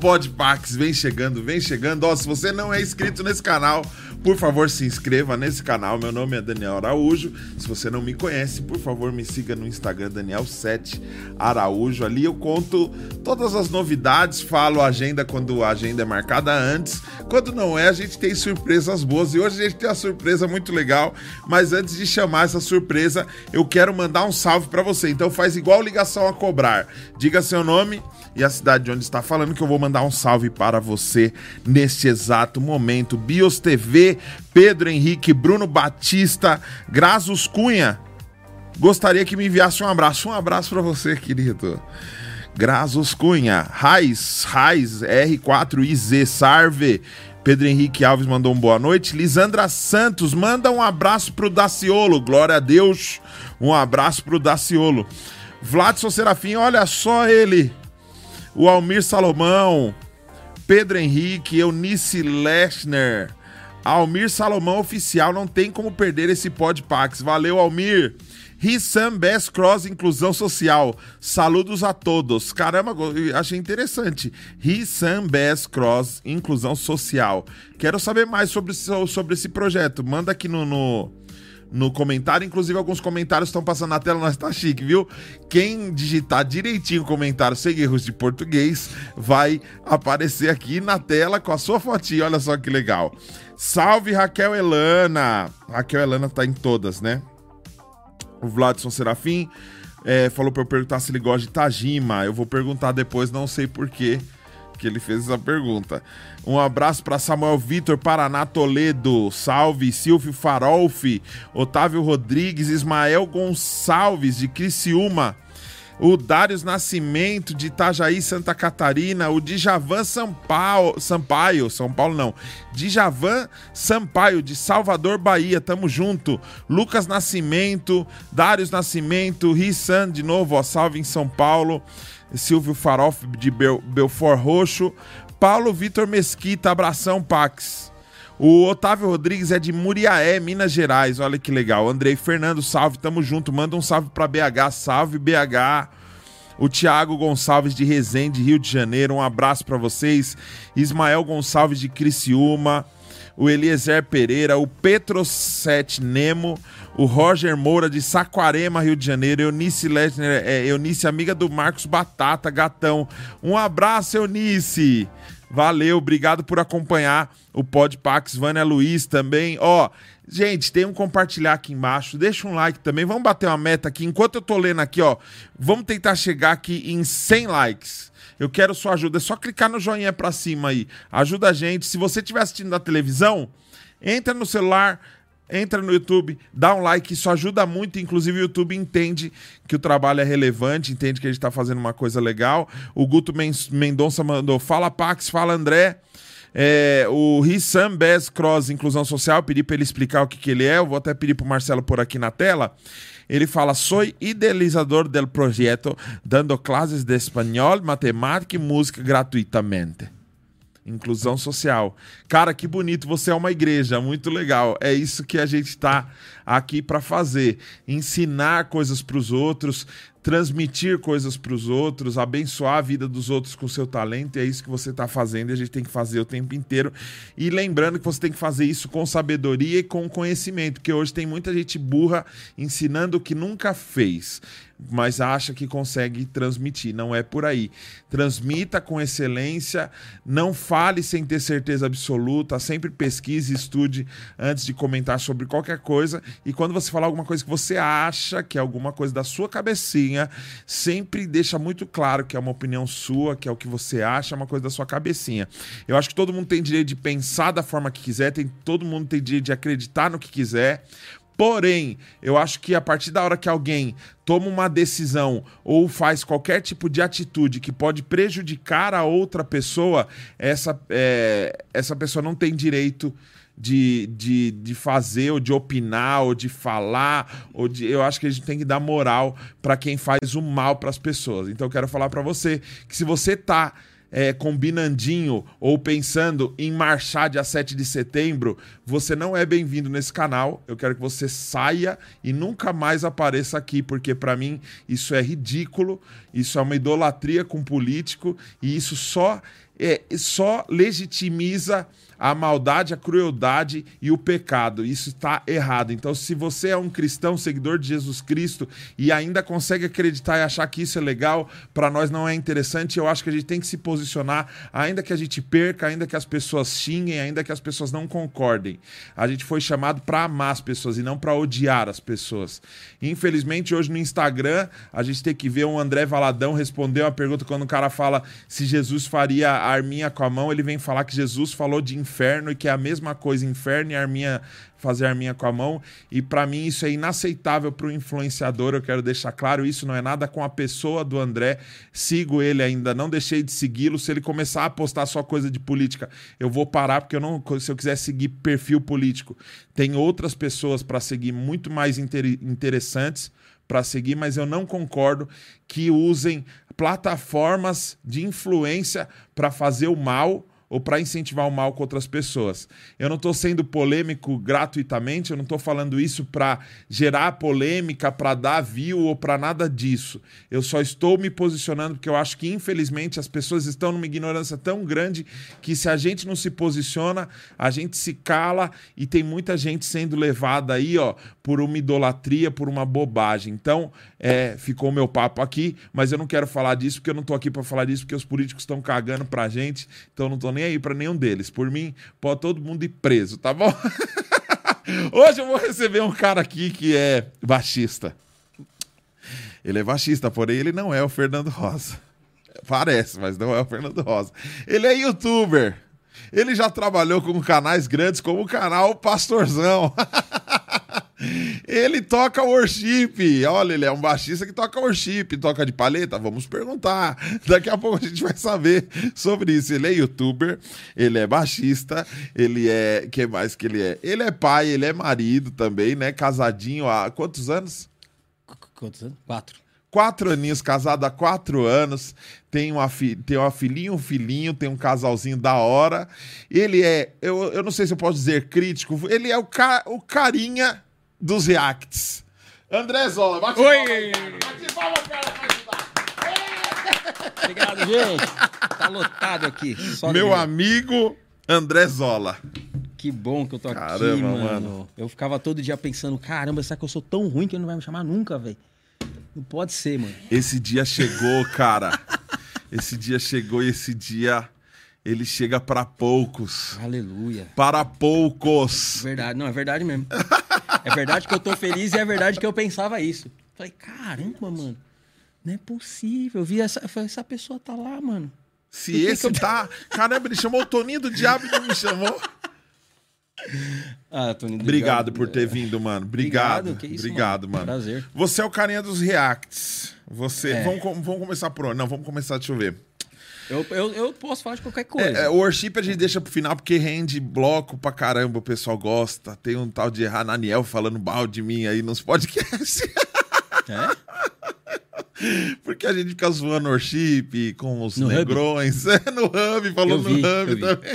Podpax. Vem chegando, vem chegando. Ó, se você não é inscrito nesse canal, por favor, se inscreva nesse canal. Meu nome é Daniel Araújo. Se você não me conhece, por favor, me siga no Instagram Daniel7 Araújo. Ali eu conto todas as novidades, falo a agenda quando a agenda é marcada antes. Quando não é, a gente tem surpresas boas. E hoje a gente tem uma surpresa muito legal. Mas antes de chamar essa surpresa, eu quero mandar um salve para você. Então faz igual ligação a cobrar. Diga seu nome e a cidade de onde está falando, que eu vou mandar um salve para você neste exato momento. Bios TV, Pedro Henrique, Bruno Batista, Grazos Cunha. Gostaria que me enviasse um abraço. Um abraço para você, querido. Grazos Cunha, Raiz, Raiz, R4IZ, Sarve, Pedro Henrique Alves mandou um boa noite. Lisandra Santos, manda um abraço pro Daciolo. Glória a Deus. Um abraço pro Daciolo. Vladson Serafim, olha só ele. O Almir Salomão, Pedro Henrique, Eunice Lechner. Almir Salomão oficial, não tem como perder esse Podpax. Valeu, Almir. Rissam Best Cross Inclusão Social. Saludos a todos. Caramba, achei interessante. Rissam Best Cross Inclusão Social. Quero saber mais sobre, sobre esse projeto. Manda aqui no, no no comentário. Inclusive, alguns comentários estão passando na tela, nós tá chique, viu? Quem digitar direitinho o comentário sem erros de português vai aparecer aqui na tela com a sua fotinha. Olha só que legal. Salve Raquel Elana! Raquel Elana tá em todas, né? O Vladson Serafim é, falou para eu perguntar se ele gosta de Tajima. Eu vou perguntar depois, não sei porquê que ele fez essa pergunta. Um abraço para Samuel Vitor, Paraná Toledo, salve, Silvio Farolfi, Otávio Rodrigues, Ismael Gonçalves, de Criciúma, o Dários Nascimento, de Itajaí, Santa Catarina, o Djavan Sampaio, Sampaio, São Paulo não, Djavan Sampaio, de Salvador, Bahia, tamo junto, Lucas Nascimento, Dários Nascimento, Rissan, de novo, ó, salve em São Paulo, Silvio Farof de Bel Belfort Roxo, Paulo Vitor Mesquita, abração Pax. O Otávio Rodrigues é de Muriaé, Minas Gerais. Olha que legal. Andrei Fernando, salve, tamo junto. Manda um salve para BH, salve BH. O Thiago Gonçalves de Resende, Rio de Janeiro, um abraço para vocês. Ismael Gonçalves de Criciúma, o Eliezer Pereira, o Petrosete Nemo, o Roger Moura de Saquarema, Rio de Janeiro, Eunice Lesner, é, Eunice, amiga do Marcos Batata, gatão. Um abraço, Eunice. Valeu, obrigado por acompanhar o Podpax, Vânia Luiz também. Ó, gente, tem um compartilhar aqui embaixo, deixa um like também, vamos bater uma meta aqui. Enquanto eu tô lendo aqui, ó, vamos tentar chegar aqui em 100 likes. Eu quero sua ajuda, é só clicar no joinha pra cima aí. Ajuda a gente. Se você estiver assistindo na televisão, entra no celular, entra no YouTube, dá um like, isso ajuda muito. Inclusive, o YouTube entende que o trabalho é relevante, entende que a gente está fazendo uma coisa legal. O Guto Mendonça mandou: fala Pax, fala André. É, o Rissam Bez Cross Inclusão Social, pedi para ele explicar o que, que ele é. Eu vou até pedir para o Marcelo por aqui na tela. Ele fala: Sou idealizador del projeto, dando classes de espanhol, matemática e música gratuitamente. Inclusão social. Cara, que bonito, você é uma igreja, muito legal. É isso que a gente está aqui para fazer: ensinar coisas para os outros, transmitir coisas para os outros, abençoar a vida dos outros com seu talento. E é isso que você está fazendo e a gente tem que fazer o tempo inteiro. E lembrando que você tem que fazer isso com sabedoria e com conhecimento, porque hoje tem muita gente burra ensinando o que nunca fez mas acha que consegue transmitir. Não é por aí. Transmita com excelência, não fale sem ter certeza absoluta, sempre pesquise, estude antes de comentar sobre qualquer coisa. E quando você falar alguma coisa que você acha que é alguma coisa da sua cabecinha, sempre deixa muito claro que é uma opinião sua, que é o que você acha, é uma coisa da sua cabecinha. Eu acho que todo mundo tem direito de pensar da forma que quiser, tem, todo mundo tem direito de acreditar no que quiser. Porém, eu acho que a partir da hora que alguém toma uma decisão ou faz qualquer tipo de atitude que pode prejudicar a outra pessoa, essa, é, essa pessoa não tem direito de, de, de fazer, ou de opinar, ou de falar, ou de. Eu acho que a gente tem que dar moral para quem faz o mal para as pessoas. Então eu quero falar para você que se você tá é, combinandinho ou pensando em marchar dia 7 de setembro, você não é bem-vindo nesse canal. Eu quero que você saia e nunca mais apareça aqui, porque para mim isso é ridículo, isso é uma idolatria com político e isso só, é, só legitimiza a maldade, a crueldade e o pecado. Isso está errado. Então, se você é um cristão, seguidor de Jesus Cristo e ainda consegue acreditar e achar que isso é legal, para nós não é interessante, eu acho que a gente tem que se posicionar, ainda que a gente perca, ainda que as pessoas xinguem, ainda que as pessoas não concordem. A gente foi chamado para amar as pessoas e não para odiar as pessoas. Infelizmente, hoje no Instagram, a gente tem que ver um André Valadão responder uma pergunta quando o cara fala se Jesus faria a arminha com a mão, ele vem falar que Jesus falou de inferno e que é a mesma coisa, inferno e arminha, fazer arminha com a mão. E para mim isso é inaceitável para o influenciador. Eu quero deixar claro isso, não é nada com a pessoa do André. Sigo ele ainda, não deixei de segui-lo. Se ele começar a postar só coisa de política, eu vou parar porque eu não, se eu quiser seguir perfil político, tem outras pessoas para seguir muito mais inter interessantes para seguir, mas eu não concordo que usem plataformas de influência para fazer o mal ou para incentivar o mal contra as pessoas. Eu não estou sendo polêmico gratuitamente, eu não estou falando isso para gerar polêmica, para dar view ou para nada disso. Eu só estou me posicionando porque eu acho que, infelizmente, as pessoas estão numa ignorância tão grande que se a gente não se posiciona, a gente se cala e tem muita gente sendo levada aí, ó, por uma idolatria, por uma bobagem. Então, é, ficou o meu papo aqui, mas eu não quero falar disso porque eu não estou aqui para falar disso porque os políticos estão cagando para a gente, então não estou nem aí para nenhum deles. Por mim, pode todo mundo ir preso, tá bom? Hoje eu vou receber um cara aqui que é baixista. Ele é baixista, porém ele não é o Fernando Rosa. Parece, mas não é o Fernando Rosa. Ele é youtuber. Ele já trabalhou com canais grandes como o canal Pastorzão. Ele toca worship. Olha, ele é um baixista que toca worship, toca de paleta. Vamos perguntar. Daqui a pouco a gente vai saber sobre isso. Ele é youtuber, ele é baixista, ele é. que mais que ele é? Ele é pai, ele é marido também, né? Casadinho há quantos anos? Quantos anos? Quatro. Quatro aninhos, casado há quatro anos, tem uma, fi, tem uma filhinha, um filhinho, tem um casalzinho da hora. Ele é, eu, eu não sei se eu posso dizer crítico, ele é o, ca, o carinha dos reacts. André Zola, bate Oi! palma, bate palma, cara, pra ajudar. Obrigado, gente. Tá lotado aqui. Só Meu amigo André Zola. Que bom que eu tô aqui, Caramba, mano. mano. Eu ficava todo dia pensando, caramba, será que eu sou tão ruim que ele não vai me chamar nunca, velho? Não pode ser, mano. Esse dia chegou, cara. Esse dia chegou e esse dia ele chega para poucos. Aleluia. Para poucos. Verdade, não, é verdade mesmo. É verdade que eu tô feliz e é verdade que eu pensava isso. Falei, caramba, mano. Não é possível. Eu vi essa, eu falei, essa pessoa tá lá, mano. Se que esse que eu- tá. Caramba, ele chamou o Toninho do Diabo e não me chamou. Ah, Tony. Obrigado por ter vindo, mano. Obrigado. Obrigado, que isso, Obrigado, mano. mano. Prazer. Você é o carinha dos reacts. Você. É. Vamos, vamos começar por onde? Não, vamos começar, deixa eu ver. Eu, eu, eu posso falar de qualquer coisa. É, é, o worship a gente deixa pro final porque rende bloco pra caramba, o pessoal gosta. Tem um tal de Hananiel falando mal de mim aí nos podcasts. É? Porque a gente fica zoando worship com os No Hub? negrões. É, no hub, falou vi, no hub também.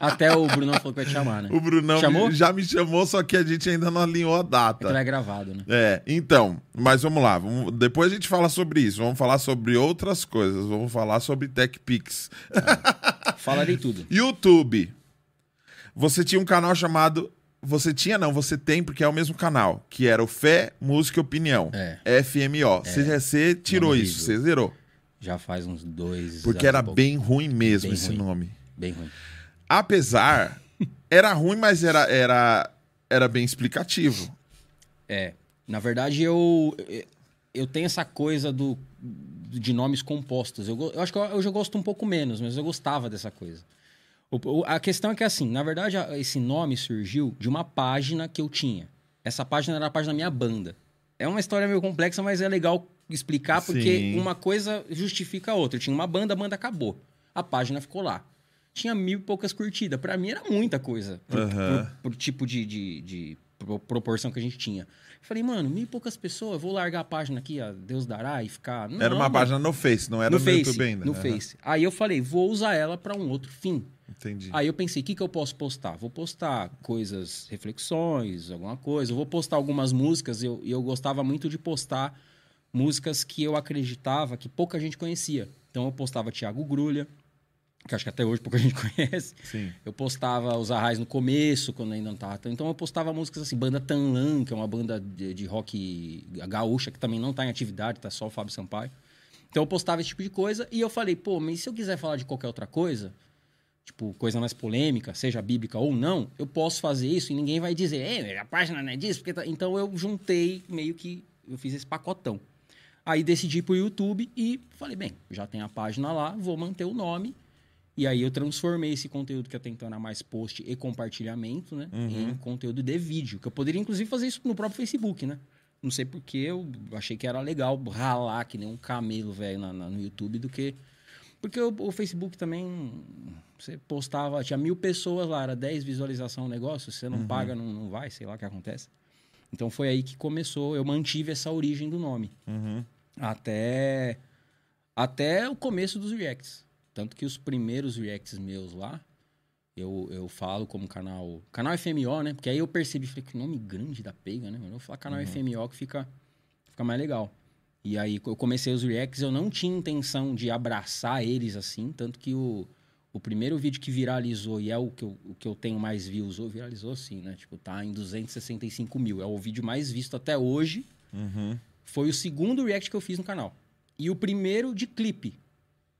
Até o Brunão falou que vai te chamar, né? O Brunão Chamou? já me chamou, só que a gente ainda não alinhou a data. Então é gravado, né? É, então, mas vamos lá. vamos- depois a gente fala sobre isso. Vamos falar sobre outras coisas. Vamos falar sobre TechPix. Falarei tudo. YouTube. Você tinha um canal chamado. Você tinha, não, você tem, porque é o mesmo canal, que era o Fé, Música e Opinião. É. FMO. Você, você tirou Nome isso, horrível. você zerou. Já faz uns dois. Porque era bem ruim mesmo Bem esse ruim. nome. Bem ruim. Apesar. Era ruim, mas era, era, era bem explicativo. É. Na verdade, eu. Eu tenho essa coisa do, de nomes compostos. Eu, eu acho que eu, eu já gosto um pouco menos, mas eu gostava dessa coisa. O- a questão é que, assim, na verdade, esse nome surgiu de uma página que eu tinha. Essa página era a página da minha banda. É uma história meio complexa, mas é legal explicar porque Sim. uma coisa justifica a outra. Eu tinha uma banda, a banda acabou. A página ficou lá. tinha mil e poucas curtidas. Pra mim era muita coisa. Por- por tipo de, de, de pro- proporção que a gente tinha. Falei, mano, mil e poucas pessoas, eu vou largar a página aqui, a Deus dará, e ficar. Era Não, uma mano. página no Face, não era no, no Face, YouTube ainda. no Aham. Face. Aí eu falei, vou usar ela pra um outro fim. Entendi. Aí eu pensei, o que, que eu posso postar? Vou postar coisas, reflexões, alguma coisa. Eu vou postar algumas músicas. E eu, eu gostava muito de postar músicas que eu acreditava que pouca gente conhecia. Então eu postava Thiago Grulha, que acho que até hoje pouca gente conhece. Sim. Eu postava os Arrais no começo, quando ainda não tava. tão- Então eu postava músicas assim, banda Tanlan, que é uma banda de, de rock gaúcha, que também não tá em atividade, tá só o Fábio Sampaio. Então eu postava esse tipo de coisa e eu falei, pô, mas se eu quiser falar de qualquer outra coisa, tipo, coisa mais polêmica, seja bíblica ou não, eu posso fazer isso e ninguém vai dizer, ei, a página não é disso, porque tá... Então eu juntei meio que, eu fiz esse pacotão. Aí decidi pro YouTube e falei, bem, já tem a página lá, vou manter o nome. E aí eu transformei esse conteúdo que até então era mais post e compartilhamento, né? Em conteúdo de vídeo. Que eu poderia, inclusive, fazer isso no próprio Facebook, né? Não sei porque eu achei que era legal ralar que nem um camelo, velho, no YouTube do que. Porque o, o Facebook também. Você postava, tinha mil pessoas lá, era 10 visualização o negócio, se você não paga, não, não vai, sei lá o que acontece. Então foi aí que começou, eu mantive essa origem do nome. Uhum. Até, até o começo dos reacts. Tanto que os primeiros reacts meus lá, eu, eu falo como canal. Canal FMO, né? Porque aí eu percebi, falei, que nome grande da pega, né? Eu vou falar canal FMO que fica, fica mais legal. E aí eu comecei os reacts, eu não tinha intenção de abraçar eles assim, tanto que o, o primeiro vídeo que viralizou, e é o que, eu, o que eu tenho mais views, ou viralizou sim, né? Tipo, tá em 265 mil. É o vídeo mais visto até hoje. Uhum. Foi o segundo react que eu fiz no canal. E o primeiro de clipe.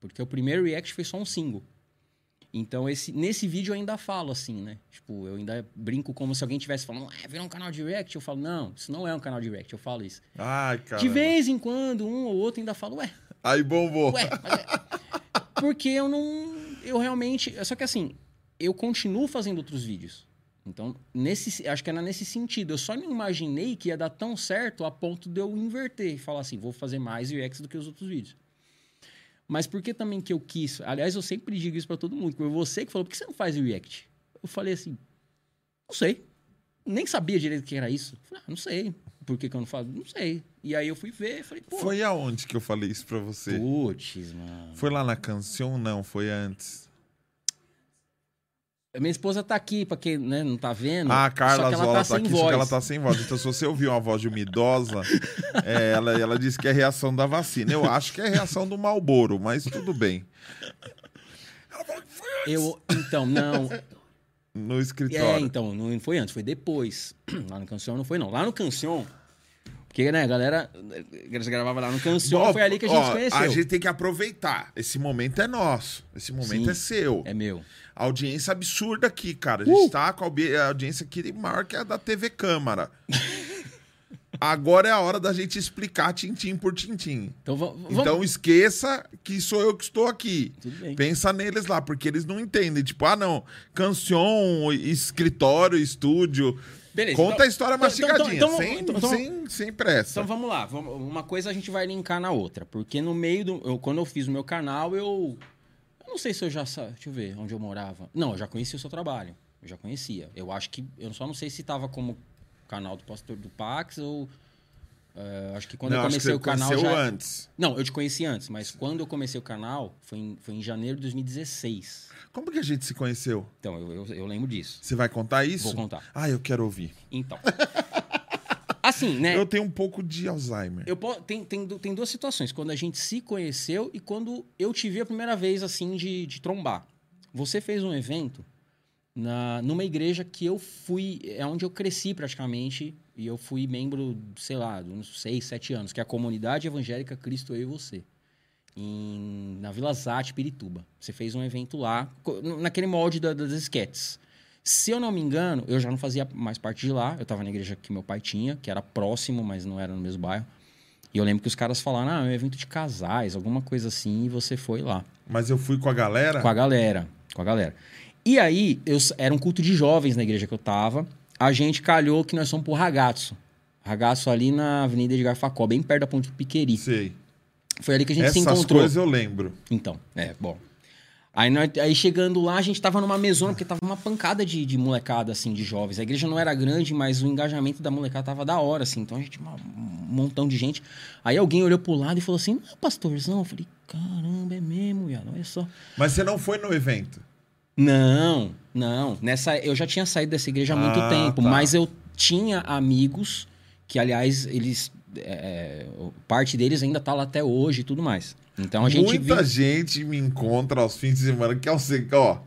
Porque o primeiro react foi só um single. Então, esse, nesse vídeo eu ainda falo assim, né? Tipo, eu ainda brinco como se alguém estivesse falando, ah, virou um canal de react. Eu falo, não, isso não é um canal de react. Eu falo isso. Ai, cara. De vez em quando, um ou outro ainda fala, ué, Aí bombou. Ué, mas é- porque eu não. Eu realmente. Só que assim, eu continuo fazendo outros vídeos. Então, nesse, acho que era nesse sentido. Eu só não imaginei que ia dar tão certo a ponto de eu inverter e falar assim: vou fazer mais UX do que os outros vídeos. Mas por que também que eu quis? Aliás, eu sempre digo isso pra todo mundo. Foi você que falou: por que você não faz React? Eu falei assim: não sei. Nem sabia direito o que era isso. Falei, ah, não sei. Por que, que eu não faço? Não sei. E aí eu fui ver e falei: pô. Foi aonde que eu falei isso pra você? Putz, mano. Foi lá na canção? Não, foi antes. Minha esposa tá aqui, pra quem né, não tá vendo. Ah, a Carla Zola tá, tá, aqui, voz. só que ela tá sem voz. Então, se você ouvir uma voz de uma idosa, é, ela, ela disse que é reação da vacina. Eu acho que é reação do Malboro, mas tudo bem. Eu, então, não. No É, escritório. então, não foi antes, foi depois. Lá no Cancion não foi, não. Lá no Cancion. Porque, né, a galera. Eles gravavam lá no Cancion, Ó, foi ali que a gente ó, se conheceu. A gente tem que aproveitar. Esse momento é nosso. Esse momento Sim. é seu. É meu. Audiência absurda aqui, cara. A gente tá com a audiência aqui maior que a da TV Câmara. Agora é a hora da gente explicar tintim por tintim. Então, vamos. Então esqueça que sou eu que estou aqui. Tudo bem. Pensa neles lá, porque eles não entendem. Tipo, ah, não, canção, escritório, estúdio. Beleza, Conta então- a história então- mastigadinha, então- então- sem, então- sem, sem pressa. Então vamos lá, uma coisa a gente vai linkar na outra, porque no meio do, eu- quando eu fiz o meu canal, eu não sei se eu já, deixa eu ver, onde eu morava. Não, eu já conhecia o seu trabalho, eu já conhecia. Eu acho que, eu só não sei se estava como canal do pastor do Pax ou eh, acho que quando não, eu comecei o canal já antes. Não, eu te conheci antes, mas quando eu comecei o canal foi em, foi em janeiro de 2016. Como que a gente se conheceu? Então, eu, eu, eu lembro disso. Você vai contar isso? Vou contar. Ah, eu quero ouvir. Então. assim, né? Eu tenho um pouco de Alzheimer. Eu tem, tem, tem duas situações. Quando a gente se conheceu e quando eu te vi a primeira vez, assim, de, de trombar. Você fez um evento na, numa igreja que eu fui... É onde eu cresci, praticamente. E eu fui membro, sei lá, de uns seis, sete anos. Que é a Comunidade Evangélica Cristo, Eu e Você. Em, na Vila Zate, Pirituba. Você fez um evento lá, naquele molde da- das esquetes. Se eu não me engano, eu já não fazia mais parte de lá. Eu estava na igreja que meu pai tinha, que era próximo, mas não era no mesmo bairro. E eu lembro que os caras falaram, ah, é um evento de casais, alguma coisa assim, e você foi lá. Mas eu fui com a galera. Com a galera, com a galera. E aí, eu, era um culto de jovens na igreja que eu tava. A gente calhou que nós fomos pro Ragazzo. Ragazzo ali na Avenida Edgar Facó, bem perto da Ponte do Piqueri. Sei. Foi ali que a gente se Essas encontrou. coisas eu lembro. Então, é, bom. Aí, nós- aí chegando lá, a gente tava numa mesona, porque tava uma pancada de, de molecada, assim, de jovens. A igreja não era grande, mas o engajamento da molecada tava da hora, assim. Então a gente, uma- um montão de gente. Aí alguém olhou pro lado e falou assim: Não, pastorzão. Eu falei: Caramba, é mesmo, viado, olha só. Mas você não foi no evento. Não, não. Nessa, eu já tinha saído dessa igreja há muito Ah, tempo, tá. mas eu tinha amigos que, aliás, eles. É, parte deles ainda tá lá até hoje e tudo mais. Então a gente Muita viu. gente me encontra aos fins de semana que é o seguinte, ó.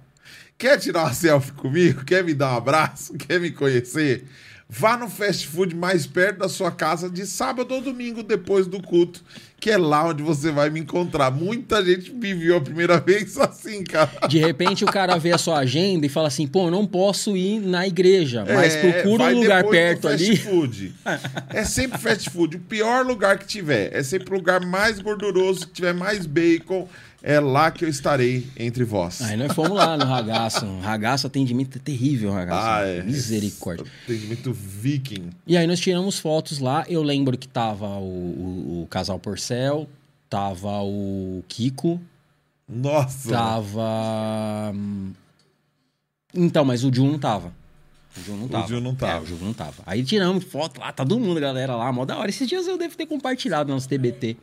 Quer tirar uma selfie comigo? Quer me dar um abraço? Quer me conhecer? Vá no fast food mais perto da sua casa de sábado ou domingo depois do culto, que é lá onde você vai me encontrar. Muita gente me viu a primeira vez assim, cara. De repente o cara vê a sua agenda e fala assim: pô, não posso ir na igreja, mas É, procura um lugar perto fast ali. Food. É sempre fast food. O pior lugar que tiver. É sempre o lugar mais gorduroso, que tiver mais bacon. É lá que eu estarei entre vós. Aí nós fomos lá no ragaço. Ragaço atendimento é terrível, ragaço. Ah, é. Misericórdia. Atendimento viking. E aí nós tiramos fotos lá. Eu lembro que tava o, o- o casal Porcel, tava o Kiko, Nossa. tava. hum, Então, mas o Ju não tava. O Ju não O tava. Ju não tava. É, o Ju não tava. Aí tiramos foto lá, tá todo mundo, galera lá, mó da hora. Esses dias eu devo ter compartilhado no nosso TBT.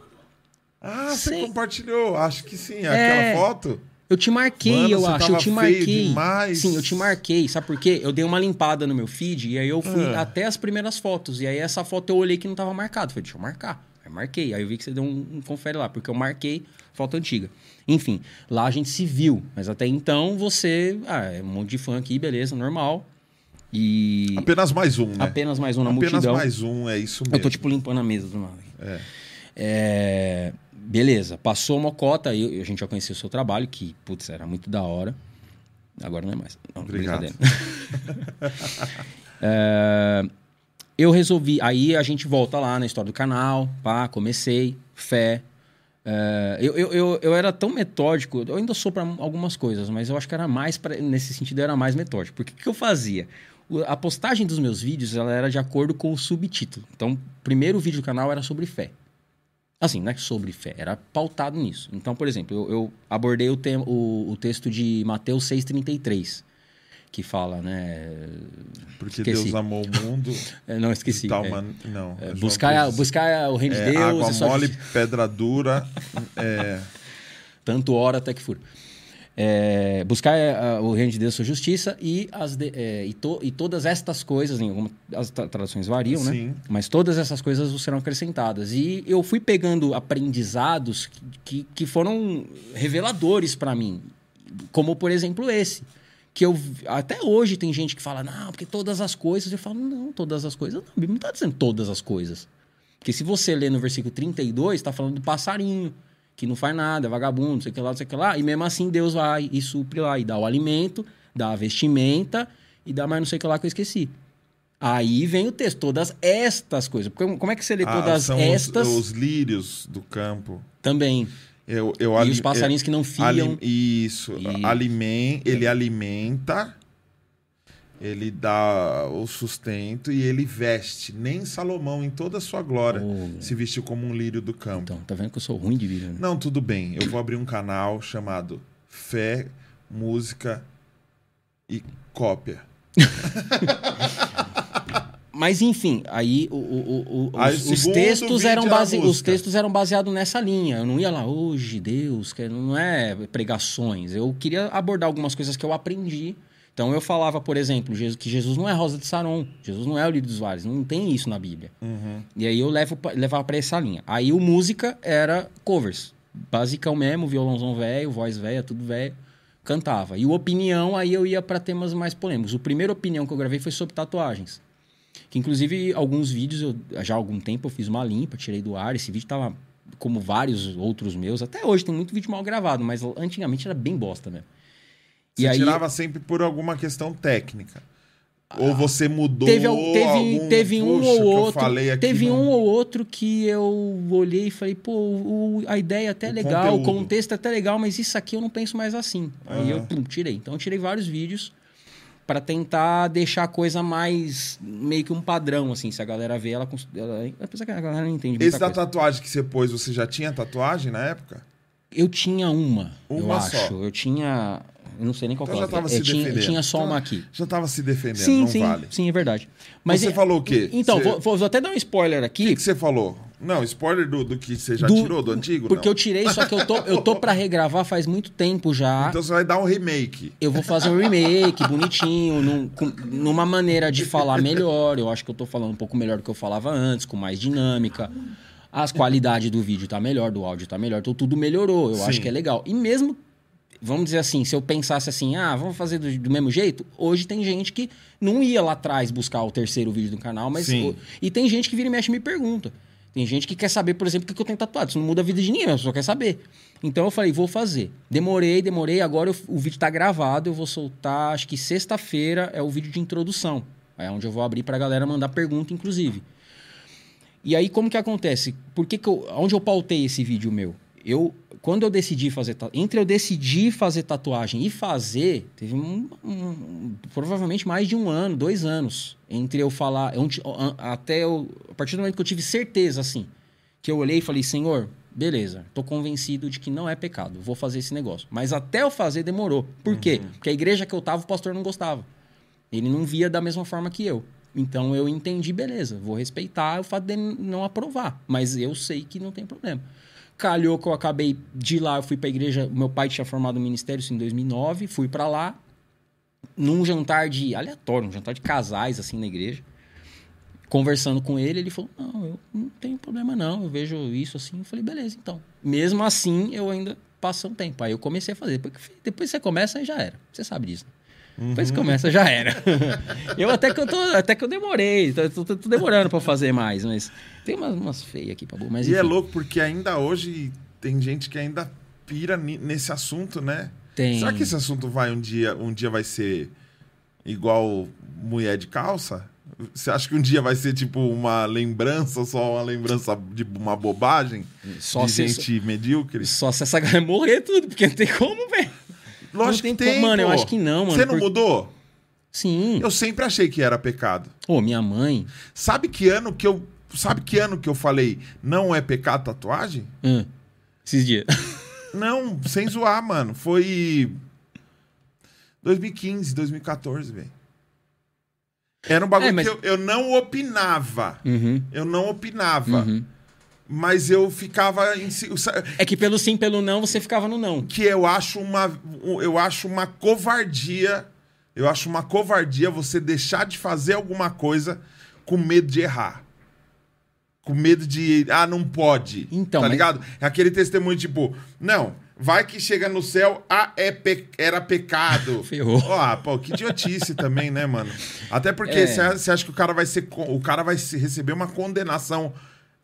Ah, você compartilhou. Acho que sim. Aquela É. foto. Eu te marquei, Mano, eu acho. Eu te marquei. demais. Sim, eu te marquei. Sabe por quê? Eu dei uma limpada no meu feed e aí eu fui Ah. até as primeiras fotos. E aí essa foto eu olhei que não tava marcado. Falei, deixa eu marcar. Aí marquei. Aí eu vi que você deu um, um confere lá, porque eu marquei foto antiga. Enfim, lá a gente se viu. Mas até então você. Ah, é um monte de fã aqui, beleza, normal. E. Apenas mais um, né? Apenas mais um na Apenas multidão. mais um, é isso mesmo. Eu tô tipo limpando a mesa do nada. É. É, beleza, passou a mocota, aí a gente já conhecia o seu trabalho, que, putz, era muito da hora. Agora não é mais. Não, Obrigado. É, eu resolvi, aí a gente volta lá na história do canal, pá, comecei, fé. É, eu, eu, eu, eu era tão metódico, eu ainda sou para algumas coisas, mas eu acho que era mais, pra, nesse sentido, era mais metódico. Porque o que eu fazia? A postagem dos meus vídeos ela era de acordo com o subtítulo. Então, o primeiro vídeo do canal era sobre fé. Assim, não é sobre fé, era pautado nisso. Então, por exemplo, eu, eu abordei o, tema, o, o texto de Mateus 6,33, que fala, né? Porque Esqueci. Deus amou o mundo. é, Não, esqueci. de é, man- Não. é, é buscar, a- 15. buscar o reino de É, Deus. água sua mole, justi- pedra dura. É, Tanto hora até que fura. É, buscar é, o reino de Deus, sua justiça e, as de- é, e, to- e todas estas coisas, em alguma, as tra- traduções variam, né? sim. Mas todas essas coisas serão acrescentadas. E eu fui pegando aprendizados que, que, que foram reveladores para mim. Como, por exemplo, esse. Que eu até hoje tem gente que fala, não, porque todas as coisas. Eu falo, não, todas as coisas. Não, a Bíblia não está dizendo todas as coisas. Porque se você ler no versículo 32, está falando do passarinho, que não faz nada, é vagabundo, não sei o que lá, não sei o que lá. E mesmo assim Deus vai e supre lá, e dá o alimento, dá a vestimenta, e dá mais não sei o que lá que eu esqueci. Aí vem o texto, todas estas coisas. Porque Como é que você lê Ah, todas são estas os, os lírios do campo. também? Eu, eu E ali- os passarinhos que não fiam. Ali- Isso. E- Alimen, ele alimenta, ele dá o sustento e ele veste. Nem Salomão, em toda a sua glória, Oh, se vestiu como um lírio do campo. Então, tá vendo que eu sou ruim de vida, né? Não, tudo bem. Eu vou abrir um canal chamado Fé, Música e Cópia. Mas enfim, aí o- o- o- Aí, os, os textos eram era a base... os textos eram baseados nessa linha. Eu não ia lá, hoje, Deus, que não é pregações. Eu queria abordar algumas coisas que eu aprendi. Então eu falava, por exemplo, que Jesus não é Rosa de Saron, Jesus não é o Lírio dos Vales, não tem isso na Bíblia. Uhum. E aí eu levo, levava pra essa linha. Aí o música era covers. Basicão mesmo, violãozão velho, voz velha, tudo velho. Cantava. E o opinião, aí eu ia pra temas mais polêmicos. O primeiro opinião que eu gravei foi sobre tatuagens. Que inclusive alguns vídeos, eu, já há algum tempo eu fiz uma limpa, tirei do ar. Esse vídeo tava como vários outros meus. Até hoje tem muito vídeo mal gravado, mas antigamente era bem bosta mesmo. Você E aí- tirava sempre por alguma questão técnica. Ou você mudou Teve, teve, algum... teve um ou que eu outro. teve não- um ou outro que eu olhei e falei, pô, o- a ideia é até O legal, o conteúdo. contexto é até legal, mas isso aqui eu não penso mais assim. Aí eu pum, tirei. Então eu tirei vários vídeos pra tentar deixar a coisa mais meio que um padrão, assim. Se a galera vê, ela. ela apesar que a galera não entende Esse da coisa. tatuagem que você pôs, você já tinha tatuagem na época? Eu tinha uma, eu Uma só. acho. Eu tinha. Eu não sei nem qual Então que já é. tava eu se tinha, tinha só Então, uma aqui. Já tava se defendendo, Sim, não sim, vale. sim, é verdade. Mas Você é- falou o quê? Então, Você- vou, vou até dar um spoiler aqui. O que você falou? Não, spoiler do, do que você já do- tirou do antigo? Porque não. eu tirei, só que eu tô, eu tô pra regravar faz muito tempo já. Então você vai dar um remake. Eu vou fazer um remake bonitinho, num- com- numa maneira de falar melhor. Eu acho que eu tô falando um pouco melhor do que eu falava antes, com mais dinâmica. As qualidades do vídeo tá melhor, do áudio tá melhor, então tudo melhorou. Eu Sim. acho que é legal. E mesmo, vamos dizer assim, se eu pensasse assim, ah, vamos fazer do, do mesmo jeito, hoje tem gente que não ia lá atrás buscar o terceiro vídeo do canal, mas. O- e tem gente que vira e mexe e me pergunta. Tem gente que quer saber, por exemplo, o que que eu tenho tatuado. Isso não muda a vida de ninguém, a pessoa quer saber. Então eu falei, vou fazer. Demorei, demorei. Agora eu- o vídeo tá gravado. Eu vou soltar, acho que sexta-feira é o vídeo de introdução. É onde eu vou abrir pra galera mandar pergunta, inclusive. E aí, como que acontece? Por que que eu, onde eu pautei esse vídeo meu? Eu, quando eu decidi fazer... Entre eu decidir fazer tatuagem e fazer, teve um, um- provavelmente mais de um ano, dois anos. Entre eu falar... até eu... A partir do momento que eu tive certeza, assim, que eu olhei e falei, Senhor, beleza, tô convencido de que não é pecado, vou fazer esse negócio. Mas até eu fazer demorou. Por quê? Porque a igreja que eu tava, o pastor não gostava. Ele não via da mesma forma que eu. Então eu entendi, beleza, vou respeitar o fato de não aprovar. Mas eu sei que não tem problema. Calhou que eu acabei de lá, eu fui pra igreja. Meu pai tinha formado o ministério isso em 2009, fui pra lá, num jantar de. aleatório, um jantar de casais, assim, na igreja. Conversando com ele, ele falou: Não, eu não tenho problema, não. Eu vejo isso assim. Eu falei: Beleza, então. Mesmo assim, eu ainda passo um tempo. Aí eu comecei a fazer. Depois, você começa, aí já era. Você sabe disso. né? Depois que começa, já era. eu até que eu tô, até que eu demorei. Tô, tô- tô- demorando pra fazer mais, mas tem umas, umas feias aqui, pra Mas E é enfim, louco porque ainda hoje tem gente que ainda pira nesse assunto, né? Tem. Será que esse assunto vai um dia, um dia vai ser igual mulher de calça? Você acha que um dia vai ser tipo uma lembrança, só uma lembrança de uma bobagem? Só de se- gente medíocre? Só se essa galera morrer tudo, porque não tem como, velho. Lógico não que tem tem, mano, eu pô. acho que não, mano, Você não por- mudou? Sim. Eu sempre achei que era pecado. Pô, minha mãe. Sabe que ano que eu, sabe que ano que eu falei não é pecado tatuagem? Hum, esses dias. Não, sem zoar, mano. Foi 2015, 2014, velho. Era um bagulho É, mas- que eu, eu não opinava. Uhum, Eu não opinava. uhum. Mas eu ficava em si- É que pelo sim, pelo não, você ficava no não. que eu acho uma eu acho uma covardia. Eu acho uma covardia você deixar de fazer alguma coisa com medo de errar. Com medo de, ah, não pode. Então, tá mas- ligado? É aquele testemunho tipo, não, vai que chega no céu, ah, é pe- era pecado. Ferrou. Ó, pô, que idiotice também, né, mano? Até porque É. você você acha que o cara vai ser o cara vai receber uma condenação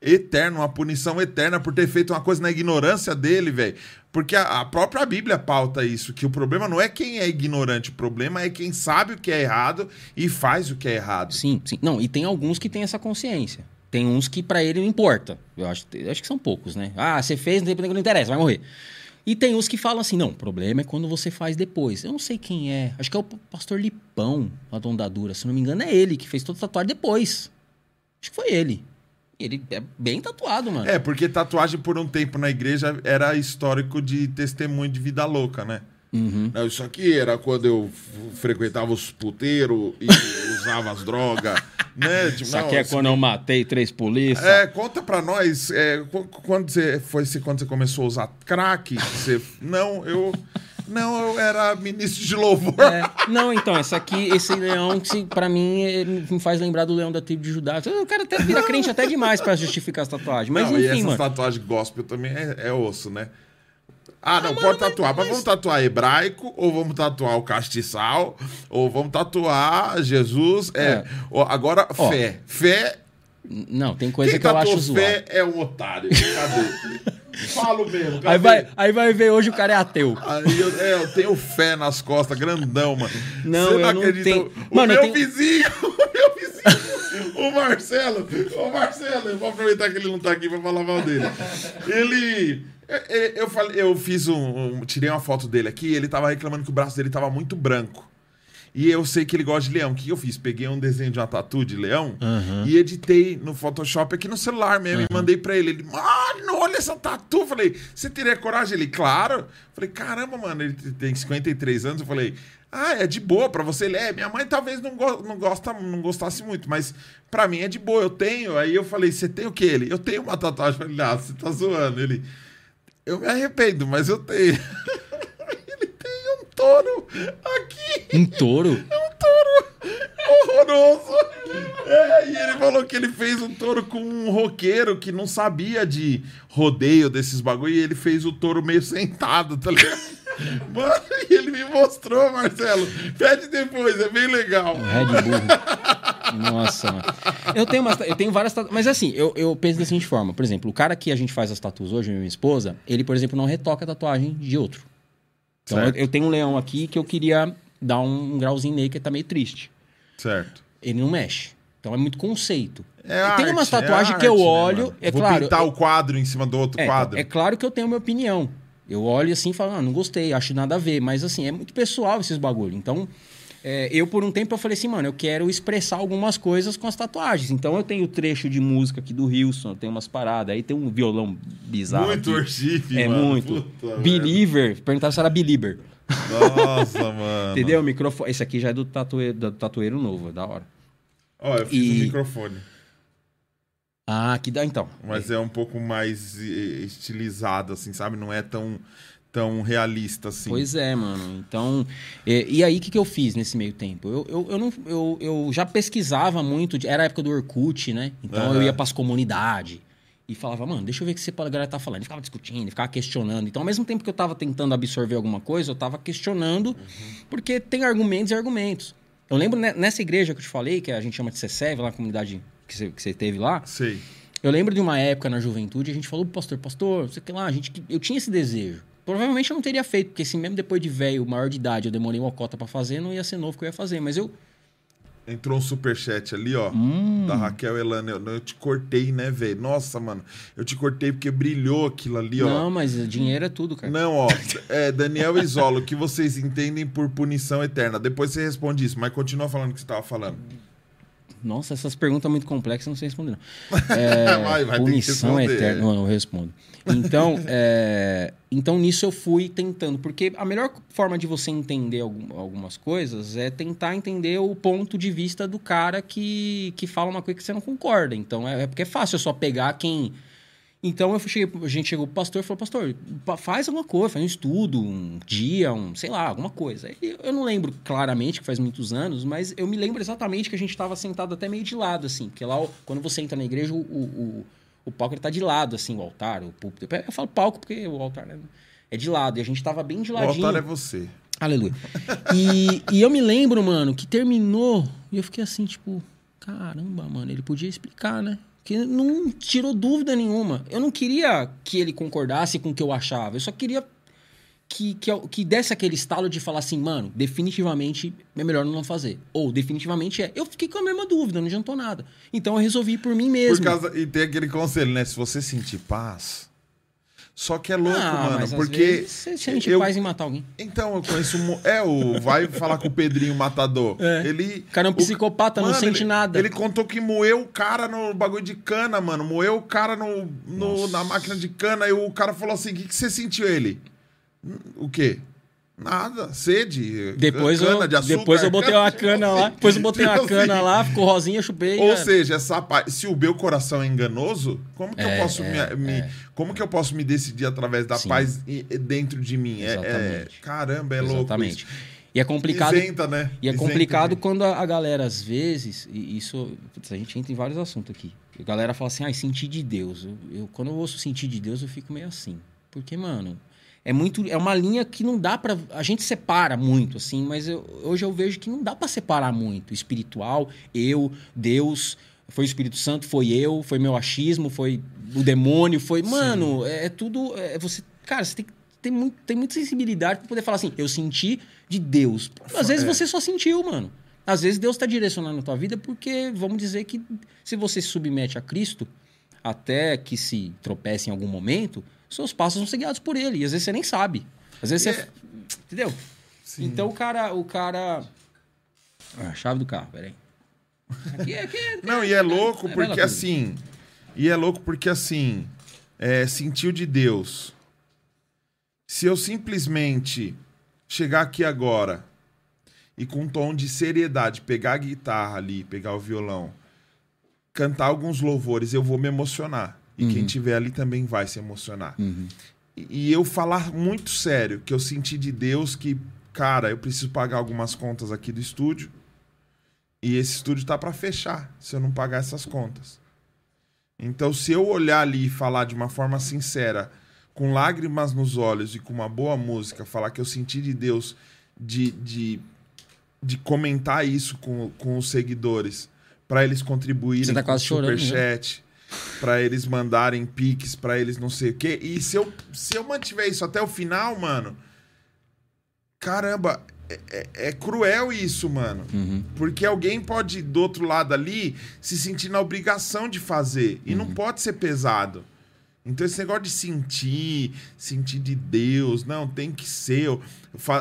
eterna, uma punição eterna por ter feito uma coisa na ignorância dele, velho. Porque a, a própria Bíblia pauta isso, que o problema não é quem é ignorante, o problema é quem sabe o que é errado e faz o que é errado. Sim, sim. Não, e tem alguns que têm essa consciência. Tem uns que pra ele não importa. Eu acho, eu acho que são poucos, né? Ah, você fez, não interessa, vai morrer. E tem uns que falam assim, não, o problema é quando você faz depois. Eu não sei quem é. Acho que é o pastor Lipão, lá do Ondadura. Se não me engano, é ele que fez toda a tatuagem depois. Acho que foi ele. Ele é bem tatuado, mano. É, porque tatuagem por um tempo na igreja era histórico de testemunho de vida louca, né? Uhum. Não, isso aqui era quando eu frequentava os puteiros e usava as drogas, né? Tipo, Isso não, aqui é quando eu matei três polícias. É, conta pra nós, é, qu- quando você foi se- quando você começou a usar crack, você não, eu não, eu era ministro de louvor. É, não, então, esse aqui, esse leão, que pra mim, me faz lembrar do leão da tribo de Judá. O cara até vira crente até demais pra justificar as tatuagens. Mas não, e enfim, essas mano. tatuagens gospel também é, é osso, né? Ah, não, mano, pode tatuar. Mas, mas- vamos tatuar hebraico, ou vamos tatuar o castiçal, ou vamos tatuar Jesus. É, É. agora, Ó, fé. Fé. Não, tem coisa Quem que eu acho zoado. fé é um otário. Cadê? Falo mesmo. Cadê? Aí vai, aí vai ver hoje o cara é ateu. Aí eu, é, eu tenho fé nas costas, grandão, mano. Não, Você eu não tenho. O Mano, eu meu tenho- vizinho, o meu vizinho, o Marcelo, o Marcelo, eu vou aproveitar que ele não tá aqui pra falar mal dele. Ele. é, é, Eu, falei, eu fiz um, um- Tirei uma foto dele aqui ele tava reclamando que o braço dele tava muito branco. E eu sei que ele gosta de leão. O que eu fiz? Peguei um desenho de uma tatu de leão Aham. e editei no Photoshop aqui no celular mesmo. E mandei pra ele. Ele, mano, olha essa tatu. Falei, você teria coragem? Ele, claro. Falei, caramba, mano, ele tem 53 anos. Eu falei, ah, é de boa pra você. Ele, é, minha mãe talvez não, go não, gosta, não gostasse muito, mas pra mim é de boa, eu tenho. Aí eu falei, você tem o que? Ele, eu tenho uma tatuagem. Eu falei, ah, você tá zoando. Ele, eu me arrependo, mas eu tenho. touro aqui. Um touro? É um touro horroroso. É, e ele falou que ele fez um touro com um roqueiro que não sabia de rodeio desses bagulho. E ele fez o touro meio sentado, tá ligado? Mano, e ele me mostrou, Marcelo. Pede depois, é bem legal. Red Bull. Nossa, mano. Eu tenho, umas, eu tenho várias tatuagens. Mas assim, eu, eu penso da seguinte forma. Por exemplo, o cara que a gente faz as tatuas hoje, minha esposa, ele, por exemplo, não retoca a tatuagem de outro. Então eu, eu tenho um leão aqui que eu queria dar um, grauzinho nele que tá meio triste. Certo. Ele não mexe. Então é muito conceito. É tem arte, umas é tatuagens que eu né, olho. mano? é Vou claro. pintar eu- o quadro em cima do outro é, quadro. é claro que eu tenho a minha opinião. Eu olho assim e falo, ah, não gostei, acho nada a ver. Mas assim, é muito pessoal esses bagulho. Então, é, eu por um tempo eu falei assim, mano, eu quero expressar algumas coisas com as tatuagens. Então eu tenho trecho de música aqui do Wilson, tenho umas paradas. Aí tem um violão bizarro. Muito. Orchife, É mano. muito. Puta merda. Believer. Perguntaram se era Believer. Nossa, mano. Entendeu? O microfone. Esse aqui já é do tatueiro, do tatueiro novo, é da hora. Ó, eu fiz E- um microfone. Ah, que dá então. Mas é um pouco mais eh, estilizado, assim, sabe? Não é tão, tão realista assim. Pois é, mano. Então, é, e aí o que, que eu fiz nesse meio tempo? Eu, eu, eu, não, eu, eu já pesquisava muito, era a época do Orkut, né? Então eu Aham. ia pras comunidades e falava, mano, deixa eu ver o que você pode galera tá falando. E ficava discutindo, ficava questionando. Então, ao mesmo tempo que eu tava tentando absorver alguma coisa, eu tava questionando, Uhum. porque tem argumentos e argumentos. Eu lembro ne- nessa igreja que eu te falei, que a gente chama de CCEV, lá a comunidade que você, que você teve lá, Sei. eu lembro de uma época na juventude, a gente falou pro pastor, pastor, sei que lá, a gente, eu tinha esse desejo. Provavelmente eu não teria feito, porque se mesmo depois de velho, maior de idade, eu demorei uma cota pra fazer, não ia ser novo que eu ia fazer. Mas eu. Entrou um superchat ali, ó. Hum. Da Raquel Elana. Eu, eu te cortei, né, velho? Nossa, mano. Eu te cortei porque brilhou aquilo ali, ó. Não, mas dinheiro é tudo, cara. Não, ó. É, Daniel Isolo, o que vocês entendem por punição eterna? Depois você responde isso, mas continua falando o que você tava falando. Nossa, essas perguntas muito complexas, não sei responder, não. É, Vai, vai punição eterna. Não, não, eu respondo. Então, é, então, nisso eu fui tentando. Porque a melhor forma de você entender algum- algumas coisas é tentar entender o ponto de vista do cara que, que fala uma coisa que você não concorda. Então, é, é porque é fácil eu só pegar quem. Então eu cheguei, a gente chegou pro pastor e falou, pastor, pa- faz alguma coisa, faz um estudo, um dia, um, sei lá, alguma coisa. Aí Eu não lembro claramente, que faz muitos anos, mas eu me lembro exatamente que a gente estava sentado até meio de lado, assim, porque lá, o- quando você entra na igreja, o, o, o palco ele tá de lado, assim, o altar, o púlpito. Eu falo palco porque o altar né, é de lado, e a gente tava bem de O ladinho. altar é você. Aleluia. E, e eu me lembro, mano, que terminou e eu fiquei assim, tipo, caramba, mano, ele podia explicar, né? Que não tirou dúvida nenhuma. Eu não queria que ele concordasse com o que eu achava. Eu só queria que, que, que desse aquele estalo de falar assim, mano, definitivamente é melhor não fazer. Ou definitivamente é. Eu fiquei com a mesma dúvida, não adiantou nada. Então eu resolvi por mim mesmo. Por causa, e tem aquele conselho, né? Se você sentir paz. Só que é louco, ah, mano, porque. você sente eu- paz em matar alguém. Então, eu conheço. um É, o. Vai falar com o Pedrinho Matador. É. Ele. O cara é um o- psicopata, não Mano, sente ele- nada. Ele contou que moeu o cara no bagulho de cana, mano. Moeu o cara no, no- na máquina de cana. E o cara falou assim: o que, que você sentiu ele? "Hum, O quê? Nada, sede. Depois, cana eu, de açúcar. depois eu botei uma cana lá. Depois eu botei uma cana lá, ficou rosinha, eu chupei. Ou já- seja, essa se o meu coração é enganoso, como que eu É, posso é, me, me- como que eu posso me decidir através da Sim. paz dentro de mim? É- É, Exatamente. caramba, é louco. Exatamente. E é complicado. Isenta, né? E é Isenta complicado quando a, galera, às vezes, e isso. a gente entra em vários assuntos aqui. A galera fala assim, ah, sentir de Deus. Eu, eu- quando eu ouço sentir de Deus, eu fico meio assim. Porque, mano, é muito. É uma linha que não dá pra. A gente separa muito, assim, mas eu- hoje eu vejo que não dá pra separar muito. Espiritual, eu, Deus. Foi o Espírito Santo, foi eu, foi meu achismo, foi o demônio, foi. Mano, é, é tudo. É, você, cara, você tem que ter muito, tem muita sensibilidade pra poder falar assim, eu senti de Deus. Às vezes É. você só sentiu, mano. Às vezes Deus está direcionando a tua vida porque, vamos dizer que se você se submete a Cristo, até que se tropece em algum momento, seus passos vão ser guiados por Ele. E às vezes você nem sabe. Às vezes É. você... Entendeu? Sim. Então o cara... O cara A chave do carro, peraí. Aqui, aqui, aqui, Não, e é louco é porque assim. E é louco porque assim. É, sentiu de Deus. Se eu simplesmente chegar aqui agora e com um tom de seriedade pegar a guitarra ali, pegar o violão, cantar alguns louvores, eu vou me emocionar. E uhum. quem tiver ali também vai se emocionar. Uhum. E, e eu falar muito sério que eu senti de Deus que, cara, eu preciso pagar algumas contas aqui do estúdio. E esse estúdio tá para fechar se eu não pagar essas contas. Então, se eu olhar ali e falar de uma forma sincera, com lágrimas nos olhos e com uma boa música, falar que eu senti de Deus de, de, de comentar isso com, com os seguidores, para eles contribuírem Você tá com o superchat, para eles mandarem piques, para eles não sei o quê. E se eu, se eu mantiver isso até o final, mano, caramba, é, é, é cruel isso, mano. Uhum. Porque alguém pode, do outro lado ali, se sentir na obrigação de fazer. E uhum. não pode ser pesado. Então, esse negócio de sentir, sentir de Deus, não, tem que ser. Eu,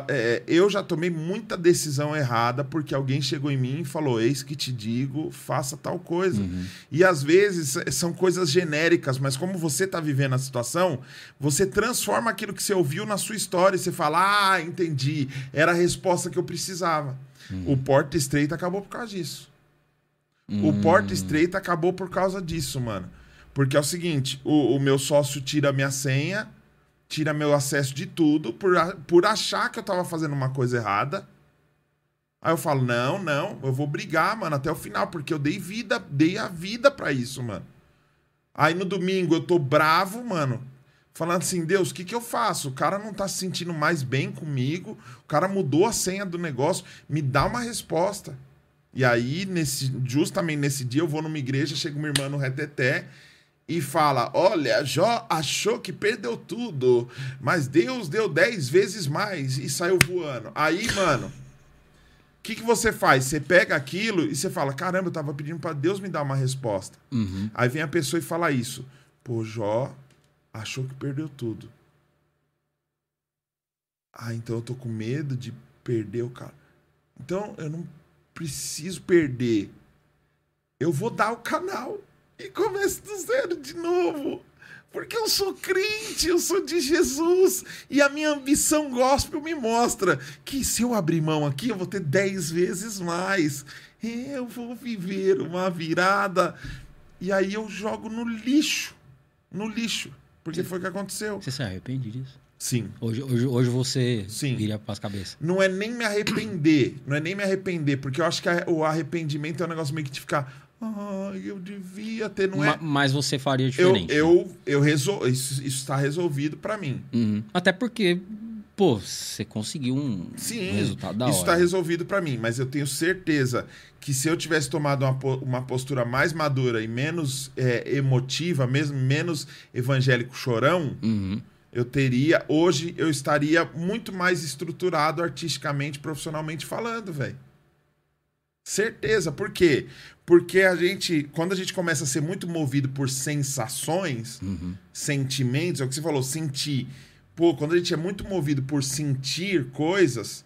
é, eu já tomei muita decisão errada porque alguém chegou em mim e falou: Eis que te digo, faça tal coisa. Uhum. E às vezes são coisas genéricas, mas como você está vivendo a situação, você transforma aquilo que você ouviu na sua história e você fala: Ah, entendi, era a resposta que eu precisava. Uhum. O Porta Estreita acabou por causa disso. Uhum. O Porta Estreita acabou por causa disso, mano. Porque é o seguinte: o, o meu sócio tira minha senha, tira meu acesso de tudo, por, por achar que eu tava fazendo uma coisa errada. Aí eu falo: não, não, eu vou brigar, mano, até o final, porque eu dei vida, dei a vida para isso, mano. Aí no domingo eu tô bravo, mano. Falando assim, Deus, o que, que eu faço? O cara não tá se sentindo mais bem comigo, o cara mudou a senha do negócio, me dá uma resposta. E aí, nesse, justamente nesse dia, eu vou numa igreja, chega uma irmã no reteté e fala: Olha, Jó achou que perdeu tudo, mas Deus deu dez vezes mais e saiu voando. Aí, mano, o que, que você faz? Você pega aquilo e você fala: Caramba, eu tava pedindo para Deus me dar uma resposta. Uhum. Aí vem a pessoa e fala isso: Pô, Jó achou que perdeu tudo. Ah, então eu tô com medo de perder o cara. Então eu não preciso perder. Eu vou dar o canal e começo do zero de novo. Porque eu sou crente, eu sou de Jesus. E a minha ambição gospel me mostra que se eu abrir mão aqui, eu vou ter dez vezes mais. Eu vou viver uma virada. E aí eu jogo no lixo. No lixo. Porque foi o que aconteceu. Você se arrepende disso? Sim. Hoje, hoje, hoje você Sim. vira para as cabeças. Não é nem me arrepender. Não é nem me arrepender. Porque eu acho que o arrependimento é um negócio meio que de ficar ah, eu devia ter, não é? Mas você faria diferente. Eu, eu, eu resol... isso, está resolvido para mim. Uhum. Até porque, pô, você conseguiu um, Sim, um resultado da isso está resolvido para mim. Mas eu tenho certeza que se eu tivesse tomado uma, uma postura mais madura e menos é, emotiva, mesmo menos evangélico chorão, uhum. eu teria, hoje eu estaria muito mais estruturado artisticamente, profissionalmente falando, velho. Certeza, por quê? Porque a gente, quando a gente começa a ser muito movido por sensações, uhum. sentimentos, é o que você falou, sentir. Pô, quando a gente é muito movido por sentir coisas,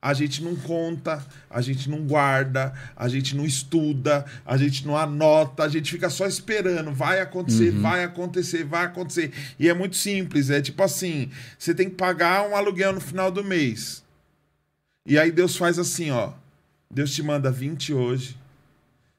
a gente não conta, a gente não guarda, a gente não estuda, a gente não anota, a gente fica só esperando, vai acontecer, uhum. vai acontecer, vai acontecer. E é muito simples, é tipo assim, você tem que pagar um aluguel no final do mês. E aí Deus faz assim, ó, Deus te manda 20 hoje,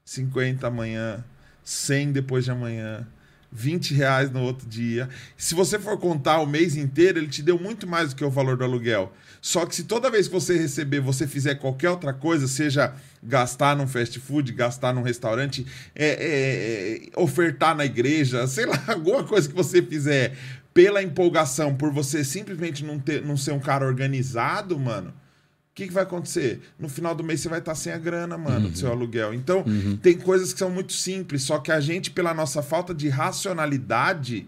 50 amanhã, 100 depois de amanhã, 20 reais no outro dia. Se você for contar o mês inteiro, ele te deu muito mais do que o valor do aluguel. Só que se toda vez que você receber, você fizer qualquer outra coisa, seja gastar num fast food, gastar num restaurante, é, é, é, ofertar na igreja, sei lá, alguma coisa que você fizer pela empolgação, por você simplesmente não, ter, não ser um cara organizado, mano, que, que, vai acontecer? No final do mês você vai estar sem a grana, mano, uhum. do seu aluguel. Então, uhum. tem coisas que são muito simples, só que a gente, pela nossa falta de racionalidade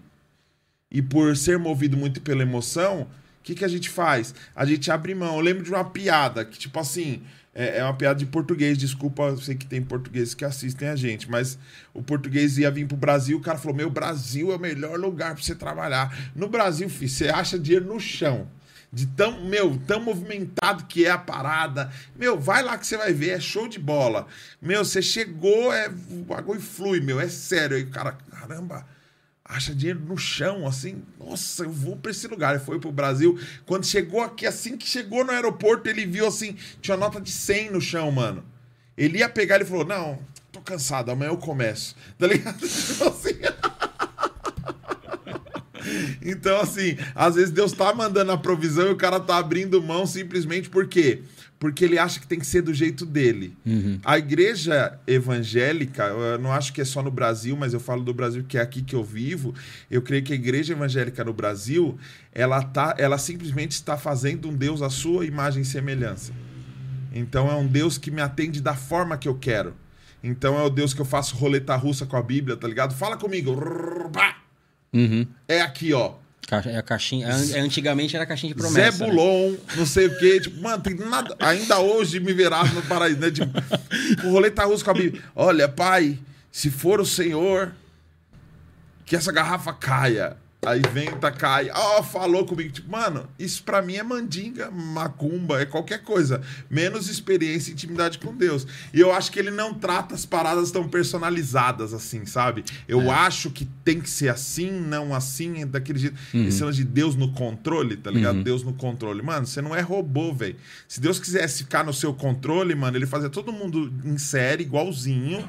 e por ser movido muito pela emoção, o que, que a gente faz? A gente abre mão. Eu lembro de uma piada que, tipo assim, é, é uma piada de português, desculpa, eu sei que tem portugueses que assistem a gente, mas o português ia vir pro Brasil, o cara falou: Meu, Brasil é o melhor lugar para você trabalhar. No Brasil, filho, você acha dinheiro no chão. De tão, meu, tão movimentado que é a parada. Meu, vai lá que você vai ver, é show de bola. Meu, você chegou, é, o bagulho flui, meu, é sério. Aí o cara, caramba, acha dinheiro no chão, assim, nossa, eu vou pra esse lugar. Ele foi pro Brasil. Quando chegou aqui, assim que chegou no aeroporto, ele viu assim, tinha uma nota de 100 no chão, mano. Ele ia pegar, ele falou, não, tô cansado, amanhã eu começo. Tá ligado? Tipo assim... Então, assim, às vezes Deus tá mandando a provisão e o cara tá abrindo mão simplesmente por quê? Porque ele acha que tem que ser do jeito dele. Uhum. A igreja evangélica, eu não acho que é só no Brasil, mas eu falo do Brasil que é aqui que eu vivo. Eu creio que a igreja evangélica no Brasil, ela, tá, ela simplesmente está fazendo um Deus à sua imagem e semelhança. Então é um Deus que me atende da forma que eu quero. Então é o Deus que eu faço roleta russa com a Bíblia, tá ligado? Fala comigo. Rrr. Uhum. É aqui, ó. É a caixinha. é- Antigamente era a caixinha de promessa. Zé né? Bulon, não sei o quê. Tipo, mano, tem nada. Ainda hoje me verás no paraíso, né? Tipo, o roleta russo com a Bíblia. Olha, pai, se for o Senhor, que essa garrafa caia. Aí venta, cai. Ó, falou comigo. Tipo, mano, isso pra mim é mandinga, macumba, é qualquer coisa. Menos experiência e intimidade com Deus. E eu acho que ele não trata as paradas tão personalizadas assim, sabe? Eu acho que tem que ser assim, não assim, daquele jeito. Esse lance de Deus no controle, tá ligado? Deus no controle. Mano, você não é robô, velho. Se Deus quisesse ficar no seu controle, mano, ele fazia todo mundo em série, igualzinho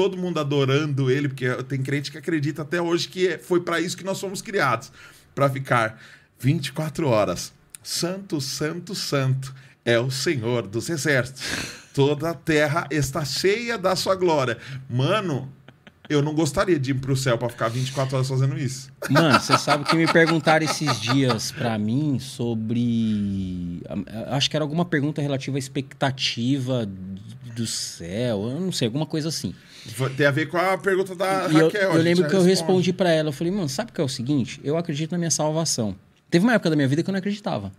todo mundo adorando ele, porque tem crente que acredita até hoje que é- foi para isso que nós fomos criados para ficar 24 horas. Santo, santo, santo é o Senhor dos exércitos. Toda a terra está cheia da sua glória. Mano, eu não gostaria de ir pro céu para ficar 24 horas fazendo isso. Mano, você sabe que me perguntaram esses dias pra mim sobre. Acho que era alguma pergunta relativa à expectativa do céu, eu não sei, alguma coisa assim. Tem a ver com a pergunta da E eu, Raquel. eu gente lembro que eu responde. respondi pra ela, eu falei, mano, sabe o que é o seguinte? Eu acredito na minha salvação. Teve uma época da minha vida que eu não acreditava.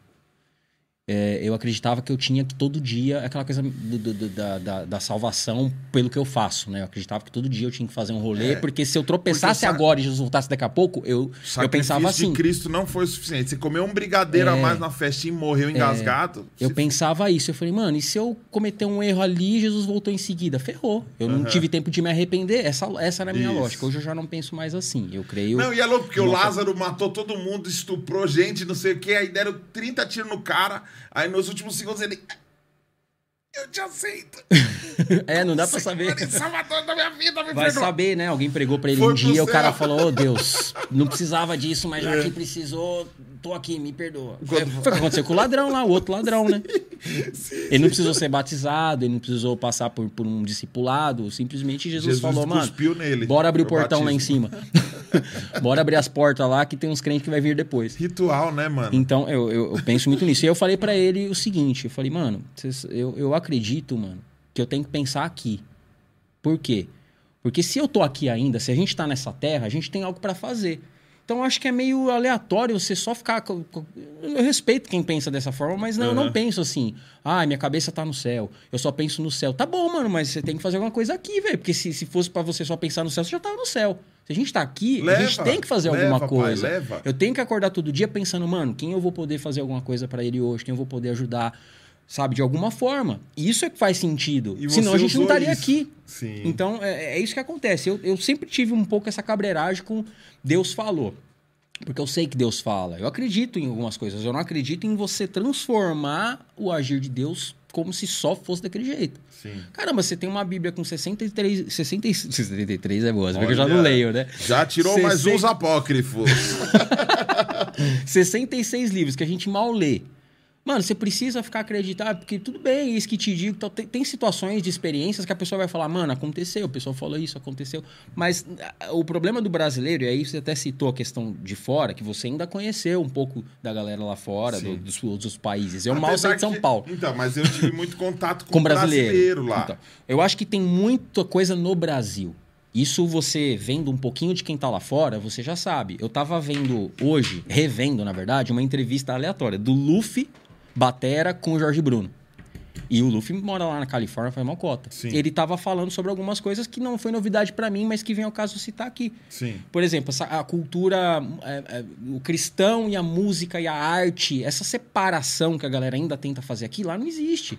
É, eu acreditava que eu tinha que todo dia, aquela coisa do- do- da, da, da salvação pelo que eu faço, né? Eu acreditava que todo dia eu tinha que fazer um rolê, É. porque se eu tropeçasse agora e Jesus voltasse daqui a pouco, eu, eu pensava assim. de Cristo não foi o suficiente. Você comeu um brigadeiro a É. mais na festinha e morreu engasgado. Eu se pensava isso. Eu falei, mano, e se eu cometer um erro ali e Jesus voltou em seguida? Ferrou. Eu não Aham. tive tempo de me arrepender. Essa, essa era a minha Isso. lógica. Hoje eu já não penso mais assim. Eu creio. Não, e é louco, porque o. Lázaro matou todo mundo, estuprou gente, não sei o quê, aí deram 30 tiros no cara, aí nos últimos segundos ele. Eu te aceito. é, não dá pra saber. E Salvador da minha vida, me Vai perdoa. saber, né? Alguém pregou pra ele Foi um dia, o céu. cara falou: Ô Deus, não precisava disso, mas já que precisou, tô aqui, me perdoa. Foi Quando- o que aconteceu com o ladrão lá, o outro ladrão, né? Ele não precisou ser batizado, ele não precisou passar por, por um discipulado, simplesmente Jesus, Jesus falou, mano. nele. Bora abrir o Foi portão lá em batismo. cima. Bora abrir as portas lá que tem uns crentes que vai vir depois. Ritual, né, mano? Então, eu, eu, eu penso muito nisso. E eu falei pra ele o seguinte: eu falei, mano, cês- eu, eu acredito, mano, que eu tenho que pensar aqui. Por quê? Porque se eu tô aqui ainda, se a gente tá nessa terra, a gente tem algo pra fazer. Então, acho que é meio aleatório você só ficar. com- Eu respeito quem pensa dessa forma, mas não, eu não penso assim. Ah, minha cabeça tá no céu. Eu só penso no céu. Tá bom, mano, mas você tem que fazer alguma coisa aqui, velho. Porque se, se fosse pra você só pensar no céu, você já tava no céu. Se a gente tá aqui, a gente Leva, tem que fazer leva, alguma pai, coisa. leva. Eu tenho que acordar todo dia pensando, mano, quem eu vou poder fazer alguma coisa pra ele hoje, quem eu vou poder ajudar, sabe, de alguma forma. Isso é que faz sentido. E Senão a gente não estaria isso. aqui. Sim. Então é, é isso que acontece. Eu, eu sempre tive um pouco essa cabreiragem com Deus falou. Porque eu sei que Deus fala. Eu acredito em algumas coisas. Eu não acredito em você transformar o agir de Deus como se só fosse daquele jeito. Sim. Caramba, você tem uma Bíblia com 63. 60, 63 é boa, você vê que eu já não leio, né? Já tirou mais Sessenta- uns apócrifos. 66 livros que a gente mal lê. Mano, você precisa ficar acreditado, porque tudo bem, isso que te digo. tal, Tem, tem situações de experiências que a pessoa vai falar, mano, aconteceu, o pessoal falou isso, aconteceu. Mas ah, o problema do brasileiro, e aí você até citou a questão de fora, que você ainda conheceu um pouco da galera lá fora, do- dos outros países. Eu mal Apesar sei de São que- Paulo. Então, mas eu tive muito contato com, Com brasileiro. brasileiro lá. Então, eu acho que tem muita coisa no Brasil. Isso você vendo um pouquinho de quem tá lá fora, você já sabe. Eu tava vendo hoje, revendo, na verdade, uma entrevista aleatória do Luffy Batera com o Jorge Bruno. E o Luffy mora lá na Califórnia, faz cota. Sim. Ele tava falando sobre algumas coisas que não foi novidade para mim, mas que vem ao caso citar aqui. Sim. Por exemplo, essa, a cultura, é, é, o cristão e a música e a arte, essa separação que a galera ainda tenta fazer aqui, lá não existe.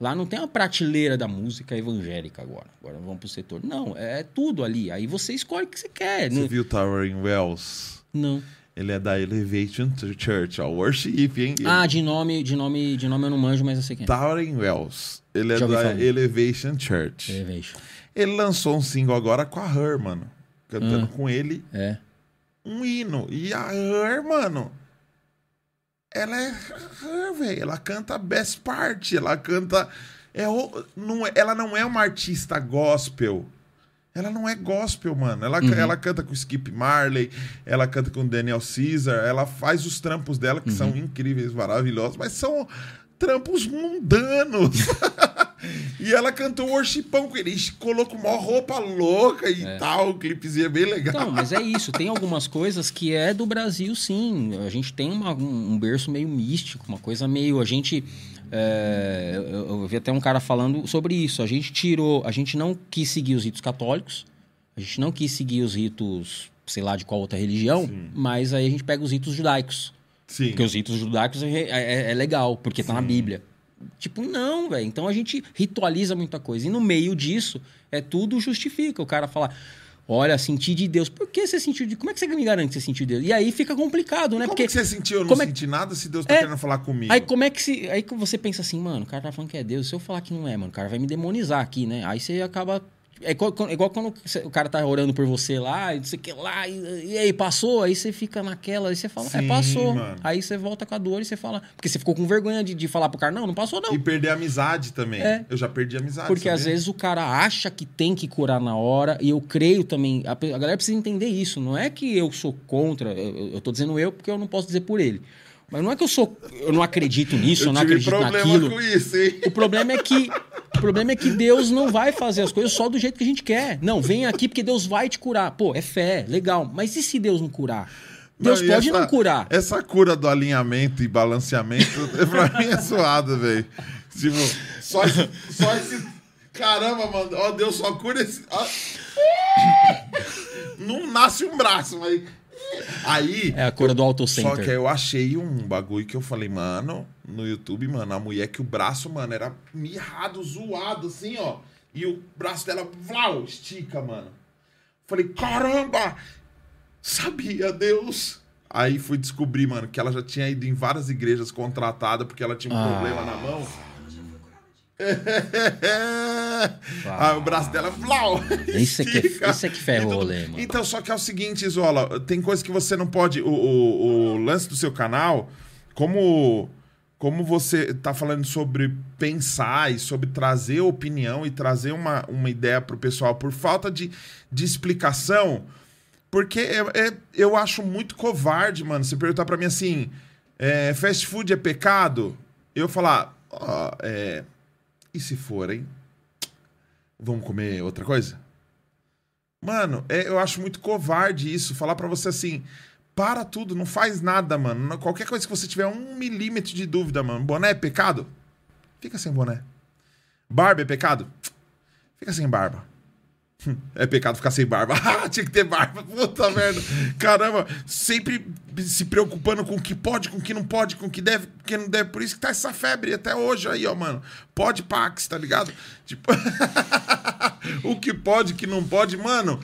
Lá não tem uma prateleira da música evangélica agora. Agora vamos pro setor. Não, é tudo ali. Aí você escolhe o que você quer. Você Não. viu Towering Wells? não. Ele é da Elevation Church, ó. Worship, hein? Ah, de nome, de nome, de nome eu não manjo, mas eu sei quem é. Towering Wells. Ele é da falar. Elevation Church. Elevation. Ele lançou um single agora com a Her, mano. Cantando Ah. com ele É. um hino. E a Her, mano. Ela é Her, velho. Ela canta best part. Ela canta. É, não é- ela não é uma artista gospel. Ela não é gospel, mano. Ela, Uhum. ela canta com Skip Marley, ela canta com o Daniel Caesar, ela faz os trampos dela que Uhum. são incríveis, maravilhosos, mas são trampos mundanos. e ela cantou worshipão com ele, colocou uma roupa louca e tal, o clipezinho é bem legal. Então, mas é isso. Tem algumas coisas que é do Brasil, sim. A gente tem uma- um, um berço meio místico, uma coisa meio. A gente. É, eu, eu vi até um cara falando sobre isso. A gente tirou. A gente não quis seguir os ritos católicos. A gente não quis seguir os ritos, sei lá, de qual outra religião. Mas aí a gente pega os ritos judaicos. Sim. Porque os ritos judaicos é, é- é legal, porque tá na Bíblia. Tipo, não, velho. Então a gente ritualiza muita coisa. E no meio disso, é tudo justifica. O cara fala, olha, senti de Deus. Por que você sentiu de Como é que você me garante que você sentiu de Deus? E aí fica complicado, né? Como porque que você sentiu? Eu não como é- senti nada se Deus tá É. querendo falar comigo. Aí como é que se. Aí você pensa assim, mano, o cara tá falando que é Deus. Se eu falar que não é, mano, o cara vai me demonizar aqui, né? Aí você acaba. É igual, é igual quando você- o cara tá orando por você lá, e não sei o que lá, e, e aí, passou? Aí você fica naquela, aí você fala, é, Sim, passou. mano. Aí você volta com a dor e você fala. Porque você ficou com vergonha de, de falar pro cara, não, não passou, não. E perder a amizade também. É. Eu já perdi a amizade. Porque às sabia? vezes o cara acha que tem que curar na hora, e eu creio também. A, a galera precisa entender isso. Não é que eu sou contra, eu, eu- eu tô dizendo eu porque eu não posso dizer por ele. Mas não é que eu sou. Eu não acredito nisso, eu, eu não acredito problema naquilo. com isso, hein? O problema é que. O problema é que Deus não vai fazer as coisas só do jeito que a gente quer. Não, vem aqui porque Deus vai te curar. Pô, é fé, legal. Mas e se Deus não curar? Deus Não, pode essa- não curar. Essa cura do alinhamento e balanceamento, pra mim é zoado, velho. Tipo, só esse, só esse. Caramba, mano. Ó, Deus só cura esse. ó. Não nasce um braço, mas. Aí. É a cura do auto Só que aí center. eu achei um bagulho que eu falei, mano, no YouTube, mano, a mulher que o braço, mano, era mirrado, zoado, assim, ó. E o braço dela, vlau, estica, mano. Falei, caramba! Sabia, Deus! Aí fui descobrir, mano, que ela já tinha ido em várias igrejas contratada porque ela tinha um Ah. problema na mão. Aí o braço dela, vlau! Isso é que é- isso é que ferra o E tudo- rolê, mano. Então, só que é o seguinte, Isola, tem coisa que você não pode. O, o, o lance do seu canal, como, como você tá falando sobre pensar e sobre trazer opinião e trazer uma, uma ideia pro pessoal por falta de, de explicação, porque é, é- eu acho muito covarde, mano, você perguntar pra mim assim: é, fast food é pecado? Eu falar, ó, é, e se for, hein? Vamos comer outra coisa? Mano, é- eu acho muito covarde isso. Falar pra você assim, para tudo, não faz nada, mano. Qualquer coisa que você tiver um milímetro de dúvida, mano. Boné é pecado? Fica sem boné. Barba é pecado? Fica sem barba. Hum, É pecado ficar sem barba. Ah, tinha que ter barba. Puta merda. Caramba, sempre se preocupando com o que pode, com o que não pode, com o que deve, com o que não deve. Por isso que tá essa febre até hoje aí, ó, mano. Pode pax, tá ligado? Tipo, o que pode, o que não pode, mano.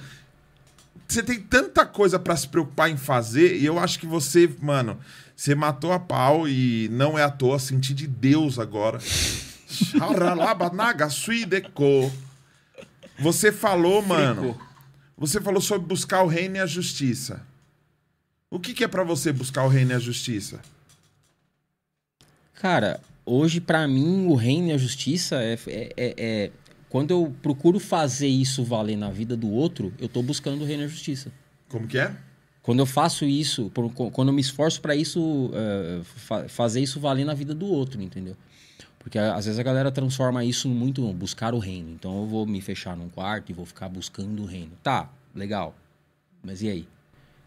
Você tem tanta coisa pra se preocupar em fazer e eu acho que você, mano, você matou a pau e não é à toa sentir de Deus agora. Charalabanaga suideko. Você falou, mano. Você falou sobre buscar o reino e a justiça. O que, que é pra você buscar o reino e a justiça? Cara, hoje pra mim o reino e a justiça é, é- é- é- Quando eu procuro fazer isso valer na vida do outro, eu tô buscando o reino e a justiça. Como que é? Quando eu faço isso, quando eu me esforço pra isso, eh, fa- fazer isso valer na vida do outro, entendeu? Porque às vezes a galera transforma isso muito buscar o reino. Então eu vou me fechar num quarto e vou ficar buscando o reino. Tá, legal. Mas e aí?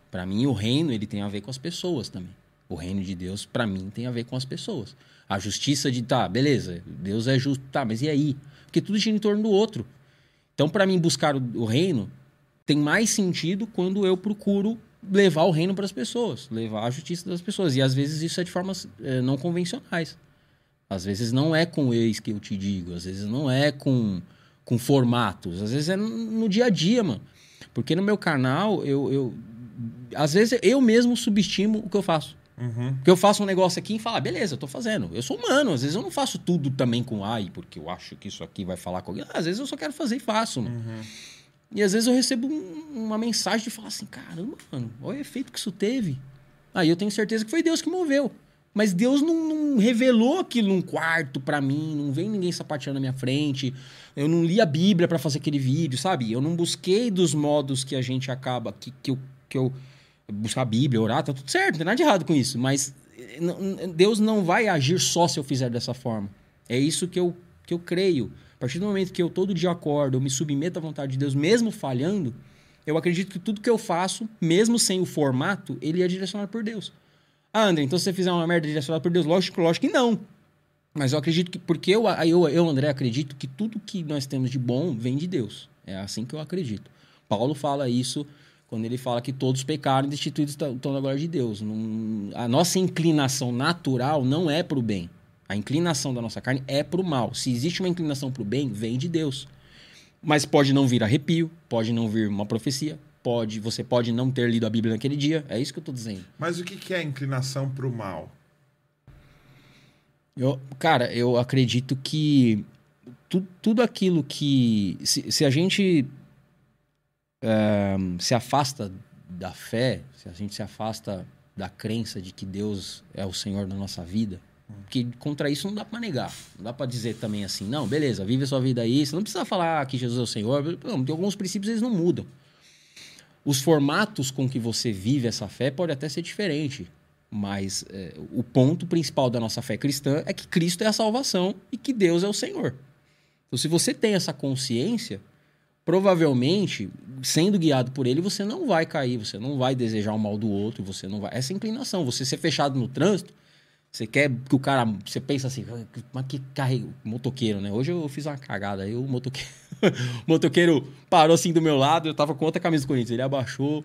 Pra mim o reino ele tem a ver com as pessoas também. O reino de Deus, para mim, tem a ver com as pessoas. A justiça de, tá, beleza, Deus é justo, tá, mas e aí? Porque tudo gira em torno do outro. Então, para mim, buscar o, reino tem mais sentido quando eu procuro levar o reino para as pessoas, levar a justiça das pessoas. E às vezes isso é de formas é, não convencionais. Às vezes não é com ex que eu te digo, às vezes não é com, com formatos, às vezes é no, dia a dia, mano. Porque no meu canal, eu, eu. Às vezes eu mesmo subestimo o que eu faço. Uhum. Porque eu faço um negócio aqui e falo, ah, beleza, eu tô fazendo. Eu sou humano, às vezes eu não faço tudo também com ai, porque eu acho que isso aqui vai falar com alguém. Às vezes eu só quero fazer e faço, mano. Uhum. E às vezes eu recebo um- uma mensagem de falar assim, caramba, mano, olha o efeito que isso teve. Aí eu tenho certeza que foi Deus que moveu. Mas Deus não, não revelou aquilo num quarto pra mim, não veio ninguém sapateando na minha frente. Eu não li a Bíblia pra fazer aquele vídeo, sabe? Eu não busquei dos modos que a gente acaba, que, que, eu, que eu buscar a Bíblia, orar, tá tudo certo, não tem nada de errado com isso. Mas eh, Deus não vai agir só se eu fizer dessa forma. É isso que eu, que eu creio. A partir do momento que eu todo dia acordo, eu me submeto à vontade de Deus, mesmo falhando, eu acredito que tudo que eu faço, mesmo sem o formato, ele é direcionado por Deus. Ah, André, então se você fizer uma merda direcionada por Deus, lógico, lógico que não. Mas eu acredito que, porque eu, eu, eu, André, acredito que tudo que nós temos de bom vem de Deus. É assim que eu acredito. Paulo fala isso quando ele fala que todos pecaram e destituídos estão da glória de Deus. Não- a nossa inclinação natural não é para o bem. A inclinação da nossa carne é para o mal. Se existe uma inclinação para o bem, vem de Deus. Mas pode não vir arrepio, pode não vir uma profecia, pode, você pode não ter lido a Bíblia naquele dia. É isso que eu estou dizendo. Mas o que, é inclinação pro mal? Eu, cara, eu acredito que tu, tudo aquilo que. Se, se a gente eh, se afasta da fé, se a gente se afasta da crença de que Deus é o Senhor da nossa vida, porque contra isso não dá pra negar. Não dá pra dizer também assim, não, beleza, vive a sua vida aí. Você não precisa falar que Jesus é o Senhor. Não, tem alguns princípios eles não mudam. Os formatos com que você vive essa fé pode até ser diferente. Mas é, o ponto principal da nossa fé cristã é que Cristo é a salvação e que Deus é o Senhor. Então, se você tem essa consciência, provavelmente, sendo guiado por Ele, você não vai cair, você não vai desejar o mal do outro, você não vai. Essa inclinação, você ser fechado no trânsito, você quer que o cara. Você pensa assim, "Ah, mas que carrego. Motoqueiro, né? Hoje eu fiz uma cagada. Aí o motoqueiro, o motoqueiro parou assim do meu lado, eu tava com outra camisa do Corinthians. Ele abaixou.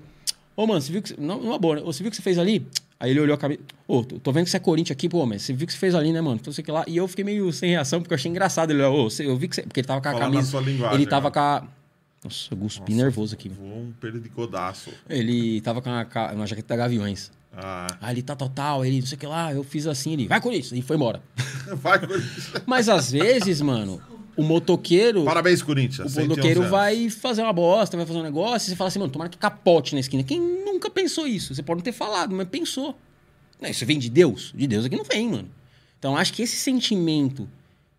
Ô, mano, você viu que. Não, numa boa, né? Você viu que você fez ali? Aí ele olhou a camisa. Ô, tô, tô vendo que você é Corinthians aqui, pô, mas você viu que você fez ali, né, mano? Então sei que lá. E eu fiquei meio sem reação, porque eu achei engraçado. Ele olhou, ô, eu vi que você. Porque ele tava com a Falando camisa. ele tava né? com a. Nossa, eu cuspi nervoso aqui. Voou um perigodaço. Ele tava com a, ca- uma jaqueta da Gaviões. Ah, Aí ele tá total, ele não sei o que lá, eu fiz assim, ele vai com isso, e foi embora. vai, Corinthians. Mas às vezes, mano, o motoqueiro. Parabéns, Corinthians. O 111 motoqueiro anos. vai fazer uma bosta, vai fazer um negócio, e você fala assim, mano, tomara que capote na esquina. Quem nunca pensou isso? Você pode não ter falado, mas pensou. Não, Isso vem de Deus? De Deus aqui não vem, mano. Então acho que esse sentimento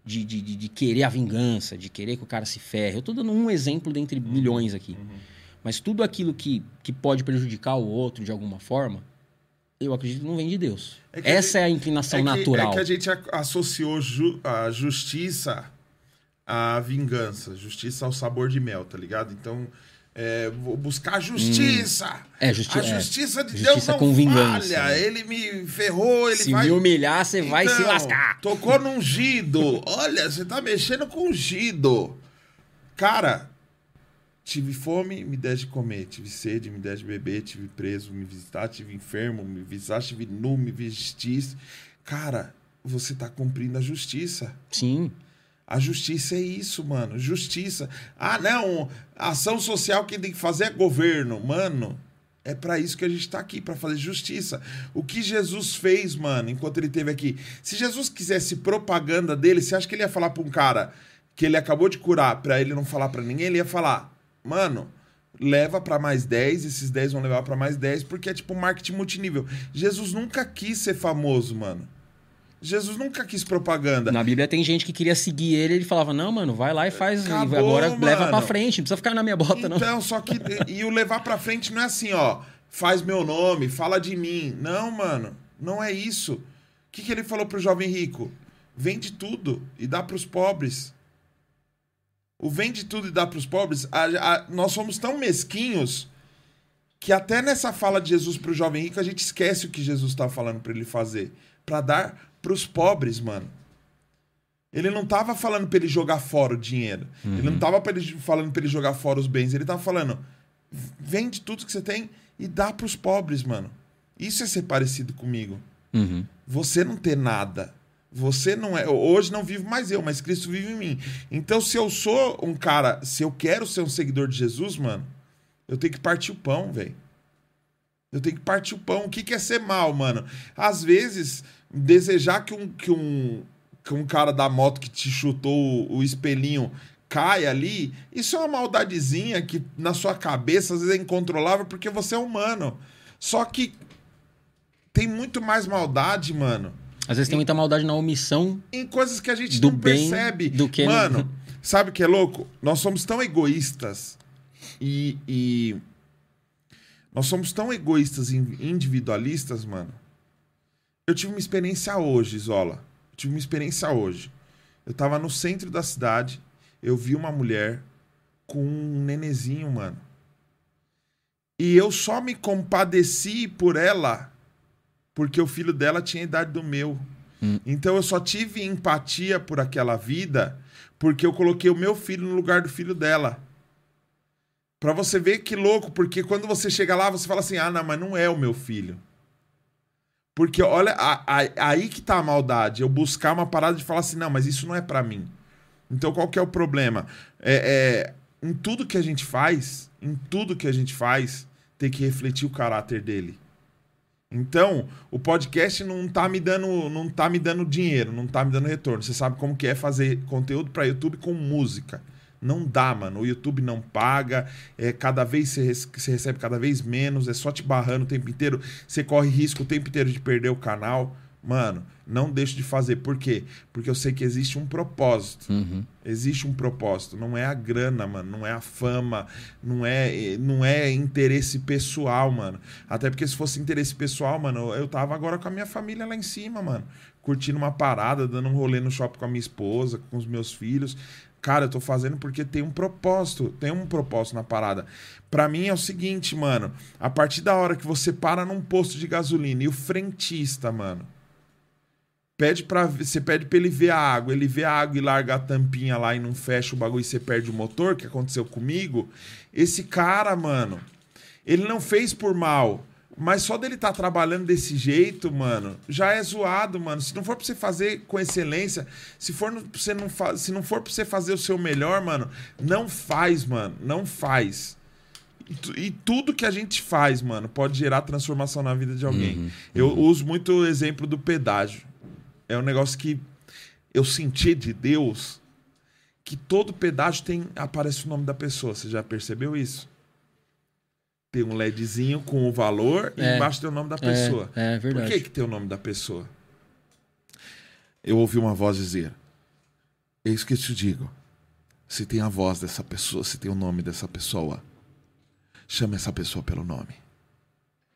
de, de, de, de querer a vingança, de querer que o cara se ferre, eu tô dando um exemplo dentre milhões aqui. Mas tudo aquilo que, que pode prejudicar o outro de alguma forma, eu acredito que não vem de Deus. É Essa é a inclinação é que, natural. É que a gente associou ju- a justiça à vingança. Justiça ao sabor de mel, tá ligado? Então, é, vou buscar justiça. É, justi- a é. justiça de Justiça Deus não com vingança, falha. né? Ele me ferrou, ele Se vai... me humilhar, você vai se Então, lascar. Tocou no ungido. Olha, você tá mexendo com ungido. Cara, tive fome, me deste de comer. Tive sede, me deste de beber. Tive preso, me visitar. Tive enfermo, me visitaste. Tive nu, me vestiste. Cara, você tá cumprindo a justiça. Sim. A justiça é isso, mano. Justiça. Ah, não. Ação social quem tem que fazer é governo. Mano, é pra isso que a gente tá aqui, pra fazer justiça. O que Jesus fez, mano, enquanto ele esteve aqui. Se Jesus quisesse propaganda dele, você acha que ele ia falar pra um cara que ele acabou de curar, pra ele não falar pra ninguém? Ele ia falar, mano. Leva pra mais 10, esses 10 vão levar pra mais 10, porque é tipo marketing multinível. Jesus nunca quis ser famoso, mano. Jesus nunca quis propaganda. Na Bíblia tem gente que queria seguir ele, ele falava: Não, mano, vai lá e faz. Acabou, agora leva mano. pra frente, não precisa ficar na minha bota, não. Então, só que. E o levar pra frente não é assim, ó. Faz meu nome, fala de mim. Não, mano. Não é isso. O que, que ele falou pro jovem rico? Vende tudo e dá pros pobres. O vende tudo e dá pros pobres. a- a- nós somos tão mesquinhos que até nessa fala de Jesus pro jovem rico, a gente esquece o que Jesus tá falando para ele fazer. para dar pros pobres, mano. Ele não tava falando pra ele jogar fora o dinheiro. Uhum. Ele não tava pra ele, falando pra ele jogar fora os bens. Ele tava falando, vende tudo que você tem e dá pros pobres, mano. Isso é ser parecido comigo. Uhum. Você não ter nada. Você não é. Hoje não vivo mais eu, mas Cristo vive em mim. Então, se eu sou um cara, se eu quero ser um seguidor de Jesus, mano, eu tenho que partir o pão, velho. Eu tenho que partir o pão. O que, que é ser mal, mano? Às vezes, desejar que um, que um, que um cara da moto que te chutou o, o espelhinho caia ali, isso é uma maldadezinha que na sua cabeça às vezes é incontrolável porque você é humano. Só que tem muito mais maldade, mano. Às vezes tem muita maldade na omissão. Em coisas que a gente não percebe. Do que mano, sabe o que é louco? Nós somos tão egoístas e, e nós somos tão egoístas e individualistas, mano. Eu tive uma experiência hoje, Zola. Eu tive uma experiência hoje. Eu tava no centro da cidade, eu vi uma mulher com um nenezinho, mano. E eu só me compadeci por ela porque o filho dela tinha a idade do meu. Hum. Então eu só tive empatia por aquela vida porque eu coloquei o meu filho no lugar do filho dela. Pra você ver que louco, porque quando você chega lá, você fala assim: ah, não, mas não é o meu filho. Porque olha, a, a, aí que tá a maldade. Eu buscar uma parada de falar assim: não, mas isso não é para mim. Então qual que é o problema? É, é, em tudo que a gente faz, em tudo que a gente faz, tem que refletir o caráter dele. Então, o podcast não tá me dando, não tá me dando dinheiro, não tá me dando retorno. Você sabe como que é fazer conteúdo para YouTube com música. Não dá, mano. O YouTube não paga. É, cada vez você, você recebe cada vez menos. É só te barrando o tempo inteiro. Você corre risco o tempo inteiro de perder o canal. Mano, não deixo de fazer. Por quê? Porque eu sei que existe um propósito. Uhum. Existe um propósito. Não é a grana, mano. Não é a fama. Não é, não é interesse pessoal, mano. Até porque se fosse interesse pessoal, mano, eu tava agora com a minha família lá em cima, mano. Curtindo uma parada, dando um rolê no shopping com a minha esposa, com os meus filhos. Cara, eu tô fazendo porque tem um propósito, tem um propósito na parada. Para mim é o seguinte, mano, a partir da hora que você para num posto de gasolina e o frentista, mano, pede para você pede para ele ver a água, ele vê a água e larga a tampinha lá e não fecha o bagulho e você perde o motor, que aconteceu comigo. Esse cara, mano, ele não fez por mal. Mas só dele estar tá trabalhando desse jeito, mano, já é zoado, mano. Se não for pra você fazer com excelência, se for pra você não se não for pra você fazer o seu melhor, mano, não faz, mano. Não faz. E, e tudo que a gente faz, mano, pode gerar transformação na vida de alguém. Uhum, eu uhum. uso muito o exemplo do pedágio. É um negócio que eu senti de Deus que todo pedágio tem aparece o nome da pessoa. Você já percebeu isso? tem um LEDzinho com o valor e é, embaixo tem o nome da pessoa. É, é verdade. Por que, que tem o nome da pessoa? Eu ouvi uma voz dizer: Eis que te digo. Se tem a voz dessa pessoa, se tem o nome dessa pessoa, chame essa pessoa pelo nome.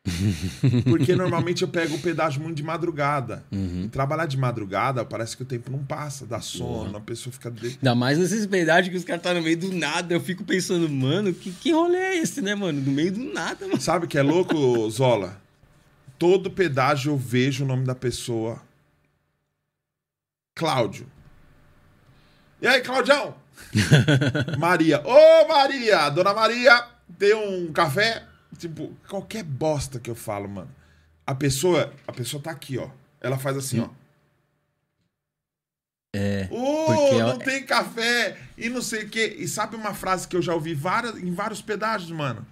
Porque normalmente eu pego o pedágio muito de madrugada. Uhum. Trabalhar de madrugada, parece que o tempo não passa, dá sono, uhum. a pessoa fica. De... Ainda mais nesses pedágios que os caras estão tá no meio do nada. Eu fico pensando, mano, que, que rolê é esse, né, mano? No meio do nada, mano. Sabe o que é louco, Zola? Todo pedágio eu vejo o nome da pessoa. Cláudio. E aí, Claudião? Maria. Ô, Maria! Dona Maria, tem um café? Tipo, qualquer bosta que eu falo, mano. A pessoa, a pessoa tá aqui, ó. Ela faz assim, ó. É. Oh, não tem café e não sei o quê. E sabe uma frase que eu já ouvi várias, em vários pedágios, mano?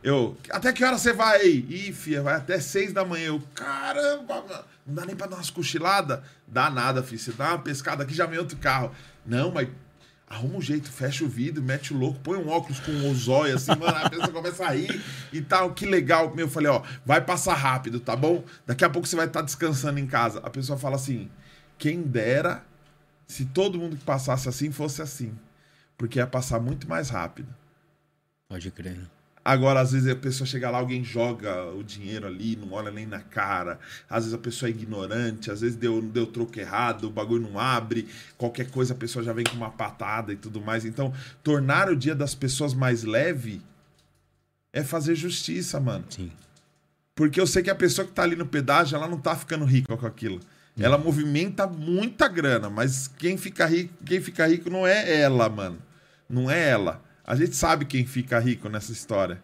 Eu, até que hora você vai aí? Ih, fia, vai até seis da manhã. Eu, caramba, não dá nem pra dar umas cochiladas? Dá nada, filho. Você dá uma pescada aqui, já vem outro carro. Não, mas arruma um jeito, fecha o vidro, mete o louco, põe um óculos com um zóio assim, mano, a pessoa começa a rir e tal, que legal. Eu falei, ó, vai passar rápido, tá bom? Daqui a pouco você vai estar tá descansando em casa. A pessoa fala assim, quem dera se todo mundo que passasse assim fosse assim, porque ia passar muito mais rápido. Pode crer. Agora, às vezes a pessoa chega lá, alguém joga o dinheiro ali, não olha nem na cara. Às vezes a pessoa é ignorante, às vezes deu, deu troco errado, o bagulho não abre, qualquer coisa a pessoa já vem com uma patada e tudo mais. Então, tornar o dia das pessoas mais leve é fazer justiça, mano. Sim. Porque eu sei que a pessoa que tá ali no pedágio, ela não tá ficando rica com aquilo. Ela movimenta muita grana, mas quem fica rico, quem fica rico não é ela, mano. Não é ela. A gente sabe quem fica rico nessa história.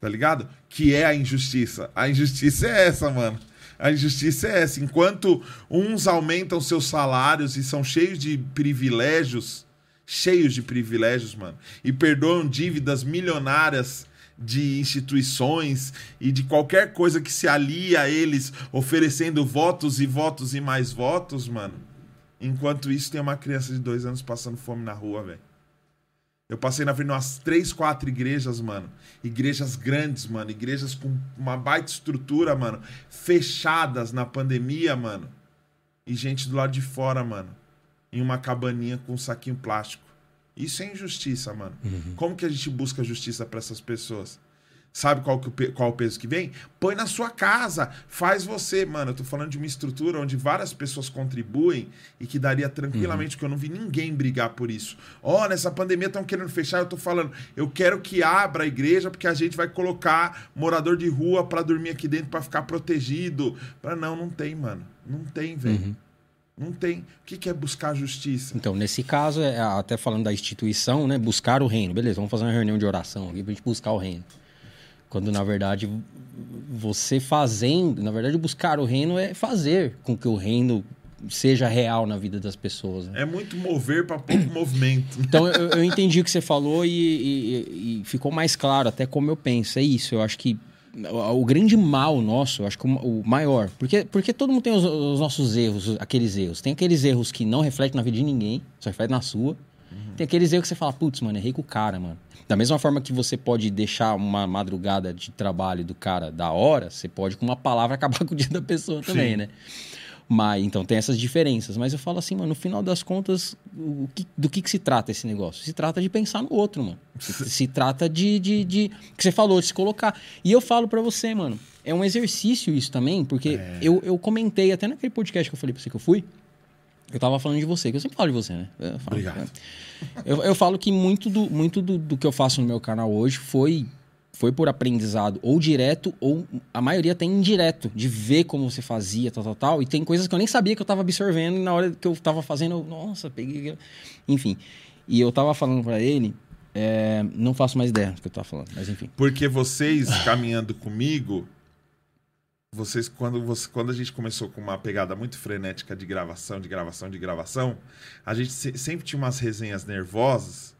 Tá ligado? Que é a injustiça. A injustiça é essa, mano. A injustiça é essa. Enquanto uns aumentam seus salários e são cheios de privilégios, cheios de privilégios, mano, e perdoam dívidas milionárias de instituições e de qualquer coisa que se alia a eles, oferecendo votos e votos e mais votos, mano. Enquanto isso, tem uma criança de dois anos passando fome na rua, velho. Eu passei na frente de umas três, quatro igrejas, mano. Igrejas grandes, mano. Igrejas com uma baita estrutura, mano. Fechadas na pandemia, mano. E gente do lado de fora, mano. Em uma cabaninha com um saquinho plástico. Isso é injustiça, mano. Uhum. Como que a gente busca justiça para essas pessoas? Sabe qual, que qual o peso que vem? Põe na sua casa, faz você, mano. Eu tô falando de uma estrutura onde várias pessoas contribuem e que daria tranquilamente, porque eu não vi ninguém brigar por isso. Ó, nessa pandemia estão querendo fechar, eu tô falando, eu quero que abra a igreja porque a gente vai colocar morador de rua para dormir aqui dentro para ficar protegido. Pra... Não, não tem, mano. Não tem, velho. Não tem. O que, que é buscar justiça? Então, nesse caso, é, até falando da instituição, né? Buscar o reino. Beleza, vamos fazer uma reunião de oração aqui pra gente buscar o reino. Quando, na verdade, você fazendo... Na verdade, buscar o reino é fazer com que o reino seja real na vida das pessoas. né? É muito mover para pouco movimento. Então, eu, eu entendi o que você falou e, e- e ficou mais claro até como eu penso. É isso, eu acho que o, o grande mal nosso, eu acho que o, o maior... Porque, porque todo mundo tem os, os nossos erros, aqueles erros. Tem aqueles erros que não refletem na vida de ninguém, só refletem na sua. Tem aqueles erros que você fala, putz, mano, errei com o cara, mano. Da mesma forma que você pode deixar uma madrugada de trabalho do cara da hora, você pode, com uma palavra, acabar com o dia da pessoa também, Sim. né? Mas, então, tem essas diferenças. Mas eu falo assim, mano, no final das contas, o que- do que, que se trata esse negócio? Se trata de pensar no outro, mano. Se, se trata de, de, de... que você falou, de se colocar. E eu falo pra você, mano, é um exercício isso também, porque eu, eu comentei até naquele podcast que eu falei pra você que eu fui, eu tava falando de você, que eu sempre falo de você, né? Eu falo, Obrigado. eu, eu falo que muito, do, muito do, do que eu faço no meu canal hoje foi, foi por aprendizado, ou direto, ou a maioria tem indireto, de ver como você fazia, tal, tal, tal. E tem coisas que eu nem sabia que eu tava absorvendo, e na hora que eu tava fazendo, eu, nossa, peguei. Enfim. E eu tava falando pra ele, é, não faço mais ideia do que eu tava falando, mas enfim. Porque vocês caminhando comigo, vocês quando você quando a gente começou com uma pegada muito frenética de gravação, de gravação, de gravação, a gente se- sempre tinha umas resenhas nervosas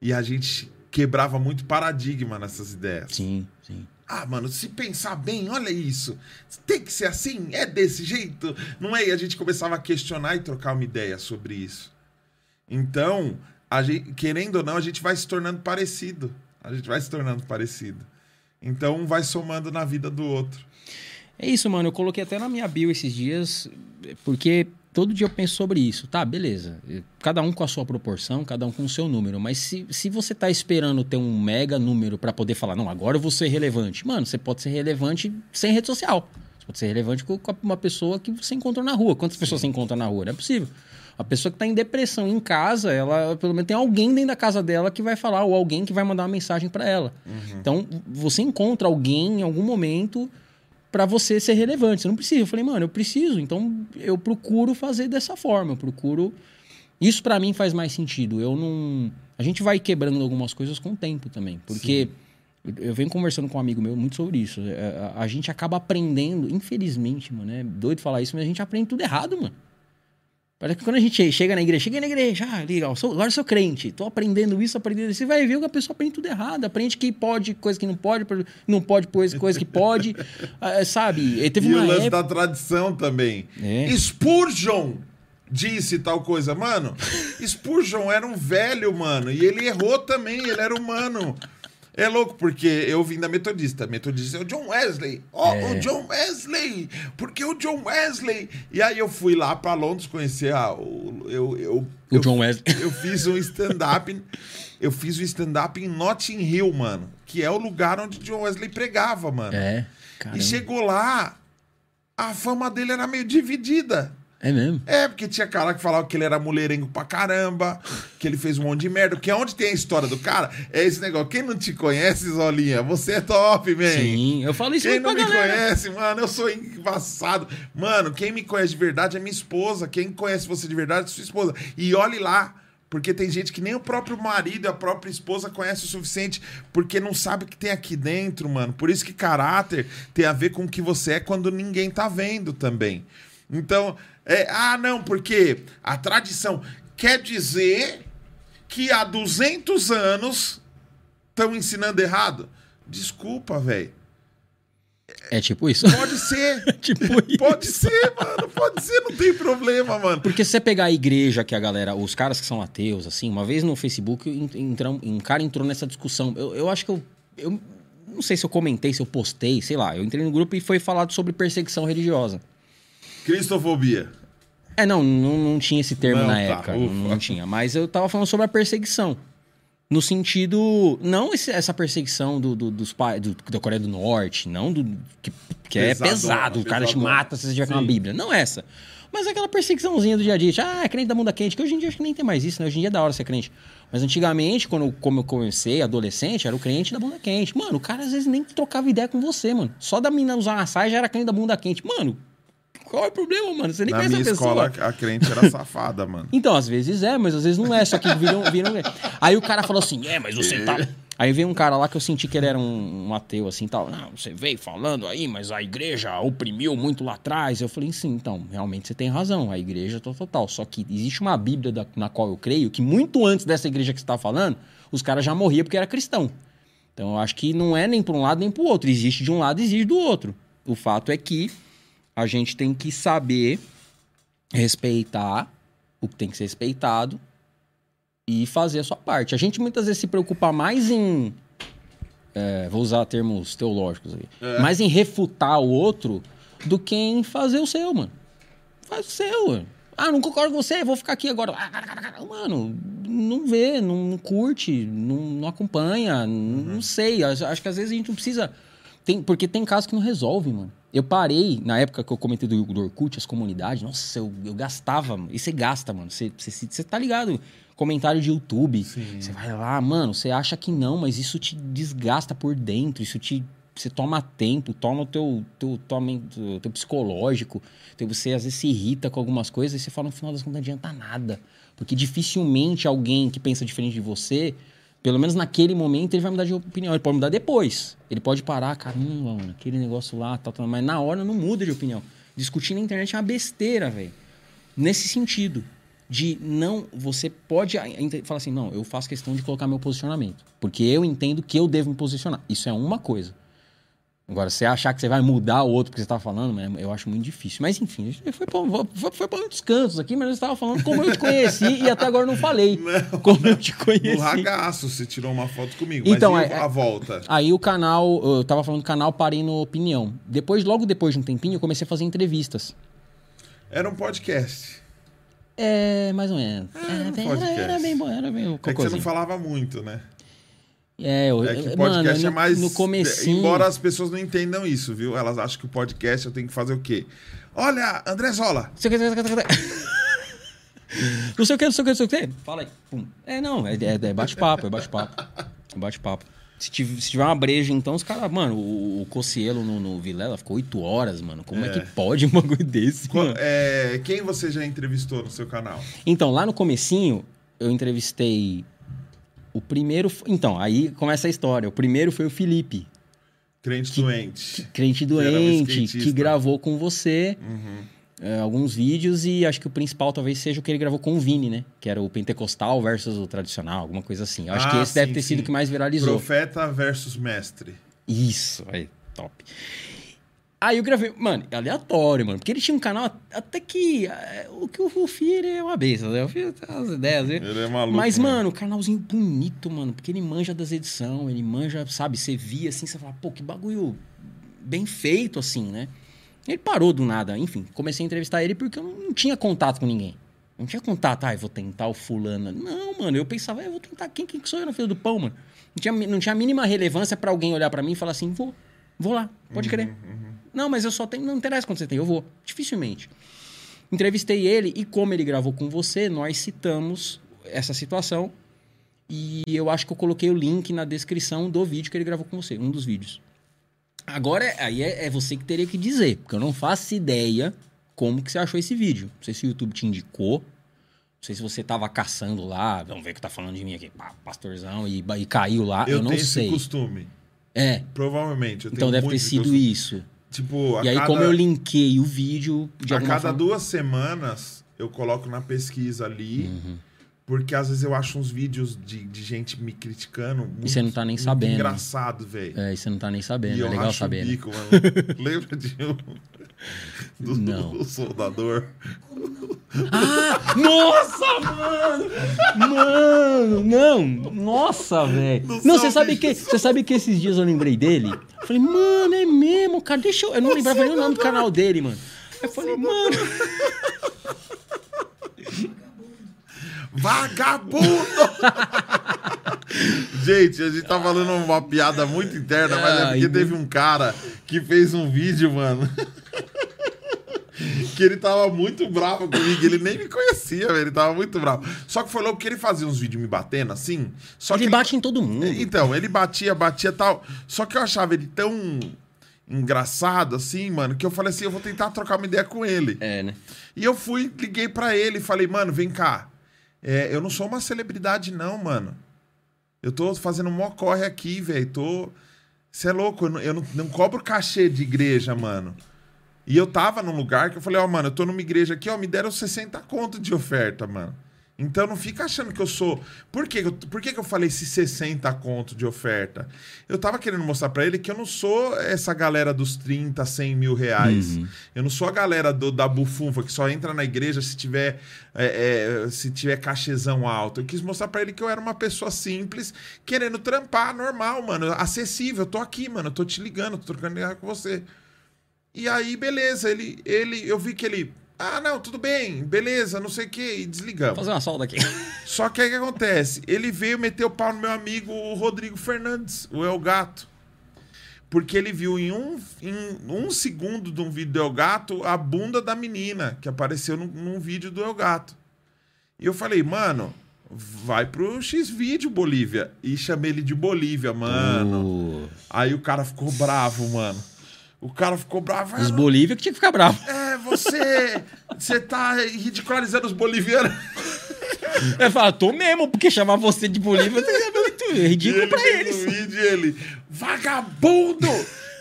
e a gente quebrava muito paradigma nessas ideias. Sim, sim. Ah, mano, se pensar bem, olha isso. Tem que ser assim? É desse jeito? Não é? E a gente começava a questionar e trocar uma ideia sobre isso. Então, a gente, querendo ou não, a gente vai se tornando parecido. A gente vai se tornando parecido. Então, um vai somando na vida do outro. É isso, mano. Eu coloquei até na minha bio esses dias, porque todo dia eu penso sobre isso. Tá, beleza. Cada um com a sua proporção, cada um com o seu número. Mas se, se você tá esperando ter um mega número pra poder falar, não, agora eu vou ser relevante. Mano, você pode ser relevante sem rede social. Você pode ser relevante com uma pessoa que você encontrou na rua. Quantas pessoas você encontra na rua? Não é possível. A pessoa que tá em depressão em casa, ela pelo menos tem alguém dentro da casa dela que vai falar, ou alguém que vai mandar uma mensagem pra ela. Então, você encontra alguém em algum momento para você ser relevante. Você não precisa. Eu falei, mano, eu preciso. Então eu procuro fazer dessa forma. Eu procuro. Isso para mim faz mais sentido. Eu não. A gente vai quebrando algumas coisas com o tempo também. Porque eu- eu venho conversando com um amigo meu muito sobre isso. É, A, a gente acaba aprendendo, infelizmente, mano. É doido falar isso, mas a gente aprende tudo errado, mano. Parece que quando a gente chega na igreja, chega na igreja, ah, legal, sou, agora sou crente, tô aprendendo isso, aprendendo isso. Você vai ver que a pessoa aprende tudo errado, aprende que pode, coisa que não pode, não pode, coisa, coisa que pode, ah, sabe? E teve e uma o lance época... da tradição também. É. Spurgeon disse tal coisa. Mano, Spurgeon era um velho, mano. E ele errou também, ele era humano. É louco, porque eu vim da Metodista. Metodista é o John Wesley. Ó, É. o John Wesley! Porque o John Wesley. E aí eu fui lá pra Londres conhecer a, o. Eu, eu, O eu- John Wesley. Eu fiz um stand-up. eu fiz um stand-up em Notting Hill, mano. Que é o lugar onde John Wesley pregava, mano. É, cara. E chegou lá, a fama dele era meio dividida. É mesmo? É, porque tinha cara que falava que ele era mulherengo pra caramba, que ele fez um monte de merda. Porque onde tem a história do cara, é esse negócio. Quem não te conhece, Zolinha, você é top, man. Sim, eu falo isso Quem não me galera. conhece, mano, eu sou embaçado. Mano, quem me conhece de verdade é minha esposa. Quem conhece você de verdade é sua esposa. E olhe lá. Porque tem gente que nem o próprio marido e a própria esposa conhece o suficiente, porque não sabe o que tem aqui dentro, mano. Por isso que caráter tem a ver com o que você é quando ninguém tá vendo também. Então, é, ah, não, porque a tradição quer dizer que há 200 anos estão ensinando errado. Desculpa, velho. É tipo isso. Pode ser. tipo isso. Pode ser, mano. Pode ser, não tem problema, mano. Porque se você pegar a igreja que a galera, os caras que são ateus, assim, uma vez no Facebook, en- entram- um cara entrou nessa discussão. Eu, eu acho que eu, eu. Não sei se eu comentei, se eu postei, sei lá. Eu entrei no grupo e foi falado sobre perseguição religiosa. Cristofobia. É, não, não, não tinha esse termo Não, na tá, época. não, ufa. não tinha. Mas eu tava falando sobre a perseguição. No sentido. Não esse- essa perseguição do, do- dos pais do, da Coreia do Norte, não do. Que, que é Pesadona, pesado, o cara te mata se você tiver com uma. Bíblia. Não essa. Mas aquela perseguiçãozinha do dia a dia. tipo, Ah, é crente da bunda quente, que hoje em dia acho que nem tem mais isso, né? Hoje em dia é da hora ser crente. Mas antigamente, quando como eu comecei, adolescente, era o crente da bunda quente. Mano, o cara às vezes nem trocava ideia com você, mano. Só da mina usar uma saia já era crente da bunda quente. Mano, qual é o problema, mano? Você nem Na conhece minha a pessoa. escola, a crente era safada, mano. Então, às vezes é, mas às vezes não é, só que viram. viram... Aí o cara falou assim: é, mas você tá. Aí veio um cara lá que eu senti que ele era um, um ateu, assim tal. Não, você veio falando aí, mas a igreja oprimiu muito lá atrás. Eu falei, sim, então, realmente você tem razão, a igreja tá total. Só que existe uma Bíblia da- na qual eu creio que muito antes dessa igreja que você tá falando, os caras já morriam porque era cristão. Então eu acho que não é nem para um lado nem para o outro. Existe de um lado, existe do outro. O fato é que a gente tem que saber respeitar o que tem que ser respeitado e fazer a sua parte. A gente muitas vezes se preocupa mais em. é, vou usar termos teológicos aí. É. Mais em refutar o outro do que em fazer o seu, mano. Faz o seu, mano. Ah, não concordo com você, vou ficar aqui agora. Mano, não vê, não, curte, não, não acompanha, não, não sei. Acho que às vezes a gente não precisa. Tem, porque tem casos que não resolve, mano. Eu parei, na época que eu comentei do, do Orkut, as comunidades, nossa, eu, eu gastava. mano. E você gasta, mano. Você, você, você tá ligado? Comentário de YouTube. Você vai lá, mano, você acha que não, mas isso te desgasta por dentro. Isso te. Você toma tempo, toma o teu, teu, toma, teu, teu psicológico. Então você às vezes se irrita com algumas coisas e você fala, no final das contas, não adianta nada. Porque dificilmente alguém que pensa diferente de você, pelo menos naquele momento, ele vai mudar de opinião. Ele pode mudar depois. Ele pode parar, caramba, mano, aquele negócio lá, tal, tal, mas na hora não muda de opinião. Discutir na internet é uma besteira, velho. Nesse sentido. De não. Você pode falar assim, não, eu faço questão de colocar meu posicionamento. Porque eu entendo que eu devo me posicionar. Isso é uma coisa. Agora, você achar que você vai mudar o outro porque você tá falando, eu acho muito difícil. Mas enfim, a foi pra, foi, foi muitos cantos aqui, mas eu estava falando como eu te conheci e até agora eu não falei. Não. Como eu te No conheci. ragaço, você tirou uma foto comigo. Então, mas e é- a volta? Aí o canal, eu tava falando do canal, parei no Opinião. Depois, logo depois de um tempinho, eu comecei a fazer entrevistas. Era um podcast. É, mais ou menos. Ah, É, um era, era bem bom, era bem É que você não falava muito, né? É, eu, É que o podcast mano, é mais. No comecinho... Embora as pessoas não entendam isso, viu? Elas acham que o podcast eu tenho que fazer o quê? Olha, André Zola. Não sei o que, não sei o que, não sei o que. Fala aí. Pum. É, não, é, é- é bate-papo, é bate-papo. É bate-papo. Se tiver, se tiver uma breja, então, os caras, mano, o, o Cocielo no, no Vilela ficou oito horas, mano. Como é, É. que pode um bagulho desse, Qu- mano? é, quem você já entrevistou no seu canal? Então, lá no comecinho, eu entrevistei o primeiro... Então, aí começa a história. O primeiro foi o Felipe, Crente doente. crente era um doente, skatista. que gravou com você Uhum. é, alguns vídeos e acho que o principal talvez seja o que ele gravou com o Vini, né? Que era o pentecostal versus o tradicional, alguma coisa assim. Eu acho Ah, que esse deve sim, ter sido sim. o que mais viralizou. Profeta versus mestre. Isso, aí, top. Aí eu gravei, mano, aleatório, mano, porque ele tinha um canal até que é, o que o ele é uma besta, né? O Rufi tem umas ideias, né? Ele é maluco. Mas, né? mano, canalzinho bonito, mano, porque ele manja das edições, ele manja, sabe, você via assim, você fala, pô, que bagulho bem feito, assim, né? Ele parou do nada, enfim, comecei a entrevistar ele porque eu não, tinha contato com ninguém. Não tinha contato, ah, eu vou tentar o fulano. Não, mano, eu pensava, "Ah, eu vou tentar quem, quem que sou eu na fila do pão, mano? Não tinha, não tinha a mínima relevância pra alguém olhar pra mim e falar assim, vou, vou lá, pode crer. Não, mas eu só tenho, não interessa quando você tem, eu vou. Dificilmente. Entrevistei ele e como ele gravou com você, nós citamos essa situação e eu acho que eu coloquei o link na descrição do vídeo que ele gravou com você, um dos vídeos. Agora, aí é, é você que teria que dizer, porque eu não faço ideia como que você achou esse vídeo. Não sei se o YouTube te indicou, não sei se você tava caçando lá, vamos ver o que tá falando de mim aqui, pastorzão, e, e caiu lá, eu, Eu, não tenho sei. esse costume. É, Provavelmente. Eu então tenho deve ter sido costume. isso. Tipo, E aí, cada, como eu linkei o vídeo de a cada forma... duas semanas eu coloco na pesquisa ali. Uhum. Porque às vezes eu acho uns vídeos de, de gente me criticando. Muito, você não tá nem sabendo. engraçado, velho. É, e você não tá nem E sabendo, eu é legal saber. né? bico, mano. Lembra de um. Do, Não. do soldador. Ah, nossa, mano! Mano, não! Nossa, velho! Não você sabe, que, você sabe que esses dias eu lembrei dele? Eu falei, mano, é mesmo, cara, deixa eu... Eu não lembrava nem o nome do canal dele, mano. Eu falei, mano... Vagabundo! gente, a gente tá falando uma piada muito interna, mas é Ah, porque e- teve um cara que fez um vídeo, mano. que ele tava muito bravo comigo. Ele nem me conhecia, velho. Ele tava muito bravo. Só que foi louco que ele fazia uns vídeos me batendo assim. Só que Ele bate em todo mundo. Então, ele batia, batia tal. Só que eu achava ele tão engraçado assim, mano, que eu falei assim: eu vou tentar trocar uma ideia com ele. É, né? E eu fui, liguei pra ele e falei, mano, vem cá. É, eu não sou uma celebridade, não, mano. Eu tô fazendo mó corre aqui, velho. Tô. Você é louco, eu, não, eu não, não cobro cachê de igreja, mano. E eu tava num lugar que eu falei, ó, mano, eu tô numa igreja aqui, ó, me deram 60 conto de oferta, mano. Então não fica achando que eu sou. Por que, por que, que eu falei esse 60 conto de oferta? Eu tava querendo mostrar pra ele que eu não sou essa galera dos 30, 100 mil reais. Eu não sou a galera do- da bufunfa que só entra na igreja se tiver, é, é, se tiver cachezão alto. Eu quis mostrar pra ele que eu era uma pessoa simples, querendo trampar normal, mano. Acessível. Eu tô aqui, mano. Eu tô te ligando, tô trocando ideia com você. E aí, beleza, ele, ele, eu vi que ele, ah, não, tudo bem, beleza, não sei o que, e Vou desligamos. fazer uma solda aqui. Só que aí o que acontece? Ele veio meter o pau no meu amigo o Rodrigo Fernandes, o El Gato. Porque ele viu em um, em um segundo de um vídeo do El Gato a bunda da menina que apareceu num, num vídeo do El Gato. E eu falei, mano, vai pro X-Vídeo, Bolívia. E chamei ele de Bolívia, mano. Aí o cara ficou bravo, mano. O cara ficou bravo. Os "Ah, Bolívia que tinha que ficar bravo. é, você. Você tá ridicularizando os bolivianos. Eu falo, tô mesmo, porque chamar você de Bolívia é muito ridículo ele pra eles. um vídeo e ele. Vagabundo!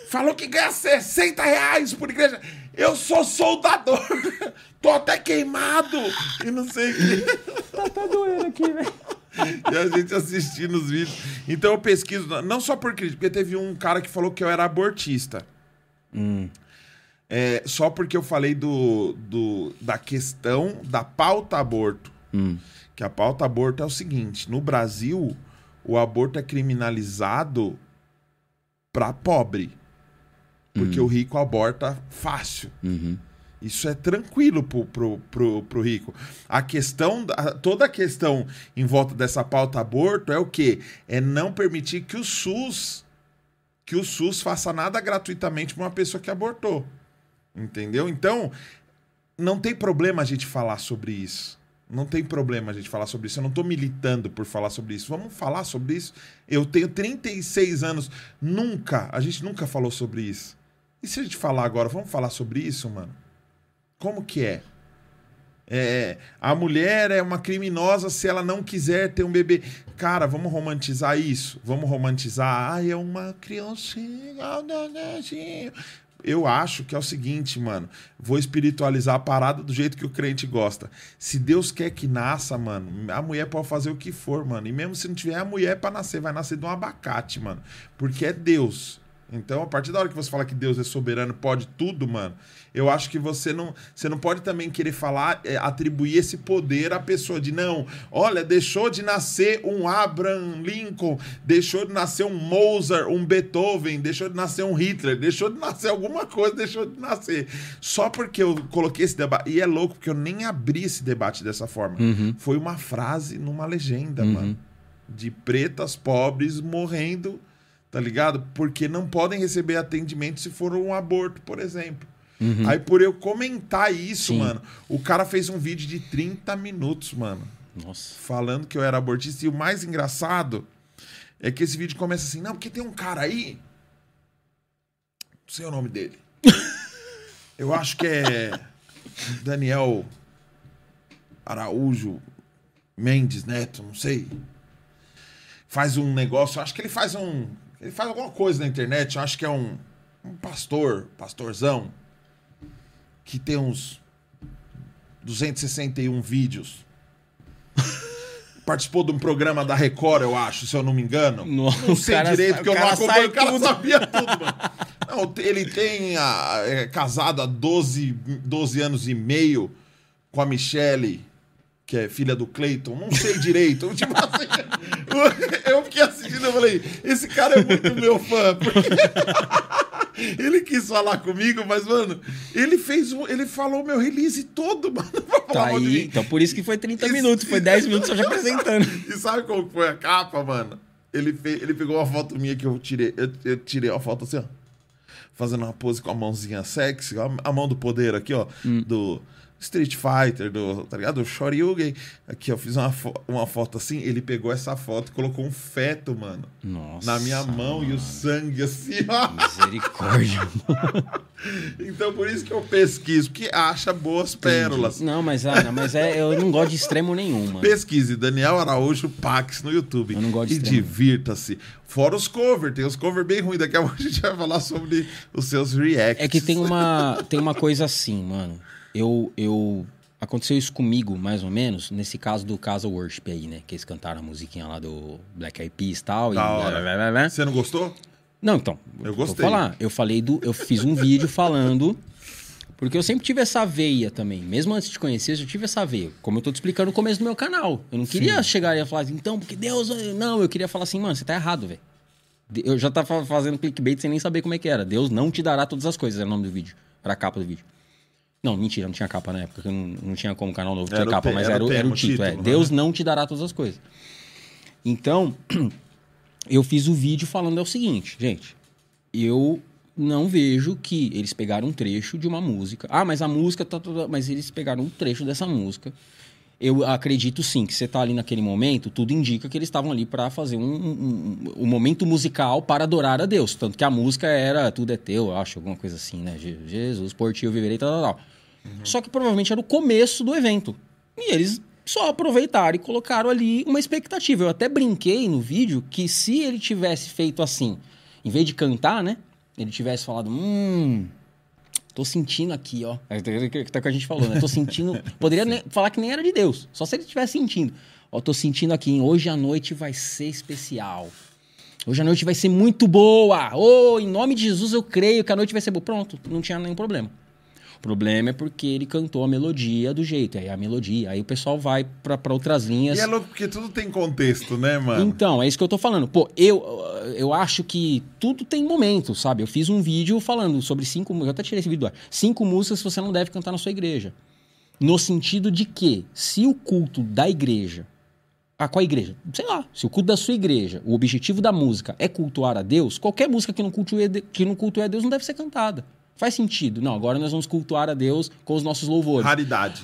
Falou que ganha 60 reais por igreja. Eu sou soldador. Tô até queimado. E não sei o que. Tá, tá doendo aqui, velho. E a gente assistindo os vídeos. Então eu pesquiso, não só por crítica, porque teve um cara que falou que eu era abortista. É, só porque eu falei do, do, da questão da pauta aborto. Que a pauta aborto é o seguinte: no Brasil, o aborto é criminalizado para pobre. Porque o rico aborta fácil. Isso é tranquilo pro, pro, pro, pro rico. A questão, da- toda a questão em volta dessa pauta aborto é o quê? É não permitir que o SUS que o SUS faça nada gratuitamente para uma pessoa que abortou. Entendeu? Então, não tem problema a gente falar sobre isso. Não tem problema a gente falar sobre isso. Eu não tô militando por falar sobre isso. Vamos falar sobre isso. Eu tenho 36 anos. Nunca, a gente nunca falou sobre isso. E se a gente falar agora, vamos falar sobre isso, mano? Como que é? É, a mulher é uma criminosa se ela não quiser ter um bebê. Cara, vamos romantizar isso? Vamos romantizar. Ai, é uma criancinha. nenenzinho. Eu acho que é o seguinte, mano. Vou espiritualizar a parada do jeito que o crente gosta. Se Deus quer que nasça, mano, a mulher pode fazer o que for, mano. E mesmo se não tiver a mulher para nascer, vai nascer de um abacate, mano. Porque é Deus. Então, a partir da hora que você fala que Deus é soberano, pode tudo, mano, eu acho que você não, você não pode também querer falar, é, atribuir esse poder à pessoa de não, olha, deixou de nascer um Abraham Lincoln, deixou de nascer um Mozart, um Beethoven, deixou de nascer um Hitler, deixou de nascer alguma coisa, deixou de nascer. Só porque eu coloquei esse debate, e é louco porque eu nem abri esse debate dessa forma. Foi uma frase numa legenda, mano, de pretas pobres morrendo tá ligado? Porque não podem receber atendimento se for um aborto, por exemplo. Aí por eu comentar isso, Sim. mano, o cara fez um vídeo de 30 minutos, mano, Nossa. falando que eu era abortista. E o mais engraçado é que esse vídeo começa assim, não, porque tem um cara aí. Não sei o nome dele. eu acho que é Daniel Araújo Mendes Neto, não sei. Faz um negócio, acho que ele faz um. Ele faz alguma coisa na internet, acho que é um, um pastor, pastorzão, que tem uns 261 vídeos. Participou de um programa da Record, eu acho, se eu não me engano. Nossa, não sei cara direito, porque eu não acompanho. O cara tudo. sabia tudo, mano. Não, ele tem a, é casado há 12, 12 anos e meio com a Michelle, que é filha do Cleiton. Não sei direito. Tipo assim, eu fiquei assistindo e falei, esse cara é muito meu fã. Porque ele quis falar comigo, mas, mano, ele fez um, ele falou meu release todo, mano. Tá aí. Então por isso que foi 30 Isso- minutos, foi 10 minutos só já apresentando. E sabe como foi a capa, mano? Ele, fe- ele pegou uma foto minha que eu tirei. Eu, eu tirei uma foto assim, ó. Fazendo uma pose com a mãozinha sexy, ó, a mão do poder aqui, ó. Hum. Do Street Fighter, do, tá ligado? Do Shoryugen. Aqui, eu fiz uma, fo- uma foto assim. Ele pegou essa foto e colocou um feto, mano. Nossa. Na minha mão e o sangue assim, ó. Misericórdia. Então por isso que eu pesquiso, porque acha boas pérolas. Não, mas, Ana, mas é, eu não gosto de extremo nenhum, mano. Pesquise Daniel Araújo Pax no YouTube. Eu não gosto de E divirta-se. Fora os covers, tem os covers bem ruins. Daqui a pouco a gente vai falar sobre os seus reacts. É que tem uma, tem uma coisa assim, mano. Eu, eu. Aconteceu isso comigo, mais ou menos, nesse caso do Casa Worship aí, né? Que eles cantaram a musiquinha lá do Black Eyed Peas e tal. Da e blá, blá. Você não gostou? Não, então. Eu vou gostei. falar. Eu falei do. Eu fiz um vídeo falando. Porque eu sempre tive essa veia também. Mesmo antes de conhecer, eu tive essa veia. Como eu tô te explicando no começo do meu canal. Eu não queria chegar e falar assim, então, porque Deus. Não, eu queria falar assim, mano, você tá errado, velho. Eu já tava fazendo clickbait sem nem saber como é que era. Deus não te dará todas as coisas, era o nome do vídeo. Era a capa do vídeo. Não, mentira, não tinha capa na época, não, não tinha como canal novo ter capa, mas era era, o era o título. é. título, Deus né? não te dará todas as coisas. Então, eu fiz o vídeo falando é o seguinte, gente. Eu não vejo que eles pegaram um trecho de uma música. Ah, mas a música tá toda. Mas eles pegaram um trecho dessa música. Eu acredito sim que você tá ali naquele momento, tudo indica que eles estavam ali para fazer um, um, um- um momento musical para adorar a Deus. Tanto que a música era Tudo é Teu, eu acho, alguma coisa assim, né? Je- Jesus, por ti eu viverei, tal, tal, tal. Só que provavelmente era o começo do evento. E eles só aproveitaram e colocaram ali uma expectativa. Eu até brinquei no vídeo que se ele tivesse feito assim, em vez de cantar, né? Ele tivesse falado, hum, tô sentindo aqui, ó. É que tá que a gente falou, né? Tô sentindo. Poderia nem- falar que nem era de Deus, só se ele estivesse sentindo. Ó, tô sentindo aqui, hein? hoje a noite vai ser especial. Hoje a noite vai ser muito boa. Oh, em nome de Jesus eu creio que a noite vai ser boa. Pronto, não tinha nenhum problema. O problema é porque ele cantou a melodia do jeito. Aí a melodia, aí o pessoal vai pra pra outras linhas. E é louco porque tudo tem contexto, né, mano? Então, é isso que eu tô falando. Pô, eu, eu acho que tudo tem momento, sabe? Eu fiz um vídeo falando sobre cinco músicas. Eu até tirei esse vídeo do ar. Cinco músicas que você não deve cantar na sua igreja. No sentido de que, se o culto da igreja. Ah, qual igreja? Sei lá. Se o culto da sua igreja, o objetivo da música é cultuar a Deus, qualquer música que não cultue, que não cultue a Deus não deve ser cantada. Faz sentido. Não, agora nós vamos cultuar a Deus com os nossos louvores. Raridade.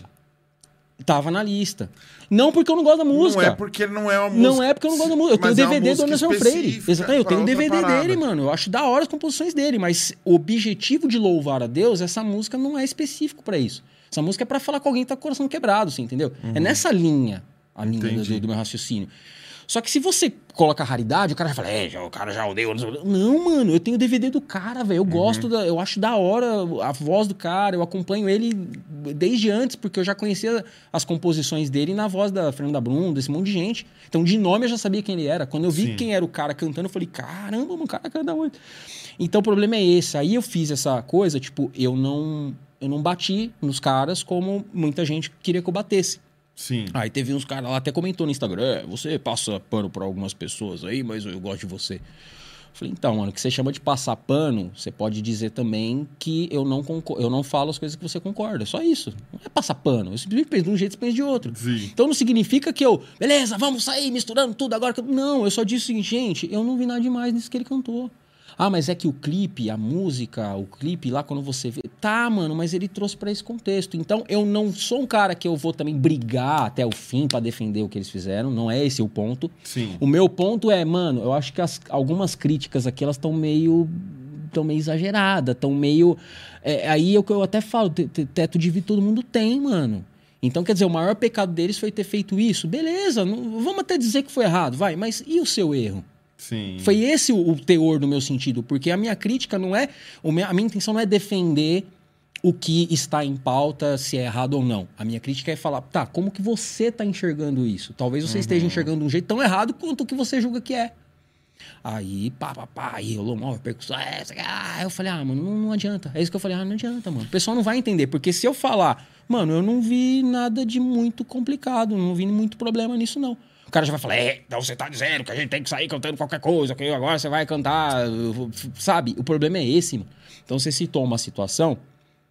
Tava na lista. Não porque eu não gosto da música. Não é porque não é uma música. Não é porque eu não gosto da música. Eu tenho o mas é DVD do Anderson Freire. Exatamente, eu tenho DVD parada. dele, mano. Eu acho da hora as composições dele, mas o objetivo de louvar a Deus, essa música não é específico pra isso. Essa música é pra falar com alguém que tá com o coração quebrado, assim, entendeu? É nessa linha, a linha do, do meu raciocínio. Só que se você coloca raridade, o cara vai falar, é, já- o cara já odeia. Não, mano, eu tenho o DVD do cara, velho. Eu gosto, da, eu acho da hora a voz do cara, eu acompanho ele desde antes, porque eu já conhecia as composições dele na voz da Fernanda Brum, desse monte de gente. Então, de nome eu já sabia quem ele era. Quando eu vi Sim. quem era o cara cantando, eu falei, caramba, mano, o cara canta muito. Então, o problema é esse. Aí eu fiz essa coisa, tipo, eu não, eu não bati nos caras como muita gente queria que eu batesse. Sim. Aí teve uns caras lá, até comentou no Instagram, é, você passa pano pra algumas pessoas aí, mas eu gosto de você. Eu Falei, então, mano, o que você chama de passar pano, você pode dizer também que eu não, eu não falo as coisas que você concorda. É só isso. Não é passar pano. Eu simplesmente penso de um jeito, você pensa de outro. Sim. Então não significa que eu, beleza, vamos sair misturando tudo agora. que eu-" Não, eu só disse o seguinte, gente, eu não vi nada demais nisso que ele cantou. Ah, mas é que o clipe, a música, o clipe lá quando você vê. Tá, mano, mas ele trouxe para esse contexto. Então eu não sou um cara que eu vou também brigar até o fim para defender o que eles fizeram. Não é esse o ponto. Sim. O meu ponto é, mano, eu acho que as, algumas críticas aqui elas estão meio. estão meio exageradas, estão meio. É, aí é o que eu até falo, te- te- teto de vidro todo mundo tem, mano. Então, quer dizer, o maior pecado deles foi ter feito isso. Beleza, não- vamos até dizer que foi errado, vai, mas e o seu erro? Sim. Foi esse o, o teor do meu sentido, porque a minha crítica não é. a minha intenção não é defender o que está em pauta, se é errado ou não. A minha crítica é falar, tá, como que você está enxergando isso? Talvez você esteja enxergando de um jeito tão errado quanto o que você julga que é. Aí, pá, pá, pá, aí rolou uma repercussão. é, Ah, eu falei, ah, mano, não, não adianta. É isso que eu falei, ah, não adianta, mano. O pessoal não vai entender, porque se eu falar, mano, eu não vi nada de muito complicado, não vi muito problema nisso, não. Cara já vai falar, é, então você tá dizendo que a gente tem que sair cantando qualquer coisa, que agora você vai cantar, sabe? O problema é esse, mano. Então você citou uma situação,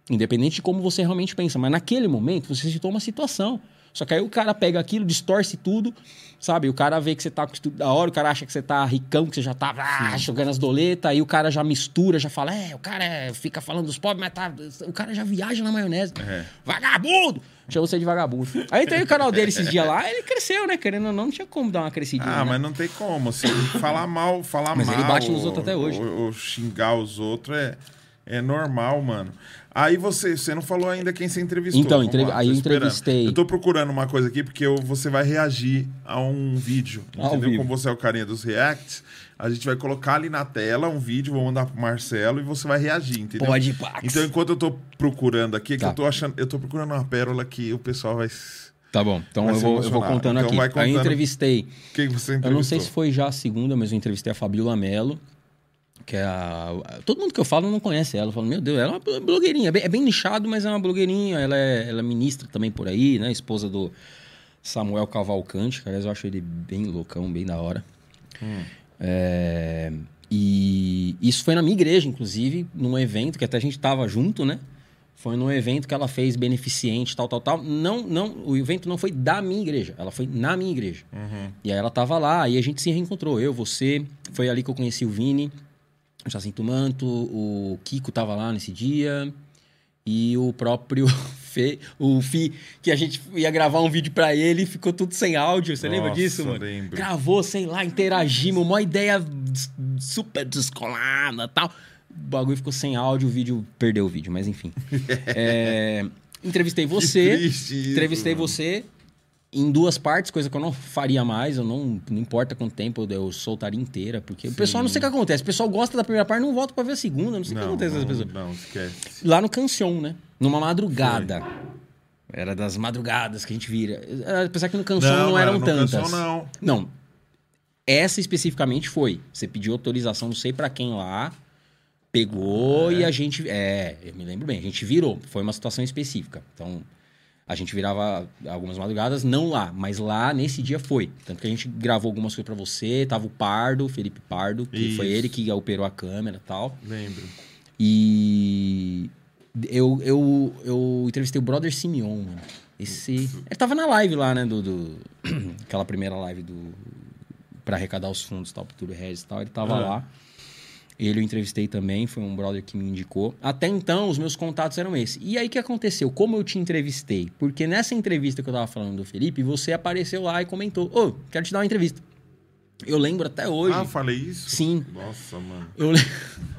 independente de como você realmente pensa, mas naquele momento você citou uma situação. Só que aí o cara pega aquilo, distorce tudo, sabe? O cara vê que você tá com tudo da hora, o cara acha que você tá ricão, que você já tá ah, jogando as doletas, aí o cara já mistura, já fala, é, o cara é- fica falando dos pobres, mas tá. O cara já viaja na maionese. É. Vagabundo! Chama você de vagabundo. Aí tem o canal dele esses dias lá, ele cresceu, né? Querendo ou não, não tinha como dar uma crescidinha. Ah, né? mas não tem como. Se falar mal, falar Mas mal. ele bate nos outros até hoje. Ou, ou xingar os outros é, é normal, mano. Aí você, você não falou ainda quem você entrevistou. Então, entrev- lá, aí eu entrevistei- Eu tô procurando uma coisa aqui porque eu- você vai reagir a um vídeo. Ao entendeu? vivo. Como você é o carinha dos reacts, a gente vai colocar ali na tela um vídeo, vou mandar pro Marcelo e você vai reagir, entendeu? Pode, Pax. Então, enquanto eu tô procurando aqui, é que Tá. eu tô achando, eu tô procurando uma pérola que o pessoal vai. Tá bom, então eu vou, eu vou contando Então aqui. vai Aí eu contando. entrevistei Quem você entrevistou? Eu não sei se foi já a segunda, mas eu entrevistei a Fabiola Mello, que é a... Todo mundo que eu falo não conhece ela. Eu falo, meu Deus, ela é uma blogueirinha. É bem, é bem nichado, mas é uma blogueirinha. Ela é, ela é ministra também por aí, né? Esposa do Samuel Cavalcante. que, Aliás, eu acho ele bem loucão, bem da hora. É, E isso foi na minha igreja, inclusive, num evento que até a gente tava junto, né? Foi num evento que ela fez beneficente, tal, tal, tal. Não, não, o evento não foi da minha igreja, ela foi na minha igreja. E aí ela tava lá, e a gente se reencontrou. Eu, você, foi ali que eu conheci o Vini, o Jacinto Manto, o Kiko tava lá nesse dia. E o próprio Fê, o Fi, que a gente ia gravar um vídeo pra ele ficou tudo sem áudio. Você lembra Nossa, disso, mano? lembro. Gravou, sei lá, interagimos, uma ideia super descolada tal. O bagulho ficou sem áudio, o vídeo perdeu o vídeo, mas enfim. É, entrevistei você. isso, entrevistei mano. você em duas partes, coisa que eu não faria mais. Eu não, não importa quanto tempo eu, eu soltaria inteira, porque o pessoal não sei o que acontece. O pessoal gosta da primeira parte, não volta pra ver a segunda. Não sei o que acontece pessoas. não, esquece. Lá no Cancion, né? Numa madrugada. Era das madrugadas que a gente vira. Apesar que no Cancion não, eram no tantas. Canção, não. Não. Essa especificamente foi. Você pediu autorização, não sei pra quem lá. Pegou e a gente. É, eu me lembro bem. A gente virou. Foi uma situação específica. Então, a gente virava algumas madrugadas, não lá, mas lá nesse dia foi. Tanto que a gente gravou algumas coisas pra você. Tava o Pardo, Felipe Pardo, que foi Isso. ele que operou a câmera e tal. Lembro. E eu, eu, eu entrevistei o Brother Simeon, mano. Esse. Ele tava na live lá, né? Do, do- aquela primeira live do. Pra arrecadar os fundos tal, pro Túlio Regis e tal. Ele tava Ah. lá. Ele eu entrevistei também, foi um brother que me indicou. Até então, os meus contatos eram esses. E aí, o que aconteceu? Como eu te entrevistei? Porque nessa entrevista que eu tava falando do Felipe, você apareceu lá e comentou: Ô, quero te dar uma entrevista. Eu lembro até hoje. Ah, falei isso? Sim. Nossa, mano. Eu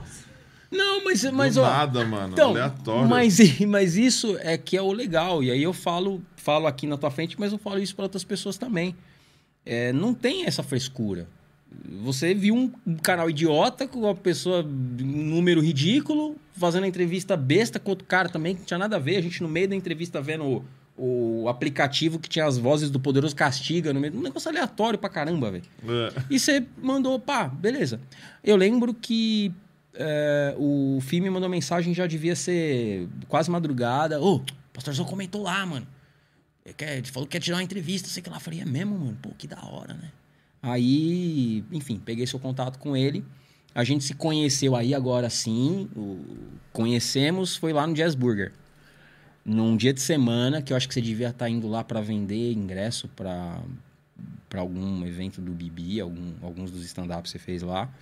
Não, mas, mas Do ó, nada, mano. então, aleatório. mas, mas isso é que é o legal. E aí eu falo, falo aqui na tua frente, mas eu falo isso para outras pessoas também. É, não tem essa frescura. Você viu um, canal idiota com uma pessoa, um número ridículo, fazendo entrevista besta com outro cara também, que não tinha nada a ver. A gente no meio da entrevista vendo o, o aplicativo que tinha as vozes do Poderoso Castiga no meio. Um negócio aleatório pra caramba, velho. É. E você mandou, pá, beleza. Eu lembro que é, o Fih me mandou mensagem, já devia ser quase madrugada. Ô, o pastorzão comentou lá, mano. Ele, quer, ele falou que quer te dar uma entrevista, sei que lá. Eu falei, é mesmo, mano? Pô, que da hora, né? Aí, enfim, peguei seu contato com ele. A gente se conheceu aí agora sim. o- conhecemos, foi lá no Jazz Burger. Num dia de semana, que eu acho que você devia estar indo lá para vender ingresso para para algum evento do Bibi, algum, alguns dos stand-ups que você fez lá.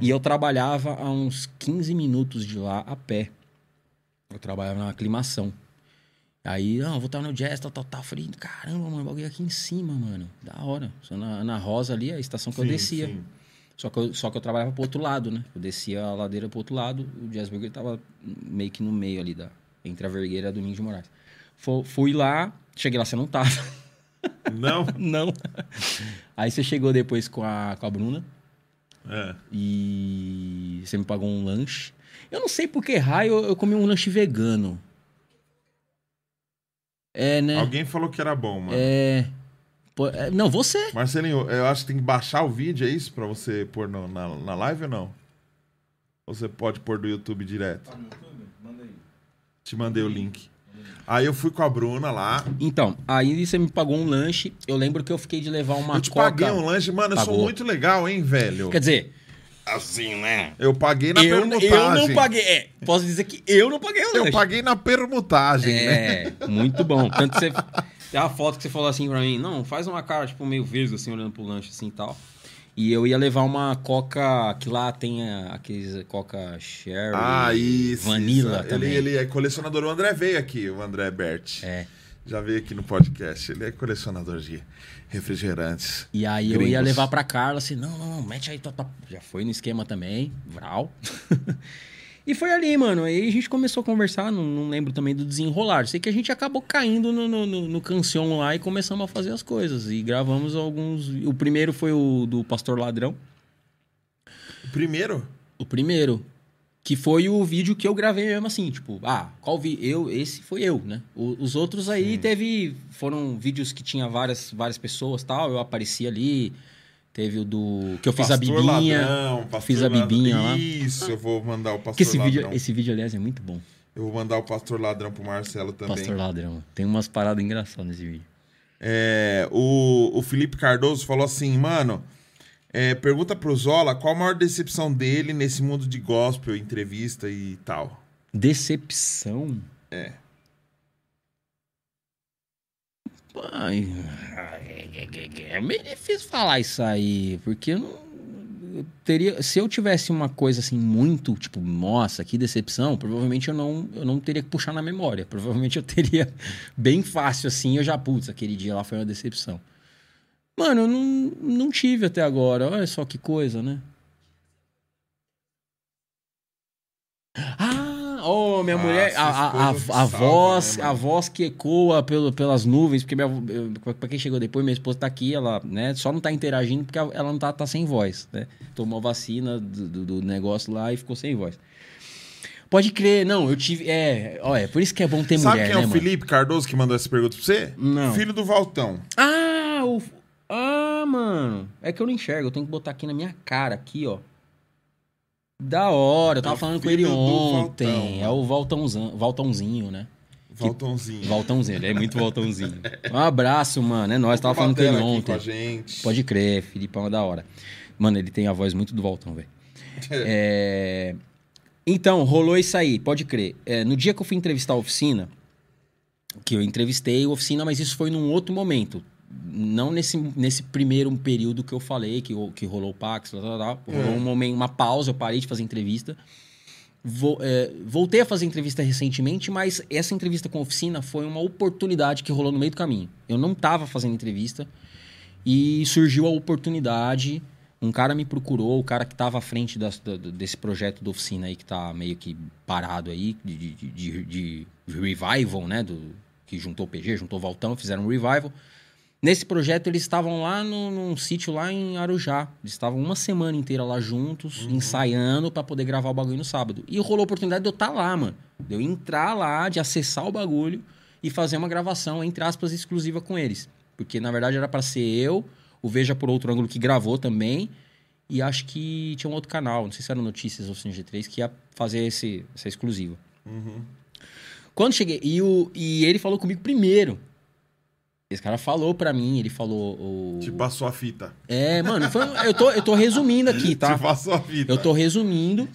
E eu trabalhava a uns 15 minutos de lá a pé. Eu trabalhava na aclimação. Aí, não, vou estar no jazz, tal, tal, tal. Falei, caramba, mano, o bagulho é aqui em cima, mano. Da hora. Só na, na Rosa ali, a estação que eu Sim, descia. sim. Só que, eu, só que eu trabalhava pro outro lado, né? Eu descia a ladeira pro outro lado, o Jazz Burger tava meio que no meio ali, da, entre a Vergueira e a Domingos de Moraes. Fu- fui lá, cheguei lá, você não tava. Não? não. Aí você chegou depois com a, com a Bruna É. e você me pagou um lanche. Eu não sei por que raio eu, eu comi um lanche vegano. É, né? Alguém falou que era bom, mano. É... Pô, é, Não, você. Marcelinho, eu acho que tem que baixar o vídeo, é isso? Pra você pôr no- na, na live ou não? Ou você pode pôr do YouTube direto? Tá no YouTube? Manda aí. Te mandei o link. Aí eu fui com a Bruna lá. Então, aí você me pagou um lanche. Eu lembro que eu fiquei de levar uma eu te coca... paguei um lanche. Mano, eu sou Pagou. muito legal, hein, velho? Quer dizer, Assim, né? Eu paguei na eu, permutagem. eu não paguei. É, posso dizer que eu não paguei o Eu paguei na permutagem, né? É, muito bom. Tanto que você. Tem uma foto que você falou assim pra mim, não, faz uma cara, tipo, meio verde, assim, olhando pro lanche assim e tal. E eu ia levar uma coca, que lá tem a- aqueles coca sherry, Ah, isso. vanilla isso. também. Ele, ele é colecionador. O André veio aqui, o André Bert. É. Já veio aqui no podcast. Ele é colecionador de refrigerantes. E aí eu Gringos. ia levar pra Carla, assim, não, não, não, mete aí, tá, tá. já foi no esquema também, vral. e foi ali, mano, aí a gente começou a conversar, não, não lembro também do desenrolar, sei que a gente acabou caindo no, no, no, no cancion lá e começamos a fazer as coisas, e gravamos alguns, o primeiro foi o do Pastor Ladrão, O primeiro? o primeiro, que foi o vídeo que eu gravei mesmo assim, tipo, ah, qual vi eu, esse foi eu, né? O- os outros aí teve, foram vídeos que tinha várias, várias pessoas tal, eu apareci ali, teve o do, que eu fiz a Pastor bibinha, Ladrão, fiz a Ladrão. bibinha lá. Isso, eu vou mandar o Pastor que esse Ladrão. vídeo, esse vídeo, aliás, é muito bom, Eu vou mandar o Pastor Ladrão pro Marcelo também. Pastor Ladrão, tem umas paradas engraçadas nesse vídeo. É, o, o Felipe Cardoso falou assim, mano, é, pergunta pro Zola qual a maior decepção dele nesse mundo de gospel, entrevista e tal. Decepção? É. Pai, é meio difícil falar isso aí, porque eu não eu teria, se eu tivesse uma coisa assim muito, tipo, nossa, que decepção, provavelmente eu não, eu não teria que puxar na memória. Provavelmente eu teria bem fácil assim, eu já, putz, aquele dia lá foi uma decepção. Mano, eu não, não tive até agora. Olha só que coisa, né? Ah, oh, minha Ah, mulher, a, a, a, salva, voz, né, a voz que ecoa pelo, pelas nuvens, porque pra quem chegou depois, minha esposa tá aqui, ela, né, só não tá interagindo porque ela não tá, tá sem voz, né? Tomou a vacina do, do- negócio lá e ficou sem voz. Pode crer, não, eu tive, é, olha, por isso que é bom ter Sabe mulher, quem é né, o mano? Felipe Cardoso que mandou essa pergunta pra você? Não. Filho do Valtão. Ah, o, ah, mano, é que eu não enxergo, eu tenho que botar aqui na minha cara, aqui, ó. Da hora, eu tava É falando com ele ontem. Valtão, é o Valtãozão, Valtãozinho, né? Valtãozinho. Valtãozinho, ele é muito Valtãozinho. Um abraço, mano. É nóis, tava falando com ele ontem. Com. Pode crer, Filipão é da hora. Mano, ele tem a voz muito do Valtão, velho. É, Então, rolou isso aí, pode crer. É, no dia que eu fui entrevistar a oficina, que eu entrevistei a oficina, mas isso foi num outro momento. Não nesse, nesse primeiro período que eu falei, que, que rolou o Pax, tal, tal, tal. rolou um momento, uma pausa, eu parei de fazer entrevista. Vo- é, voltei a fazer entrevista recentemente, mas essa entrevista com a oficina foi uma oportunidade que rolou no meio do caminho. Eu não estava fazendo entrevista e surgiu a oportunidade. Um cara me procurou, o cara que estava à frente das- da- desse projeto da oficina aí, que está meio que parado aí, de, de- de- de revival, né? Do, que juntou o PG, juntou o Valtão, fizeram um revival. Nesse projeto, eles estavam lá no, num sítio lá em Arujá. Eles estavam uma semana inteira lá juntos, ensaiando para poder gravar o bagulho no sábado. E rolou a oportunidade de eu estar lá, mano. De eu entrar lá, de acessar o bagulho e fazer uma gravação, entre aspas, exclusiva com eles. Porque, na verdade, era para ser eu, o Veja por Outro Ângulo que gravou também. E acho que tinha um outro canal, não sei se era Notícias ou Cine G3, que ia fazer esse, essa exclusiva. Quando cheguei, e, o, e ele falou comigo primeiro. Esse cara falou pra mim, ele falou. O... Te passou a fita. É, mano, foi- eu, tô, eu tô resumindo aqui, tá? Te passou a fita. Eu tô resumindo.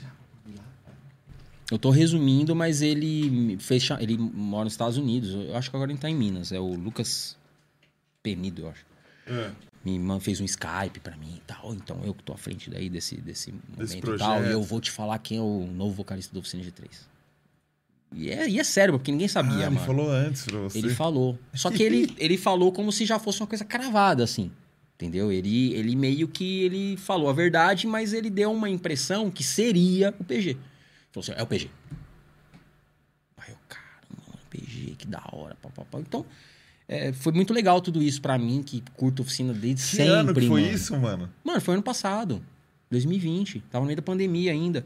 Eu tô resumindo, mas ele me fez. cha- Ele mora nos Estados Unidos. Eu acho que agora ele tá em Minas. É o Lucas Penido, eu acho. É. me man- fez um Skype pra mim e tal. Então eu que tô à frente daí desse, desse Desse momento e tal. E eu vou te falar quem é o novo vocalista do Oficina G3. E é, e é sério, porque ninguém sabia, Ah, ele mano. falou antes pra você. Ele falou. Só que ele, ele falou como se já fosse uma coisa cravada, assim. Entendeu? Ele, ele meio que ele falou a verdade, mas ele deu uma impressão que seria o PG. Falou assim, é o PG. Aí eu, caramba, mano, PG, que da hora. Pá, pá, pá. Então, é, foi muito legal tudo isso pra mim, que curto oficina desde Que sempre, ano que foi mano. isso, mano? Mano, foi ano passado, 2020. Tava no meio da pandemia ainda.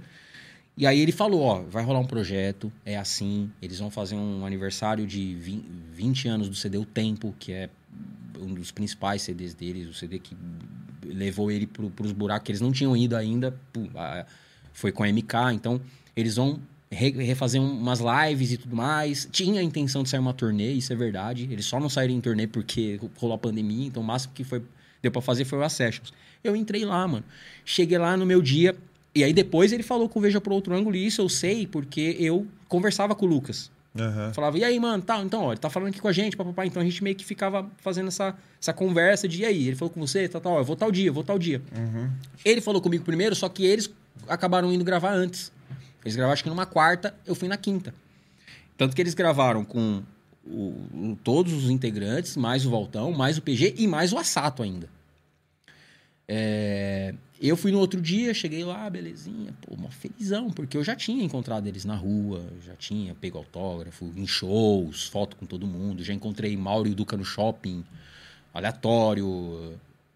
E aí ele falou, ó, vai rolar um projeto, é assim, eles vão fazer um aniversário de 20, 20 anos do CD O Tempo, que é um dos principais CDs deles, o CD que levou ele pro, pros buracos que eles não tinham ido ainda, foi com a MK, então eles vão re- refazer um- umas lives e tudo mais. Tinha a intenção de sair uma turnê, isso é verdade. Eles só não saíram em turnê porque rolou a pandemia, então o máximo que foi deu pra fazer foi o Sessions. Eu entrei lá, mano. Cheguei lá no meu dia, e aí depois ele falou com o Veja Pro Outro Ângulo, e isso eu sei porque eu conversava com o Lucas. Aham. Falava, e aí, mano, tá, então, ó, ele tá falando aqui com a gente, papapá. Então a gente meio que ficava fazendo essa, essa conversa de, e aí, ele falou com você, tal, tal, ó, eu vou tal dia, eu vou tal dia. Ele falou comigo primeiro, só que eles acabaram indo gravar antes. Eles gravaram acho que numa quarta, eu fui na quinta. Tanto que eles gravaram com o- o- todos os integrantes, mais o Valtão, mais o PG e mais o Assato ainda. É, eu fui no outro dia, cheguei lá, belezinha, pô, mó felizão, porque eu já tinha encontrado eles na rua, já tinha pego autógrafo, em shows, foto com todo mundo, já encontrei Mauro e o Duca no shopping, aleatório.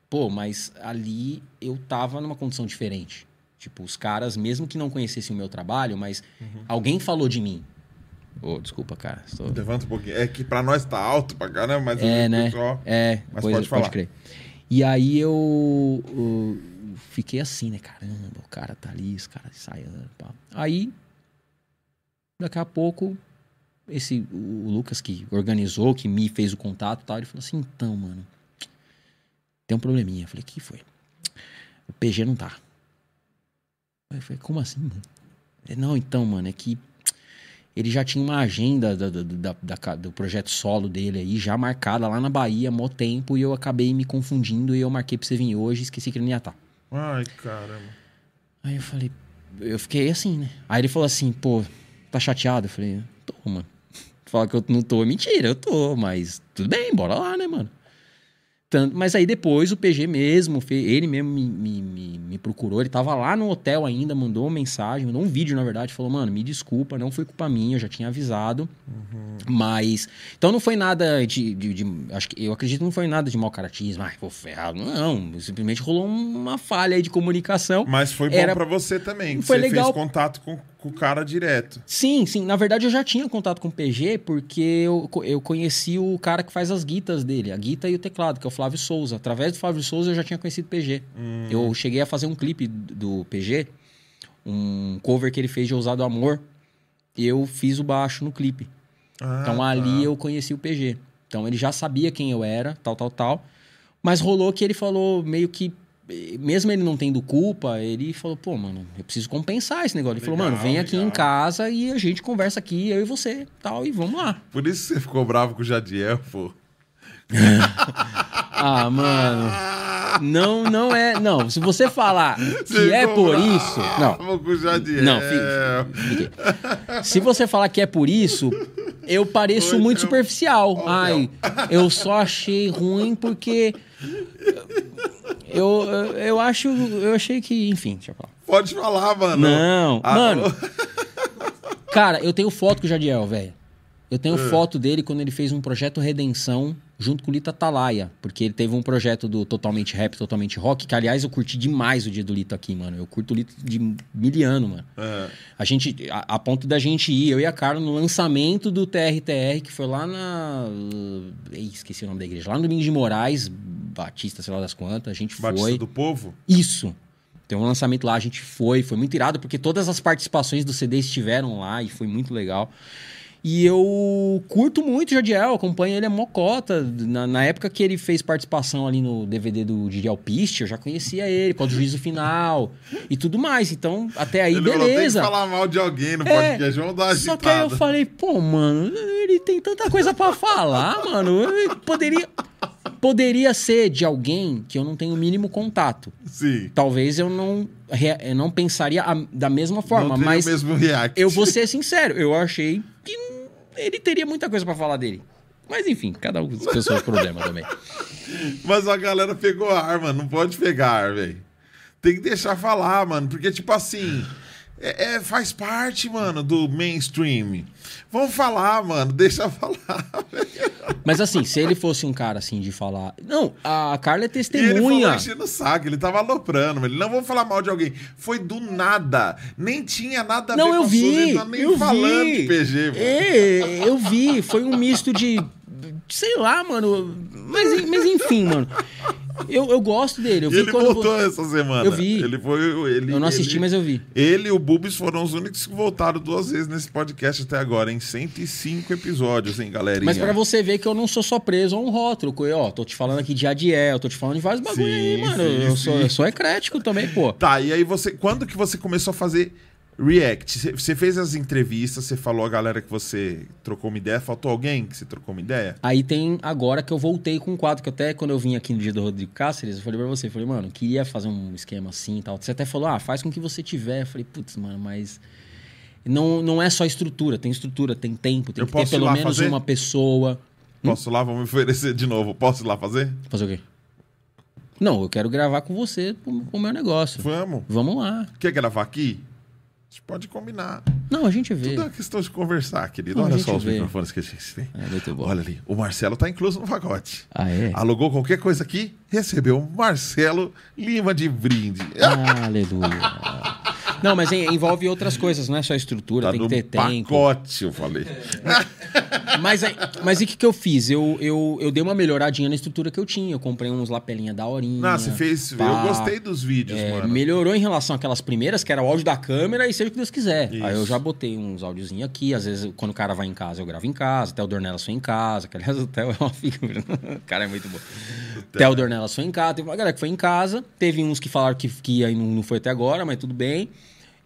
Pô, mas ali eu tava numa condição diferente. Tipo, os caras, mesmo que não conhecessem o meu trabalho, mas alguém falou de mim. Ô, desculpa, cara. Estou... Levanta um pouquinho. É que pra nós tá alto pra caramba, mas É, né? pessoal- É, Mas pois, pode falar. crer. E aí eu, eu fiquei assim, né? Caramba, o cara tá ali, os caras ensaiando. Pá. Aí, daqui a pouco, esse, o Lucas que organizou, que me fez o contato e tal, ele falou assim: então, mano, tem um probleminha. Eu falei: que foi? O PG não tá. Eu falei: como assim, mano? Ele, não, então, mano, é que ele já tinha uma agenda da- da- da- do projeto solo dele aí, já marcada lá na Bahia, há mó tempo, e eu acabei me confundindo e eu marquei pra você vir hoje e esqueci que ele não ia estar. Ai, caramba. Aí eu falei, eu fiquei assim, né? Aí ele falou assim, pô, tá chateado? Eu falei, tô, mano. Fala que eu não tô, mentira, eu tô, mas tudo bem, bora lá, né, mano? Mas aí depois o PG mesmo, ele mesmo me, me, me, procurou, ele tava lá no hotel ainda, mandou uma mensagem, mandou um vídeo, na verdade, falou, mano, me desculpa, não foi culpa minha, eu já tinha avisado. Mas. Então não foi nada de. de- de- acho que, eu acredito que não foi nada de mau caratismo. Ai, vou ferrado. Não. Simplesmente rolou uma falha aí de comunicação. Mas foi bom Era- pra você também. Foi você legal. fez contato com, com o cara direto. Sim, sim. Na verdade, eu já tinha contato com o PG porque eu, eu conheci o cara que faz as guitas dele, a guita e o teclado, que é o Flávio Souza. Através do Flávio Souza, eu já tinha conhecido o PG. Eu cheguei a fazer um clipe do PG, um cover que ele fez de Ousado Amor, eu fiz o baixo no clipe. Ah, Então tá. ali eu conheci o PG. Então ele já sabia quem eu era, tal, tal, tal. Mas rolou que ele falou meio que. Mesmo ele não tendo culpa, ele falou, pô, mano, eu preciso compensar esse negócio. Ele falou, Legal, mano, vem aqui legal. em casa e a gente conversa aqui, eu e você, tal, e vamos lá. Por isso que você ficou bravo com o Jadiel, pô. Ah, mano. Não, não é. Não, se você falar que é por isso. Não, com o Jadiel. Não, fique- Se você falar que é por isso, eu pareço muito Theo. superficial. Ó, Ai, eu só achei ruim porque. Eu, eu, acho. Eu achei que. Enfim, deixa eu falar. Pode falar, mano. Não, Ah, mano. Cara, eu tenho foto com o Jadiel, velho. Eu tenho É. foto dele quando ele fez um projeto Redenção junto com o Lita Atalaia. Porque ele teve um projeto do Totalmente Rap, Totalmente Rock, que aliás eu curti demais o dia do Lito aqui, mano. Eu curto o Lito de miliano, mano. É. A gente, a, a ponto da gente ir, eu e a Carla, no lançamento do TRTR, que foi lá na. Ih, esqueci o nome da igreja. Lá no Domingos de Moraes, Batista, sei lá das quantas. A gente Batista foi. do Povo? Isso. Tem um lançamento lá, a gente foi, foi muito irado, porque todas as participações do CD estiveram lá e foi muito legal. E eu curto muito o Jadiel, acompanho ele a mocota. Na, na época que ele fez participação ali no DVD do Didi Alpiste, eu já conhecia ele, com o juízo final e tudo mais. Então, até aí, Ele falou, tem que beleza. falar mal de alguém no É, podcast, vamos dar uma Só que aí eu agitada. falei, pô, mano, ele tem tanta coisa pra falar, mano. Ele poderia. Poderia ser de alguém que eu não tenho o mínimo contato. Sim. Talvez eu não, eu não pensaria a- da mesma forma, não mas o mesmo react. eu vou ser sincero, eu achei que ele teria muita coisa pra falar dele. Mas enfim, cada um com os seus problemas também. Mas a galera pegou ar, mano. Não pode pegar, velho. Tem que deixar falar, mano. Porque, tipo assim. É, é- faz parte, mano, do mainstream. Vamos falar, mano. Deixa falar. Mas assim, se ele fosse um cara assim de falar. Não, a Carla é E ele testemunha. falou enchendo o saco, ele tava aloprando, ele não vou falar mal de alguém. Foi do nada. Nem tinha nada a Não, ver eu com vi. não tá nem eu falando vi. de PG, mano. É, eu vi. Foi um misto de. Sei lá, mano. Mas, mas enfim, mano. Eu, eu gosto dele. Eu vi ele voltou essa semana. Eu vi. Ele foi. Ele, Eu não assisti, ele- mas eu vi. Ele e o Bubis foram os únicos que voltaram duas vezes nesse podcast até agora, em 105 episódios, hein, galerinha? Mas pra você ver que eu não sou só preso a um rótulo. eu, Ó, tô te falando aqui de Adiel, tô te falando de vários bagulho aí, Sim, mano. sim, eu, sou, eu sou ecrético também, pô. Tá, e aí você. Quando que você começou a fazer react? Você- Você fez as entrevistas, você falou a galera que você trocou uma ideia. Faltou alguém que você trocou uma ideia? Aí tem agora que eu voltei com um quadro, que até quando eu vim aqui no dia do Rodrigo Cáceres, eu falei pra você, falei, mano, queria fazer um esquema assim e tal. Você até falou, ah, faz com que você tiver. Eu falei, putz, mano, mas. Não, não é só estrutura, tem estrutura, tem tempo, tem Eu que ter pelo menos fazer? uma pessoa. Posso ir lá? Vamos me oferecer de novo. Posso ir lá fazer? Fazer o quê? Não, eu quero gravar com você pro meu negócio. Vamos. Vamos lá. Quer gravar aqui? A gente pode combinar. Não, a gente vê. Tudo é questão de conversar, querido. Não, Olha só os vê. microfones que a gente tem. É muito bom. Olha ali, o Marcelo tá incluso no pacote. Ah, é? Alugou qualquer coisa aqui, recebeu o Marcelo Lima de brinde. Ah, aleluia. Não, mas en- envolve outras coisas, não é só estrutura, Tá tem que ter tempo. pacote, eu falei. Mas, mas e o que, que eu fiz? Eu, eu, eu dei uma melhoradinha na estrutura que eu tinha. Eu comprei uns lapelinha da horinha. Não, você fez. pá. Eu gostei dos vídeos, É, mano. melhorou em relação àquelas primeiras, que era o áudio da câmera e seja o que Deus quiser. Isso. Aí eu já botei uns áudiozinhos aqui. Às vezes, quando o cara vai em casa, eu gravo em casa. Até o Dornelas foi em casa. Que, aliás, o Theo é uma figura. O cara é muito bom. Até o Dornelas foi em casa. Teve uma galera que foi em casa. Teve uns que falaram que, que aí não, não foi até agora, mas tudo bem.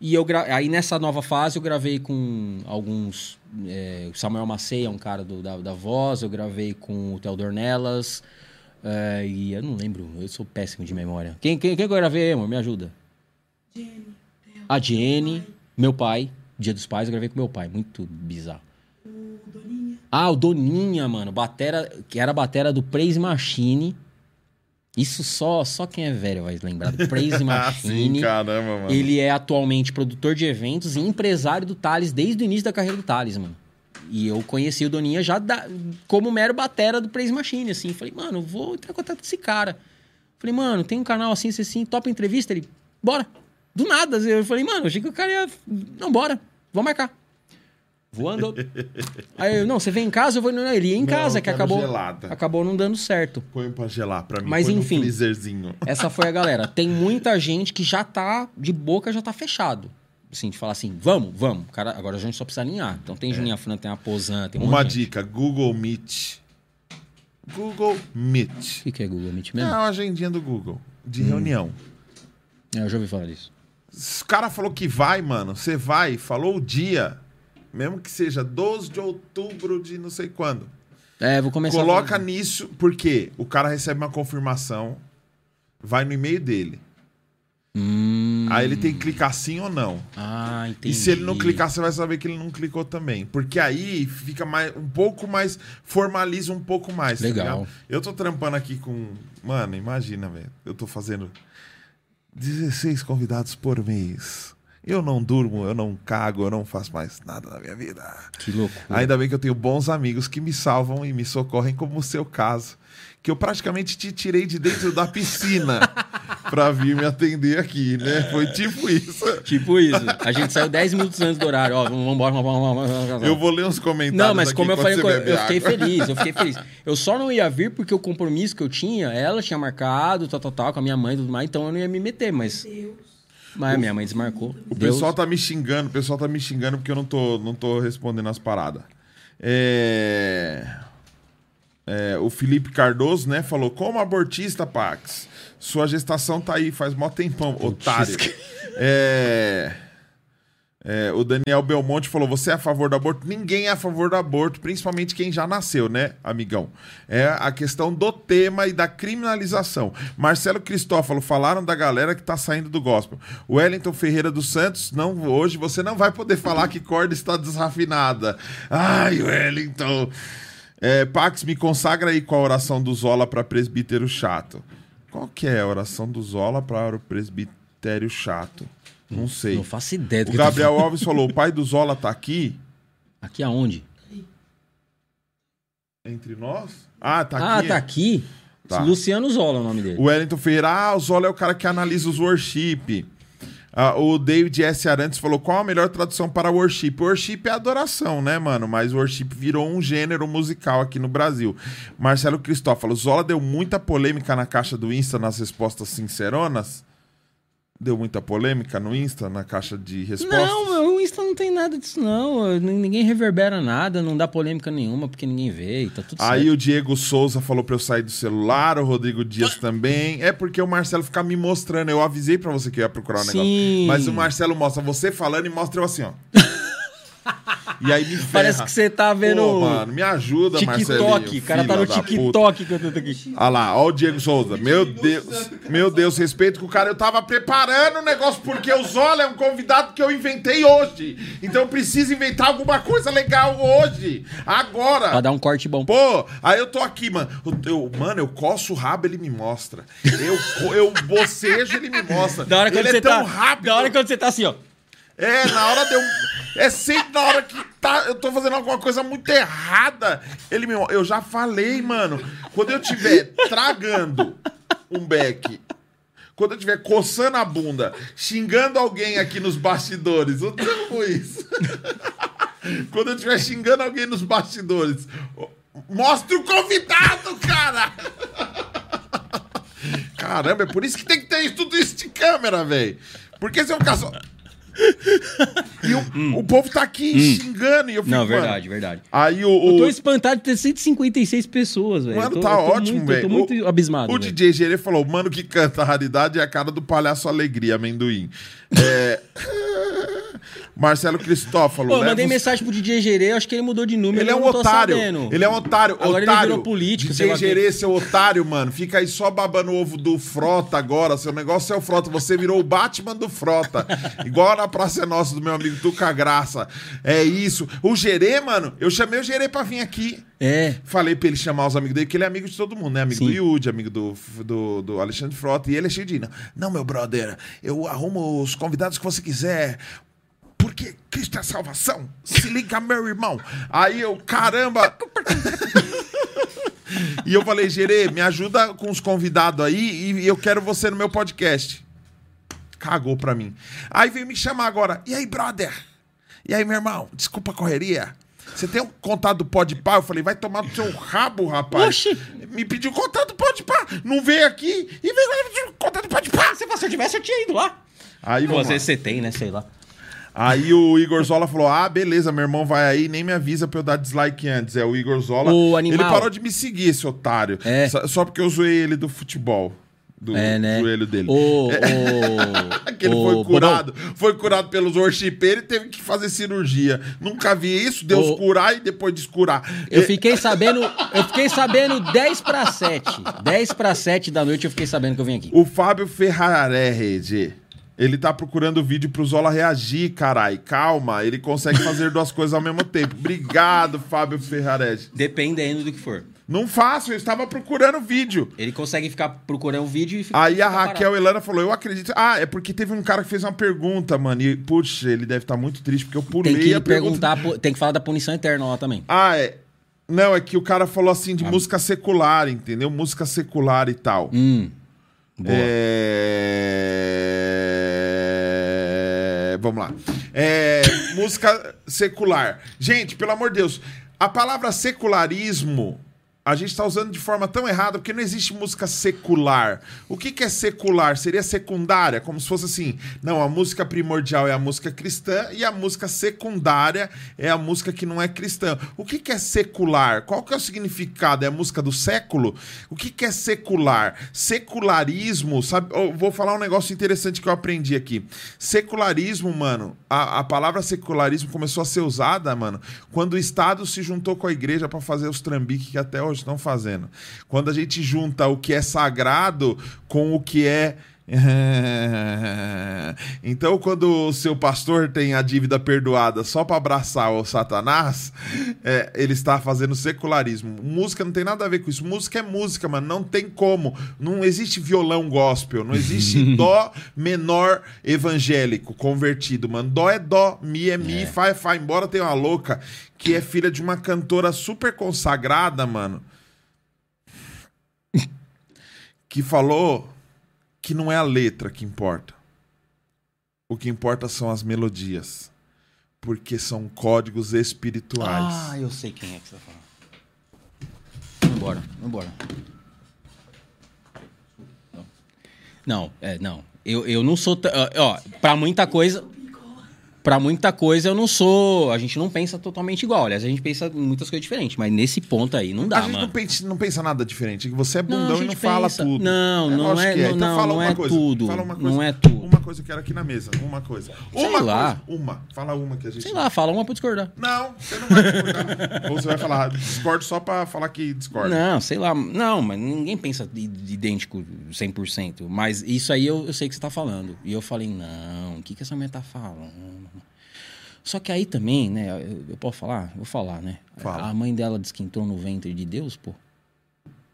E eu gra... aí nessa nova fase eu gravei com alguns. é, o Samuel Macei é um cara do- da, da voz, eu gravei com o Theo Dornelas. é, e eu não lembro, eu sou péssimo de memória. Quem, quem, quem que eu gravei, amor? Me ajuda. A Jenny, meu pai. Dia dos Pais, eu gravei com meu pai. Muito bizarro. Ah, o Doninha, mano. Batera, que era a batera do Praise Machine. Isso só, só quem é velho vai lembrar do Praise Ah, sim, Machine. caramba, mano. Ele é atualmente produtor de eventos e empresário do Thales desde o início da carreira do Thales, mano. E eu conheci o Doninha já da- como mero batera do Praise Machine, assim. Falei, mano, vou entrar em contato com esse cara. Falei, mano, tem um canal assim, assim, assim, topa entrevista? Ele, bora. Do nada. assim, Eu falei, mano, achei que o cara ia... Não, bora. Vamos marcar. Voando. Aí eu, não, você vem em casa, eu vou... Não, ele ia em casa, que acabou... gelada. Acabou não dando certo. Põe pra gelar pra mim. Mas põe enfim. Essa foi a galera. Tem muita gente que já tá de boca, já tá fechado. Assim, de falar assim, vamos, vamos. Cara, agora a gente só precisa alinhar. Então tem Juninha Fran, tem a Posan, tem um É. Uma dica: Google Meet. Google Meet. O que, que é Google Meet É mesmo? uma agendinha do Google. De Hum. reunião. É, eu já ouvi falar disso. O cara falou que vai, mano. Você vai, falou o dia. Mesmo que seja 12 de outubro de não sei quando. É, vou começar... Coloca a... nisso, porque o cara recebe uma confirmação, vai no e-mail dele. Hum... Aí ele tem que clicar sim ou não. Ah, entendi. E se ele não clicar, você vai saber que ele não clicou também. Porque aí fica mais, um pouco mais. Formaliza um pouco mais. tá Legal. ligado? eu tô trampando aqui com. Mano, imagina, velho. Eu tô fazendo 16 convidados por mês. Eu não durmo, eu não cago, eu não faço mais nada na minha vida. Que loucura. Ainda bem que eu tenho bons amigos que me salvam e me socorrem, como o seu caso. Que eu praticamente te tirei de dentro da piscina pra vir me atender aqui, né? Foi tipo isso. Tipo isso. A gente saiu 10 minutos antes do horário. Ó, vamos embora, vamos embora, vamos embora. Eu vou ler uns comentários. Não, mas aqui como eu falei, eu, eu fiquei feliz, eu fiquei feliz. Eu só não ia vir porque o compromisso que eu tinha, ela tinha marcado, tal, tal, tal, com a minha mãe e tudo mais, então eu não ia me meter, mas. Mas minha mãe desmarcou. O pessoal tá me xingando, o pessoal tá me xingando porque eu não tô, não tô respondendo as paradas. É... é, o Felipe Cardoso, né, falou: como abortista, Pax? Sua gestação tá aí, faz mó tempão, otário. É. É, o Daniel Belmonte falou: você é a favor do aborto? Ninguém é a favor do aborto, principalmente quem já nasceu, né, amigão? É a questão do tema e da criminalização. Marcelo Cristófalo falaram da galera que tá saindo do gospel. Wellington Ferreira dos Santos, não, hoje você não vai poder falar que corda está desrafinada. Ai, Wellington. É, Pax, me consagra aí com a oração do Zola para presbítero chato. Qual que é a oração do Zola para o presbitério chato? Não sei. Não faço ideia do O que eu tô Gabriel falando. Alves falou: o pai do Zola tá aqui Aqui aonde? entre nós? Ah, tá ah, aqui. tá aqui? Tá. Luciano Zola é o nome dele. O Wellington Ferreira, ah, o Zola é o cara que analisa os worship. Ah, o David S. Arantes falou: qual a melhor tradução para worship? Worship é adoração, né, mano? Mas worship virou um gênero musical aqui no Brasil. Marcelo Cristófalo, Zola deu muita polêmica na caixa do Insta nas respostas sinceronas. Deu muita polêmica no Insta, na caixa de respostas? Não, o Insta não tem nada disso, não. Ninguém reverbera nada, não dá polêmica nenhuma, porque ninguém vê e tá tudo Aí certo. o Diego Souza falou pra eu sair do celular, o Rodrigo Dias também. É porque o Marcelo fica me mostrando. Eu avisei pra você que eu ia procurar o negócio. Sim. Mas o Marcelo mostra você falando e mostra eu assim, ó. e aí me ferra. Parece que você tá vendo Pô, mano, me ajuda, Marcelinho. TikTok. O cara tá no. TikTok que eu tô aqui. Olha lá, ó o Diego Souza. Meu Deus, meu Deus, respeito com o cara. Eu tava preparando o negócio porque o Zola é um convidado que eu inventei hoje. Então eu preciso inventar alguma coisa legal hoje. Agora. Pra dar um corte bom. Pô, aí eu tô aqui, mano. Eu, eu- mano, eu coço o rabo, ele me mostra. Eu, eu bocejo, ele me mostra. Da hora quando ele você é tão tá, rápido. Da hora quando você tá assim, ó. É, na hora de eu. É sempre na hora que tá, eu tô fazendo alguma coisa muito errada. Ele me. Eu já falei, mano. Quando eu tiver tragando um beck. Quando eu estiver coçando a bunda, xingando alguém aqui nos bastidores, eu amo isso. Quando eu estiver xingando alguém nos bastidores, mostre o convidado, cara! Caramba, é por isso que tem que ter tudo isso de câmera, velho. Porque se eu ficar só. E o, o povo tá aqui xingando e eu fico. Não, mano, verdade, verdade. Aí o. Eu o- tô espantado de ter 156 pessoas, velho. Mano, Eu tô- tá eu ótimo, velho. Eu tô muito O- abismado. O velho. DJ Gerê falou: mano que canta a raridade é a cara do palhaço alegria, amendoim. É... Marcelo Cristófalo. Pô, mandei mensagem pro DJ Gerê, acho que ele mudou de número. Ele é um otário. Ele é um otário. Agora ele otário. virou político, DJ. Gerê, seu otário, mano. Fica aí só babando o ovo do Frota agora. Seu negócio é o Frota. Você virou o Batman do Frota. Igual na Praça é Nossa do meu amigo Tuca Graça. É isso. O Gerê, mano, eu chamei o Gerê pra vir aqui. É. Falei pra ele chamar os amigos dele, que ele é amigo de todo mundo, né? Amigo Sim. do Yudi, amigo do, do, do Alexandre Frota. E ele é cheio de. Não, não, meu brother, eu arrumo os convidados que você quiser. Porque Cristo é salvação. Se liga, meu irmão. Aí eu, caramba. e eu falei, Gerê, me ajuda com os convidados aí e eu quero você no meu podcast. Cagou pra mim. Aí veio me chamar agora. E aí, brother? E aí, meu irmão? Desculpa a correria. Você tem um contato do Pode Pá? Eu falei, vai tomar no seu rabo, rapaz. Oxi. Me pediu contato do Pode Pá. Não veio aqui e veio pedir contato do Pode Pá. Se você tivesse, eu tinha ido lá. Aí, vamos às lá. vezes você tem, né? Sei lá. Aí o Igor Zola falou: Ah, beleza, meu irmão vai aí, nem me avisa pra eu dar dislike antes. É o Igor Zola. O animal. Ele parou de me seguir, esse otário. É. Só, só porque eu zoei ele do futebol. Do É, né? joelho dele. O. que ele o, foi o curado. Foi curado pelos worshipeiros e teve que fazer cirurgia. Nunca vi isso, Deus O- curar e depois descurar. Eu É, fiquei sabendo, eu fiquei sabendo 10 para 7. 10 para 7 da noite eu fiquei sabendo que eu vim aqui. O Fábio Ferrarese. Ele tá procurando vídeo pro Zola reagir, carai. Calma, ele consegue fazer duas coisas ao mesmo tempo. Obrigado, Fábio Ferrarese. Dependendo do que for. Não faço, eu estava procurando vídeo. Ele consegue ficar procurando o vídeo e ficar. Aí a Raquel Elana falou: Eu acredito. Ah, é porque teve um cara que fez uma pergunta, mano. E, putz, ele deve estar muito triste, porque eu pulei Tem que a pergunta. perguntar, pu- tem que falar da punição eterna lá também. Ah, é. Não, é que o cara falou assim Ah. de música secular, entendeu? Música secular e tal. Hum. Boa. É... Vamos lá. É, música secular. Gente, pelo amor de Deus, a palavra secularismo a gente está usando de forma tão errada porque não existe música secular. O que, que é secular? Seria secundária, como se fosse assim. Não, a música primordial é a música cristã e a música secundária é a música que não é cristã. O que, que é secular? Qual que é o significado? É a música do século? O que, que é secular? Secularismo, sabe? Eu vou falar um negócio interessante que eu aprendi aqui. Secularismo, mano, a, a palavra secularismo começou a ser usada, mano, quando o Estado se juntou com a igreja para fazer os trambiques que até hoje estão fazendo. Quando a gente junta o que é sagrado com o que é então, quando o seu pastor tem a dívida perdoada só para abraçar o Satanás, é, ele está fazendo secularismo. Música não tem nada a ver com isso. Música é música, mano. Não tem como. Não existe violão gospel. Não existe dó menor evangélico convertido, mano. Dó é dó, mi é mi, é. fá é fá. Embora tenha uma louca que é filha de uma cantora super consagrada, mano. que falou que não é a letra que importa. O que importa são as melodias. Porque são códigos espirituais. Ah, eu sei quem é que você tá falando. Vambora, vambora. Não, é, não. Eu, eu não sou. Ó, pra muita coisa para muita coisa eu não sou. A gente não pensa totalmente igual. Aliás, a gente pensa muitas coisas diferentes, mas nesse ponto aí não dá, a gente mano. Não pensa, não pensa nada diferente. Você é bundão não, e não pensa... fala tudo. Não, é, não é, é. Então não, fala não é tudo. Não é tudo. Uma coisa que era aqui na mesa. Uma coisa. Sei uma lá. Coisa. Uma. Fala uma que a gente. Sei lá, fala uma pra discordar. Não, você não vai discordar. Ou você vai falar, discordo só pra falar que discorda. Não, sei lá. Não, mas ninguém pensa idêntico 100%. Mas isso aí eu, eu sei que você tá falando. E eu falei, não, o que, que essa mulher tá falando? Só que aí também, né? Eu, eu posso falar? Vou falar, né? Fala. A mãe dela disse que entrou no ventre de Deus, pô.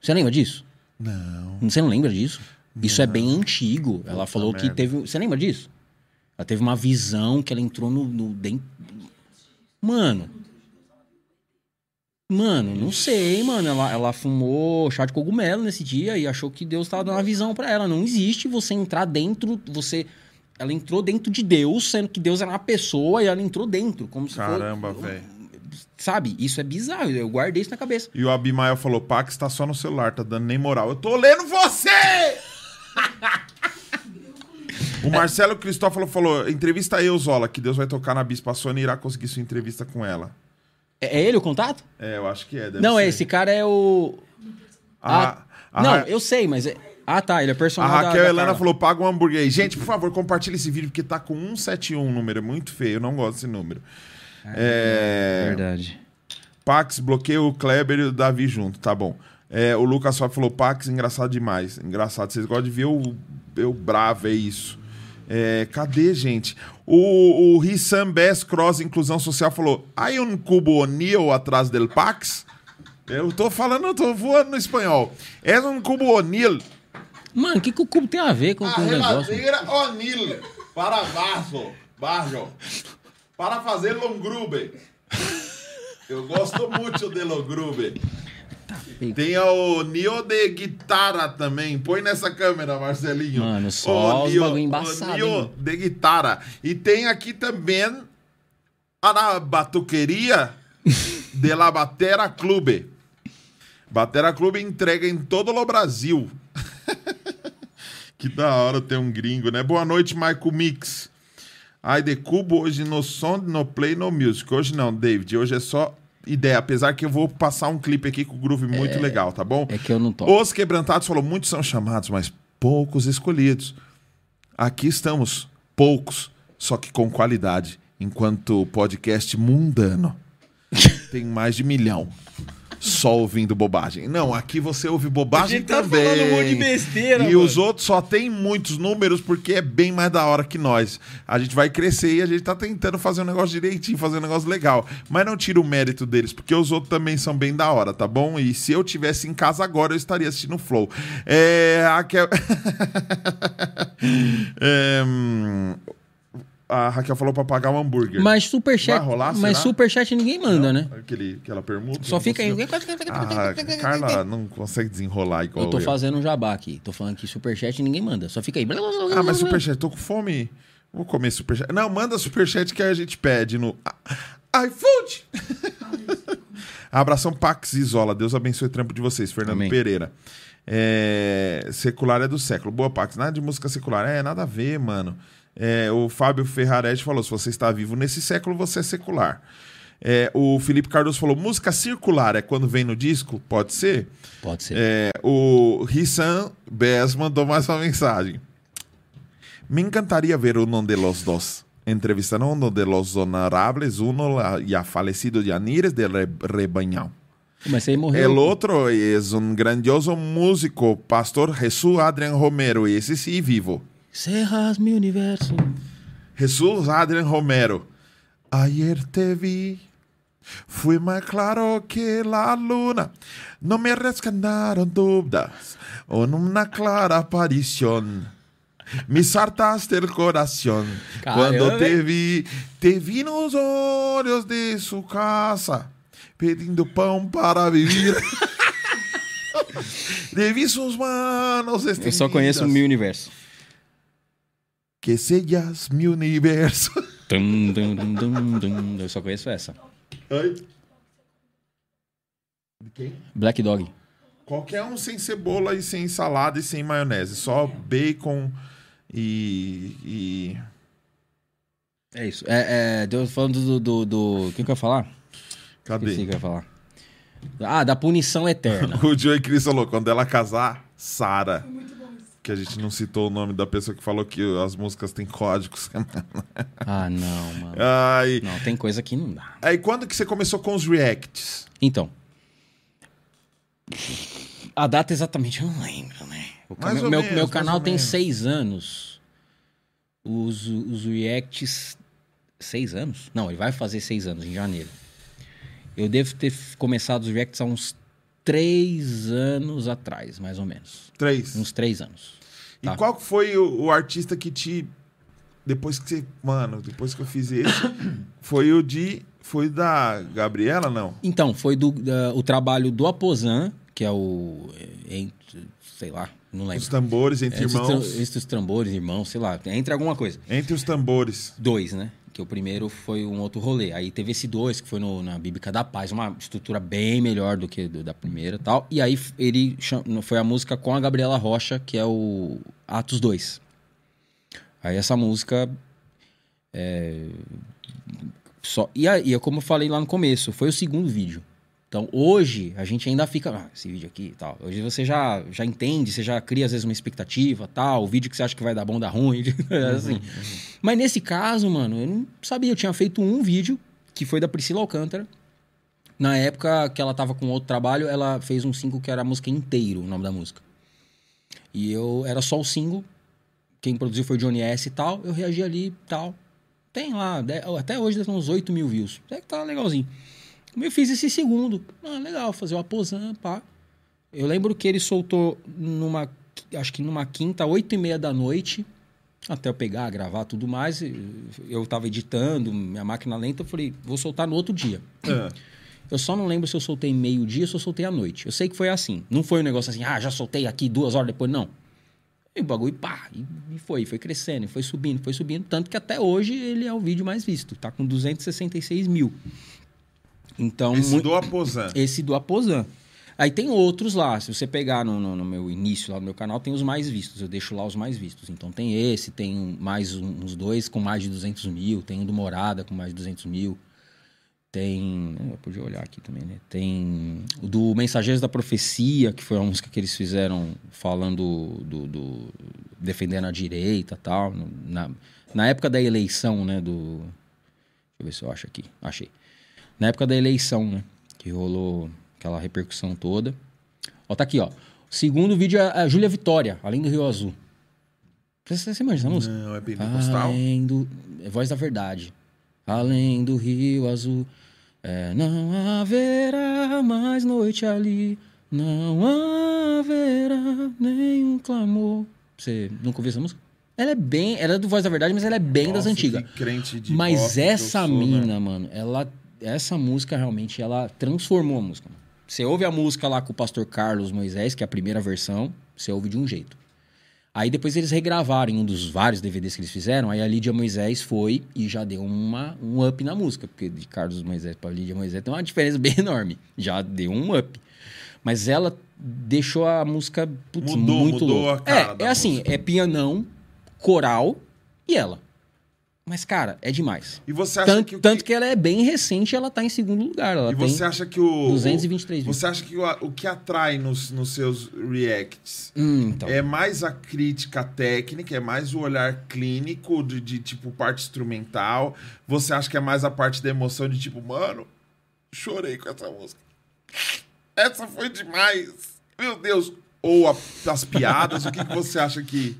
Você lembra disso? Não. Você não lembra disso? Isso é bem antigo. Puta ela falou merda. que teve. Você lembra disso? Ela teve uma visão que ela entrou no. no dentro... Mano. Mano, não sei, mano. Ela, ela fumou chá de cogumelo nesse dia e achou que Deus estava dando uma visão para ela. Não existe você entrar dentro, você ela entrou dentro de Deus, sendo que Deus era uma pessoa e ela entrou dentro. Como se Caramba, velho. Sabe? Isso é bizarro. Eu guardei isso na cabeça. E o Abimael falou: Pax tá só no celular, tá dando nem moral. Eu tô lendo você! O Marcelo Cristófalo falou: entrevista aí, Zola, que Deus vai tocar na Bispa Sônia e irá conseguir sua entrevista com ela. É, é ele o contato? É, eu acho que é. Não, ser. esse cara é o. Ah, ah, não, eu sei, mas. É... Ah, tá. Ele é personagem. A Raquel da, da Helena falou: paga um hambúrguer aí. Gente, por favor, compartilhe esse vídeo, porque tá com 171 o número. É muito feio. Eu não gosto desse número. É, é... Verdade. Pax, bloqueia o Kleber e o Davi junto. Tá bom. É, o Lucas só falou: Pax, engraçado demais. Engraçado. Vocês gostam de ver o, eu bravo, é isso. É, cadê, gente? O, o Rissam Best Cross Inclusão Social falou: Aí um cubo O'Neill atrás del Pax? Eu tô falando, eu tô voando no espanhol. É um cubo O'Neill Mano, o que, que o cubo tem a ver com, a com o negócio? A O'Neill para Barso, Barjo, para fazer Longrube. Eu gosto muito de Longrube. Tem o Nio de guitarra também. Põe nessa câmera, Marcelinho. Mano, só o os bagulho embaçado. O Nio de guitarra. E tem aqui também a batuqueria de la Batera Clube. Batera Clube entrega em todo o Brasil. que da hora ter um gringo, né? Boa noite, Michael Mix. Ai, de Cubo, hoje no som, no play, no music. Hoje não, David. Hoje é só ideia. Apesar que eu vou passar um clipe aqui com o groove muito é, legal, tá bom? É que eu não tô. Os Quebrantados falou: muitos são chamados, mas poucos escolhidos. Aqui estamos, poucos, só que com qualidade. Enquanto podcast mundano tem mais de milhão só ouvindo bobagem. Não, aqui você ouve bobagem tá também. Falando um monte de besteira. E mano. os outros só tem muitos números porque é bem mais da hora que nós. A gente vai crescer e a gente tá tentando fazer um negócio direitinho, fazer um negócio legal. Mas não tira o mérito deles, porque os outros também são bem da hora, tá bom? E se eu tivesse em casa agora, eu estaria assistindo o Flow. É. Aquel... é hum, a Raquel falou pra pagar um hambúrguer. Mas superchat. Vai rolar, mas superchat ninguém manda, não, né? Aquele, aquela permuta. Só fica aí. Ah, Carla não consegue desenrolar igual. Eu tô eu. fazendo um jabá aqui. Tô falando que superchat ninguém manda. Só fica aí. Ah, mas superchat, tô com fome. Vou comer superchat. Não, manda superchat que a gente pede no iFood. Abração Pax Isola. Deus abençoe o trampo de vocês. Fernando Amém. Pereira. É, secular é do século. Boa, Pax. Nada de música secular. É, nada a ver, mano. É, o Fábio Ferraretti falou: se você está vivo nesse século, você é secular. É, o Felipe Cardoso falou: música circular é quando vem no disco? Pode ser. Pode ser. É, o Rissan Bes mandou mais uma mensagem. Me encantaria ver uno de los dos. Entrevistaron uno de los honorables, uno la- ya falecido Yanires de Re- Rebañão. Mas você morreu. El otro es un grandioso músico, pastor Jesús Adrián Romero, y ese sí vivo. Cerras mi universo. Jesús Adrián Romero. Ayer te vi, fui más claro que la luna. No me rescataron dudas, en una clara aparición. Me saltaste el corazón Caramba. cuando te vi, te vi nos olhos de su casa, pedindo pão para vivir. Le vi sus manos Eu só conheço o estendidas. meu universo. Que sellas mi universo. Tum, dum, dum, dum, dum. Eu só conheço essa. Oi? De quem? Black Dog. Qualquer um sem cebola e sem salada e sem maionese. Só bacon e. e... É isso. É, é, Deus falando do. do, do... O que que eu ia falar? Esqueci o Cadê? que eu ia falar. Ah, da punição eterna. O Joey Cris falou: quando ela casar, Sara. Que a gente não citou o nome da pessoa que falou que as músicas têm códigos. ah, não, mano. Ai. Não, tem coisa que não dá. Aí quando que você começou com os reacts? Então. A data exatamente eu não lembro, né? O Mais meu, meu, menos, meu canal tem seis anos. Os, os reacts. Seis anos? Não, ele vai fazer seis anos em janeiro. Eu devo ter começado os reacts há uns três anos atrás, mais ou menos. Três. Uns três anos. E Tá. qual foi o, o artista que te. Depois que você. Mano, depois que eu fiz esse. foi o de. Foi da Gabriela, não? Então, foi do, da- o trabalho do Aposan, que é o. é, Entre, sei lá, não lembro. Os tambores entre Entre os irmãos. tra- entre os tambores, irmãos, sei lá, entre alguma coisa. Entre os tambores. Dois, né? Que o primeiro foi um outro rolê. Aí teve esse dois, que foi no- na Bíblica da Paz, uma estrutura bem melhor do que do- da primeira tal. E aí ele foi a música com a Gabriela Rocha, que é o Atos 2. Aí essa música. É, só, e aí, é como eu falei lá no começo, foi o segundo vídeo. Então hoje a gente ainda fica. Ah, esse vídeo aqui e tal. Hoje você já, já entende, você já cria às vezes uma expectativa tal. O vídeo que você acha que vai dar bom, dá ruim. assim. Mas nesse caso, mano, eu não sabia. Eu tinha feito um vídeo que foi da Priscila Alcântara. Na época que ela tava com outro trabalho, ela fez um single que era a música inteiro, o nome da música. E eu era só o single. Quem produziu foi o Johnny S e tal. Eu reagi ali e tal. Tem lá, até hoje deve ter uns 8 mil views. Até que tá legalzinho. Eu fiz esse segundo. Ah, legal, fazer uma posan, pá. Eu lembro que ele soltou numa, acho que numa quinta, oito e meia da noite, até eu pegar, gravar tudo mais. Eu tava editando, minha máquina lenta, eu falei, vou soltar no outro dia. Ah, Eu só não lembro se eu soltei meio-dia ou se eu soltei à noite. Eu sei que foi assim. Não foi um negócio assim, ah, já soltei aqui duas horas depois, não. E o bagulho, pá, e e foi, foi crescendo, foi subindo, foi subindo. Tanto que até hoje ele é o vídeo mais visto. Tá com 266 mil. Então, esse mui- do Aposan. esse do Aposan. Aí tem outros lá. Se você pegar no, no- no meu início lá no meu canal, tem os mais vistos. Eu deixo lá os mais vistos. Então tem esse, tem mais uns dois com mais de 200 mil. Tem um do Morada com mais de 200 mil. Tem. Eu podia olhar aqui também, né? Tem o do Mensageiros da Profecia, que foi uma música que eles fizeram falando do. do- defendendo a direita e tal. Na, na época da eleição, né? Do. Deixa eu ver se eu acho aqui. Achei. Na época da eleição, né? Que rolou aquela repercussão toda. Ó, tá aqui, ó. Segundo vídeo é a Júlia Vitória, Além do Rio Azul. Você, você imagina essa música? Não, é pentecostal. Além do... É voz da verdade. Além do rio azul, é, não haverá mais noite ali, não haverá nenhum clamor. Você nunca ouviu essa música? Ela é bem, ela é do Voz da Verdade, mas ela é bem das Nossa, antigas. crente de Mas essa sou, né? mina, mano, ela, essa música realmente, ela transformou a música. Você ouve a música lá com o pastor Carlos Moisés, que é a primeira versão, você ouve de um jeito. Aí depois eles regravaram em um dos vários DVDs que eles fizeram. Aí a Lídia Moisés foi e já deu uma, um up na música. Porque de Carlos Moisés para Lídia Moisés tem uma diferença bem enorme. Já deu um up. Mas ela deixou a música putz, Mudou, muito mudou louca. a cara É, é assim, música. é pianão, coral e ela. Mas, cara, é demais. E você acha Tanto que tanto que ela é bem recente ela tá em segundo lugar. Ela E você acha que o. 223 o, Você acha que o, o que atrai nos, nos seus reacts Hum, então. é mais a crítica técnica, é mais o olhar clínico de, de, tipo parte instrumental? Você acha que é mais a parte da emoção de tipo, mano, chorei com essa música. Essa foi demais. Meu Deus. Ou a- as piadas, o que, que você acha que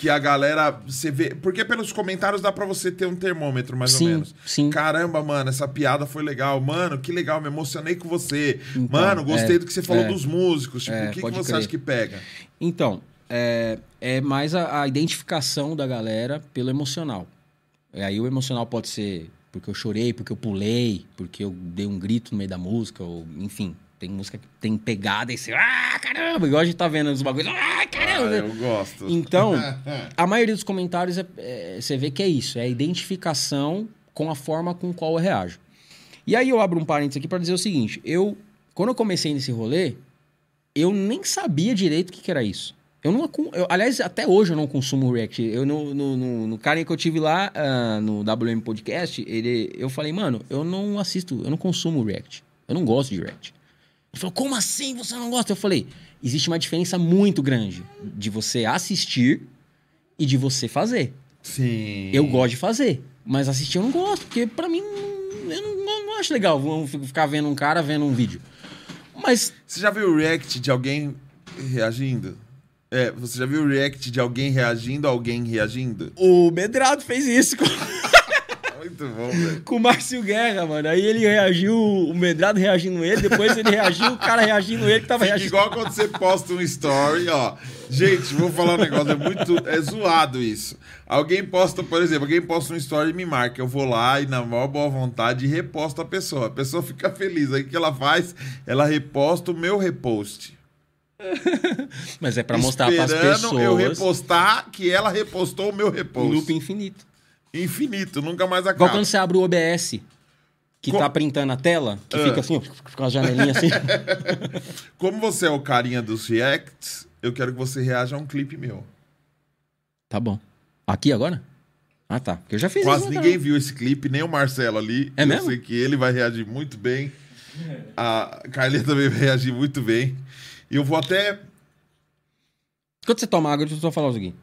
que a galera você vê, porque pelos comentários dá pra você ter um termômetro mais Sim, ou menos. sim. Caramba, mano, essa piada foi legal. Mano, que legal, me emocionei com você. Então, mano, gostei é, do que você falou é, dos músicos. Tipo, é, o que, que você crer. acha que pega? Então, é, é mais a, a identificação da galera pelo emocional. E aí o emocional pode ser porque eu chorei, porque eu pulei, porque eu dei um grito no meio da música, ou enfim. Tem música que tem pegada e você, ah, caramba, igual a gente tá vendo os bagulhos, ah, Ah, caramba. eu gosto. Então, a maioria dos comentários é, é- você vê que é isso, é a identificação com a forma com qual eu reajo. E aí eu abro um parênteses aqui para dizer o seguinte: eu, quando eu comecei nesse rolê, eu nem sabia direito o que, que era isso. Eu não, eu- aliás, até hoje eu não consumo React. Eu no, no, no, no carinha que eu tive lá ah, no WM Podcast, ele, eu falei, mano, eu não assisto, eu não consumo React. Eu não gosto de React. Ele falou, como assim você não gosta? Eu falei, existe uma diferença muito grande de você assistir e de você fazer. Sim. Eu gosto de fazer, mas assistir eu não gosto, porque pra mim não- eu não, não acho legal vamos ficar vendo um cara vendo um vídeo. Mas Você já viu o react de alguém reagindo? É, você já viu o react de alguém reagindo a alguém reagindo? o Medrado fez isso com, Muito bom, velho. com o Márcio Guerra, mano. Aí ele reagiu, o Medrado reagindo ele, depois ele reagiu, o cara reagindo ele que tava Fica reagindo. igual quando você posta um story, ó. Gente, vou falar um negócio, é muito. É zoado isso. Alguém posta, por exemplo, alguém posta um story e me marca. Eu vou lá e, na maior boa vontade, reposto a pessoa. A pessoa fica feliz. Aí o que ela faz? Ela reposta o meu repost. Mas é pra mostrar Esperando eu pessoas repostar que ela repostou o meu repost. loop infinito. Infinito, nunca mais Igual acaba. quando você abre o OBS, que Co- tá printando a tela, que Ah. fica assim, ó, com as janelinhas assim. Como você é o carinha dos reacts, eu quero que você reaja a um clipe meu. tá bom. Aqui agora? Ah, tá. Porque eu já fiz Quase isso. ninguém viu esse clipe, nem o Marcelo ali. É eu mesmo? sei que ele vai reagir muito bem. A Carlinha também vai reagir muito bem. E eu vou até. Quando você toma água, deixa eu só falar o seguinte.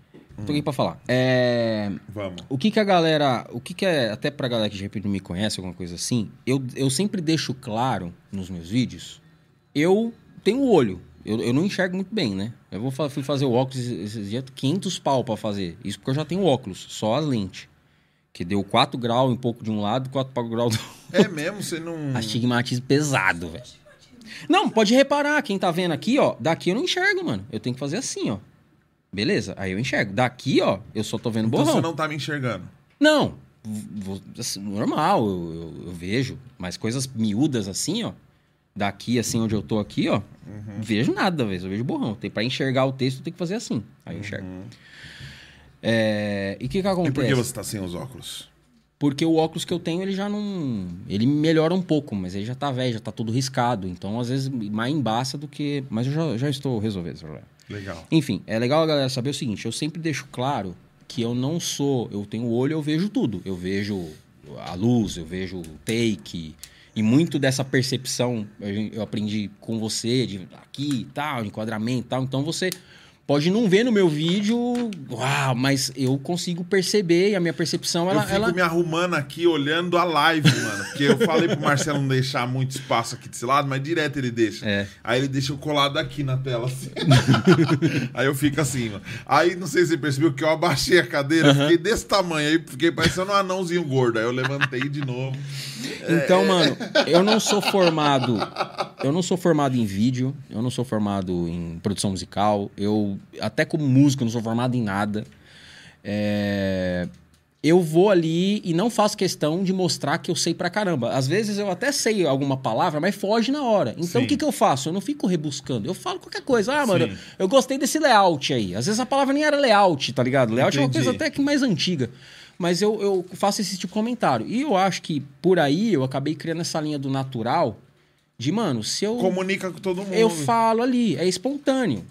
Tô aqui pra falar. É... Vamos. O que que a galera... O que que é... Até pra galera que de repente não me conhece, alguma coisa assim, eu, eu sempre deixo claro nos meus vídeos, eu tenho o olho. Eu, eu não enxergo muito bem, né? Eu vou fui fazer o óculos esses dias, 500 pau pra fazer. Isso porque eu já tenho óculos, só as lentes. Que deu 4 graus um pouco de um lado, 4 graus do É mesmo, você não. Astigmatismo pesado, velho. Não, pode reparar, quem tá vendo aqui, ó, daqui eu não enxergo, mano. Eu tenho que fazer assim, ó. Beleza? Aí eu enxergo. Daqui, ó, eu só tô vendo Então borrão. você não tá me enxergando. Não, assim, normal, eu, eu- eu vejo. Mas coisas miúdas assim, ó. Daqui, assim, onde eu tô aqui, ó. Uhum. Vejo nada. Eu vejo borrão. Tem, pra enxergar o texto, tem que fazer assim. Aí eu enxergo. É, e o que que acontece? Uhum. E por que você tá sem os óculos? Porque o óculos que eu tenho, ele já não. Ele melhora um pouco, mas ele já tá velho, já tá tudo riscado. Então, às vezes, mais embaça do que. Mas eu já, já estou resolvendo esse problema. Legal. Enfim, é legal a galera saber o seguinte: eu sempre deixo claro que eu não sou. Eu tenho olho, eu vejo tudo. Eu vejo a luz, eu vejo o take. E muito dessa percepção eu aprendi com você, de aqui e tal, enquadramento e tal. Então você pode não ver no meu vídeo, uau, mas eu consigo perceber e a minha percepção, ela. eu fico ela... me arrumando aqui olhando a live, mano. Porque eu falei pro Marcelo não deixar muito espaço aqui desse lado, mas direto ele deixa. É. Aí ele deixa eu colado aqui na tela, assim. aí eu fico assim, mano. Aí não sei se você percebeu que eu abaixei a cadeira, fiquei desse tamanho, aí fiquei parecendo um anãozinho gordo. Aí eu levantei de novo. Então, mano, eu não sou formado. Eu não sou formado em vídeo, eu não sou formado em produção musical, eu até como músico eu não sou formado em nada. É, eu vou ali e não faço questão de mostrar que eu sei pra caramba. Às vezes eu até sei alguma palavra, mas foge na hora. Então Sim. o que, que eu faço? Eu não fico rebuscando. Eu falo qualquer coisa. Ah, mano, Sim. eu gostei desse layout aí. Às vezes a palavra nem era layout, tá ligado? Layout é uma Entendi. coisa até que mais antiga. Mas eu, eu faço esse tipo de comentário. E eu acho que por aí eu acabei criando essa linha do natural de, mano, se eu. Comunica com todo mundo. Eu falo ali, é espontâneo.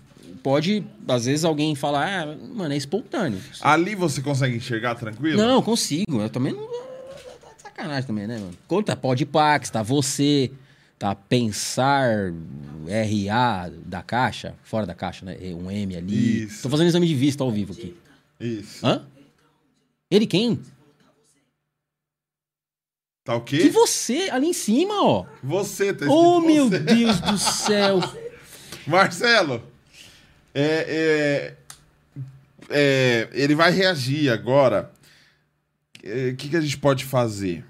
Pode, às vezes, alguém falar, ah, mano, é espontâneo. Ali você consegue enxergar tranquilo? Não, consigo. Eu também não. Tá de sacanagem também, né, mano? Conta, pode pax, tá você, tá pensar RA da caixa, fora da caixa, né? Um M ali. Isso. Tô fazendo exame de vista ao vivo aqui. Isso. Hã? Ele quem? Tá o quê? Que você, ali em cima, ó. Você, tá Oh, escrito meu você. Deus do céu. Marcelo, é, é, é, ele vai reagir agora. É, O que, que a gente pode fazer?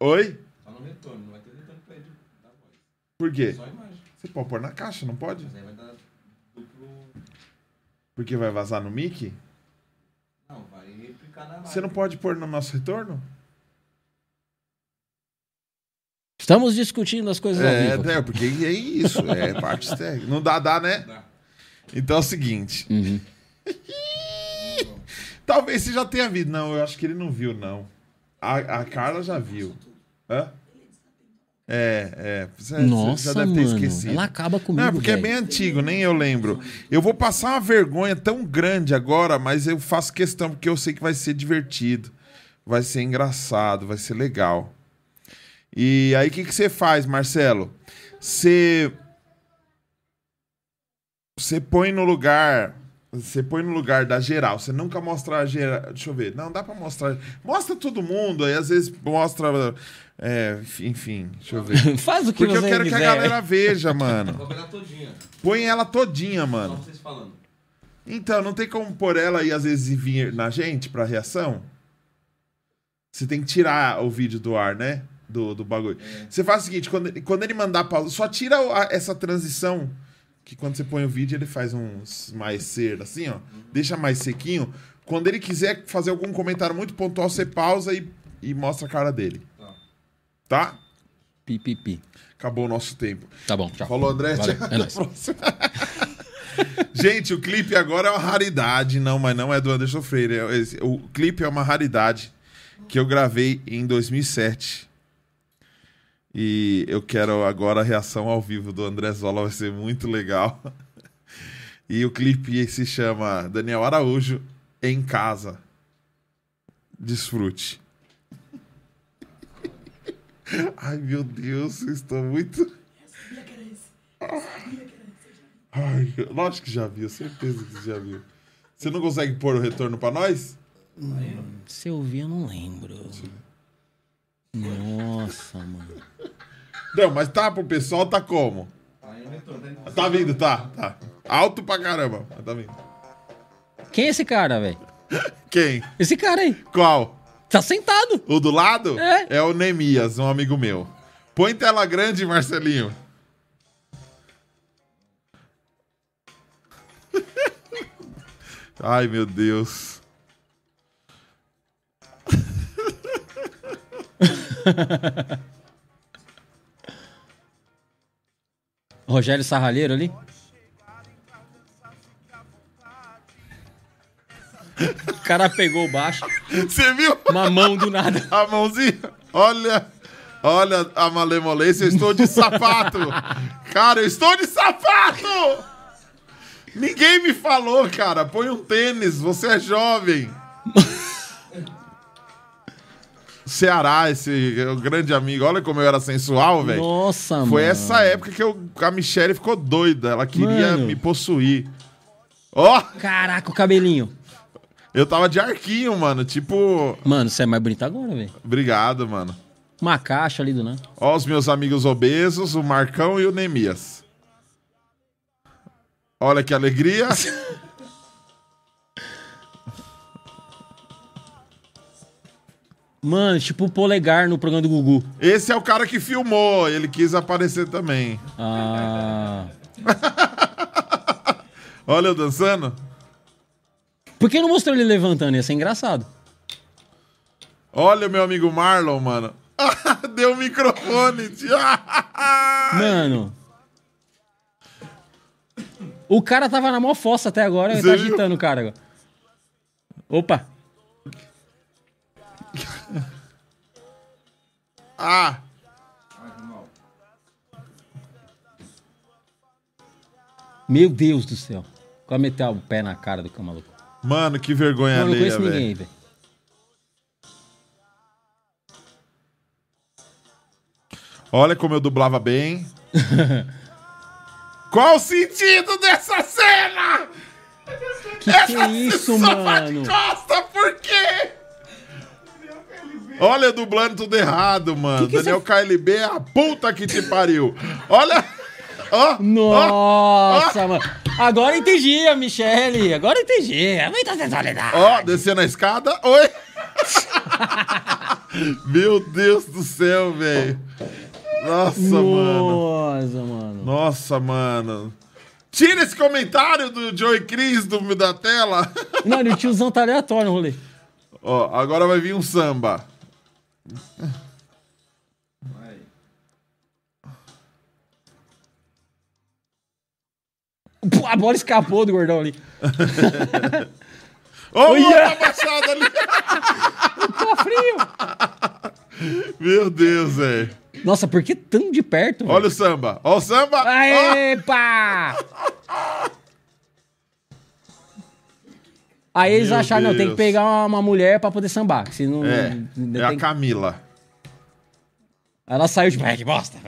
Oi? Só no retorno, não vai ter retorno pra ele da voz. Por quê? Só a imagem. Você pode pôr na caixa, não pode? Mas aí vai dar duplo. Porque vai vazar no mic? Não, vai replicar na live. Você não pode pôr no nosso retorno? Estamos discutindo as coisas ao É, vivo. né, porque é isso, é parte técnica. Não dá, dá, né? Dá. Então é o seguinte. Uhum. Talvez você já tenha visto. Não, eu acho que ele não viu, não. A, a Carla já viu. Hã? É, é. Você, Nossa, já deve ter mano. esquecido. Ela acaba comigo, Não, porque é velho. bem antigo, nem eu lembro. Eu vou passar uma vergonha tão grande agora, mas eu faço questão porque eu sei que vai ser divertido, vai ser engraçado, vai ser legal. E aí, o que, que você faz, Marcelo? Você. Você põe no lugar. Você põe no lugar da geral. Você nunca mostra a geral. Deixa eu ver. Não, dá pra mostrar. Mostra todo mundo. Aí às vezes mostra. É, enfim, deixa eu ver. Faz o que Porque eu você quero que quiser. a galera veja, mano. Vou pegar todinha. Põe ela todinha, Só mano. vocês falando. Então, não tem como pôr ela e às vezes vir na gente pra reação? Você tem que tirar o vídeo do ar, né? Do, do bagulho. Você faz o seguinte, quando, ele- quando ele mandar pausa, só tira o- a- essa transição, que quando você põe o vídeo, ele faz uns mais ser, assim, ó. Deixa mais sequinho. Quando ele quiser fazer algum comentário muito pontual, você pausa e, e mostra a cara dele. Tá. Tá? Pi, pi. Acabou o nosso tempo. Tá bom, tchau. Falou, André. Valeu, Tchau. é nóis. Gente, o clipe agora é uma raridade. Não, mas não é do Anderson Freire. É esse- O clipe é uma raridade que eu gravei em 2007. E eu quero agora a reação ao vivo do André Zola. Vai ser muito legal. E o clipe se chama Daniel Araújo em Casa. Desfrute. Ai, meu Deus, eu estou muito. Ai, lógico que já viu, certeza que você já viu. Você não consegue pôr o retorno pra nós? Se eu vi, eu não lembro. Nossa, mano. Não, mas tá pro pessoal, tá como? Tá Tá vindo, tá, tá. Alto pra caramba, mas tá vindo. Quem é esse cara, velho? Quem? Esse cara aí. Qual? Tá sentado. O do lado? É. o Nemias, um amigo meu. Põe tela grande, Marcelinho. Ai, meu Deus. Rogério Sarralheiro ali. O cara pegou o baixo, Você viu? uma mão do nada. A mãozinha. Olha. Olha a malemolência. Eu estou de sapato. Cara, eu estou de sapato. Ninguém me falou, cara. Põe um tênis. Você é jovem. Ceará, esse é grande amigo. Olha como eu era sensual, velho. Nossa, mano. Foi essa época que eu, a Michelle ficou doida. Ela queria Mano. me possuir. Ó, Caraca, o cabelinho. Eu tava de arquinho, mano. Tipo, Mano, você é mais bonito agora, velho. obrigado, mano. Uma caixa ali do nada. Ó, os meus amigos obesos, o Marcão e o Nemias. Olha que alegria. Mano, tipo o polegar no programa do Gugu. Esse é o cara que filmou. Ele quis aparecer também. Ah. Olha eu dançando. Por que não mostrou ele levantando? Ia ser engraçado. Olha o meu amigo Marlon, mano. Deu o microfone. Mano. O cara tava na mó fossa até agora, ele tá viu? agitando o cara agora. Opa. Ah, Meu Deus do céu. Quase meteu o pé na cara do maluco. Mano, que vergonha Mano, alheia, velho. Olha como eu dublava bem. Qual o sentido dessa cena? Que que é isso, mano? Costa, por quê? Olha, dublando tudo errado, mano. Que que Daniel KLB é a puta que te pariu. Olha. Ó. Nossa, mano. Agora entendi a Michelle. Agora entendi. É muita sensualidade. Ó, descendo a escada. Oi. Meu Deus do céu, velho. Nossa, mano. Nossa, mano. Nossa, mano. Tira esse comentário do Joey Cris do, da tela. Mano, o tiozão tá aleatório no rolê. Ó, agora vai vir um samba. Pô, A bola escapou do gordão ali. Ó, oh, Olha! tá baixado ali. Tá frio. Meu Deus, velho. Nossa, por que tão de perto? Olha o samba. Ó o samba. Aê, pá! Aí eles Meu acharam, não, tem que Deus. pegar uma, uma mulher pra poder sambar. Se não, É, ainda é a Camila. Ela saiu de. Que bosta!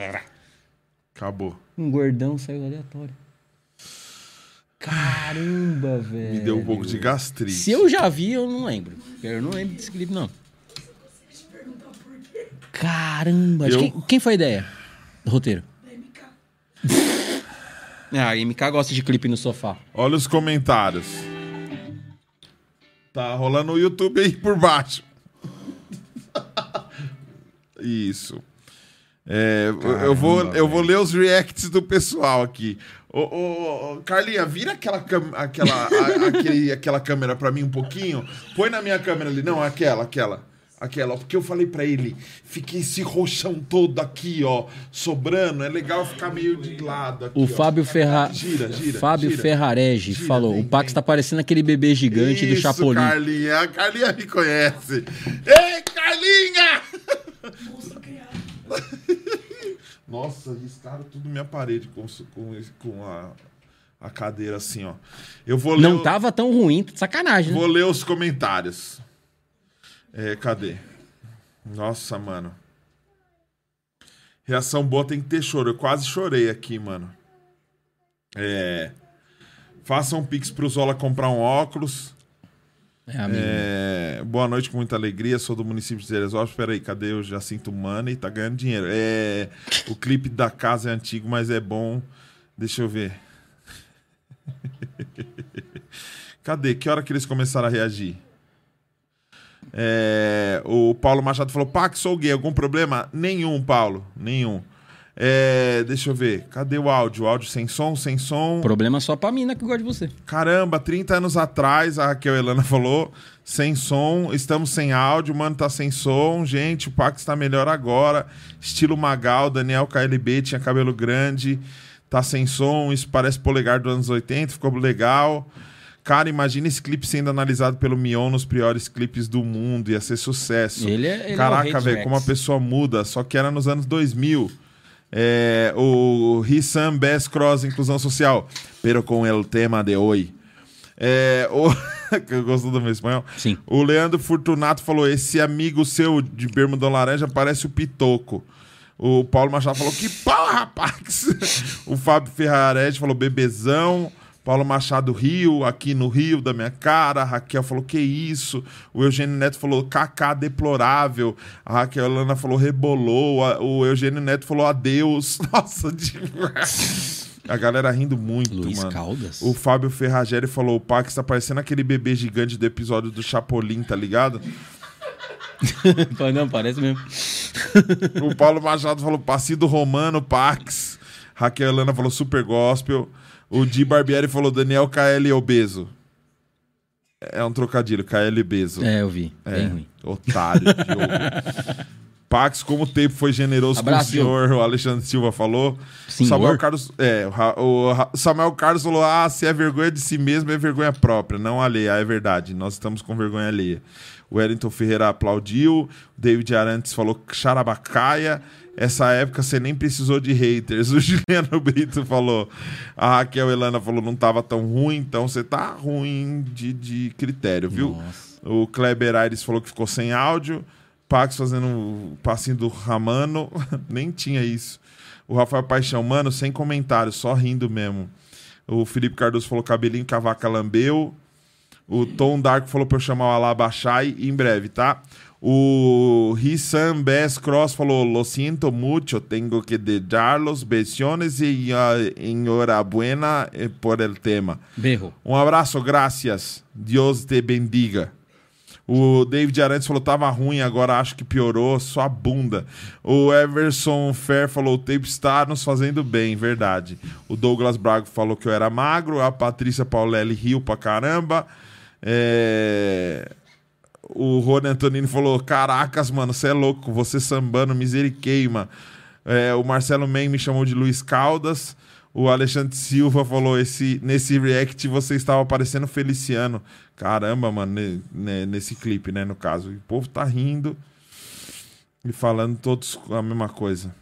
Acabou. Um gordão saiu aleatório. Caramba, velho. Me deu um pouco de gastrite. Se eu já vi, eu não lembro. Eu não lembro desse clipe, não. Caramba, de Eu- quem, quem foi a ideia do roteiro? Ah, a MK gosta de clipe no sofá. Olha os comentários. Tá rolando o YouTube aí por baixo. Isso. É, eu- eu, vou, eu vou ler os reacts do pessoal aqui. Ô, ô, ô, Carlinha, vira aquela, cam- aquela, a- aquele- aquela câmera pra mim um pouquinho. Põe na minha câmera ali. Não, aquela, aquela. Aquela, ó, porque eu falei pra ele, fiquei esse roxão todo aqui, ó, sobrando. É legal ficar meio de lado aqui. O ó. Fábio Ferra... Gira, gira, Fábio gira. Ferrarege Gira, falou: vem, o Pax vem. tá parecendo aquele bebê gigante do Isso, Chapolin. Carlinha. A Carlinha me conhece. Ei, Carlinha! Nossa, riscaram tudo minha parede com, com, com a, a cadeira assim, ó. Eu vou ler, Não o- tava tão ruim, sacanagem, né? vou ler os comentários. É, cadê? Nossa, mano. Reação boa tem que ter choro. Eu quase chorei aqui, mano. É. Faça um pix pro Zola comprar um óculos. É. É, boa noite, com muita alegria. Sou do município de Teresópolis. Peraí, cadê o Jacinto Money? Tá ganhando dinheiro. É, o clipe da casa é antigo, mas é bom. Deixa eu ver. Cadê? Que hora que eles começaram a reagir? É, o Paulo Machado falou: Pac, sou gay. Algum problema? Nenhum, Paulo. Nenhum. É, deixa eu ver. Cadê o áudio? O áudio sem som? Sem som. Problema só pra mina que gosta de você. Caramba, 30 anos atrás, a Raquel Helena falou, sem som, estamos sem áudio, mano, tá sem som, gente, o Pax tá melhor agora, estilo Magal, Daniel KLB tinha cabelo grande, tá sem som, isso parece polegar dos anos 80, ficou legal. Cara, imagina esse clipe sendo analisado pelo Mion nos piores clipes do mundo, ia ser sucesso. Ele é- ele é Caraca, Hate velho, como a pessoa muda, só que era nos anos 2000. É, o Rissam Best Cross Inclusão Social, pero com el tema de hoje. É, o... que eu gosto do meu espanhol. Sim. O Leandro Fortunato falou: esse amigo seu de bermuda laranja parece o Pitoco. O Paulo Machado falou: que pau, rapaz! o Fábio Ferrarete falou: bebezão. Paulo Machado Rio, aqui no Rio, da minha cara. A Raquel falou: que isso? O Eugênio Neto falou: kaká deplorável. A Raquel Helena falou: rebolou. O Eugênio Neto falou: adeus. Nossa, demais. A galera rindo muito, Luiz mano. Caldas? O Fábio Ferrageri falou: o Pax tá parecendo aquele bebê gigante do episódio do Chapolin, tá ligado? Não, parece mesmo. O Paulo Machado falou: Passido Romano, Pax. Raquel Helena falou: Super Gospel. O Di Barbieri falou: Daniel KL obeso. É um trocadilho, KL Bezo. É, eu vi. É, Bem ruim. otário, Diogo. Pax, como o tempo foi generoso Abraço, com o senhor, o Alexandre Silva falou. Senhor? Samuel Carlos, é, o o Samuel Carlos falou: ah, se é vergonha de si mesmo, é vergonha própria, não alheia. É verdade, nós estamos com vergonha alheia. O Wellington Ferreira aplaudiu, o David Arantes falou charabacaia. Essa época você nem precisou de haters. O Juliano Brito falou. A Raquel Elana falou não tava tão ruim, então você tá ruim de, de critério, viu? Nossa. O Kleber Aires falou que ficou sem áudio. Pax fazendo o passinho do Ramano. Nem tinha isso. O Rafael Paixão, mano, sem comentário, só rindo mesmo. O Felipe Cardoso falou cabelinho que a vaca lambeu. O Tom Dark falou pra eu chamar o Alabachai em breve, tá? O Rissam Bess Cross falou: Lo siento mucho, tengo que dejarlos. Besiones y uh, enhorabuena eh, por el tema. Berro. Um abraço, graças. Deus te bendiga. O David Arantes falou tava ruim, agora acho que piorou, sua bunda. O Everson Fair falou o tape está nos fazendo bem, verdade. O Douglas Braga falou que eu era magro, a Patrícia Paulelli riu pra caramba. É, O Rony Antonini falou: Caracas, mano, você é louco, você sambando, miseriqueima. É, o Marcelo Men me chamou de Luiz Caldas. O Alexandre Silva falou: esse, nesse react você estava parecendo Feliciano. Caramba, mano, ne- ne- nesse clipe, né? No caso. O povo tá rindo e falando todos a mesma coisa.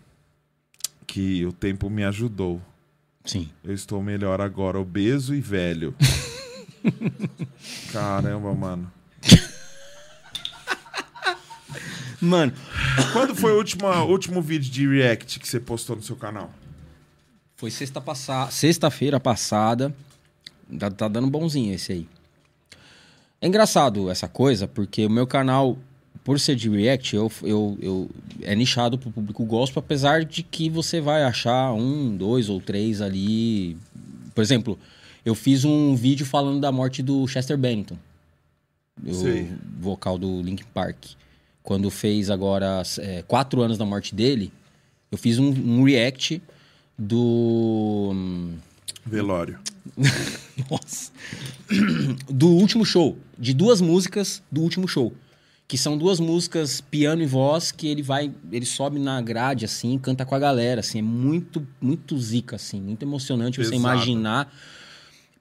Que o tempo me ajudou. Sim. Eu estou melhor agora, obeso e velho. Caramba, mano. Mano, Quando foi o último, último vídeo de react que você postou no seu canal? foi sexta passada, sexta-feira passada. Tá, tá dando bonzinho esse aí. É engraçado essa coisa, porque o meu canal, por ser de react, eu, eu, eu é nichado pro público gospel, apesar de que você vai achar um, dois ou três ali. Por exemplo, eu fiz um vídeo falando da morte do Chester Bennington, o vocal do Linkin Park. Quando fez agora é, quatro anos da morte dele, eu fiz um, um react do. hum, Velório. Nossa. Do último show. De duas músicas do último show. Que são duas músicas piano e voz que ele vai. Ele sobe na grade, assim, canta com a galera. Assim, é muito, muito zica, assim, muito emocionante você Pesado. imaginar.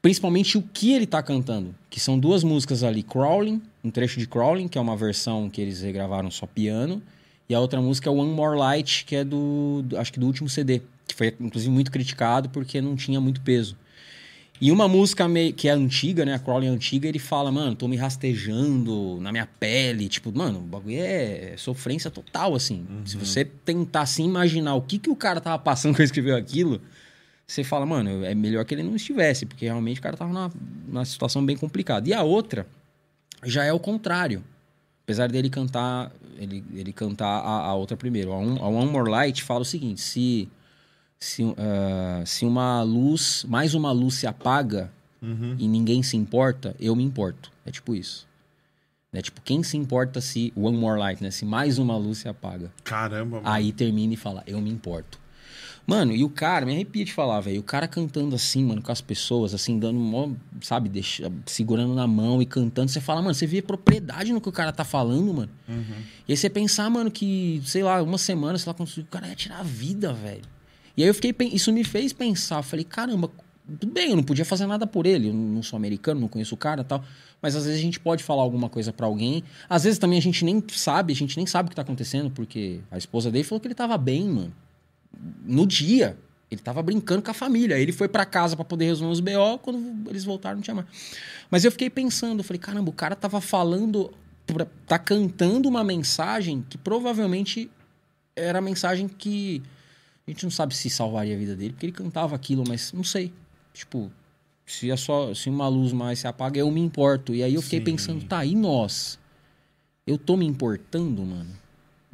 Principalmente o que ele tá cantando. Que são duas músicas ali, Crawling, um trecho de Crawling, que é uma versão que eles regravaram só piano. E a outra música é One More Light, que é do, do- acho que do último CD. Que foi, inclusive, muito criticado porque não tinha muito peso. E uma música meio, que é antiga, né? A Crawling é antiga, ele fala, mano, tô me rastejando na minha pele. Tipo, mano, o bagulho é sofrência total, assim. Se você tentar assim imaginar o que, que o cara tava passando quando escreveu aquilo, você fala, mano, é melhor que ele não estivesse, porque realmente o cara tava numa, numa situação bem complicada. E a outra já é o contrário. Apesar dele cantar, ele, ele cantar a, a outra primeiro. A, um, a One More Light fala o seguinte: se, se, ah, se uma luz, mais uma luz se apaga e ninguém se importa, eu me importo. É tipo isso. É tipo, quem se importa se One More Light, né? Se mais uma luz se apaga. Caramba, mano. Aí termina e fala, eu me importo. Mano, e o cara, me arrepia de falar, velho. O cara cantando assim, mano, com as pessoas, assim, dando mó, sabe, deixa, segurando na mão e cantando. Você fala, mano, você vê propriedade no que o cara tá falando, mano. E aí você pensar, mano, que, sei lá, uma semana, sei lá, o cara ia tirar a vida, velho. E aí eu fiquei, isso me fez pensar, falei, caramba, tudo bem, eu não podia fazer nada por ele, eu não sou americano, não conheço o cara e tal. Mas às vezes a gente pode falar alguma coisa pra alguém. Às vezes também a gente nem sabe, a gente nem sabe o que tá acontecendo, porque a esposa dele falou que ele tava bem, mano no dia. Ele tava brincando com a família. Ele foi pra casa pra poder resolver os BO. Quando eles voltaram, não tinha mais. Mas eu fiquei pensando, eu falei, caramba, o cara tava falando, tá cantando uma mensagem que provavelmente era a mensagem que a gente não sabe se salvaria a vida dele, porque ele cantava aquilo, mas não sei. Tipo, se, é só, se uma luz mais se apaga, eu me importo. E aí eu fiquei Sim. pensando, tá, e nós? Eu tô me importando, mano?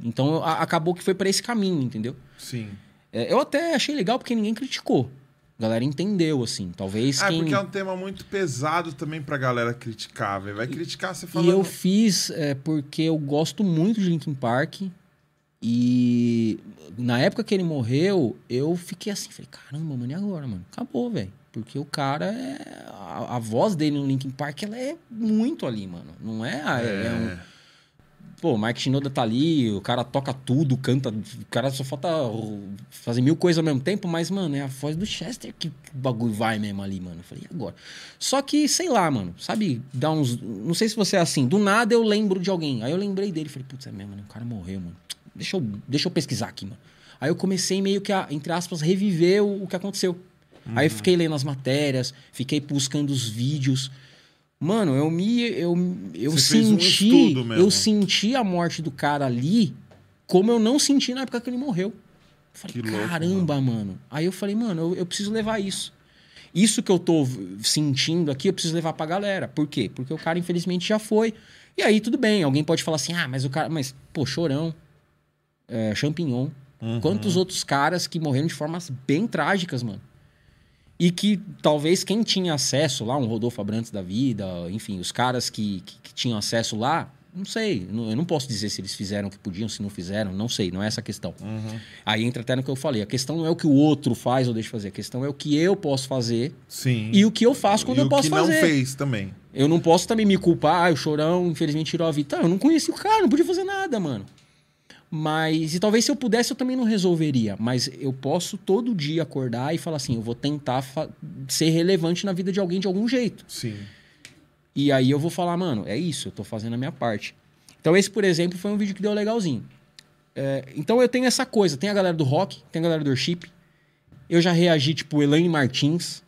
Então a- acabou que foi pra esse caminho, entendeu? Sim. É, eu até achei legal porque ninguém criticou. A galera entendeu, assim. Talvez Ah, quem. porque é um tema muito pesado também pra galera criticar, velho. Vai criticar você E falando. eu fiz é, porque eu gosto muito de Linkin Park. E na época que ele morreu, eu fiquei assim, falei, caramba, mano, e agora, mano? Acabou, velho. Porque o cara é. A, a voz dele no Linkin Park, ela é muito ali, mano. Não é. ah, é um- Pô, o Mike Shinoda tá ali, o cara toca tudo, canta. O cara só falta fazer mil coisas ao mesmo tempo, mas, mano, é a voz do Chester que o bagulho vai mesmo ali, mano. Eu falei, e agora? Só que, sei lá, mano, sabe, dá uns. Não sei se você é assim, do nada eu lembro de alguém. Aí eu lembrei dele, falei, putz, é mesmo, né? O cara morreu, mano. Deixa eu, deixa eu pesquisar aqui, mano. Aí eu comecei meio que a, entre aspas, reviver o, o que aconteceu. Aí eu fiquei lendo as matérias, fiquei buscando os vídeos. Mano, eu me. Eu, eu Você um senti. mesmo. eu senti a morte do cara ali como eu não senti na época que ele morreu. Eu falei, Que louco, caramba, mano. Aí eu falei, mano, eu, eu preciso levar isso. Isso que eu tô sentindo aqui, eu preciso levar pra galera. Por quê? Porque o cara, infelizmente, já foi. E aí, tudo bem. Alguém pode falar assim, ah, mas o cara. Mas, pô, chorão. É, champignon. Uhum. Quantos outros caras que morreram de formas bem trágicas, mano. E que talvez quem tinha acesso lá, um Rodolfo Abrantes da vida, enfim, os caras que, que, que tinham acesso lá, não sei. não- Eu não posso dizer se eles fizeram o que podiam, se não fizeram, não sei, não é essa a questão. Uhum. Aí entra até no que eu falei. A questão não é o que o outro faz ou deixa de fazer, a questão é o que eu posso fazer Sim. e o que eu faço quando E eu o posso que fazer. não fez também. Eu não posso também me culpar, ah, o chorão, infelizmente, tirou a vida. Tá, eu não conheci o cara, não podia fazer nada, mano. Mas, e talvez se eu pudesse, eu também não resolveria. Mas eu posso todo dia acordar e falar assim: eu vou tentar ser relevante na vida de alguém de algum jeito. Sim. E aí eu vou falar, mano, é isso, eu tô fazendo a minha parte. Então, esse, por exemplo, foi um vídeo que deu legalzinho. É, então eu tenho essa coisa, tem a galera do rock, tem a galera do worship. Eu já reagi, tipo, Elaine Martins,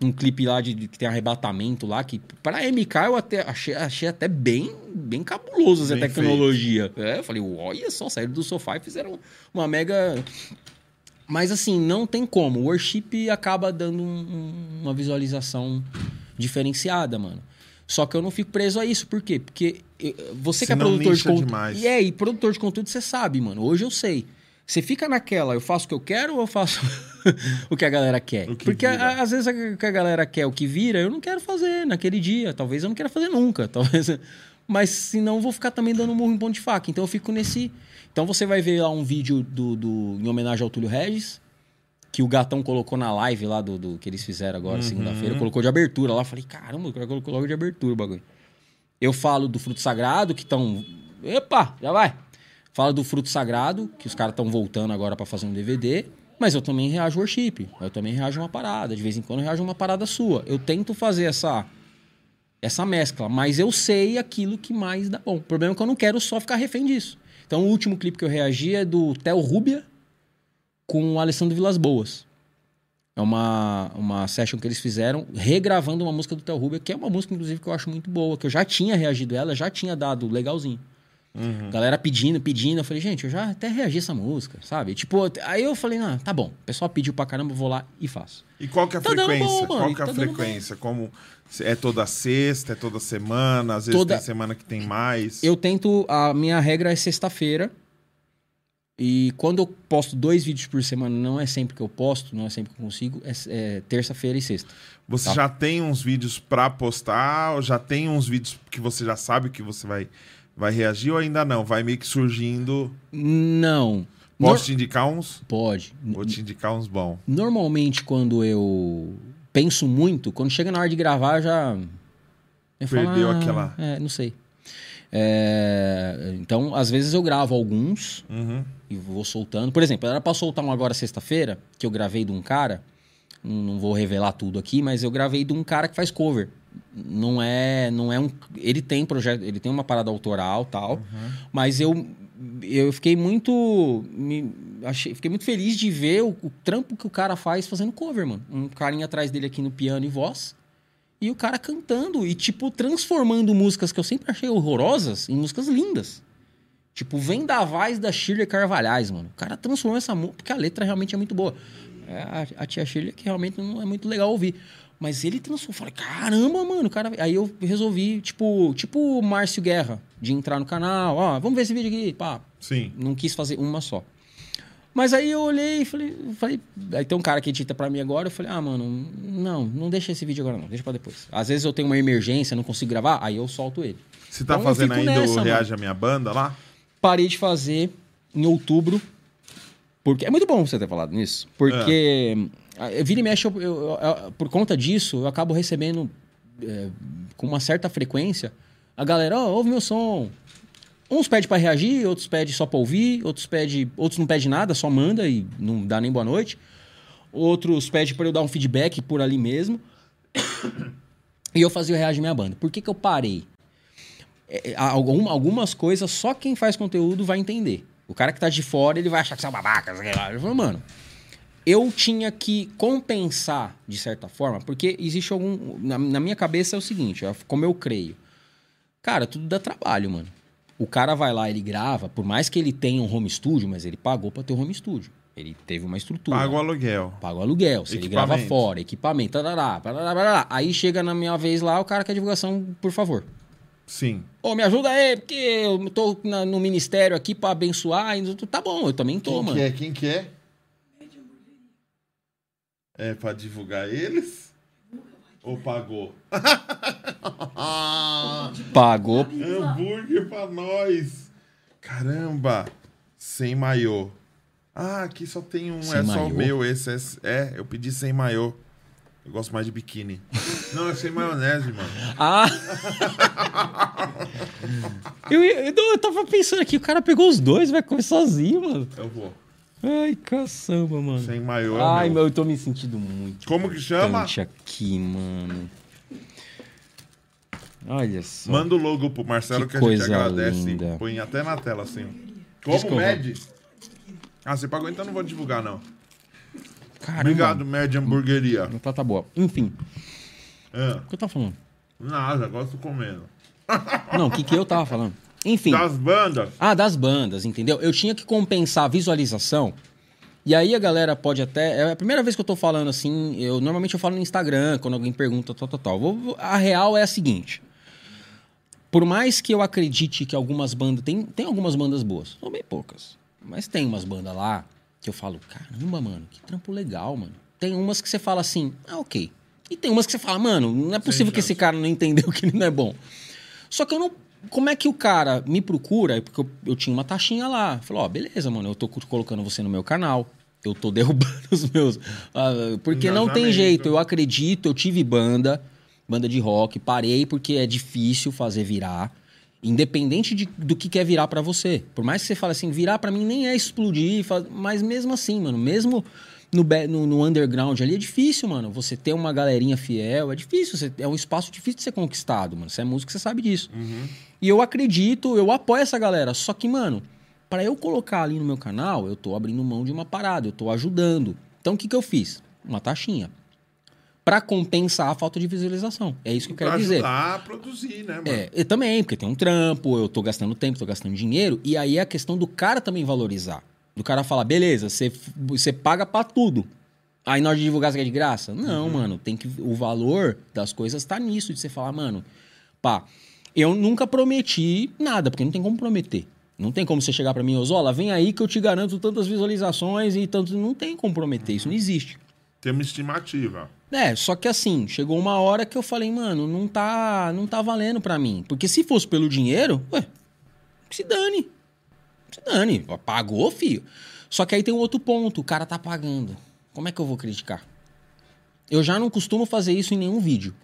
um clipe lá de, de- que tem arrebatamento lá, que para MK eu até achei, achei até bem, bem cabuloso essa Bem tecnologia. É, eu falei, olha só, saíram do sofá e fizeram uma mega. Mas assim, não tem como. O worship acaba dando um- um- uma visualização diferenciada, mano. Só que eu não fico preso a isso. Por quê? Porque eh, você que é produtor de conteúdo. E é, e produtor de conteúdo, você sabe, mano. Hoje eu sei. Você fica naquela, eu faço o que eu quero ou eu faço o que a galera quer? Que Porque a- às vezes o que a galera quer, o que vira, eu não quero fazer naquele dia. Talvez eu não queira fazer nunca. Talvez. Mas senão eu vou ficar também dando murro em ponto de faca. Então eu fico nesse. Então você vai ver lá um vídeo do, do- em homenagem ao Túlio Regis, que o gatão colocou na live lá do, do que eles fizeram agora, Uhum. segunda-feira, colocou de abertura lá. Eu Falei, caramba, o cara colocou logo de abertura o bagulho. Eu falo do fruto sagrado, que estão. Epa, já vai! Falo do fruto sagrado, que os caras estão voltando agora pra fazer um DVD. Mas eu também reajo worship. Eu também reajo uma parada. De vez em quando eu reajo uma parada sua. Eu tento fazer essa essa mescla, mas eu sei aquilo que mais dá bom. O problema é que eu não quero só ficar refém disso. Então, o último clipe que eu reagi é do Theo Rubia com o Alessandro Vilas Boas. É uma, uma session que eles fizeram regravando uma música do Theo Rubia, que é uma música, inclusive, que eu acho muito boa, que eu já tinha reagido ela, já tinha dado legalzinho. Galera pedindo, pedindo. Eu falei, gente, eu já até reagi essa música, sabe? Tipo, aí eu falei, ah, tá bom. O pessoal pediu pra caramba, eu vou lá e faço. E qual que é a Tá frequência? bom, qual que é a tá frequência? Como é toda sexta, é toda semana, às vezes Toda- tem semana que tem mais. Eu tento. A minha regra é sexta-feira. E quando eu posto dois vídeos por semana, não é sempre que eu posto, não é sempre que eu consigo, é, é terça-feira e sexta. Você Tá. já tem uns vídeos pra postar, ou já tem uns vídeos que você já sabe que você vai, vai reagir, ou ainda não? Vai meio que surgindo. Não. Posso te indicar uns? Pode. Vou te indicar uns bons. Normalmente, quando eu penso muito, quando chega na hora de gravar, já. Eu Perdeu "Ah, aquela- É, não sei. É, então, às vezes eu gravo alguns Uhum. e vou soltando. Por exemplo, era pra soltar um agora sexta-feira, que eu gravei de um cara. Não vou revelar tudo aqui, mas eu gravei de um cara que faz cover. Não é, não é um. Ele tem projeto, ele tem uma parada autoral tal, mas eu eu fiquei muito me, achei, fiquei muito feliz de ver o, o trampo que o cara faz fazendo cover, mano. Um carinha atrás dele aqui no piano e voz. E o cara cantando e, tipo, transformando músicas que eu sempre achei horrorosas em músicas lindas. Tipo, Vendavais da Shirley Carvalhais, mano. O cara transformou essa música, porque a letra realmente é muito boa. É a, a tia Shirley que realmente não é muito legal ouvir. Mas ele transformou. Falei, caramba, mano, cara. Aí eu resolvi, tipo, tipo Márcio Guerra, de entrar no canal, ó, vamos ver esse vídeo aqui, pá. Sim. Não quis fazer uma só. Mas aí eu olhei e falei, falei. Aí tem um cara que edita pra mim agora, eu falei, ah, mano, não, não deixa esse vídeo agora, não, deixa pra depois. Às vezes eu tenho uma emergência, não consigo gravar, aí eu solto ele. Você tá Então fazendo ainda nessa, o Reage a Minha Banda lá? Parei de fazer em outubro. Porque é muito bom você ter falado nisso. Porque é. Vira e mexe, eu, eu- eu- por conta disso, eu acabo recebendo é, com uma certa frequência a galera, ó, ouve meu som. Uns pede pra reagir, outros pede só pra ouvir, outros pede, outros não pede nada, só manda e não dá nem boa noite. Outros pede pra eu dar um feedback por ali mesmo. E eu fazia o reagir minha banda. Por que, que eu parei? É, é, algum- algumas coisas só quem faz conteúdo vai entender. O cara que tá de fora, ele vai achar que você é um babaca. Ele falou, mano, eu tinha que compensar de certa forma, porque existe algum. Na, na minha cabeça é o seguinte, é como eu creio. Cara, tudo dá trabalho, mano. O cara vai lá, ele grava, por mais que ele tenha um home studio, mas ele pagou pra ter um home studio. Ele teve uma estrutura. Paga o aluguel. Paga o aluguel, se ele grava fora, equipamento, tarará, tarará, tarará. aí chega na minha vez lá, o cara quer divulgação, por favor. Sim. Ô, me ajuda aí, porque eu tô na- no ministério aqui pra abençoar. Tá bom, eu também tô, Quem mano. que é? Quem que é? É pra divulgar eles? Ou pagou? Pagou. Hambúrguer pra nós. Caramba. Sem maiô. Ah, aqui só tem um. Sem é só o maiô? meu. Esse é, é, eu pedi sem maiô. Eu gosto mais de biquíni. Não, é sem maionese, mano. Ah! eu, eu, eu tava pensando aqui, o cara pegou os dois, vai comer sozinho, mano. Eu vou. Ai, caçamba, mano. Sem maiô. é o Ai, meu. eu tô me sentindo muito Como que chama? aqui, mano. Olha só. Manda o logo pro Marcelo Que que, a gente agradece. linda. Põe até na tela assim. Como Desculpa. Med? Ah, você pagou então não vou divulgar não. Caramba. Obrigado, Med Hamburgueria. Tá, tá boa. Enfim, Ah, o que eu tava falando? nada, gosto comendo. Não, o que, que eu tava falando? Enfim. Das bandas. Ah, das bandas, entendeu? Eu tinha que compensar a visualização. E aí a galera pode até. É a primeira vez que eu tô falando assim. Eu normalmente eu falo no Instagram, quando alguém pergunta, tal, tal, tal. Vou- a real é a seguinte. Por mais que eu acredite que algumas bandas. Tem, tem algumas bandas boas, são bem poucas. Mas tem umas bandas lá que eu falo, caramba, mano, que trampo legal, mano. Tem umas que você fala assim, ah, ok. E tem umas que você fala, mano, não é possível que esse cara não entendeu que ele não é bom. Só que eu não. Como é que o cara me procura? Porque eu, eu tinha uma taxinha lá. Falou, ó, beleza, mano, eu tô co- colocando você no meu canal. Eu tô derrubando os meus. ah, porque não tem jeito. Eu acredito, eu tive banda, banda de rock, parei porque é difícil fazer virar. Independente de- do que quer virar pra você. Por mais que você fale assim, virar pra mim nem é explodir, mas mesmo assim, mano, mesmo no, no, no underground ali é difícil, mano. Você ter uma galerinha fiel, é difícil. você- é um espaço difícil de ser conquistado, mano. Você é músico, você sabe disso. E eu acredito, eu apoio essa galera. Só que, mano, para eu colocar ali no meu canal, eu tô abrindo mão de uma parada, eu tô ajudando. Então o que, que eu fiz? Uma taxinha. Pra compensar a falta de visualização. É isso que eu quero dizer. ajudar a produzir, né, mano? É, e também, porque tem um trampo, eu tô gastando tempo, tô gastando dinheiro, e aí é a questão do cara também valorizar. Do cara falar, beleza, você você paga pra tudo. Aí na hora de divulgar, você quer de graça? Não, mano, tem que. O valor das coisas tá nisso, de você falar, mano, pá, eu nunca prometi nada, porque não tem como prometer. Não tem como você chegar pra mim, Ozola, vem aí que eu te garanto tantas visualizações e tanto. Não tem como prometer, isso não existe. Tem uma estimativa. É, só que assim, chegou uma hora que eu falei, mano, não tá, não tá valendo pra mim. Porque se fosse pelo dinheiro, ué, se dane. Se dane. Pagou, filho. Só que aí tem um outro ponto, o cara tá pagando. Como é que eu vou criticar? Eu já não costumo fazer isso em nenhum vídeo.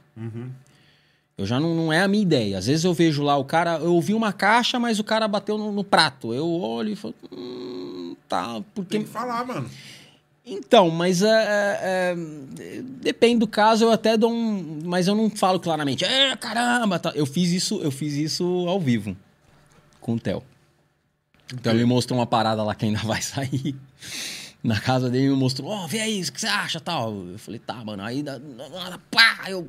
Eu já não, não é a minha ideia. Às vezes eu vejo lá o cara, eu ouvi uma caixa, mas o cara bateu no, no prato. Eu olho e falo, hum, tá, porque Tem que falar, mano. então, mas é, é, é, depende do caso, eu até dou um. Mas eu não falo claramente, é, caramba, tá. Eu fiz isso, eu fiz isso ao vivo com o Theo. Então ele mostrou uma parada lá que ainda vai sair. Na casa dele me mostrou, ó, vê aí, o que você acha tal. Eu falei, tá, mano. Aí da- da- da- pá, eu,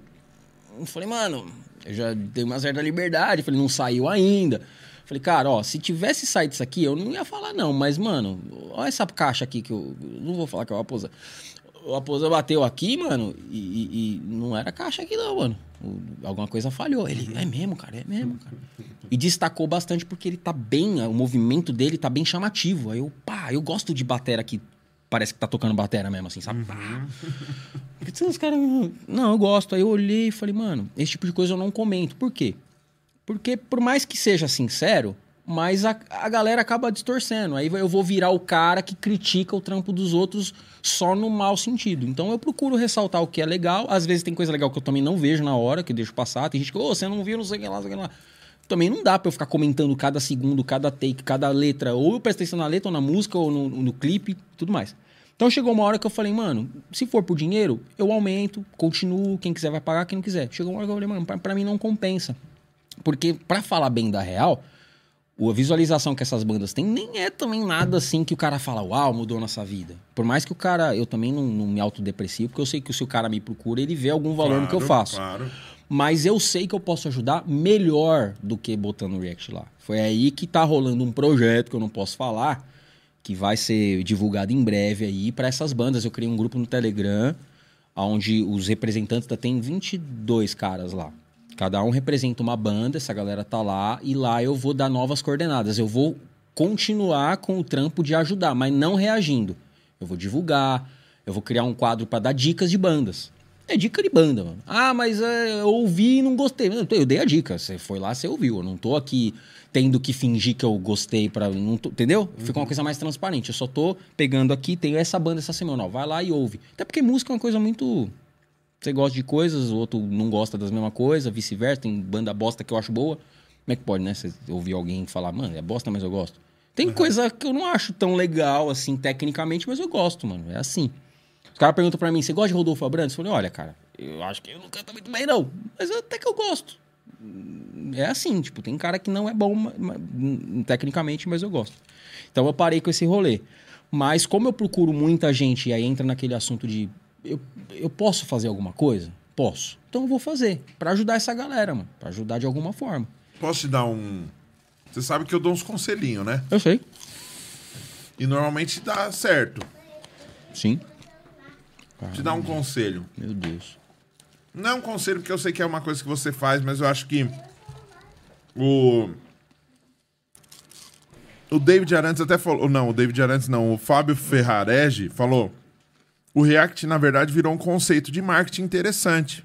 eu falei, mano, eu já dei uma certa liberdade. Falei, não saiu ainda. Falei, cara, ó, se tivesse saído isso aqui, eu não ia falar não, mas, mano, olha essa caixa aqui que eu. eu Não vou falar que é o Raposa. O Raposa bateu aqui, mano, e, e- não era caixa aqui, não, mano. Alguma coisa falhou. Ele, é mesmo, cara, é mesmo, cara. E destacou bastante porque ele tá bem, o movimento dele tá bem chamativo. Aí eu, pá, eu gosto de batera que parece que tá tocando batera mesmo, assim, sabe? Pá. Porque tem uns caras. Não, eu gosto. Aí eu olhei e falei, mano, esse tipo de coisa eu não comento. Por quê? Porque, por mais que seja sincero, mas a, a galera acaba distorcendo. Aí eu vou virar o cara que critica o trampo dos outros só no mau sentido. Então eu procuro ressaltar o que é legal. Às vezes tem coisa legal que eu também não vejo na hora, que eu deixo passar. Tem gente que, ô, você não viu, não sei o que lá, não sei o que lá. Também não dá pra eu ficar comentando cada segundo, cada take, cada letra. Ou eu presto atenção na letra, ou na música, ou no, no clipe, tudo mais. Então chegou uma hora que eu falei, mano, se for por dinheiro, eu aumento, continuo, quem quiser vai pagar, quem não quiser. Chegou uma hora que eu falei, mano, pra, pra mim não compensa. Porque pra falar bem da real, a visualização que essas bandas têm nem é também nada assim que o cara fala, uau, mudou nossa vida. Por mais que o cara, eu também não, não me autodeprecio, porque eu sei que se o cara me procura, ele vê algum valor no que eu Claro, faço. Claro. Mas eu sei que eu posso ajudar melhor do que botando o React lá. Foi aí que tá rolando um projeto que eu não posso falar, que vai ser divulgado em breve aí para essas bandas. Eu criei um grupo no Telegram, onde os representantes tem 22 caras lá. Cada um representa uma banda, essa galera tá lá e lá eu vou dar novas coordenadas. Eu vou continuar com o trampo de ajudar, mas não reagindo. Eu vou divulgar, eu vou criar um quadro para dar dicas de bandas. É dica de banda, mano. Ah, mas é, eu ouvi e não gostei. Eu dei a dica. Você foi lá, você ouviu. Eu não tô aqui tendo que fingir que eu gostei para, entendeu? Fica uma coisa mais transparente. Eu só tô pegando aqui, tenho essa banda essa semana, ó, vai lá e ouve. Até porque música é uma coisa muito você gosta de coisas, o outro não gosta das mesmas coisas, vice-versa, tem banda bosta que eu acho boa. Como é que pode, né? Você ouvir alguém falar, mano, é bosta, mas eu gosto. Tem coisa que eu não acho tão legal, assim, tecnicamente, mas eu gosto, mano. É assim. Os caras perguntam pra mim, você gosta de Rodolfo Abrantes? Eu falei, olha, cara, eu acho que eu não canto muito bem, não. Mas até que eu gosto. É assim, tipo, tem cara que não é bom ma- ma- hum, tecnicamente, mas eu gosto. Então eu parei com esse rolê. Mas como eu procuro muita gente, e aí entra naquele assunto de eu, eu posso fazer alguma coisa? Posso. Então eu vou fazer. Pra ajudar essa galera, mano. Pra ajudar de alguma forma. Posso te dar um. Você sabe que eu dou uns conselhinhos, né? Eu sei. E normalmente dá certo. Sim. Te dar um conselho. Meu Deus. Não é um conselho porque eu sei que é uma coisa que você faz, mas eu acho que o o David Arantes até falou, não, o David Arantes não, o Fábio Ferrarese falou: "O React na verdade virou um conceito de marketing interessante".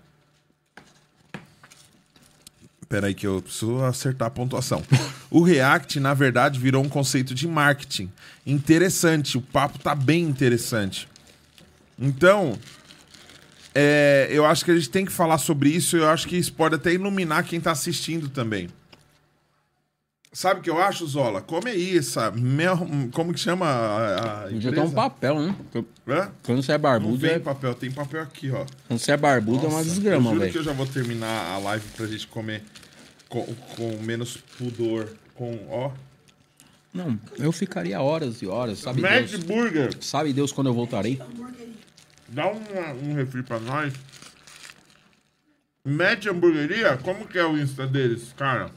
Peraí que eu preciso acertar a pontuação. O React, na verdade, virou um conceito de marketing interessante. O papo tá bem interessante. Então, é, eu acho que a gente tem que falar sobre isso. Eu acho que isso pode até iluminar quem tá assistindo também. Sabe o que eu acho, Zola? Come aí essa. Mel, como que chama a, a Podia ter um papel, né? Hã? Quando você é Não barbudo, vem é... papel, tem papel aqui, ó. Quando você é barbudo é uma Nossa, desgrama, eu juro que velho. eu já vou terminar a live pra gente comer com, com menos pudor. Com, ó. Não, eu ficaria horas e horas, sabe Mad Deus. Burger. Sabe Deus quando eu voltarei? Dá um, um refri pra nós. Mad Hamburgueria? Como que é o Insta deles, cara?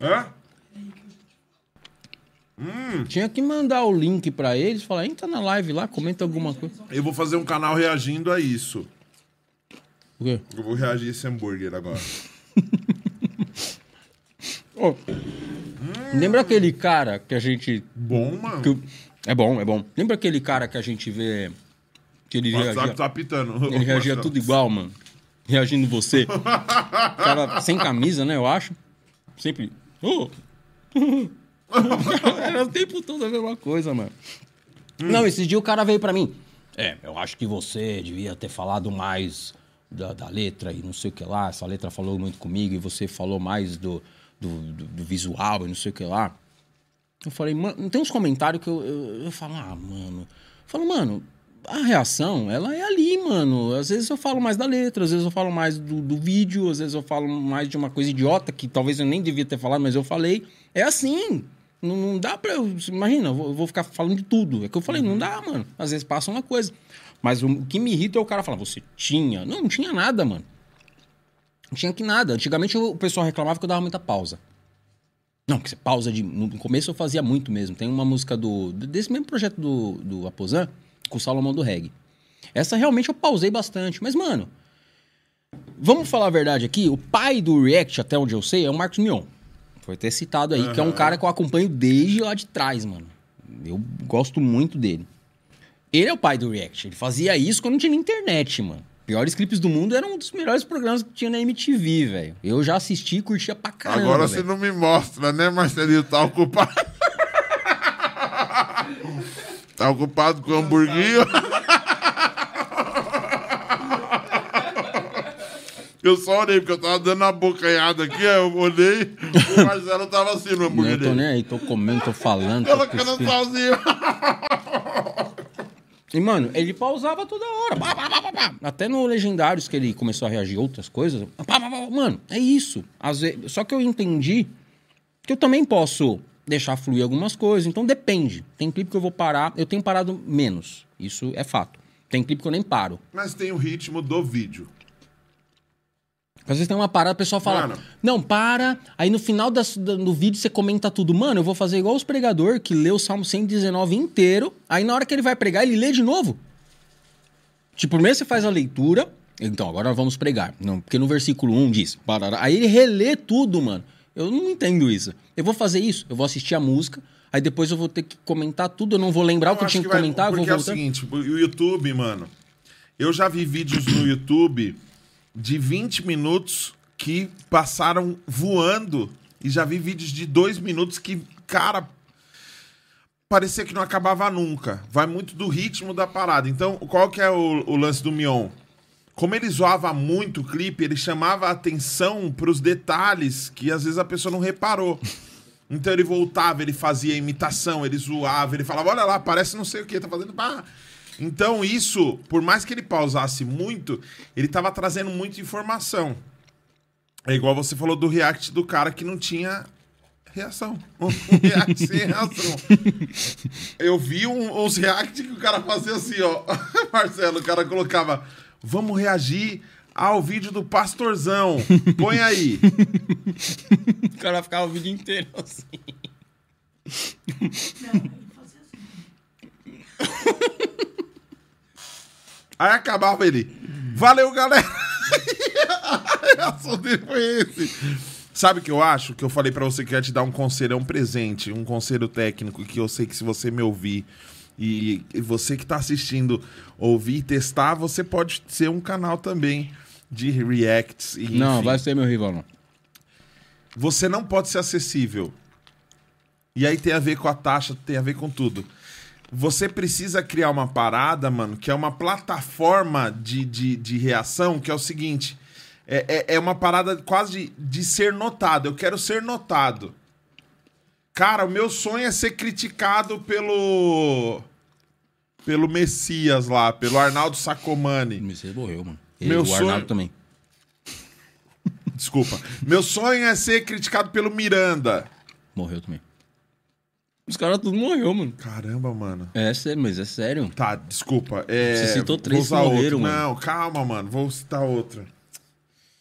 Hã? Tinha que mandar o link pra eles, falar, entra na live lá, comenta alguma coisa. Eu vou fazer um canal reagindo a isso. O quê? Eu vou reagir a esse hambúrguer agora. Ô, Lembra aquele cara que a gente. Bom, mano. que É bom, é bom. Lembra aquele cara que a gente vê. Que ele O WhatsApp reagia, tá apitando. ele reagia tudo igual, mano. Reagindo você. cara sem camisa, né? Eu acho. Sempre. "Ô." Era o tempo todo a mesma coisa, mano. Não, esses dias o cara veio pra mim. É, eu acho que você devia ter falado mais da, da letra e não sei o que lá. Essa letra falou muito comigo e você falou mais do, do, do- do visual e não sei o que lá. Eu falei, mano, tem uns comentários que eu, eu, eu falo, ah, mano. Eu falo, mano, a reação, ela é ali, mano. Às vezes eu falo mais da letra, às vezes eu falo mais do, do vídeo, às vezes eu falo mais de uma coisa idiota que talvez eu nem devia ter falado, mas eu falei. É assim. Não, não dá pra. eu- Imagina, eu vou, eu vou ficar falando de tudo. É que eu falei, não dá, mano. Às vezes passa uma coisa. Mas o, o que me irrita é o cara falar, você tinha. Não, não tinha nada, mano. Não tinha que nada. Antigamente o pessoal reclamava que eu dava muita pausa. Não, que você pausa de. No começo eu fazia muito mesmo. Tem uma música do. desse mesmo projeto do, do Aposan, com o Salomão do Reggae. Essa realmente eu pausei bastante. Mas, mano. Vamos falar a verdade aqui. O pai do React, até onde eu sei, é o Marcos Mion. Foi até citado aí, que é um cara que eu acompanho desde lá de trás, mano. Eu gosto muito dele. Ele é o pai do React. Ele fazia isso quando não tinha internet, mano. Piores clipes do mundo era um dos melhores programas que tinha na MTV, velho. Eu já assisti e curtia pra caramba. Agora você velho. não me mostra, né, Marcelinho? Tá ocupado. Tá ocupado com hamburguinho? Eu só olhei, porque eu tava dando uma bocanhada aqui, aí eu olhei, o Marcelo tava assim no Não, hambúrguer eu tô nem aí, tô comendo, tô falando. tô Colocando cuspindo. sozinho. E, mano, ele pausava toda hora. Pá, pá, pá, pá, pá. Até no Legendários que ele começou a reagir a outras coisas. Mano, é isso. Às vezes... Só que eu entendi que eu também posso deixar fluir algumas coisas. Então depende. Tem clipe que eu vou parar. Eu tenho parado menos. Isso é fato. Tem clipe que eu nem paro. Mas tem o ritmo do vídeo. Às vezes tem uma parada, o pessoal fala, Mano. não, para. Aí no final das- da- do vídeo você comenta tudo. Mano, eu vou fazer igual os pregador que lê o Salmo 119 inteiro. Aí na hora que ele vai pregar, ele lê de novo. Tipo, primeiro você faz a leitura. Então, agora vamos pregar. Não, porque no versículo 1 diz. parará. Aí ele relê tudo, mano. Eu não entendo isso. Eu vou fazer isso. Eu vou assistir a música. Aí depois eu vou ter que comentar tudo. Eu não vou lembrar o que eu tinha que, vai- comentar. Eu vou Porque é o voltar. seguinte, o YouTube, mano. Eu já vi vídeos no YouTube de 20 minutos que passaram voando. E já vi vídeos de 2 minutos que, cara, parecia que não acabava nunca. Vai muito do ritmo da parada. Então, qual que é o, o lance do Mion? Como ele zoava muito o clipe, ele chamava a atenção pros detalhes que às vezes a pessoa não reparou. Então ele voltava, ele fazia imitação, ele zoava, ele falava, olha lá, parece não sei o que, tá fazendo. Então isso, por mais que ele pausasse muito, ele tava trazendo muita informação. É igual você falou do react do cara que não tinha reação. Um, um react sem reação. Eu vi um- uns react que o cara fazia assim, ó. Marcelo, o cara colocava, vamos reagir ao vídeo do Pastorzão. Põe aí. O cara ficava o vídeo inteiro assim. Aí acabava ele. Valeu, galera! a reação dele foi esse. Sabe o que eu acho? Que eu falei pra você que eu ia te dar um conselho, é um presente, um conselho técnico, que eu sei que se você me ouvir e e você que tá assistindo ouvir e testar, você pode ser um canal também de reacts. E, Não, enfim. vai ser meu rival, não. Você não pode ser acessível. E aí tem a ver com a taxa, tem a ver com tudo. Você precisa criar uma parada, mano, que é uma plataforma de, de, de reação, que é o seguinte: é, é, é uma parada quase de, de ser notado. Eu quero ser notado. Cara, o meu sonho é ser criticado pelo. Pelo Messias lá, pelo Arnaldo Sacomani. Você morreu, mano. Meu o sonho- Arnaldo também. Desculpa. Meu sonho é ser criticado pelo Miranda. Morreu também. Os caras tudo morreu, mano. Caramba, mano. É sério, mas é sério. Tá, desculpa. É, Você citou três que morreram, outro. mano. Não, calma, mano. Vou citar outro.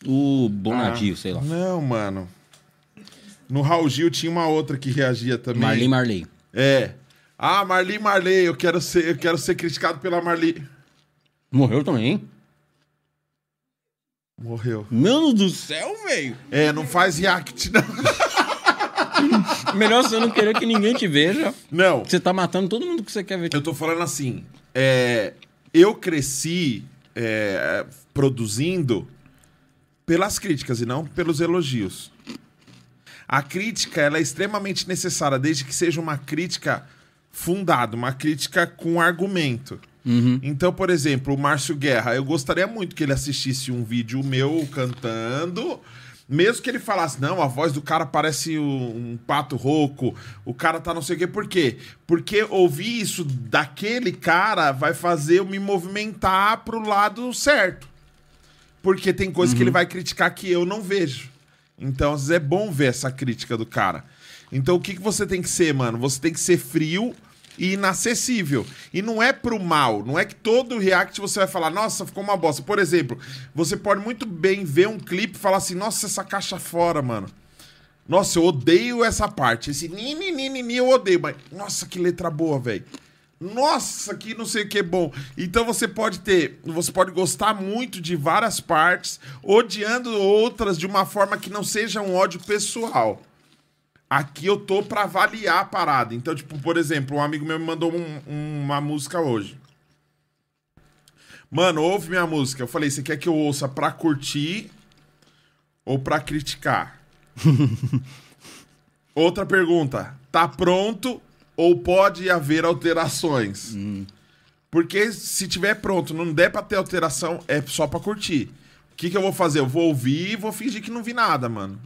O Bonadio, sei lá. Não, mano. No Raul Gil tinha uma outra que reagia também. Marley Marley. É. Ah, Marli Marley, eu quero ser, eu quero ser criticado pela Marli. Morreu também. Morreu. Mano do céu, velho. É, não faz react, não. Melhor você não querer que ninguém te veja. Não. Você tá matando todo mundo que você quer ver. Eu tô falando assim. é, eu cresci é, produzindo pelas críticas e não pelos elogios. A crítica ela é extremamente necessária, desde que seja uma crítica fundada, uma crítica com argumento. Então, por exemplo, o Márcio Guerra, eu gostaria muito que ele assistisse um vídeo meu cantando, mesmo que ele falasse, não, a voz do cara parece um, um pato rouco, o cara tá não sei o quê. Por quê? Porque ouvir isso daquele cara vai fazer eu me movimentar pro lado certo. Porque tem coisa que ele vai criticar que eu não vejo. Então, às vezes é bom ver essa crítica do cara. Então, o que, que você tem que ser, mano? Você tem que ser frio e inacessível. E não é pro mal. Não é que todo react você vai falar, nossa, ficou uma bosta. Por exemplo, você pode muito bem ver um clipe e falar assim, nossa, essa caixa fora, mano. Nossa, eu odeio essa parte. Esse ni, ni, ni, ni, ni, eu odeio. Mas, nossa, que letra boa, velho. Nossa, que não sei o que é bom. Então você pode ter, você pode gostar muito de várias partes, odiando outras de uma forma que não seja um ódio pessoal. Aqui eu tô pra avaliar a parada. Então, tipo, por exemplo, um amigo meu me mandou um- uma música hoje. Mano, ouve minha música. Eu falei, você quer que eu ouça pra curtir ou pra criticar? Outra pergunta. Tá pronto ou pode haver alterações? Porque se tiver pronto, não der pra ter alteração, é só pra curtir. O que, que eu vou fazer? Eu vou ouvir e vou fingir que não vi nada, mano.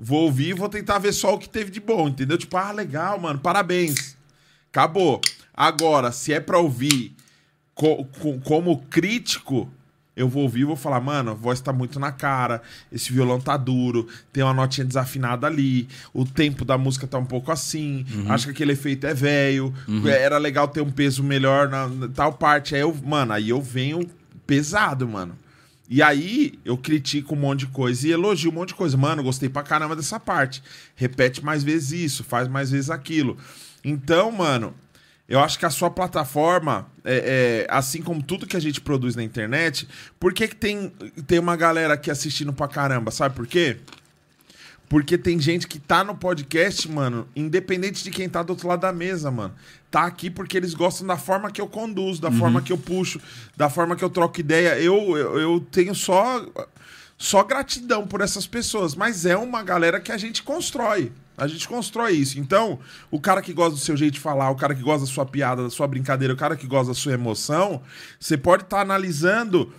Vou ouvir e vou tentar ver só o que teve de bom, entendeu? Tipo, ah, legal, mano, parabéns. Acabou. Agora, se é pra ouvir co- co- como crítico, eu vou ouvir e vou falar, mano, a voz tá muito na cara, esse violão tá duro, tem uma notinha desafinada ali, o tempo da música tá um pouco assim, acho que aquele efeito é velho, era legal ter um peso melhor na, na tal parte. Aí eu, mano, aí eu venho pesado, mano. E aí eu critico um monte de coisa e elogio um monte de coisa. Mano, gostei pra caramba dessa parte. Repete mais vezes isso, faz mais vezes aquilo. Então, mano, eu acho que a sua plataforma, é, é, assim como tudo que a gente produz na internet, por que, que tem, tem uma galera aqui assistindo pra caramba? Sabe por quê? Porque tem gente que tá no podcast, mano, independente de quem tá do outro lado da mesa, mano. Tá aqui porque eles gostam da forma que eu conduzo, da forma que eu puxo, da forma que eu troco ideia. Eu, eu, eu tenho só, só gratidão por essas pessoas, mas é uma galera que a gente constrói. A gente constrói isso. Então, o cara que gosta do seu jeito de falar, o cara que gosta da sua piada, da sua brincadeira, o cara que gosta da sua emoção, você pode estar analisando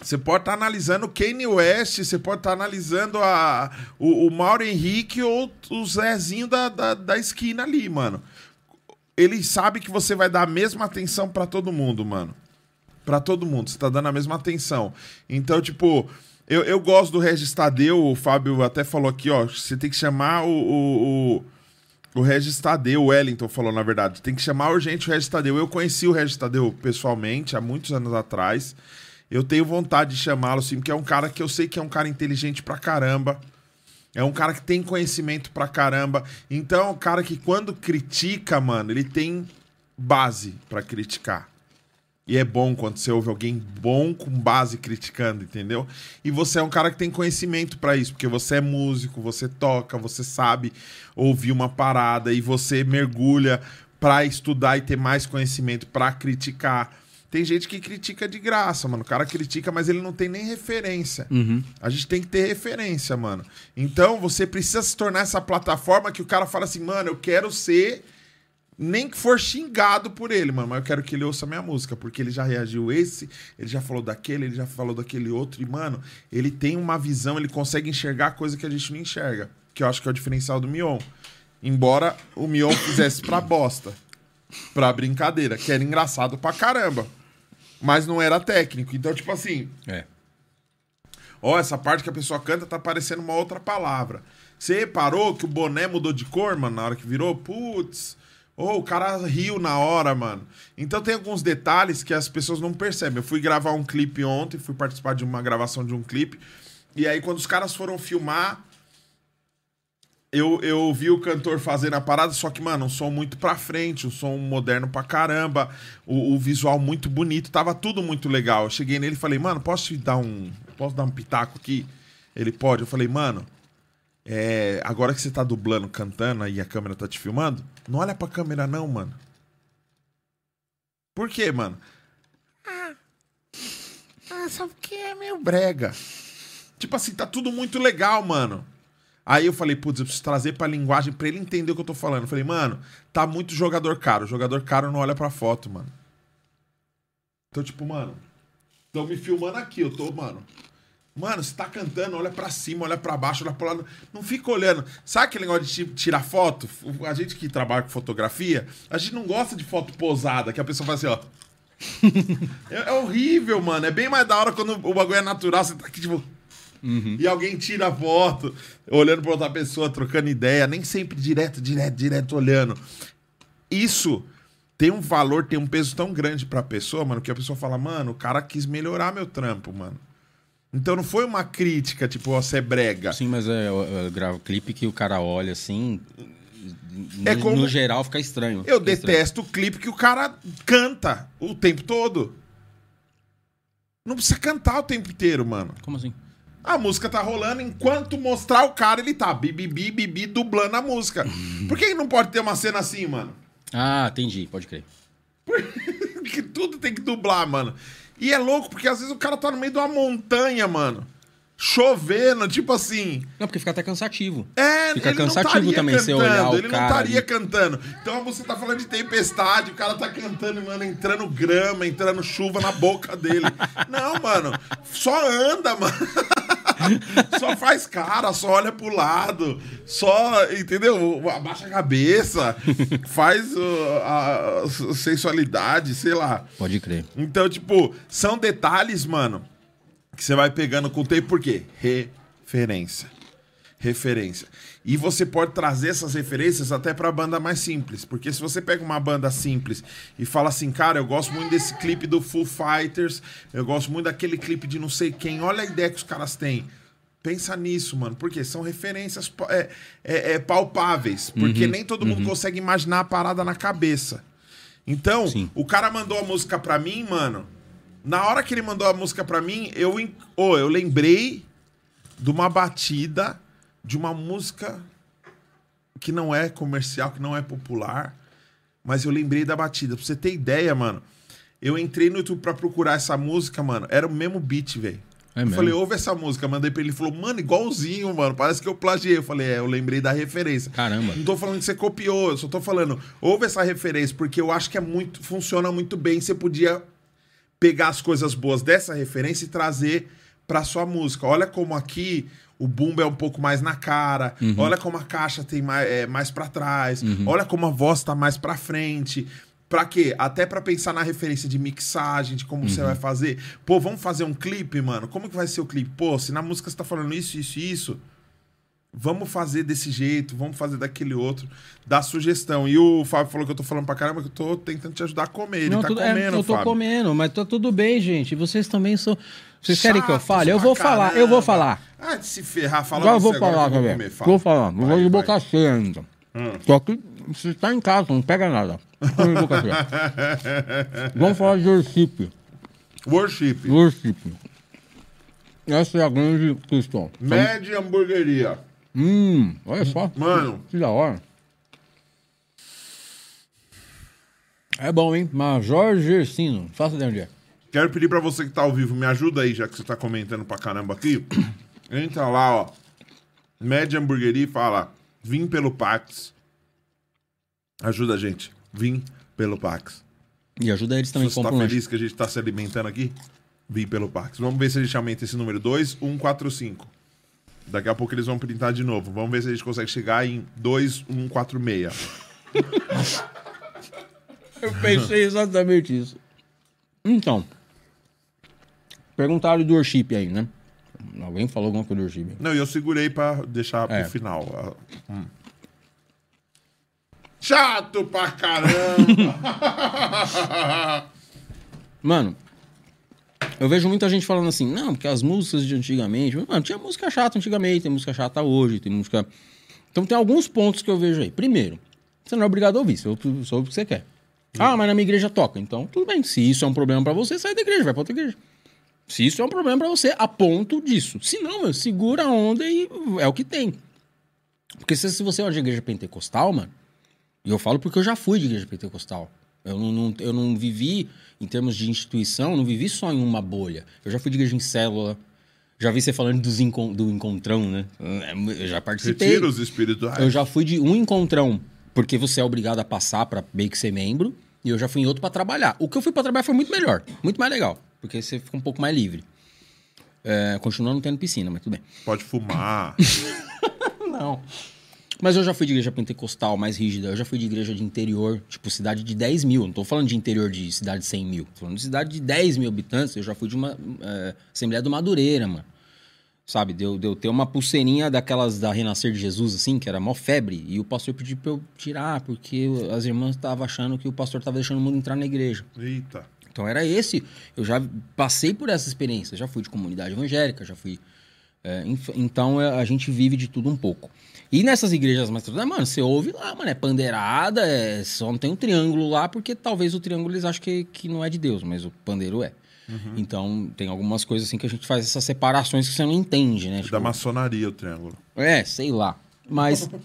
você pode estar analisando o Kanye West, você pode estar analisando a, o, o Mauro Henrique ou o Zezinho da, da, da esquina ali, mano. Ele sabe que você vai dar a mesma atenção pra todo mundo, mano. Pra todo mundo, você tá dando a mesma atenção. Então, tipo, eu, eu gosto do Regis Tadeu, o Fábio até falou aqui, ó, você tem que chamar o, o, o, o Regis Tadeu, o Wellington falou, na verdade, tem que chamar urgente o Regis Tadeu. Eu conheci o Regis Tadeu pessoalmente, há muitos anos atrás. Eu tenho vontade de chamá-lo, sim, porque é um cara que eu sei que é um cara inteligente pra caramba. É um cara que tem conhecimento pra caramba. Então é um cara que quando critica, mano, ele tem base pra criticar. E é bom quando você ouve alguém bom com base criticando, entendeu? E você é um cara que tem conhecimento pra isso, porque você é músico, você toca, você sabe ouvir uma parada e você mergulha pra estudar e ter mais conhecimento pra criticar. Tem gente que critica de graça, mano. O cara critica, mas ele não tem nem referência. A gente tem que ter referência, mano. Então você precisa se tornar essa plataforma que o cara fala assim, mano, eu quero ser. Nem que for xingado por ele, mano, mas eu quero que ele ouça minha música, porque ele já reagiu esse, ele já falou daquele, ele já falou daquele outro, e, mano, ele tem uma visão, ele consegue enxergar coisa que a gente não enxerga, que eu acho que é o diferencial do Mion. Embora o Mion fizesse pra bosta, pra brincadeira, que era engraçado pra caramba, mas não era técnico. Então, tipo assim, É. Ó, essa parte que a pessoa canta tá parecendo uma outra palavra. Você reparou que o boné mudou de cor, mano, na hora que virou? Putz. Ô, o cara riu na hora, mano. Então tem alguns detalhes que as pessoas não percebem. Eu fui gravar um clipe ontem, fui participar de uma gravação de um clipe. E aí, quando os caras foram filmar, eu, eu vi o cantor fazendo a parada, só que, mano, um som muito pra frente, um som moderno pra caramba, o, o visual muito bonito, tava tudo muito legal. Eu cheguei nele e falei, mano, posso te dar um. Posso dar um pitaco aqui? Ele pode. Eu falei, mano, é, agora que você tá dublando, cantando e a câmera tá te filmando, não olha pra câmera, não, mano. Por quê, mano? Ah, ah só porque é meio brega. Tipo assim, tá tudo muito legal, mano. Aí eu falei, putz, eu preciso trazer pra linguagem pra ele entender o que eu tô falando. Eu falei, mano, tá muito jogador caro. Jogador caro não olha pra foto, mano. Então, tipo, mano, estão me filmando aqui, eu tô, mano. Mano, você tá cantando, olha pra cima, olha pra baixo, olha pro lado. Não fica olhando. Sabe aquele negócio de ti- tirar foto? A gente que trabalha com fotografia, a gente não gosta de foto posada, que a pessoa faz assim, ó. é, é horrível, mano. É bem mais da hora quando o bagulho é natural. Você tá aqui, tipo. E alguém tira a foto, olhando pra outra pessoa, trocando ideia, nem sempre direto, direto, direto olhando. Isso tem um valor, tem um peso tão grande pra pessoa, mano, que a pessoa fala, mano, o cara quis melhorar meu trampo, mano. Então não foi uma crítica, tipo, ó, você é brega. Sim, mas é, eu, eu gravo clipe que o cara olha assim. No, É como- no geral fica estranho. Eu Fica estranho. detesto o clipe que o cara canta o tempo todo. Não precisa cantar o tempo inteiro, mano. Como assim? A música tá rolando, enquanto mostrar o cara, ele tá bibibi, bibi, dublando a música. Por que não pode ter uma cena assim, mano? Ah, entendi, pode crer. Porque tudo tem que dublar, mano. E é louco, porque às vezes o cara tá no meio de uma montanha, mano. Chovendo, tipo assim. Não, porque fica até cansativo. É, Fica ele não cansativo estaria também você cantando, olhar o Ele não cara estaria ali. cantando. Então você tá falando de tempestade, o cara tá cantando, mano, entrando grama, entrando chuva na boca dele. não, mano, só anda, mano. só faz cara, só olha pro lado, só, entendeu? Abaixa a cabeça, faz uh, a sensualidade, sei lá. Pode crer. Então, tipo, são detalhes, mano, que você vai pegando com o tempo, por quê? Referência. Referência. E você pode trazer essas referências até pra banda mais simples. Porque se você pega uma banda simples e fala assim, cara, eu gosto muito desse clipe do Foo Fighters, eu gosto muito daquele clipe de não sei quem, olha a ideia que os caras têm. Pensa nisso, mano, porque são referências é, é- é palpáveis. Porque nem todo mundo consegue imaginar a parada na cabeça. Então, Sim. o cara mandou a música pra mim, mano. Na hora que ele mandou a música pra mim, eu, ô, eu lembrei de uma batida de uma música que não é comercial, que não é popular, mas eu lembrei da batida. Pra você ter ideia, mano, eu entrei no YouTube pra procurar essa música, mano, era o mesmo beat, velho. É eu mesmo? falei, ouve essa música, mandei pra ele, ele falou, mano, igualzinho, mano, parece que eu plagiei. Eu falei, é, eu lembrei da referência. Caramba. Não tô falando que você copiou, eu só tô falando, ouve essa referência, porque eu acho que é muito, funciona muito bem. Você podia pegar as coisas boas dessa referência e trazer pra sua música. Olha como aqui o bumbo é um pouco mais na cara, olha como a caixa tem mais, é, mais para trás, olha como a voz tá mais pra frente. Pra quê? Até pra pensar na referência de mixagem, de como você vai fazer. Pô, vamos fazer um clipe, mano? Como que vai ser o clipe? Pô, se na música você tá falando isso, isso e isso, vamos fazer desse jeito, vamos fazer daquele outro, dá sugestão. E o Fábio falou que eu tô falando pra caramba, que eu tô tentando te ajudar a comer. Ele Não, tá tudo- é, comendo, eu tô Fábio. comendo, mas tá tudo bem, gente. Vocês também são. Vocês querem que eu Chatos fale? Eu vou falar, eu vou caramba. falar. Ah, de se ferrar, fala Agora eu vou falar, eu vou comer. Fala. Vou falar. Não vou Vai, de vai. boca cheia ainda. Hum. Só que você tá em casa, não pega nada. Vamos falar de worship. Worship. Worship. Essa é a grande questão. Média hamburgueria. Hum, olha só. Mano. Que da hora. É bom, hein? Major Gersino. Faça de onde é. Quero pedir pra você que tá ao vivo, me ajuda aí, já que você tá comentando pra caramba aqui. Entra lá, ó. Média hamburgueria e fala: Vim pelo Pax. Ajuda a gente. Vim pelo Pax. E ajuda eles Se também você tá compram lanche. feliz que a gente tá se alimentando aqui, vim pelo Pax. Vamos ver se a gente aumenta esse número. 2145. Daqui a pouco eles vão printar de novo. Vamos ver se a gente consegue chegar em 2146. Eu pensei exatamente isso. Então. Perguntaram do worship aí, né? Alguém falou alguma coisa do worship. Não, e eu segurei pra deixar É. pro final. Ah, hum. Chato pra caramba! Mano, eu vejo muita gente falando assim, não, porque as músicas de antigamente. Mano, tinha música chata antigamente, tem música chata hoje, tem música. Então tem alguns pontos que eu vejo aí. Primeiro, você não é obrigado a ouvir, você ouve o que você quer. Ah, mas na minha igreja toca. Então, tudo bem. Se isso é um problema pra você, sai da igreja, vai pra outra igreja. Se isso é um problema pra você, a ponto disso. Se não, meu, segura a onda e é o que tem. Porque se, se você é de igreja pentecostal, mano, e eu falo porque eu já fui de igreja pentecostal. Eu não, não- eu não vivi, em termos de instituição, eu não vivi só em uma bolha. Eu já fui de igreja em célula. Já vi você falando dos encon- do encontrão, né? Eu já participei. Retiros espirituais. Eu já fui de um encontrão, porque você é obrigado a passar pra meio que ser membro, e eu já fui em outro pra trabalhar. O que eu fui pra trabalhar foi muito melhor, muito mais legal, porque você fica um pouco mais livre. É, continua não tendo piscina, mas tudo bem. Pode fumar. Não. Mas eu já fui de igreja pentecostal mais rígida, eu já fui de igreja de interior, tipo cidade de 10 mil. Não tô falando de interior de cidade de 100 mil. Tô falando de cidade de 10 mil habitantes. Eu já fui de uma é, Assembleia do Madureira, mano. Sabe, deu, deu ter uma pulseirinha daquelas da Renascer de Jesus, assim, que era mó febre. E o pastor pediu pra eu tirar, porque as irmãs estavam achando que o pastor tava deixando o mundo entrar na igreja. Eita. Então era esse. Eu já passei por essa experiência. Já fui de comunidade evangélica, já fui. É, então é, a gente vive de tudo um pouco. E nessas igrejas mais tradicionais, mano, você ouve lá, mano, é pandeirada, é, só não tem um triângulo lá, porque talvez o triângulo eles acham que, que não é de Deus, mas o pandeiro é. Então tem algumas coisas assim que a gente faz essas separações que você não entende, né? Da Tipo, maçonaria o triângulo. é, sei lá. Mas.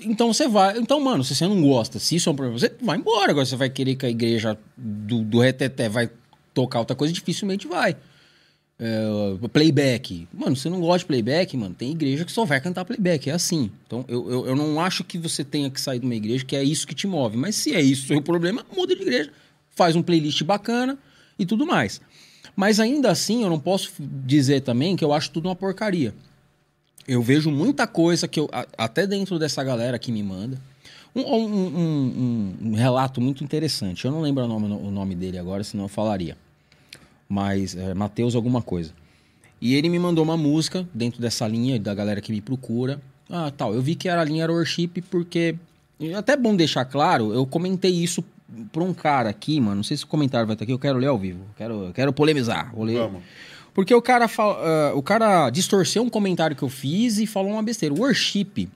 Então você vai. Então, mano, se você não gosta, se isso é um problema, você vai embora. Agora você vai querer que a igreja do, do reteté vai tocar outra coisa, dificilmente vai. É, playback. Mano, você não gosta de playback, mano, tem igreja que só vai cantar playback, é assim. Então, eu, eu, eu não acho que você tenha que sair de uma igreja que é isso que te move. Mas se é isso o problema, muda de igreja. Faz um playlist bacana e tudo mais. Mas ainda assim, eu não posso dizer também que eu acho tudo uma porcaria. Eu vejo muita coisa que eu, até dentro dessa galera que me manda. Um, um- um- um- um relato muito interessante. Eu não lembro o nome, o nome dele agora, senão eu falaria. Mas é Matheus alguma coisa. E ele me mandou uma música dentro dessa linha da galera que me procura. Ah, tal. Eu vi que era a linha era worship porque até bom deixar claro, eu comentei isso pra um cara aqui, mano. Não sei se o comentário vai estar aqui, eu quero ler ao vivo. Quero, quero polemizar. Vou ler. Vamos. Porque o cara, ah, o cara distorceu um comentário que eu fiz e falou uma besteira. Worship.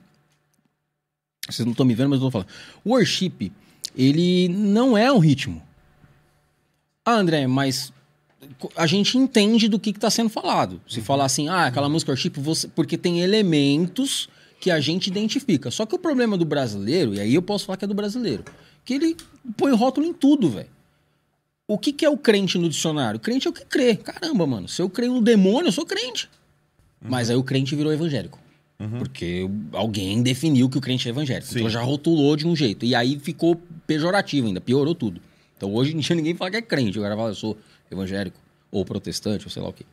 Vocês não estão me vendo, mas eu tô falando. Worship, ele não é um ritmo. Ah, André, mas a gente entende do que está sendo falado. Se falar assim, ah, aquela música worship, você... porque tem elementos que a gente identifica. Só que o problema do brasileiro, e aí eu posso falar que é do brasileiro, que ele põe rótulo em tudo, velho. O que, que é o crente no dicionário? crente é o que crê. Caramba, mano. Se eu creio no demônio, eu sou crente. Mas aí o crente virou evangélico. Porque alguém definiu que o crente é evangélico. Sim. Então já rotulou de um jeito. E aí ficou pejorativo ainda, piorou tudo. Então hoje em dia ninguém fala que é crente. O cara fala, eu sou evangélico, ou protestante, ou sei lá o quê.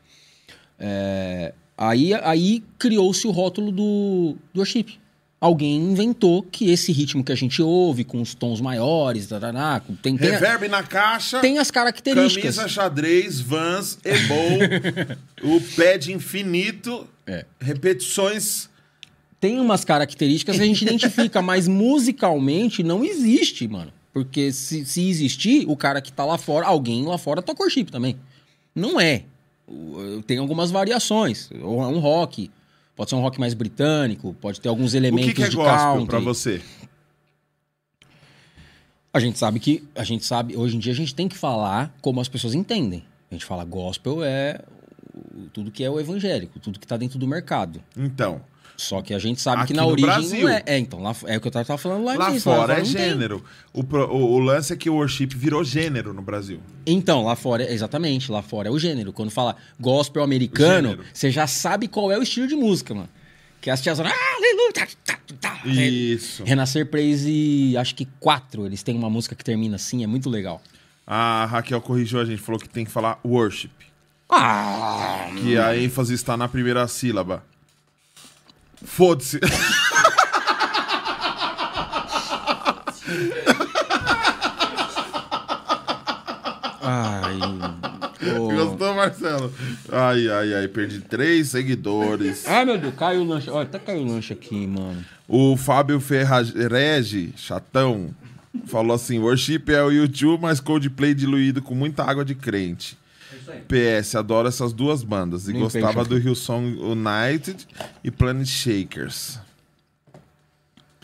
É, aí aí criou-se o rótulo do, do worship. Alguém inventou que esse ritmo que a gente ouve, com os tons maiores, taraná, com- tem, tem, a- Reverb na caixa. tem as características. Camisa xadrez, Vans, Ebol, o pad infinito, É. repetições. tem umas características que a gente identifica, mas musicalmente não existe, mano. Porque se, se existir, o cara que tá lá fora, alguém lá fora toca worship também. Não é. O- Tem algumas variações. Ou é um rock. Pode ser um rock mais britânico, pode ter alguns O elementos que, que é de gospel pra você? A gente sabe que a gente sabe, hoje em dia a gente tem que falar como as pessoas entendem. A gente fala gospel é o- tudo que é o evangélico, tudo que tá dentro do mercado. Então, Só que a gente sabe Aqui que na origem é. É, então, lá, é o que eu tava falando lá, lá nisso, fora é não tem. gênero. O, o- o lance é que o worship virou gênero no Brasil. Então, lá fora, é- exatamente, lá fora é o gênero. Quando fala gospel americano, você já sabe qual é o estilo de música, mano. Que as tias. Ah, aleluia! Tá, tá, tá. Isso. Renascer Praise, acho que quatro, eles têm uma música que termina assim, é muito legal. A Raquel corrigiu a gente, falou que tem que falar worship. Ah! Que a ênfase está na primeira sílaba. Foda-se. Ai. ô. Gostou, Marcelo? Ai, ai, ai, perdi três seguidores. Ai, meu Deus, caiu o lanche. Olha, até caiu o lanche aqui, mano. O Fábio Ferrarege, chatão, falou assim: Worship é o YouTube, mas Coldplay diluído com muita água de crente. PS, adoro essas duas bandas. E Nem gostava do Hillsong United e Planet Shakers.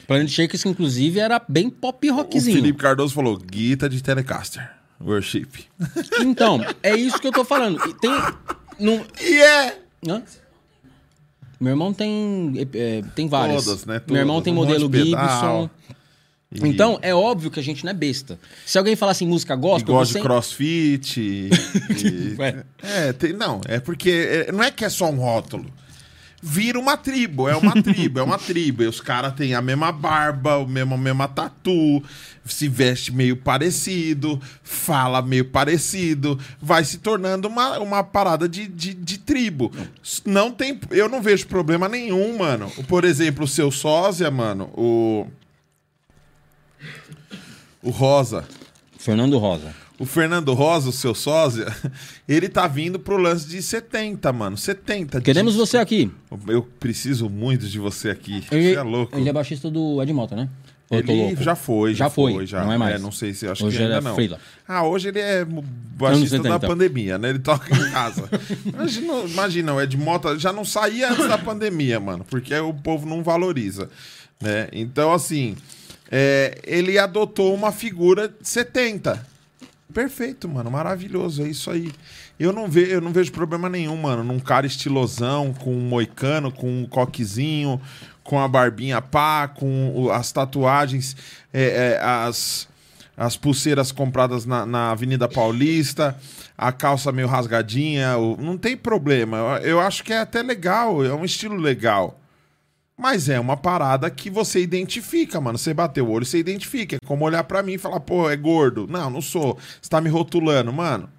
Planet Shakers, que inclusive era bem pop O rockzinho. Felipe Cardoso falou: Guita de Telecaster. Worship. Então, é isso que eu tô falando. E Tem. E é! Hã? Meu irmão tem. é, tem várias. Todas, né? Meu irmão Todas. tem Um modelo. Gibson. E- Então, é óbvio que a gente não é besta. Se alguém falar assim, música E gospel, gosta você... de crossfit. e- é, tem- não, é porque é, não é que é só um rótulo. Vira uma tribo, é uma tribo, é uma tribo. E os caras têm a mesma barba, o mesmo, a mesma tatu, se veste meio parecido, fala meio parecido, vai se tornando uma, uma parada de, de, de tribo. Não tem, eu não vejo problema nenhum, mano. Por exemplo, o seu sósia, mano, o. O Rosa. Fernando Rosa. O Fernando Rosa, o seu sósia, ele tá vindo pro lance de 70, mano. 70 Queremos você aqui. Eu preciso muito de você aqui. Ele, Você é louco. ele é baixista do Ed Mota, né? Ou Ele já foi, já, Já foi, foi, já. não é mais. não sei se acho Hoje que ainda é não. freela. Ah, hoje ele é baixista da 70. pandemia, né? Ele toca em casa. imagina, imagina, o Ed Mota já não saía antes da pandemia, mano, porque o povo não valoriza, né? Então, assim, é, ele adotou uma figura de 70. Perfeito, mano, maravilhoso, é isso aí. Eu não, ve, eu não vejo problema nenhum, mano, num cara estilosão, com um moicano, com um coquezinho, com a barbinha pá, com as tatuagens, é, é, as, as pulseiras compradas na, na Avenida Paulista, a calça meio rasgadinha, o- não tem problema. Eu, eu acho que é até legal, é um estilo legal. Mas é uma parada que você identifica, mano. Você bateu o olho, você identifica. É como olhar pra mim e falar, pô, é gordo. Não, não sou. Você tá me rotulando, mano.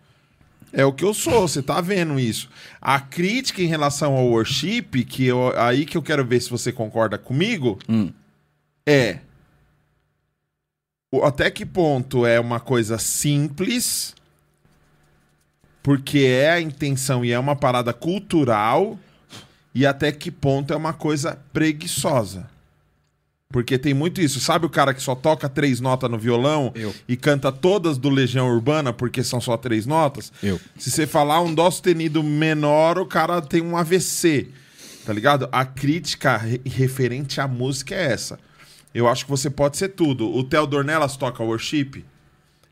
É o que eu sou, você tá vendo isso. A crítica em relação ao worship, que eu, aí que eu quero ver se você concorda comigo, Hum. é o- até que ponto é uma coisa simples, porque é a intenção e é uma parada cultural, e até que ponto é uma coisa preguiçosa. Porque tem muito isso. Sabe o cara que só toca três notas no violão Eu. e canta todas do Legião Urbana porque são só três notas? Eu. Se você falar um dó sustenido menor, o cara tem um AVC. Tá ligado? A crítica re- referente à música é essa. Eu acho que você pode ser tudo. O Theo Dornelas toca worship.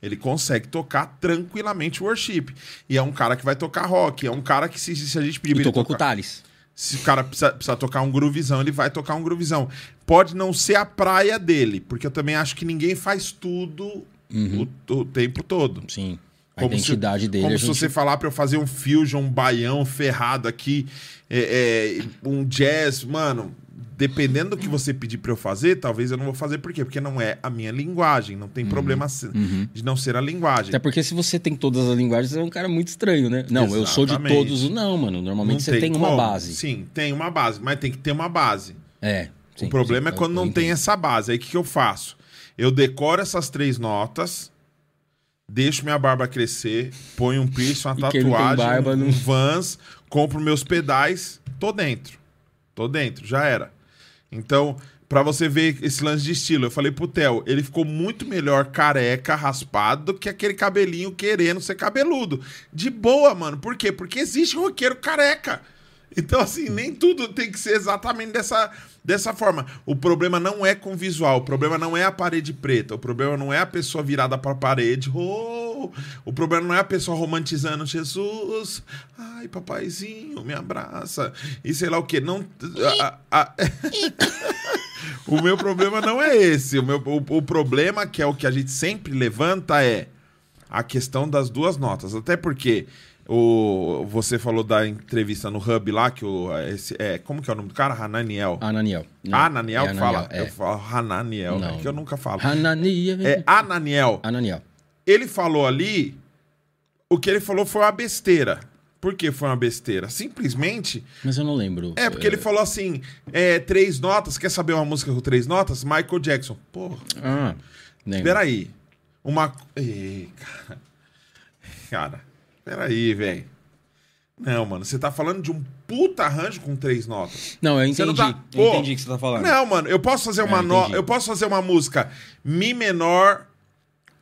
Ele consegue tocar tranquilamente worship. E é um cara que vai tocar rock. É um cara que, se, se a gente pedir E tocou com o tocar, Thales. Se o cara precisa, precisa tocar um groovizão, ele vai tocar um groovizão. Pode não ser a praia dele, porque eu também acho que ninguém faz tudo o, o tempo todo. Sim. A Como identidade se, dele. Como se gente- você falar pra eu fazer um fusion, um baião ferrado aqui, é, é, um jazz, mano. Dependendo do que você pedir pra eu fazer, talvez eu não vou fazer. Por quê? Porque não é a minha linguagem. Não tem problema se- de não ser a linguagem. Até porque se você tem todas as linguagens, você é um cara muito estranho, né? Não, eu sou de Exatamente. todos. Não, mano. Normalmente você tem, uma como. base. Sim, tem uma base, mas tem que ter uma base. É. sim, o problema sim, é quando não entendo. tem essa base. Aí o que, que eu faço? Eu decoro essas três notas, deixo minha barba crescer, ponho um piercing, uma não tem tatuagem, barba um não- vans, compro meus pedais, tô dentro. Tô dentro, já era. Então, pra você ver esse lance de estilo, eu falei pro Theo, ele ficou muito melhor careca, raspado, do que aquele cabelinho querendo ser cabeludo. De boa, mano. Por quê? Porque existe roqueiro careca. Então, assim, nem tudo tem que ser exatamente dessa, dessa forma. O problema não é com visual, o problema não é a parede preta, o problema não é a pessoa virada pra parede. Oh, o problema não é a pessoa romantizando Jesus. Ai, papaizinho, me abraça. E sei lá o quê. Não. a- a- o meu problema não é esse. O, meu, o, o problema, que é o que a gente sempre levanta, é a questão das duas notas. Até porque o, você falou da entrevista no Hub lá, que o. Esse, é, como que é o nome do cara? Hananiel. Ananiel. Não, Ananiel é que fala? é. Eu falo Hananiel, né? Que eu nunca falo. Hananiel. É Ananiel. Ananiel. Ele falou ali. O que ele falou foi uma besteira. Por que foi uma besteira? Simplesmente Mas eu não lembro. é, porque ele falou assim: é, três notas. Quer saber uma música com três notas? Michael Jackson. Porra, Ah, lembro. peraí. Uma. Ei, cara. Cara, peraí, velho. Não, mano, você tá falando de um puta arranjo com três notas. Não, eu entendi. não tá- Eu Pô, entendi o que você tá falando. Não, mano, eu posso fazer uma É, no... eu posso fazer uma música mi menor,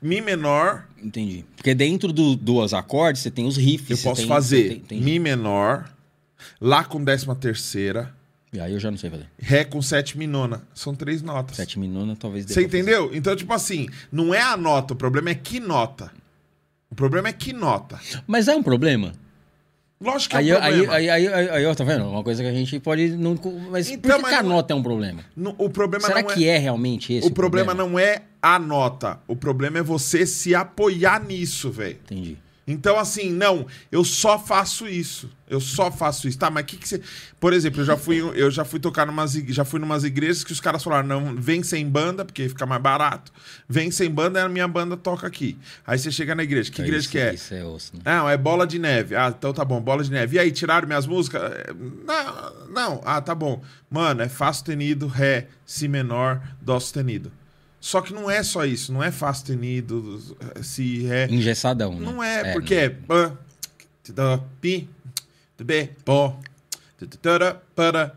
mi menor, Entendi. Porque dentro do, dos acordes você tem os riffs. eu posso tem- fazer tem- tem- mi menor, lá com décima terceira, E aí eu já não sei fazer. ré com sétima e nona. São três notas. Sete minutos talvez dê Você pra fazer. entendeu? Então, tipo assim, não é a nota, o problema é que nota. O problema é que nota. Mas é um problema. Lógico que Aí, é um problema. aí, aí, aí, aí, ó, tá vendo? Uma coisa que a gente pode. Não, mas Então, por que, mas que a não- nota é um problema? O problema Será não que é, realmente esse? O problema não é a nota. O problema é você se apoiar nisso, velho. Entendi. Então, assim, não, eu só faço isso. Eu só faço isso. Tá, mas o que, que você. Por exemplo, eu já fui, eu já fui tocar numas, já fui numas igrejas que os caras falaram: não, vem sem banda, porque fica mais barato. Vem sem banda e a minha banda toca aqui. Aí você chega na igreja. Que igreja isso, que é? Isso é osso, né? Não, é bola de neve. Ah, então tá bom, bola de neve. E aí, tiraram minhas músicas? É, Não, não. Ah, tá bom. Mano, é Fá sustenido, Ré, Si menor, Dó sustenido. Só que não é só isso. Não é Fá sustenido, Si, Ré. Engessadão, né? Não é, porque é. Pi, para.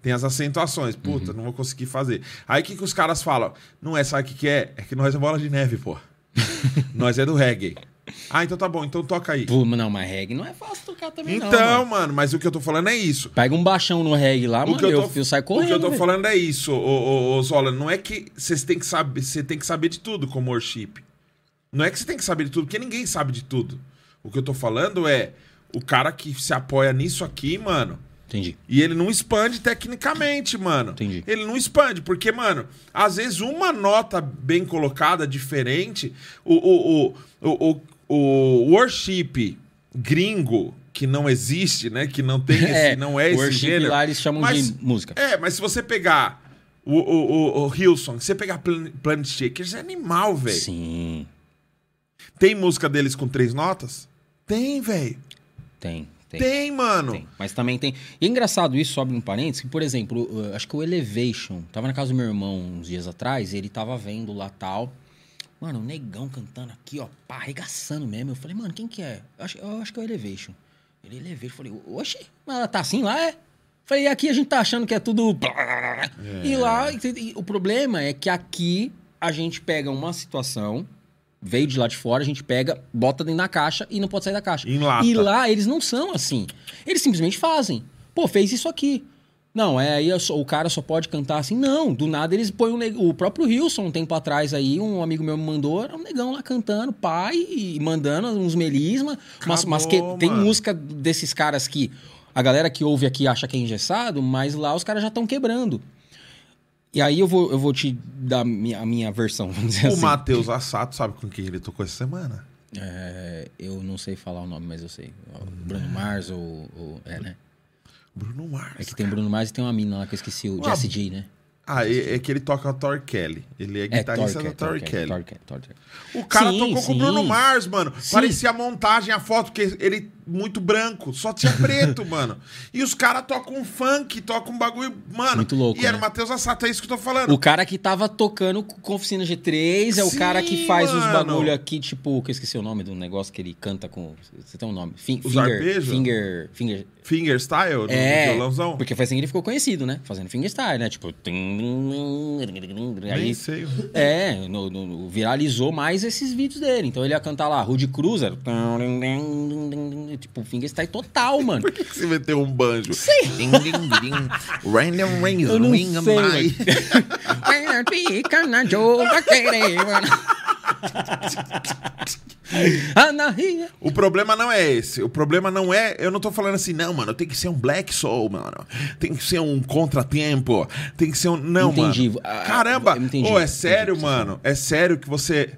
Tem as acentuações. Puta, não vou conseguir fazer. Aí o que, que os caras falam? Não é, sabe o que, que é? É que nós é bola de neve, pô. nós é do reggae. Ah, então tá bom, então toca aí. Pô, não, mas reggae não é fácil tocar também, não. Então, mano. mas o que eu tô falando é isso. Pega um baixão no reggae lá, O mano, que eu, eu, tô, eu saio correndo. o que eu tô velho. falando é isso, ô, ô, ô, Zola. Não é que você tem que saber, você tem que saber de tudo como worship. Não é que você tem que saber de tudo, porque ninguém sabe de tudo. O que eu tô falando é o cara que se apoia nisso aqui, mano. Entendi. E ele não expande tecnicamente, mano. Entendi. Ele não expande, porque, mano, às vezes uma nota bem colocada, diferente, o, o, o, o, o, worship gringo, que não existe, né? Que não tem esse, É, não é esse gênero. lá eles chamam de música. É, mas se você pegar o, o, o, o Hillsong, se você pegar Plan- Planet Shakers, é animal, velho. Sim, Tem música deles com três notas? Tem, velho. tem. Tem. Tem, mano. Tem. Mas também tem. E é engraçado isso, sobe um parênteses, que, por exemplo, acho que o Elevation, tava na casa do meu irmão uns dias atrás, e ele tava vendo lá tal. Mano, o negão cantando aqui, ó, pá, arregaçando mesmo. Eu falei, mano, quem que é? Eu acho, eu acho que é o Elevation. Ele Elevation. Eu falei, oxe, mas ela tá assim lá, é? Falei, aqui a gente tá achando que é tudo. E lá, e- e o problema é que aqui a gente pega uma situação, veio de lá de fora, a gente pega, bota dentro da caixa e não pode sair da caixa. Enlata. E lá eles não são assim. Eles simplesmente fazem. Pô, fez isso aqui. Não, é aí o cara só pode cantar assim. Não, do nada eles põem um neg- o próprio Wilson um tempo atrás aí, um amigo meu me mandou, era um negão lá cantando, pai, e mandando uns melisma, mas, mas que Acabou, tem música desses caras que a galera que ouve aqui acha que é engessado, mas lá os caras já estão quebrando. E aí eu vou, eu vou te dar minha- a minha versão, vamos dizer O assim. Matheus Assato, sabe com quem ele tocou essa semana? É, eu não sei falar o nome, mas eu sei. O Bruno Mars ou, ou- É, né? Bruno Mars. É que tem Bruno Mars e tem uma mina lá que eu esqueci, o Jesse J, né? Ah, é, é que ele toca a Tor Kelly. Ele é guitarrista da Tor Kelly. Tor Kelly, Tor Kelly. O cara Sim, tocou com o sim. Bruno Mars, mano. Sim. Parecia a montagem, a foto, que ele muito branco, só tinha preto, mano. E os caras tocam um funk, tocam um bagulho, mano. Muito louco, E era né? o Matheus Assato, é isso que eu tô falando. O cara que tava tocando com oficina G3 é o Sim, cara que faz os mano. bagulho aqui, tipo, que eu esqueci o nome do negócio que ele canta com. Você tem um nome? Fin- Os finger, finger. Finger. Fingerstyle, do É, violãozão. porque foi assim que ele ficou conhecido, né? Fazendo fingerstyle, né? Tipo. Nem Aí, sei. É, no- no- viralizou mais esses vídeos dele. Então ele ia cantar lá, Rude Cruiser. Tipo, fingerstyle total, mano. Por que, que você meteu um banjo? Sei. Ding, ding, ding. Random rings, Eu não ring sei, my- O problema não é esse. O problema não é. Eu não tô falando assim, não, mano. Tem que ser um black soul, mano. Tem que ser um contratempo. Tem que ser um. Não, Entendi. mano. Ah, Caramba! eu entendi. Ô, é Entendi sério, você mano. É sério que você.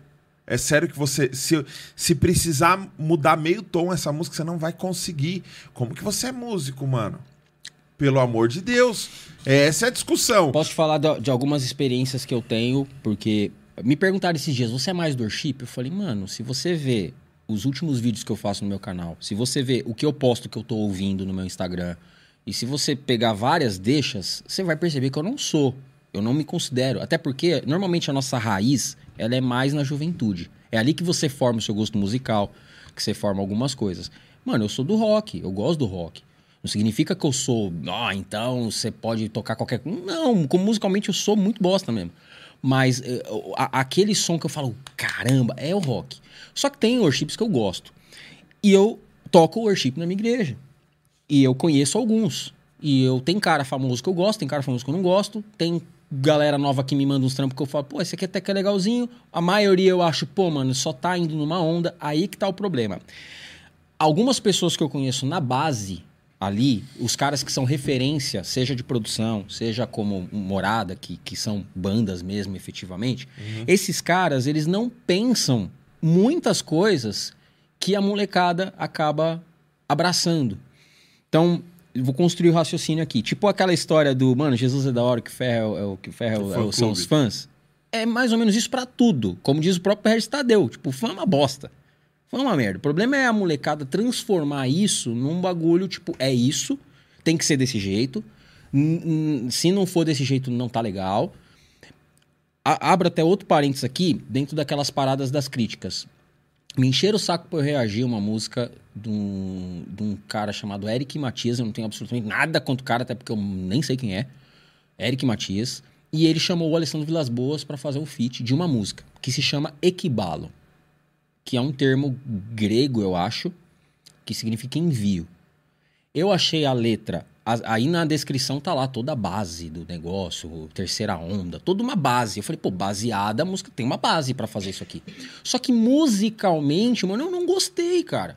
É sério que você. Se, se precisar mudar meio tom essa música, você não vai conseguir. Como que você é músico, mano? Pelo amor de Deus. Essa é a discussão. Posso te falar de, de algumas experiências que eu tenho, porque me perguntaram esses dias, você é mais do worship? Eu falei, mano, se você vê os últimos vídeos que eu faço no meu canal, se você vê o que eu posto que eu tô ouvindo no meu Instagram, e se você pegar várias deixas, você vai perceber que eu não sou. Eu não me considero. Até porque, normalmente, a nossa raiz, ela é mais na juventude. É ali que você forma o seu gosto musical, que você forma algumas coisas. Mano, eu sou do rock, eu gosto do rock. Não significa que eu sou, ah, então você pode tocar qualquer. Não, como musicalmente eu sou muito bosta mesmo. Mas eh, a- aquele som que eu falo, caramba, é o rock. Só que tem worships que eu gosto. E eu toco worship na minha igreja. E eu conheço alguns. E eu tem cara famoso que eu gosto, tem cara famoso que eu não gosto, tem galera nova que me manda uns trampos que eu falo, pô, esse aqui até que é legalzinho. A maioria eu acho, pô, mano, só tá indo numa onda, aí que tá o problema. Algumas pessoas que eu conheço na base ali, os caras que são referência, seja de produção, seja como morada, que, que são bandas mesmo, efetivamente, esses caras, eles não pensam muitas coisas que a molecada acaba abraçando. Então, vou construir o raciocínio aqui. Tipo aquela história do, mano, Jesus é da hora, que ferra é o, é o- que ferra é o- é são os fãs. É mais ou menos isso pra tudo. Como diz o próprio Regis Tadeu. Tipo, fã é uma bosta. Fã é uma merda. O problema é a molecada transformar isso num bagulho, tipo, é isso, tem que ser desse jeito. Se não for desse jeito, não tá legal. A- abro até outro parênteses aqui, dentro daquelas paradas das críticas. Me encheram o saco pra eu reagir a uma música de um, de um cara chamado Eric Matias. Eu não tenho absolutamente nada contra o cara, até porque eu nem sei quem é. Eric Matias. E ele chamou o Alessandro Vilas Boas para fazer um feat de uma música que se chama Equibalo, que é um termo grego, eu acho, que significa envio. Eu achei a letra, aí na descrição tá lá toda a base do negócio, terceira onda, toda uma base. Eu falei, pô, baseada, a música tem uma base pra fazer isso aqui. Só que musicalmente, mano, eu não gostei, cara.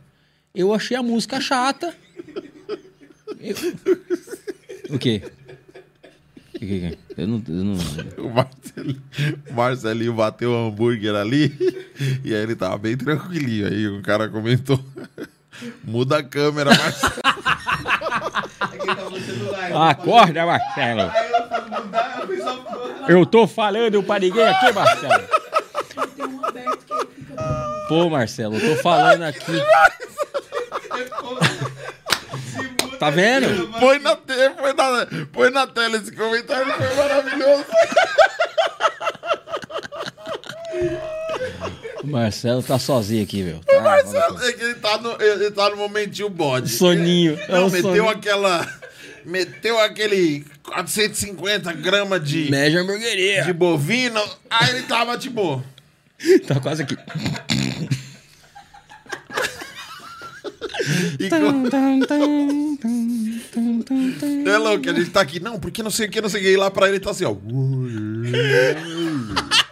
Eu achei a música chata. O quê? O? Eu não. Eu não... O Marcelinho, Marcelinho bateu o hambúrguer ali e aí ele tava bem tranquilinho. Aí o cara comentou: muda a câmera, Marcelo. Acorda, Marcelo. Eu tô falando pra ninguém aqui, Marcelo. Pô, Marcelo, eu tô falando aqui. Tá vendo? Põe na, te, põe, na, põe na tela esse comentário, foi maravilhoso. O Marcelo tá sozinho aqui, meu. Tá, Marcelo, é que ele tá no, ele tá no momentinho bode. Soninho. É Não, meteu soninho. aquela. Meteu aquele 450 gramas de, Média hamburgueria. de bovino. Aí ele tava tipo. Tá quase aqui. E é louco, a gente tá aqui. Não, porque não sei o que, não sei o que. E lá pra ele tá assim, ó.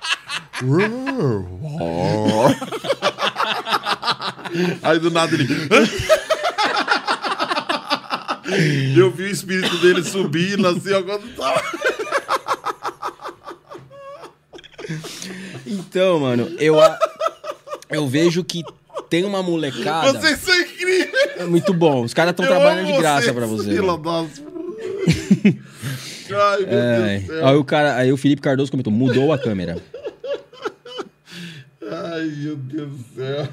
Aí do nada ele. Eu vi o espírito dele subindo assim, tava. Então, mano, eu, a- eu vejo que tem uma molecada. Vocês são incríveis! É muito bom. Os caras estão trabalhando de graça pra você. fila Ai, meu É. Deus do céu. Aí o, cara, aí o Felipe Cardoso comentou: mudou a câmera. Ai, meu Deus do céu.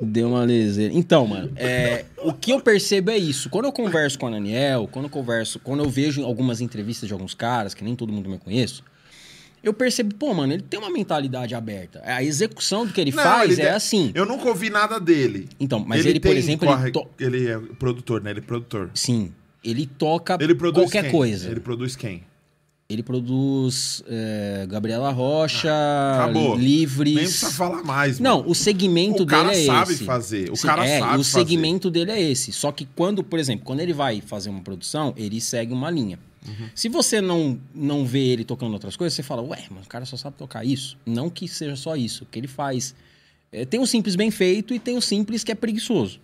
Deu uma leseira. Então, mano, é, o que eu percebo é isso. Quando eu converso com a Daniel, quando eu converso, quando eu vejo algumas entrevistas de alguns caras, que nem todo mundo me conheço, eu percebo, pô, mano, ele tem uma mentalidade aberta. A execução do que ele Não, faz ele é de- assim. Eu nunca ouvi nada dele. Então, mas ele, por tem exemplo, corre- ele, to- ele é produtor, né? Ele é produtor. sim, ele toca Ele produz qualquer quem? coisa. Ele produz quem? Ele produz é, Gabriela Rocha, Acabou. Livres. Nem precisa falar mais, mano. Não, o segmento O cara dele é sabe esse. fazer, o Sim, cara é, sabe o fazer. segmento dele é esse. Só que quando, por exemplo, quando ele vai fazer uma produção, ele segue uma linha. Uhum. Se você não, não vê ele tocando outras coisas, você fala, ué, mas o cara só sabe tocar isso. Não que seja só isso, o que ele faz. É, tem o simples bem feito e tem o simples que é preguiçoso.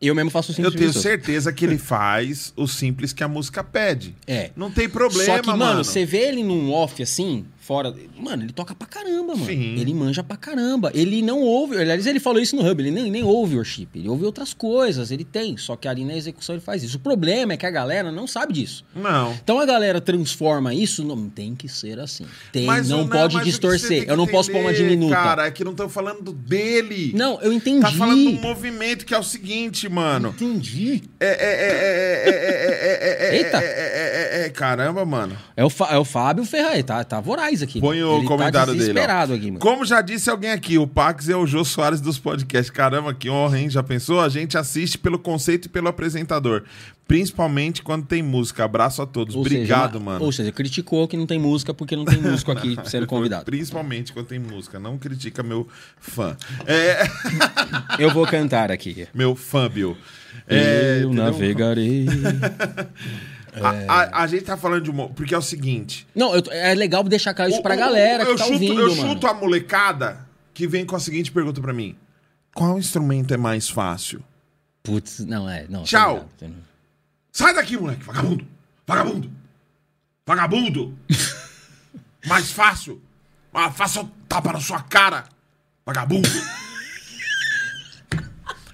Eu mesmo faço o Eu simples tenho preguiçoso. certeza que ele faz o simples que a música pede. É. Não tem problema, Só que, mano, mano. você vê ele num off assim, fora. Mano, ele toca pra caramba, mano. Sim. Ele manja pra caramba. Ele não ouve. Aliás, ele falou isso no Hub, ele nem, nem ouve worship. Ele ouve outras coisas, ele tem. Só que ali na execução ele faz isso. O problema é que a galera não sabe disso. Não. Então a galera transforma isso. Não tem que ser assim. Tem, Mas não o- pode distorcer. Eu não posso pôr uma entender, diminuta. Cara, é que não estão falando dele. Não, eu entendi. Tá falando do movimento que é o seguinte, mano. Entendi. É, é, é, é, é, é, é, é, é, Eita. é, é, é, é, caramba, mano. É o, Fa- é o Fábio Ferraz, tá, tá voraz aqui. Põe o Ele comentário tá dele. ó. desesperado aqui, mano. Como já disse alguém aqui, o Pax é o Jô Soares dos podcasts. Caramba, que honra, hein? Já pensou? A gente assiste pelo conceito e pelo apresentador. Principalmente quando tem música. Abraço a todos. Ou seja, Obrigado, uma- mano. Ou seja, criticou que não tem música porque não tem músico aqui sendo convidado. Principalmente quando tem música. Não critica meu fã. É, Eu vou cantar aqui. meu fã, Bill. É, Eu entendeu? navegarei. A, a- a gente tá falando de uma. Porque é o seguinte. Não, eu- é legal deixar claro isso pra o- galera eu que tá chuto, ouvindo, Eu chuto a molecada que vem com a seguinte pergunta pra mim: Qual instrumento é mais fácil? Putz, não é. Não, Tchau. tá ligado, tá. Sai daqui, moleque, vagabundo! Vagabundo! Vagabundo! Mais fácil! Ah, faça tapa na sua cara! Vagabundo!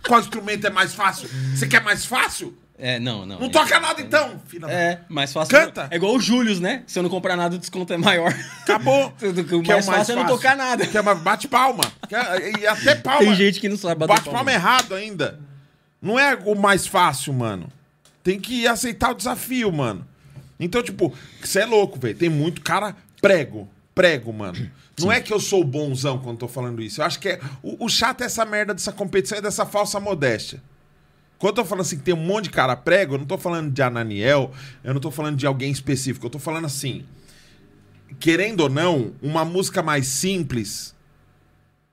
Qual instrumento é mais fácil? Você quer mais fácil? É, não, não. Não é- toca nada então, filha. É, mais fácil. Canta. É igual o Július, né? Se eu não comprar nada, o desconto é maior. Acabou! O Que é mais fácil é não tocar nada. Que é mais... Bate palma! É- E até palma! Tem gente que não sabe bater Bate palma palma. errado ainda. Não é o mais fácil, mano. Tem que aceitar o desafio, mano. Então, tipo, você é louco, velho. Tem muito cara prego. Prego, mano. Não é que eu sou bonzão quando tô falando isso. Eu acho que é. O, o chato é essa merda dessa competição e dessa falsa modéstia. Quando eu tô falando assim que tem um monte de cara prego, eu não tô falando de Ananiel, eu não tô falando de alguém específico. Eu tô falando assim. Querendo ou não, uma música mais simples.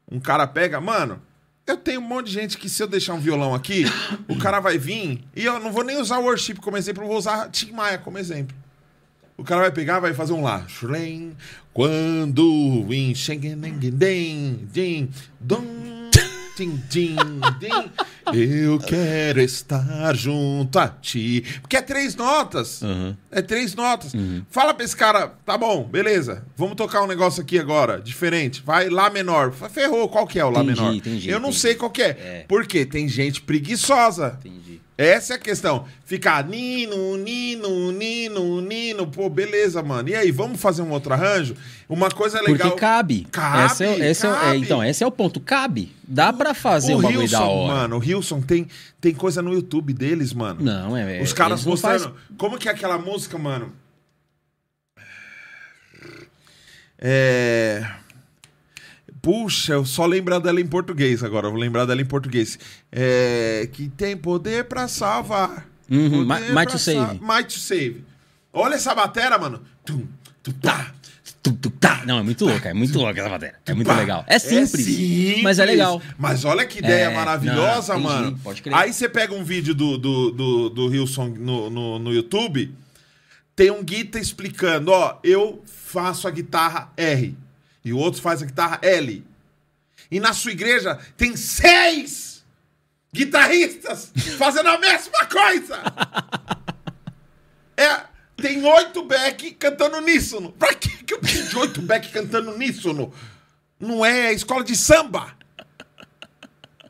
Um cara pega, mano. Eu tenho um monte de gente que se eu deixar um violão aqui, o cara vai vir. E eu não vou nem usar worship como exemplo, eu vou usar Tim Maia como exemplo. O cara vai pegar, vai fazer um lá. Shrem, Quando enxenguenenguendem, din, dum, din, din, din. Eu quero estar junto a ti. Porque é três notas. Uhum. É três notas. Fala pra esse cara, tá bom, beleza. Vamos tocar um negócio aqui agora, diferente. Vai Lá menor. Ferrou, qual que é o Lá Entendi, menor? entendi, Eu não entendi. sei qual que é. É. Por quê? Tem gente preguiçosa. Entendi. Essa é a questão. Ficar nino, nino, nino, nino. Pô, beleza, mano. E aí, vamos fazer um outro arranjo? Uma coisa legal. Porque cabe. Cabe, Esse é, esse é é, cabe. então, esse é o ponto. Cabe. Dá pra fazer o um bagulho Hilson, da hora. mano, o Hilson tem, tem coisa no YouTube deles, mano. Não, é. Os caras mostrando. faz- Como que é aquela música, mano? É. Puxa, eu só lembrar dela em português agora. eu Vou lembrar dela em português. É. Que tem poder pra salvar. Uhum, Poder mi- might to save. sa- Might to save. Olha essa batera, mano. Tum, tum, tá. Tu, tu, tá. Não, é muito louca, é muito louca essa matéria. É muito legal. É simples, simples, mas é legal. Mas olha que ideia É, maravilhosa, não, entendi, mano. pode crer. Aí você pega um vídeo do, do, do, do Hilson no, no, no YouTube, tem um guita explicando, ó, eu faço a guitarra R e o outro faz a guitarra L. E na sua igreja tem seis guitarristas fazendo a mesma coisa. É, tem oito back cantando uníssono. Pra que que eu de oito back cantando uníssono? Não é escola de samba.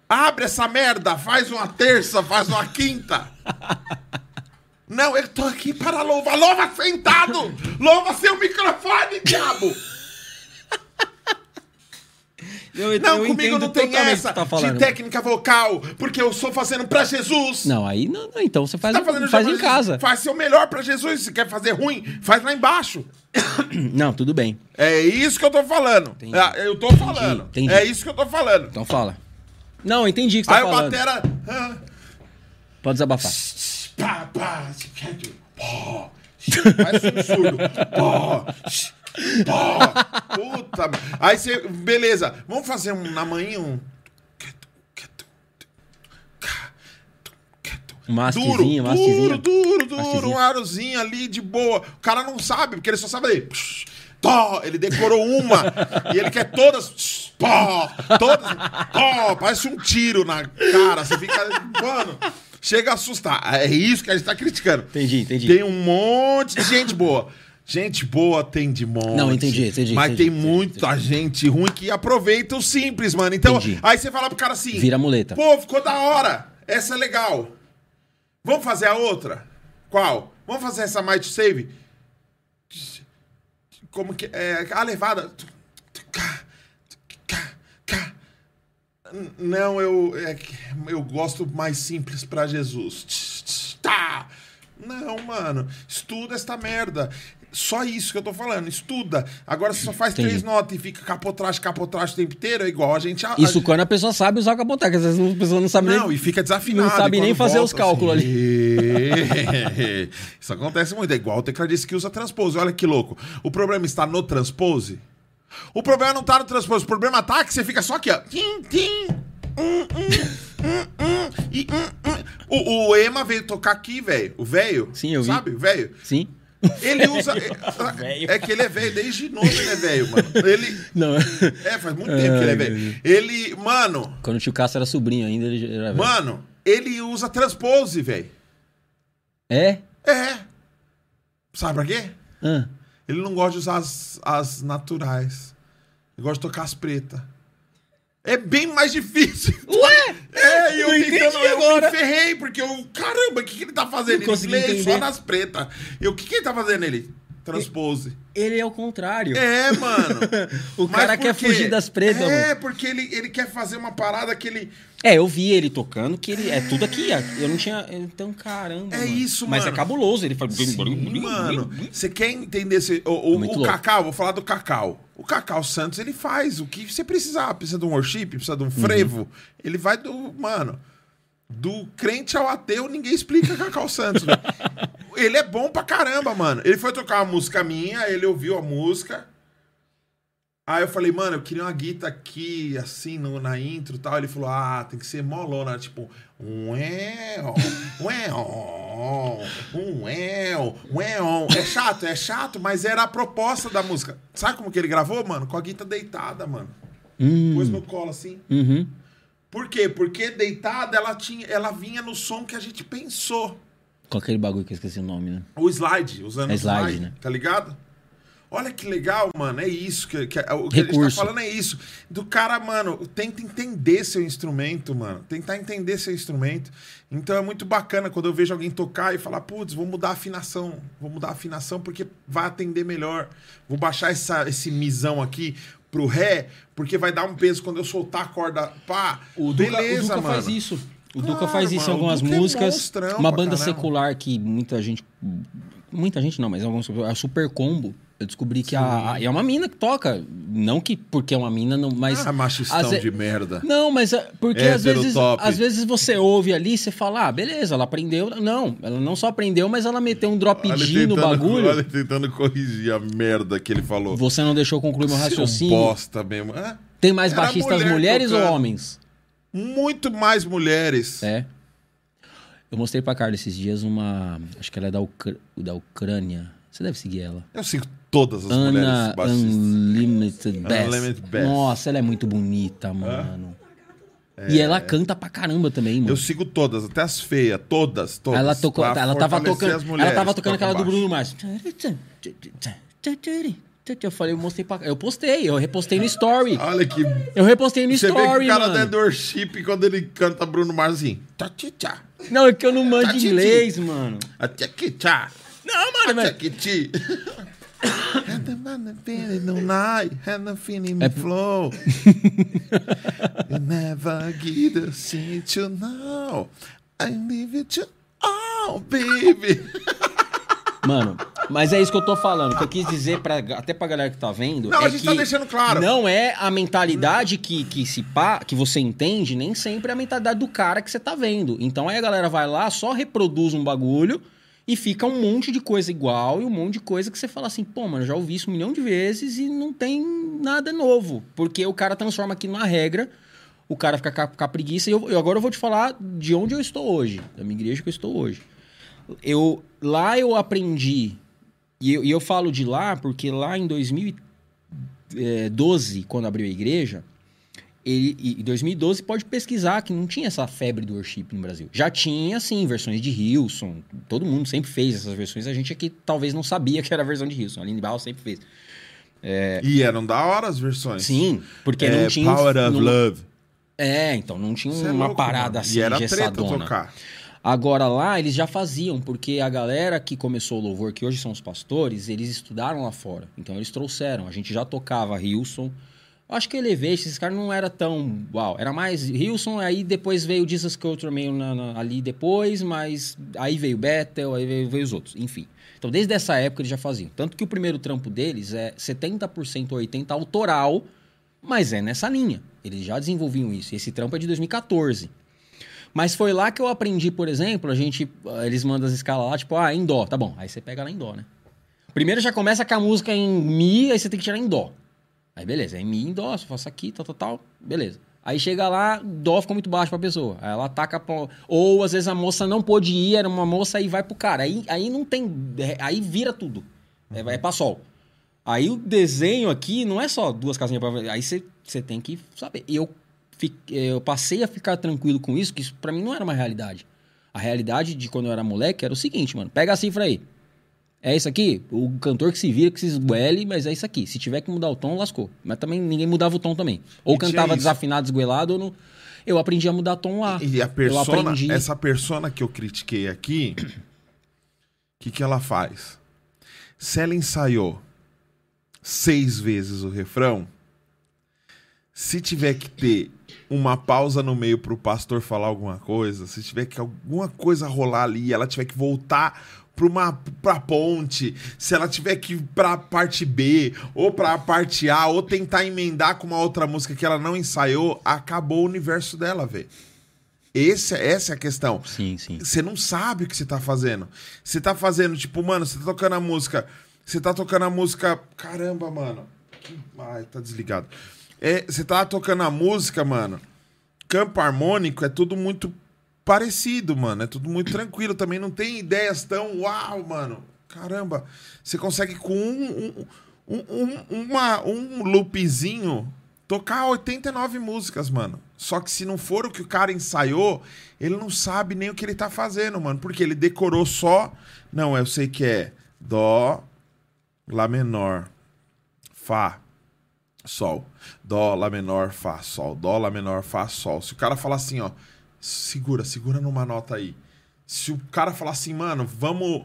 Abre essa merda, faz uma terça, faz uma quinta. Não, eu tô aqui para louvar. Louva sentado! Louva seu microfone, diabo! Eu, Não, eu comigo não tem o essa tá falando. de técnica vocal, porque eu estou fazendo pra Jesus. Não, aí não, não, então você faz, Tá fazendo faz em casa. Faz seu melhor pra Jesus. Se quer fazer ruim, faz lá embaixo. Não, tudo bem. É isso que eu tô falando. Entendi. Ah, eu tô falando. entendi. É isso que eu tô falando. Então fala. Não, entendi o que você tá Aí o falando. batera. ah, Pode desabafar. pá, pá, Faz um surdo. Pó. Puta. Aí você. Beleza. Vamos fazer um na manhã um. Duro, duro, duro, duro, um arozinho ali de boa. O cara não sabe, porque ele só sabe ali. Tó, ele decorou uma e ele quer todas. Pó, todas. Pó, parece um tiro na cara. Você fica. Mano, chega a assustar. É isso que a gente tá criticando. Entendi, entendi. Tem um monte de gente boa. Gente boa tem de monte. Não, entendi, entendi, Mas entendi, tem entendi, muita gente ruim que aproveita o simples, mano. Então, Entendi. aí você fala pro cara assim: Vira muleta. Pô, ficou da hora. Essa é legal. Vamos fazer a outra? Qual? Vamos fazer essa Might Save? Como que é? A levada. Não, eu é eu gosto mais simples pra Jesus. Tá. Não, mano. Estuda esta merda. Só isso que eu tô falando. Estuda. Agora você só faz Entendi. três notas e fica capotragem, capotragem o tempo inteiro, é igual a gente. a- Isso quando a pessoa sabe usar o capotec. Às vezes a pessoa não sabe não, nem... e fica desafinado. não sabe nem fazer volta, os cálculos ali. Isso acontece muito. É igual o tecladista que usa transpose. Olha que louco. O problema está no transpose? O problema não está no transpose. O problema tá que você fica só aqui, ó. Tim, tim. hum, hum, hum, hum, e, hum, hum. O, o Ema veio tocar aqui, velho. O velho. Sim, eu vi. Sabe, o velho? Sim. Ele usa. velho. é que ele é velho, desde novo ele é velho, mano. Ele. Não. É, faz muito tempo que ele é velho. Ele. Mano. Quando o tio Cássio era sobrinho ainda, ele era velho. Mano, ele usa transpose, velho. É? É. Sabe pra quê? Ah. Ele não gosta de usar as, as naturais. Ele gosta de tocar as pretas. É bem mais difícil. Ué? É, e eu Eu tentando, eu agora. me ferrei, porque eu, caramba, o que, que ele tá fazendo? Não Ele lê só nas pretas. E o que, que ele tá fazendo ele? Transpose. Ele é o contrário. É, mano. O Mas cara quer quê? fugir das pretas, É, mano. porque ele, ele quer fazer uma parada que ele. É, eu vi ele tocando, que ele é tudo aqui. ó. Eu não tinha. Então, caramba. É mano. isso, Mas mano. é cabuloso. Ele faz. Mano, você quer entender esse, o, o, o. Cacau? Vou falar do Cacau. O Cacau Santos, ele faz o que você precisar. Precisa de um worship, precisa de um frevo. Ele vai do. Mano, do crente ao ateu, ninguém explica Cacau Santos. velho. ele é bom pra caramba, mano. Ele foi tocar uma música minha, ele ouviu a música. Aí eu falei, mano, eu queria uma guita aqui, assim, no, na intro e tal. Ele falou, ah, tem que ser molona, tipo, uéu, uéu, uéu, uéu. É chato, é chato, mas era a proposta da música. Sabe como que ele gravou, mano? Com a guita deitada, mano. Hum. Pôs no colo assim. Uhum. Por quê? Porque deitada ela tinha, ela vinha no som que a gente pensou. Com aquele bagulho que eu esqueci o nome, né? O slide, usando É o slide, slide, né? tá ligado? Olha que legal, mano. É isso que, que- o que a gente tá falando é isso. Do cara, mano, tenta entender seu instrumento, mano. Tentar entender seu instrumento. Então é muito bacana quando eu vejo alguém tocar e falar, putz, vou mudar a afinação. Vou mudar a afinação porque vai atender melhor. Vou baixar essa, esse misão aqui pro ré, porque vai dar um peso quando eu soltar a corda. Pá, O Duca, beleza, o Duca mano. faz isso. O Claro, Duca faz isso em mano, algumas é músicas. monstrão uma banda caramba. secular que muita gente. Muita gente não, mas alguns. A Super Combo. Eu descobri que a, a- é uma mina que toca. Não que porque é uma mina, não, mas. Ah, machistão às ve- de merda. Não, mas é, porque às Hétero vezes, top. às vezes você ouve ali e você fala, ah, beleza, ela aprendeu. Não, ela não só aprendeu, mas ela meteu um drop Olha D no tentando- bagulho. Olha tentando corrigir a merda que ele falou. Você não deixou concluir meu Seu raciocínio. bosta mesmo. É, Tem mais Era baixistas mulher mulheres ou tocando. homens? muito mais mulheres. É. Eu mostrei pra Carla esses dias uma. Acho que ela é da, Ucr- da Ucrânia. Você deve seguir ela. Eu sigo todas as Ana mulheres baixistas. Unlimited Best. Unlimited Best. Nossa, ela é muito bonita, mano. E ela canta pra caramba também, mano. Eu sigo todas, até as feias, todas, todas. ela tocou, ela tava tocando, mulheres ela tava tocando aquela do baixo. Bruno Mars. Eu falei, eu mostrei pra, eu postei, eu repostei no story. Olha que. Eu repostei no Você vê que story, o cara mano. da worship quando ele canta Bruno Mars assim. Não, é que eu não titi. inglês, mano. Não, mano, A mas É- flow. Never get the see to know. I leave it to all, baby. Mano, mas é isso que eu tô falando. O que eu quis dizer, pra, até pra galera que tá vendo. Não, é a gente que tá deixando claro. Não é a mentalidade que, que se pá, que você entende, nem sempre é a mentalidade do cara que você tá vendo. Então aí a galera vai lá, só reproduz um bagulho e fica um monte de coisa igual e um monte de coisa que você fala assim, pô, mano, já ouvi isso um milhão de vezes e não tem nada novo. Porque o cara transforma aqui numa regra. O cara fica com a, preguiça. E eu, eu- agora eu vou te falar de onde eu estou hoje, da minha igreja que eu estou hoje eu lá eu aprendi e eu, e eu falo de lá porque lá em 2012 quando abriu a igreja ele, e em 2012 pode pesquisar que não tinha essa febre do worship no Brasil já tinha sim versões de Hilson todo mundo sempre fez essas versões a gente aqui talvez não sabia que era a versão de Hilson a Barros sempre fez E eram da hora as versões. sim porque É, não tinha Power of não- Love. é então não tinha Cê é uma louco, parada mano. assim E era treta tocar. Agora lá eles já faziam, porque a galera que começou o louvor, que hoje são os pastores, eles estudaram lá fora. Então eles trouxeram. A gente já tocava Hilson. Acho que Elevation, esses caras não era tão. Uau, era mais Hilson, aí depois veio Jesus Culture meio na- na- ali depois, mas aí veio Bethel, aí veio, veio os outros, enfim. Então desde essa época eles já faziam. Tanto que o primeiro trampo deles é 70% ou 80% autoral, mas é nessa linha. Eles já desenvolviam isso. Esse trampo é de 2014. Mas foi lá que eu aprendi, por exemplo, a gente. Eles mandam as escalas lá, tipo, ah, em dó, tá bom. Aí você pega lá em dó, né? Primeiro já começa com a música em Mi, aí você tem que tirar em dó. Aí beleza, é em dó, só faço aqui, tal, tal, tal, beleza. Aí chega lá, dó ficou muito baixo pra pessoa. Aí ela ataca. Pra... Ou às vezes a moça não pôde ir, era uma moça e vai pro cara. Aí, aí não tem. Aí vira tudo. É, é pra sol. Aí o desenho aqui não é só duas casinhas pra. Aí você tem que saber. Eu, fi- eu passei a ficar tranquilo com isso, que isso pra mim não era uma realidade. A realidade de quando eu era moleque era o seguinte, mano. Pega a cifra aí. É isso aqui? O cantor que se vira, que se esguele, mas é isso aqui. Se tiver que mudar o tom, lascou. Mas também ninguém mudava o tom também. Ou E cantava desafinado, esguelado, ou não. Eu aprendi a mudar tom lá. E a persona, aprendi. essa persona que eu critiquei aqui, o que, que ela faz? Se ela ensaiou seis vezes o refrão, se tiver que ter uma pausa no meio pro pastor falar alguma coisa, se tiver que alguma coisa rolar ali, ela tiver que voltar para uma pra ponte, se ela tiver que ir pra parte B ou pra parte A ou tentar emendar com uma outra música que ela não ensaiou, acabou o universo dela, velho. Esse, essa é a questão. Sim, sim. Você não sabe o que você tá fazendo. Você tá fazendo, tipo, mano, você tá tocando a música. Você tá tocando a música. Caramba, mano. Que- Ai, tá desligado. É, você tá tocando a música, mano. Campo harmônico é tudo muito parecido, mano. É tudo muito tranquilo. Também não tem ideias tão uau, mano. Caramba. Você consegue com um, um, um, um- uma, um loopzinho tocar 89 músicas, mano. Só que se não for o que o cara ensaiou, ele não sabe nem o que ele tá fazendo, mano. Porque ele decorou só. Não, eu sei que é Dó, Lá menor, Fá, Sol. Dó, Lá menor, Fá, Sol. Dó, Lá menor, Fá, Sol. Se o cara falar assim, ó, segura, segura numa nota aí. Se o cara falar assim, mano, vamos.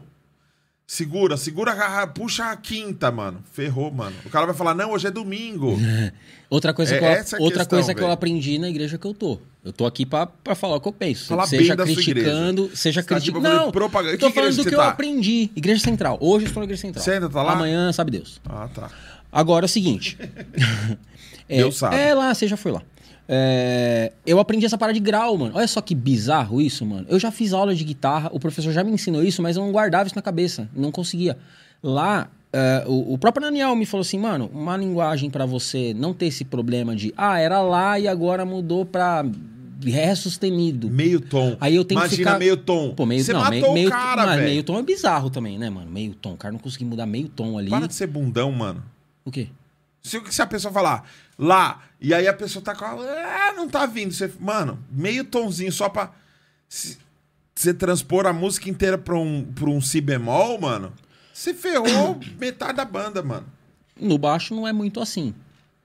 Segura, segura, a- puxa a quinta, mano. Ferrou, mano. O cara vai falar, não, hoje é domingo. Outra coisa, É que, eu, outra questão, coisa que eu aprendi na igreja que eu tô. Eu tô aqui pra, pra falar o que eu penso. Falar seja bem da sua criticando, seja Você tá, tipo, criticando. não, propaganda. eu Que tô igreja falando do que tá? eu aprendi. Igreja Central. Hoje eu estou na Igreja Central. Você ainda tá lá? Amanhã, sabe Deus. Ah, tá. Agora é o seguinte. é, Deus sabe. É lá, você já foi lá. É, eu aprendi essa parada de grau, mano. Olha só que bizarro isso, mano. Eu já fiz aula de guitarra, o professor já me ensinou isso, mas eu não guardava isso na cabeça. Não conseguia. Lá, é, o, o próprio Daniel me falou assim, mano, uma linguagem pra você não ter esse problema de, ah, era lá e agora mudou pra ré sustenido. Meio tom. Aí eu tenho que Imagina ficar- meio tom. Pô, meio, Você não, matou meio, o cara, mas velho. meio tom é bizarro também, né, mano? Meio tom. O cara não conseguiu mudar meio tom ali. Para de ser bundão, mano. O quê? Se, se a pessoa falar lá, e aí a pessoa tá com. Ah, não tá vindo. Você, mano, meio tomzinho só pra. Você transpor a música inteira pra um, pra um si bemol, mano. Você ferrou metade da banda, mano. No baixo não é muito assim.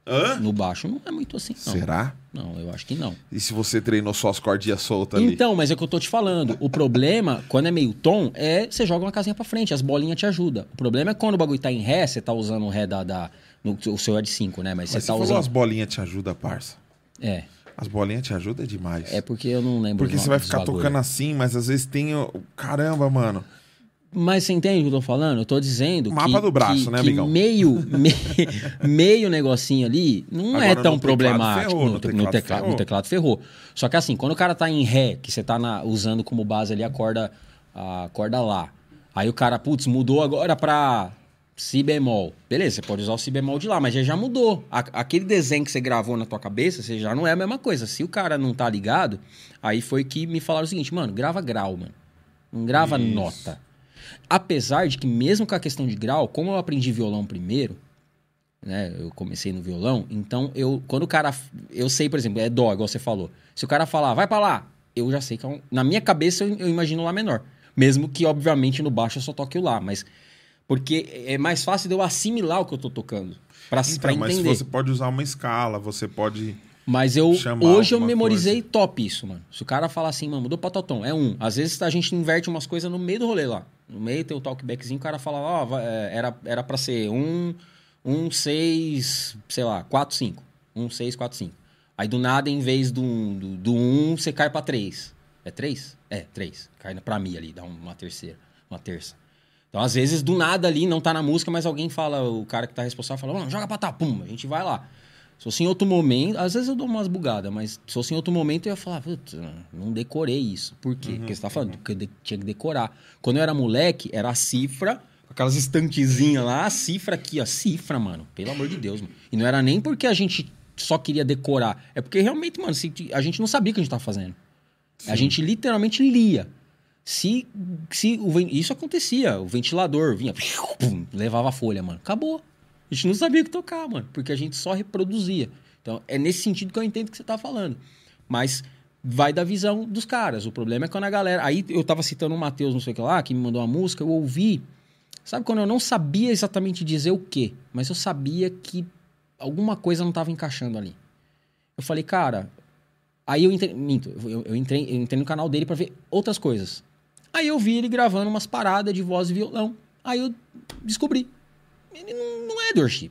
Hã? No baixo não é muito assim, não. Será? Não, eu acho que não. E se você treinou só as cordinhas soltas ali? Então, mas é o que eu tô te falando. O problema, quando é meio tom, é você joga uma casinha pra frente, as bolinhas te ajudam. O problema é quando o bagulho tá em ré, você tá usando o ré da. da no, o seu é de 5, né? Mas, Mas você você tá usando. as bolinhas te ajudam, parça. É. As bolinhas te ajudam demais. É porque eu não lembro. Porque o você vai ficar bagulho. tocando assim, mas às vezes tem. o- Caramba, mano. Mas você entende o que eu tô falando? Eu tô dizendo Mapa que, do braço, que- né, amigão? meio, me- meio negocinho ali não Agora, é tão problemático. ferrou, no, no te- teclado no teclado, ferrou. no teclado ferrou. Só que assim, quando o cara tá em ré, que você tá na- usando como base ali a corda, a corda lá. Aí o cara, putz, mudou agora pra si bemol. Beleza, você pode usar o si bemol de lá, mas já, já mudou. A- aquele desenho que você gravou na tua cabeça, você já não é a mesma coisa. Se o cara não tá ligado, aí foi que me falaram o seguinte, mano, grava grau, mano. Não grava Isso. nota. Apesar de que, mesmo com a questão de grau, como eu aprendi violão primeiro, né? Eu comecei no violão, então eu, quando o cara. Eu sei, por exemplo, é dó, igual você falou. Se o cara falar, vai pra lá, eu já sei que é um, Na minha cabeça eu, eu imagino lá menor. Mesmo que, obviamente, no baixo eu só toque o lá, mas. Porque é mais fácil de eu assimilar o que eu tô tocando. Pra, pra Então, mas entender. você pode usar uma escala, você pode. Mas eu hoje eu memorizei top isso, mano. Se o cara falar assim, mano, mudou pra tal tom, é um. Às vezes a gente inverte umas coisas no meio do rolê lá. No meio tem o talkbackzinho, o cara fala, ó, é, era, era pra ser um, um, seis, sei lá, quatro, cinco. Um, seis, quatro, cinco. Aí do nada, em vez do, do, do um, você cai pra três. É três? É, três. Cai pra mim ali, dá uma terceira, uma terça. Então, às vezes, do nada ali, não tá na música, mas alguém fala, o cara que tá responsável fala, mano, joga pra tá, pum, a gente vai lá. Se fosse em outro momento, às vezes eu dou umas bugadas, mas se fosse em outro momento eu ia falar, putz, não decorei isso. Por quê? Porque você tá falando, porque eu de- tinha que decorar. Quando eu era moleque, era a cifra, aquelas estantezinhas lá, a cifra aqui, ó, cifra, mano. Pelo amor de Deus, mano. E não era nem porque a gente só queria decorar, é porque realmente, mano, a gente não sabia o que a gente tava fazendo. A gente literalmente lia. Se, se o, isso acontecia, o ventilador vinha, pum, levava a folha, mano. Acabou. A gente não sabia o que tocar, mano, porque a gente só reproduzia. Então, é nesse sentido que eu entendo que você tá falando. Mas vai da visão dos caras. O problema é quando a galera. Aí eu tava citando o Matheus, não sei o que lá, que me mandou uma música, eu ouvi. Sabe quando eu não sabia exatamente dizer o quê? Mas eu sabia que alguma coisa não tava encaixando ali. Eu falei, cara. Aí eu entrei. Minto, eu, eu entrei, eu entrei no canal dele pra ver outras coisas. Aí eu vi ele gravando umas paradas de voz e violão. Aí eu descobri. Ele não, não é do worship.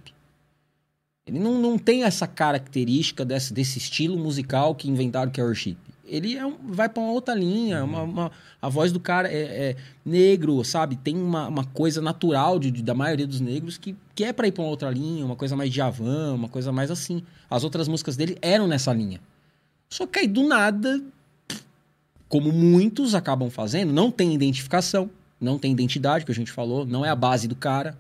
Ele não, não tem essa característica desse, desse estilo musical que inventaram que é worship. Ele é um- vai pra uma outra linha. Uma, uma- a voz do cara é, é negro, sabe? Tem uma, uma coisa natural de, de- da maioria dos negros que, que é pra ir pra uma outra linha, uma coisa mais de uma coisa mais assim. As outras músicas dele eram nessa linha. Só que aí do nada, como muitos acabam fazendo, não tem identificação, não tem identidade, que a gente falou, não é a base do cara.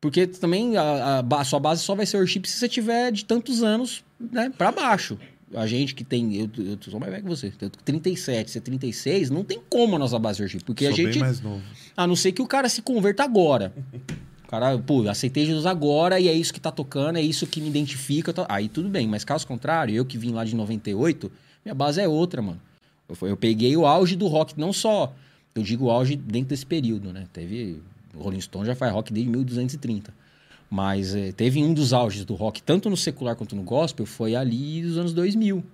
Porque também a, a a sua base só vai ser worship se você tiver de tantos anos né, para baixo. A gente que tem. Eu, eu sou mais velho que você. Eu tô com 37, você 36, não tem como a nossa base worship. Porque Sou a gente. bem mais novo. A não ser que o cara se converta agora. O cara, pô, aceitei Jesus agora e é isso que tá tocando, é isso que me identifica. tá- Aí tudo bem, mas caso contrário, eu que vim lá de 98, minha base é outra, mano. Eu, eu peguei o auge do rock, não só. Eu digo o auge dentro desse período, né? Teve. O Rolling Stone já faz rock desde 1230. Mas eh, teve um dos auges do rock, tanto no secular quanto no gospel, foi ali dos anos 2000.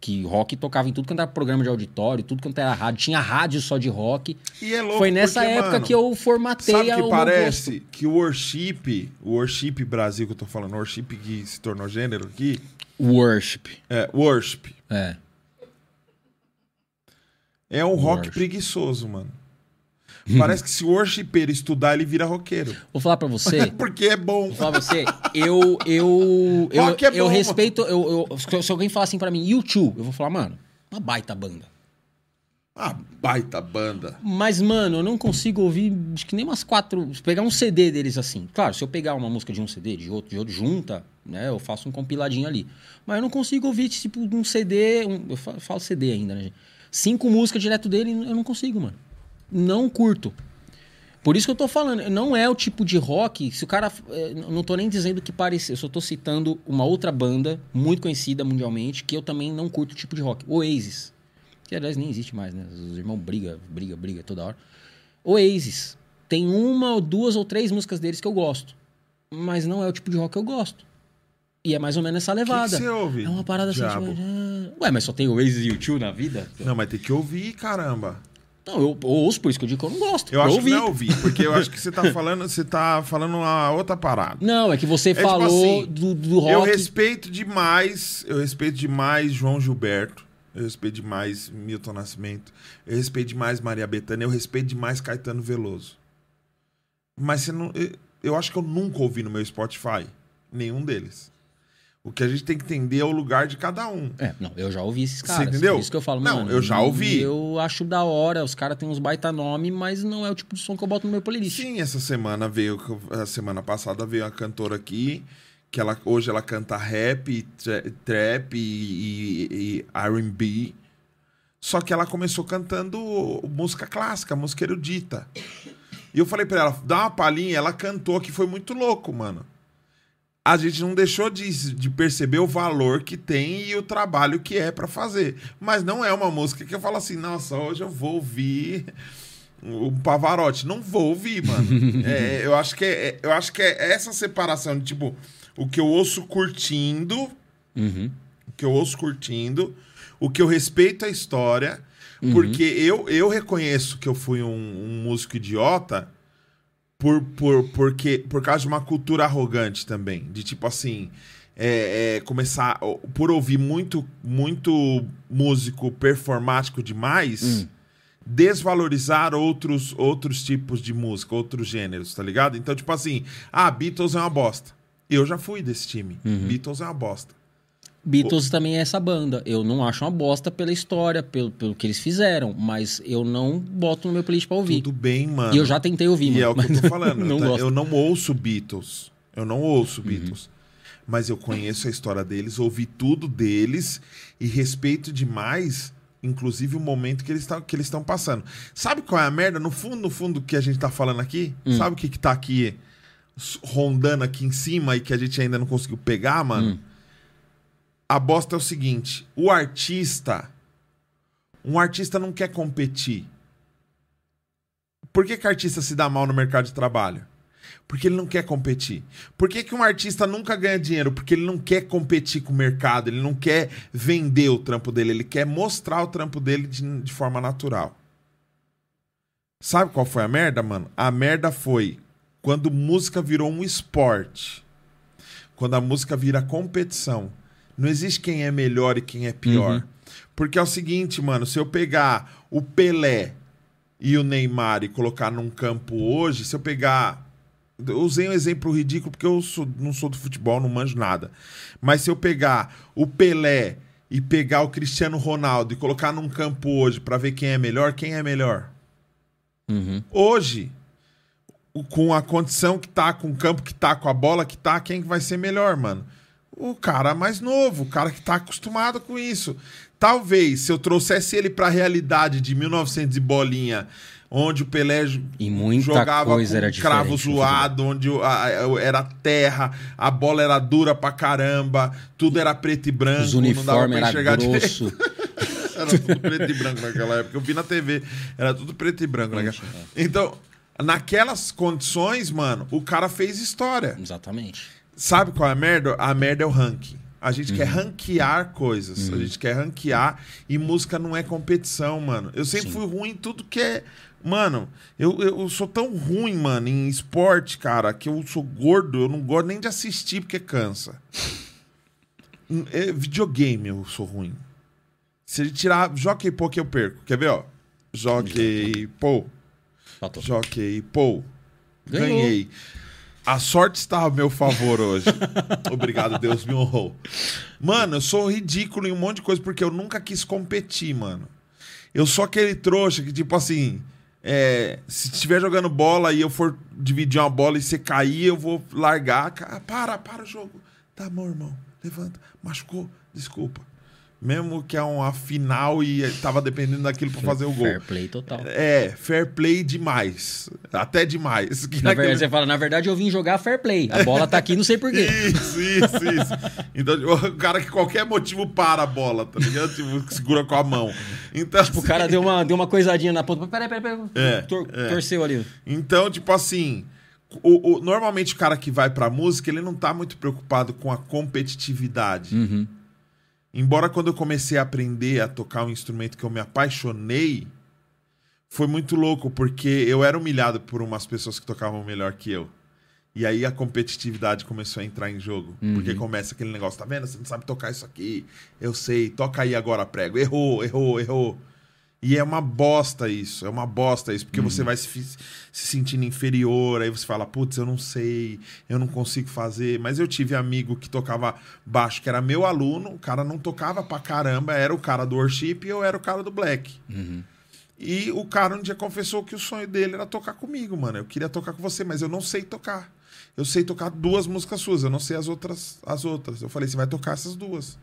Que rock tocava em tudo quanto era programa de auditório, tudo quanto era rádio. Tinha rádio só de rock. E é louco Foi nessa porque, época mano, que eu formatei Sabe a- que parece que o worship, o worship Brasil que eu tô falando, o worship que se tornou gênero aqui. Worship. é worship. É. É um rock preguiçoso, mano. Parece que se o worshipeiro estudar, ele vira roqueiro. Vou falar pra você. Porque é bom. Vou falar pra você, eu. Eu. Eu, Rock é eu bom, respeito. Eu, eu- se alguém falar assim pra mim, YouTube, eu vou falar, mano, uma baita banda. Ah, baita banda. Mas, mano, eu não consigo ouvir, acho que nem umas quatro. se Pegar um CD deles assim. Claro, se eu pegar uma música de um CD, de outro, de outro, junta, né? Eu faço um compiladinho ali. Mas eu não consigo ouvir, tipo, um CD. um- eu fa- falo CD ainda, né, gente? Cinco músicas direto dele, eu não consigo, mano. Não curto. Por isso que eu tô falando, não é o tipo de rock. Se o cara. é, não tô nem dizendo que parece. Eu só tô citando uma outra banda, muito conhecida mundialmente, que eu também não curto o tipo de rock. Oasis. Que aliás nem existe mais, né? Os irmãos briga, briga, briga toda hora. Oasis. Tem uma ou duas ou três músicas deles que eu gosto. Mas não é o tipo de rock que eu gosto. E é mais ou menos essa levada. você ouve, É uma parada assim. diabo? Tipo, ah, Ué, mas só tem Oasis e U2 na vida? Não, mas tem que ouvir, caramba. Não, eu, eu ouço por isso que eu digo que eu não gosto. Eu acho ouvi. que não é ouvir, porque eu acho que você tá falando, você tá falando uma outra parada. Não, é que você tipo falou assim, do, do rock. Eu respeito demais, eu respeito demais João Gilberto, eu respeito demais Milton Nascimento, eu respeito demais Maria Bethânia, eu respeito demais Caetano Veloso. Mas você não, eu- eu acho que eu nunca ouvi no meu Spotify nenhum deles. O que a gente tem que entender é o lugar de cada um. É, não, eu já ouvi esses Você caras. entendeu? Por isso que eu falo, Não, mano. eu já ouvi. Eu acho da hora, os caras têm uns baita nome, mas não é o tipo de som que eu boto no meu playlist. Sim, essa semana veio, a semana passada veio uma cantora aqui, que ela, hoje ela canta rap, tra- trap e, e- e R&B. Só que ela começou cantando música clássica, música erudita. E eu falei pra ela, dá uma palhinha, ela cantou que foi muito louco, mano. A gente não deixou de, de perceber o valor que tem e o trabalho que é pra fazer. Mas não é uma música que eu falo assim, nossa, hoje eu vou ouvir o Pavarotti. Não vou ouvir, mano. É, eu, acho que é, eu acho que é essa separação de, tipo, o que eu ouço curtindo, Uhum. o que eu ouço curtindo, o que eu respeito a história, Uhum. porque eu, eu reconheço que eu fui um, um músico idiota por, por, porque, por causa de uma cultura arrogante também. De tipo assim, é, é, começar. Por ouvir muito, muito músico performático demais, desvalorizar outros, outros tipos de música, outros gêneros, tá ligado? Então, tipo assim, ah, Beatles é uma bosta. Eu já fui desse time. Beatles é uma bosta. Beatles também é essa banda. Eu não acho uma bosta pela história, pelo, pelo que eles fizeram, mas eu não boto no meu playlist pra ouvir. Tudo bem, mano. E eu já tentei ouvir, E mano. é o que eu tô falando. não tá? gosto. Eu não ouço Beatles. Eu não ouço Uhum. Beatles. Mas eu conheço a história deles, ouvi tudo deles e respeito demais, inclusive o momento que eles eles estão passando. Sabe qual é a merda? No fundo, no fundo que a gente tá falando aqui, Hum. sabe o que que tá aqui rondando aqui em cima e que a gente ainda não conseguiu pegar, mano? Hum. A bosta é o seguinte, o artista um artista não quer competir. Por que, que artista se dá mal no mercado de trabalho? Porque ele não quer competir. Por que, que um artista nunca ganha dinheiro? Porque ele não quer competir com o mercado, ele não quer vender o trampo dele, ele quer mostrar o trampo dele de, de forma natural. Sabe qual foi a merda, mano? A merda foi quando música virou um esporte. Quando a música vira competição. Não existe quem é melhor e quem é pior. Uhum. Porque é o seguinte, mano, se eu pegar o Pelé e o Neymar e colocar num campo hoje, se eu pegar. Eu usei um exemplo ridículo porque eu sou- não sou do futebol, não manjo nada. Mas se eu pegar o Pelé e pegar o Cristiano Ronaldo e colocar num campo hoje pra ver quem é melhor, quem é melhor? Uhum. Hoje, com a condição que tá, com o campo que tá, com a bola que tá, quem que vai ser melhor, mano? O cara mais novo, o cara que tá acostumado com isso. Talvez, se eu trouxesse ele pra realidade de 1900 e bolinha, onde o Pelé E jogava coisa com era cravo zoado, onde a- a- era terra, a bola era dura pra caramba, tudo era preto e branco, Os não dava pra era grosso. Era tudo preto e branco naquela época. Eu vi na TV, era tudo preto e branco. naquela- Então, naquelas condições, mano, o cara fez história. Exatamente. Sabe qual é a merda? A merda é o ranking. A gente Uhum. quer ranquear coisas. A gente quer ranquear e música não é competição, mano. Eu sempre Sim. fui ruim em tudo que é. Mano, eu, eu sou tão ruim, mano, em esporte, cara, que eu sou gordo, eu não gosto nem de assistir porque cansa. Hum, é, videogame eu sou ruim. Se ele tirar Jockey Pô que eu perco. Quer ver, ó? Jockey Pô. Jockey Pô. Ganhou. A sorte está a meu favor hoje. Obrigado, Deus me honrou. Mano, eu sou ridículo em um monte de coisa porque eu nunca quis competir, mano. Eu sou aquele trouxa que, tipo assim, é, se estiver jogando bola e eu for dividir uma bola e você cair, eu vou largar. Ca- Para, para o jogo. Tá bom, irmão. Levanta. Machucou. Desculpa. Mesmo que é uma final e tava dependendo daquilo pra fazer o gol. Fair play total. É, fair play demais. Até demais. Que Na naquele- verdade, você fala, na verdade eu vim jogar fair play. A bola tá aqui, não sei porquê. Isso, isso, isso. Então, o cara que qualquer motivo para a bola, tá ligado? Tipo, segura com a mão. Então, O cara deu uma, deu uma coisadinha na ponta. Peraí, peraí, peraí. É, Tor- é. Torceu ali. então, tipo assim, o, o- normalmente o cara que vai pra música, ele não tá muito preocupado com a competitividade. Uhum. Embora quando eu comecei a aprender a tocar um instrumento que eu me apaixonei, foi muito louco, porque eu era humilhado por umas pessoas que tocavam melhor que eu. E aí a competitividade começou a entrar em jogo. Porque começa aquele negócio, tá vendo? Você não sabe tocar isso aqui. Eu sei, toca aí agora, prego. Errou, errou, errou. E é uma bosta isso, é uma bosta isso, porque você vai se, se sentindo inferior, aí você fala, putz, eu não sei, eu não consigo fazer. Mas eu tive amigo que tocava baixo, que era meu aluno, o cara não tocava pra caramba, era o cara do worship e eu era o cara do black. E o cara um dia confessou que o sonho dele era tocar comigo, mano. Eu queria tocar com você, mas eu não sei tocar. Eu sei tocar duas músicas suas, eu não sei as outras. As outras. Eu falei, você vai tocar essas duas.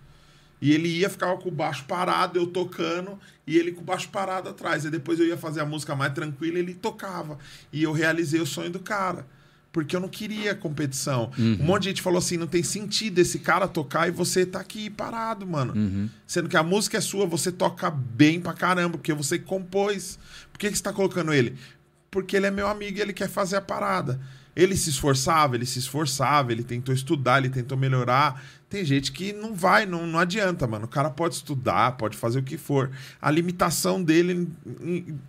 E ele ia, ficava com o baixo parado, eu tocando, e ele com o baixo parado atrás. E depois eu ia fazer a música mais tranquila, ele tocava. E eu realizei o sonho do cara. Porque eu não queria competição. Um monte de gente falou assim: não tem sentido esse cara tocar e você tá aqui parado, mano. Sendo que a música é sua, você toca bem pra caramba, porque você compôs. Por que, que você tá colocando ele? Porque ele é meu amigo e ele quer fazer a parada. Ele se esforçava, ele se esforçava, ele tentou estudar, ele tentou melhorar. Tem gente que não vai, não, não adianta, mano. O cara pode estudar, pode fazer o que for. A limitação dele,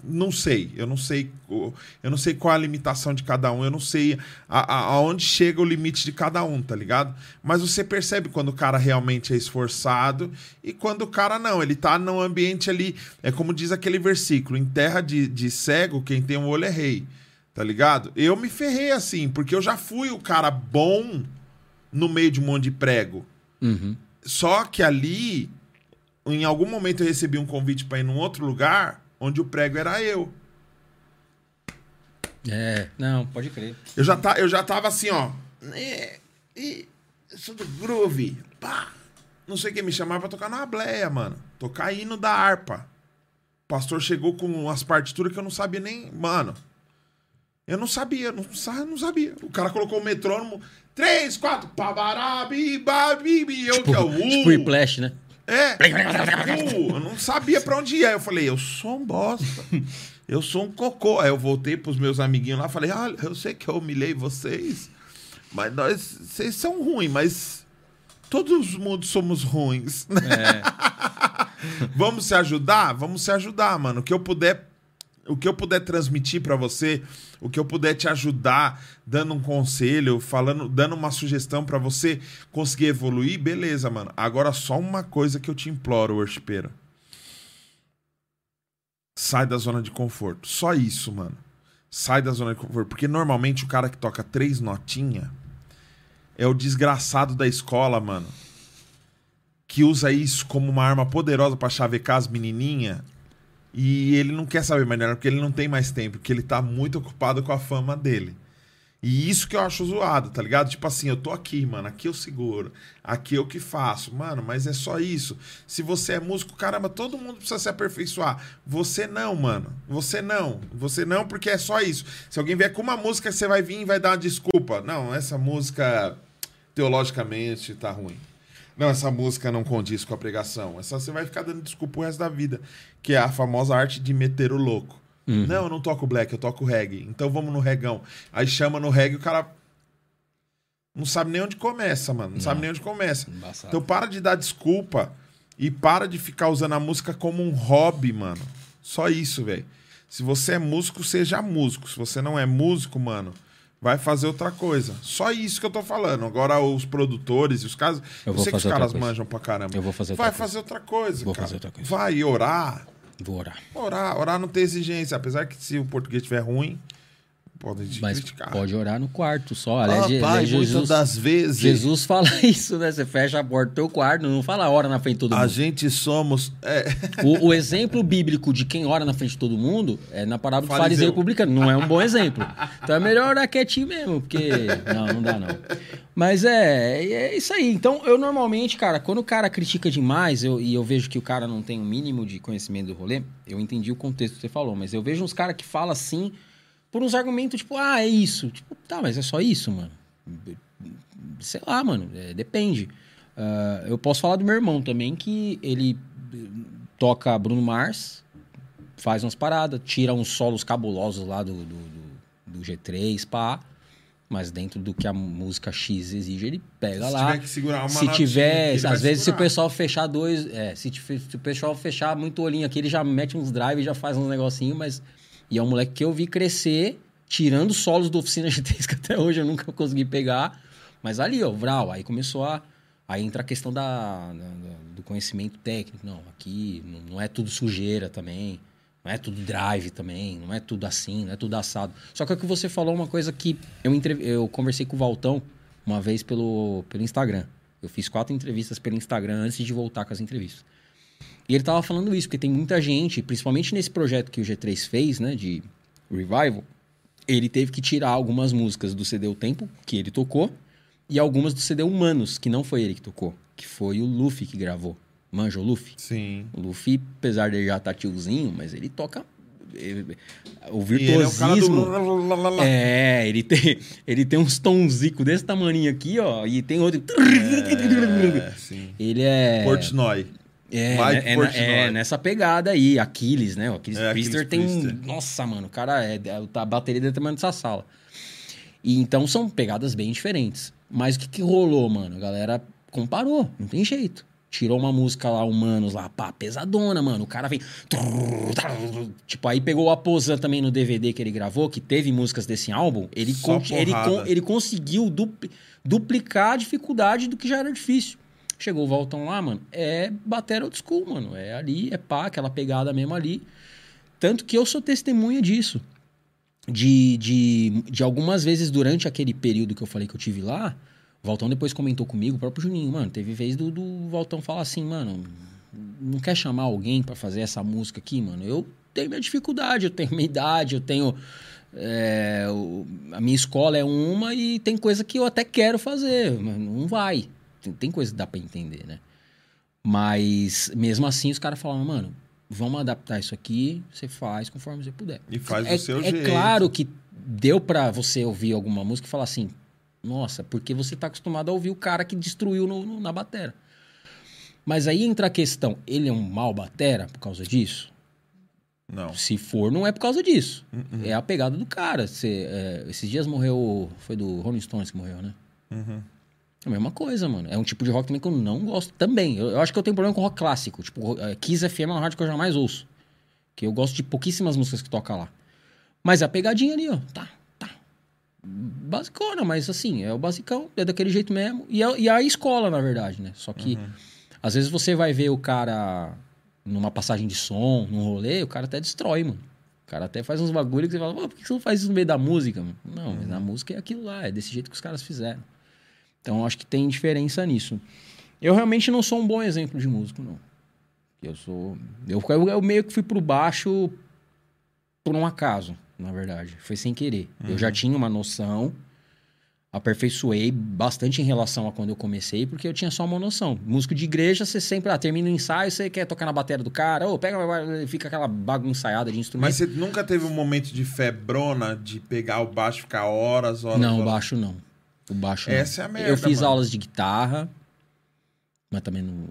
não sei. Eu não sei, eu não sei qual a limitação de cada um. Eu não sei a- aonde chega o limite de cada um, tá ligado? Mas você percebe quando o cara realmente é esforçado e quando o cara não. Ele tá num ambiente ali, é como diz aquele versículo: em terra de, de cego, quem tem um olho é rei. Tá ligado? Eu me ferrei assim, porque eu já fui o cara bom no meio de um monte de prego. Uhum. Só que ali, em algum momento eu recebi um convite pra ir num outro lugar onde o prego era eu. É, não, pode crer. Eu já, tá, eu já tava assim, ó. É, e, eu sou do groove. Pá. Não sei quem me chamava pra tocar na ableia, mano. Tocar hino da harpa. O pastor chegou com umas partituras que eu não sabia nem. Mano. Eu não sabia, não, não sabia. O cara colocou o metrônomo. Três, quatro. Pabarabi, babi, eu que é o. Tipo Whiplash, né? É. Eu não sabia pra onde ia. Eu falei, eu sou um bosta. Eu sou um cocô. Aí eu voltei pros meus amiguinhos lá falei, olha, eu sei que eu humilhei vocês, mas nós, vocês são ruins, mas todos mundo somos ruins. Vamos se ajudar? Vamos se ajudar, mano. O que eu puder, o que eu puder transmitir pra você, o que eu puder te ajudar, dando um conselho, falando, dando uma sugestão pra você conseguir evoluir, beleza, mano. Agora só uma coisa que eu te imploro, worshipeiro. Sai da zona de conforto. Só isso, mano. Sai da zona de conforto. Porque normalmente o cara que toca três notinhas é o desgraçado da escola, mano. Que usa isso como uma arma poderosa pra chavecar as menininhas. E ele não quer saber mais nada, porque ele não tem mais tempo, porque ele tá muito ocupado com a fama dele. E isso que eu acho zoado, tá ligado? Tipo assim, eu tô aqui, mano, aqui eu seguro, aqui eu que faço. Mano, mas é só isso. Se você é músico, caramba, todo mundo precisa se aperfeiçoar. Você não, mano. Você não. Você não, porque é só isso. Se alguém vier com uma música, você vai vir e vai dar uma desculpa. Não, essa música teologicamente tá ruim. Não, essa música não condiz com a pregação. Essa você vai ficar dando desculpa o resto da vida. Que é a famosa arte de meter o louco. Não, eu não toco black, eu toco reggae. Então vamos no regão. Aí chama no reggae o cara. Não sabe nem onde começa, mano. Não, sabe nem onde começa. Embaçado. Então para de dar desculpa e para de ficar usando a música como um hobby, mano. Só isso, velho. Se você é músico, seja músico. Se você não é músico, mano, vai fazer outra coisa. Só isso que eu tô falando. Agora os produtores e os caras, Eu eu, sei que os caras manjam pra caramba. Eu vou fazer outra Vai coisa. fazer outra coisa, Vou cara. fazer outra coisa. Vai orar. Vou orar. Orar, orar não tem exigência. Apesar que se o português estiver ruim, podem te Mas criticar. pode orar no quarto só. Aliás, Ah, pai, Jesus, muitas das vezes Jesus fala isso, né? Você fecha a porta do teu quarto, não fala ora na frente de todo a mundo. gente somos. é, O, o exemplo bíblico de quem ora na frente de todo mundo é na parábola do Fariseu. fariseu e publicano. Não é um bom exemplo. Então é melhor orar quietinho mesmo, porque. Não, não dá não. Mas é, é isso aí. Então, eu normalmente, cara, quando o cara critica demais eu, e eu vejo que o cara não tem o mínimo de conhecimento do rolê, eu entendi o contexto que você falou, mas eu vejo uns caras que falam assim por uns argumentos tipo, ah, é isso. Tipo, tá, mas é só isso, mano. Sei lá, mano, é, depende. Ah, eu posso falar do meu irmão também, que ele eh, toca Bruno Mars, faz umas paradas, tira uns solos cabulosos lá do, do, do- do G3, pá. Mas dentro do que a música X exige, ele pega se lá. tiver que segurar uma se tiver, às vezes, se o segurar. pessoal fechar dois. É, se, se o pessoal fechar muito olhinho aqui, ele já mete uns drive, já faz uns negocinho, mas. E é um moleque que eu vi crescer, tirando solos do Oficina G3, que até hoje eu nunca consegui pegar. Mas ali, ó, Vral, aí começou a. Aí entra a questão da, da- do conhecimento técnico. Não, aqui não, é tudo sujeira também. Não é tudo drive também. Não é tudo assim, não é tudo assado. Só que o que você falou é uma coisa que eu, eu conversei com o Valtão uma vez pelo, pelo Instagram. Eu fiz quatro entrevistas pelo Instagram antes de voltar com as entrevistas. E ele tava falando isso, porque tem muita gente, principalmente nesse projeto que o G3 fez, né, de Revival, ele teve que tirar algumas músicas do CD O Tempo, que ele tocou, e algumas do CD Humanos, que não foi ele que tocou, que foi o Luffy que gravou. Manja o Luffy? Sim. O Luffy, apesar de ele já estar tiozinho, mas ele toca. ele- o E ele é o virtuosismo. do. É, ele tem, ele tem uns tonzicos desse tamaninho aqui, ó, e tem outro. É. Ele é. Portnoy. É, Mike né, é, Portnoy. é nessa pegada aí, Aquiles, né? O Aquiles É, Aquiles tem. Priester. Nossa, mano, o cara é. A bateria dele é tamanho dessa sala. E então são pegadas bem diferentes. Mas o que, que rolou, mano? A galera comparou, não tem jeito. Tirou uma música lá, Humanos, lá, pá, pesadona, mano. O cara vem. Tipo, aí pegou o Aposan também no DVD que ele gravou, que teve músicas desse álbum. Ele, con- ele, con- ele conseguiu dupli- duplicar a dificuldade do que já era difícil. Chegou o Valtão lá, mano, é bater old school, mano. É ali, é pá, aquela pegada mesmo ali. Tanto que eu sou testemunha disso. De, de, de algumas vezes durante aquele período que eu falei que eu tive lá, o Valtão depois comentou comigo, o próprio Juninho, mano, teve vez do, do Valtão falar assim, mano, não quer chamar alguém pra fazer essa música aqui, mano? Eu tenho minha dificuldade, eu tenho minha idade, eu tenho. é, a minha escola é uma e tem coisa que eu até quero fazer, mas não vai. Tem, tem coisa que dá pra entender, né? Mas mesmo assim os caras falaram, mano, vamos adaptar isso aqui, você faz conforme você puder. E faz é, do seu é jeito. claro que deu pra você ouvir alguma música e falar assim, nossa, porque você tá acostumado a ouvir o cara que destruiu no- no- na batera. Mas aí entra a questão, ele é um mau batera por causa disso? Não. Se for, não é por causa disso. Uhum. É a pegada do cara. Você, é, esses dias morreu. Foi do Rolling Stones que morreu, né? Uhum. É a mesma coisa, mano. É um tipo de rock também que eu não gosto também. Eu, eu acho que eu tenho problema com rock clássico. Tipo, é, Kiss FM é uma rádio que eu jamais ouço. Que eu gosto de pouquíssimas músicas que toca lá. Mas a pegadinha ali, ó. Tá, tá. Basicona, mas assim, é o basicão. É daquele jeito mesmo. E é, e é a escola, na verdade, né? Só que às vezes você vai ver o cara numa passagem de som, num rolê, o cara até destrói, mano. O cara até faz uns bagulho que você fala, "Pô, por que você não faz isso no meio da música, mano? Não, mas na música é aquilo lá, é desse jeito que os caras fizeram. Então acho que tem diferença nisso. Eu realmente não sou um bom exemplo de músico, não. Eu sou. Eu, eu, meio que fui pro baixo por um acaso, na verdade. Foi sem querer. Eu já tinha uma noção, aperfeiçoei bastante em relação a quando eu comecei, porque eu tinha só uma noção. Músico de igreja, você sempre, ah, termina o ensaio, você quer tocar na bateria do cara, ou pega, fica aquela bagunçada de instrumento. Mas você nunca teve um momento de febrona de pegar o baixo e ficar horas, horas, Não, horas? baixo não. O baixo não. Essa é a merda, Eu fiz mano. aulas de guitarra, mas também não,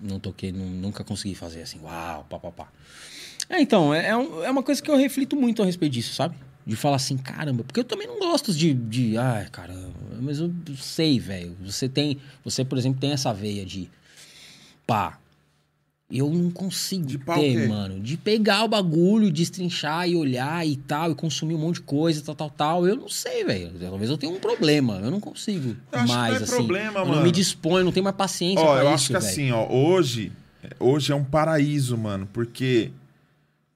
não toquei, não- nunca consegui fazer assim, uau, pá, pá, pá. É, então, é, é é uma coisa que eu reflito muito a respeito disso, sabe? De falar assim, caramba, porque eu também não gosto de, de ai, caramba, mas eu sei, velho. Você tem, você, por exemplo, tem essa veia de, pá, eu não consigo De ter, mano, de pegar o bagulho, destrinchar e olhar e tal, e consumir um monte de coisa, tal, tal, tal. Eu não sei, velho. Talvez eu tenha um problema, eu não consigo Eu mais, não é assim. problema, eu mano. não me disponho, não tenho mais paciência Ó, pra eu isso, acho que velho. assim, ó, hoje, hoje é um paraíso, mano, porque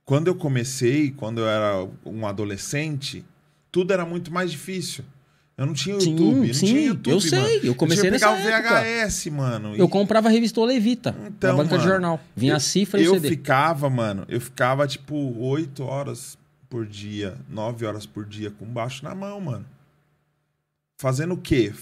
quando eu comecei, quando eu era um adolescente, tudo era muito mais difícil. Eu não tinha Sim, YouTube, não sim, tinha YouTube, eu sei, mano. eu comecei tinha que pegar nessa o época. VHS, mano. Eu e comprava a revista O Levita, Então, na banca de mano, jornal. Vinha eu- a cifra e o eu CD. ficava, mano, eu ficava tipo 8 horas por dia, 9 horas por dia com baixo na mão, mano. Fazendo o quê?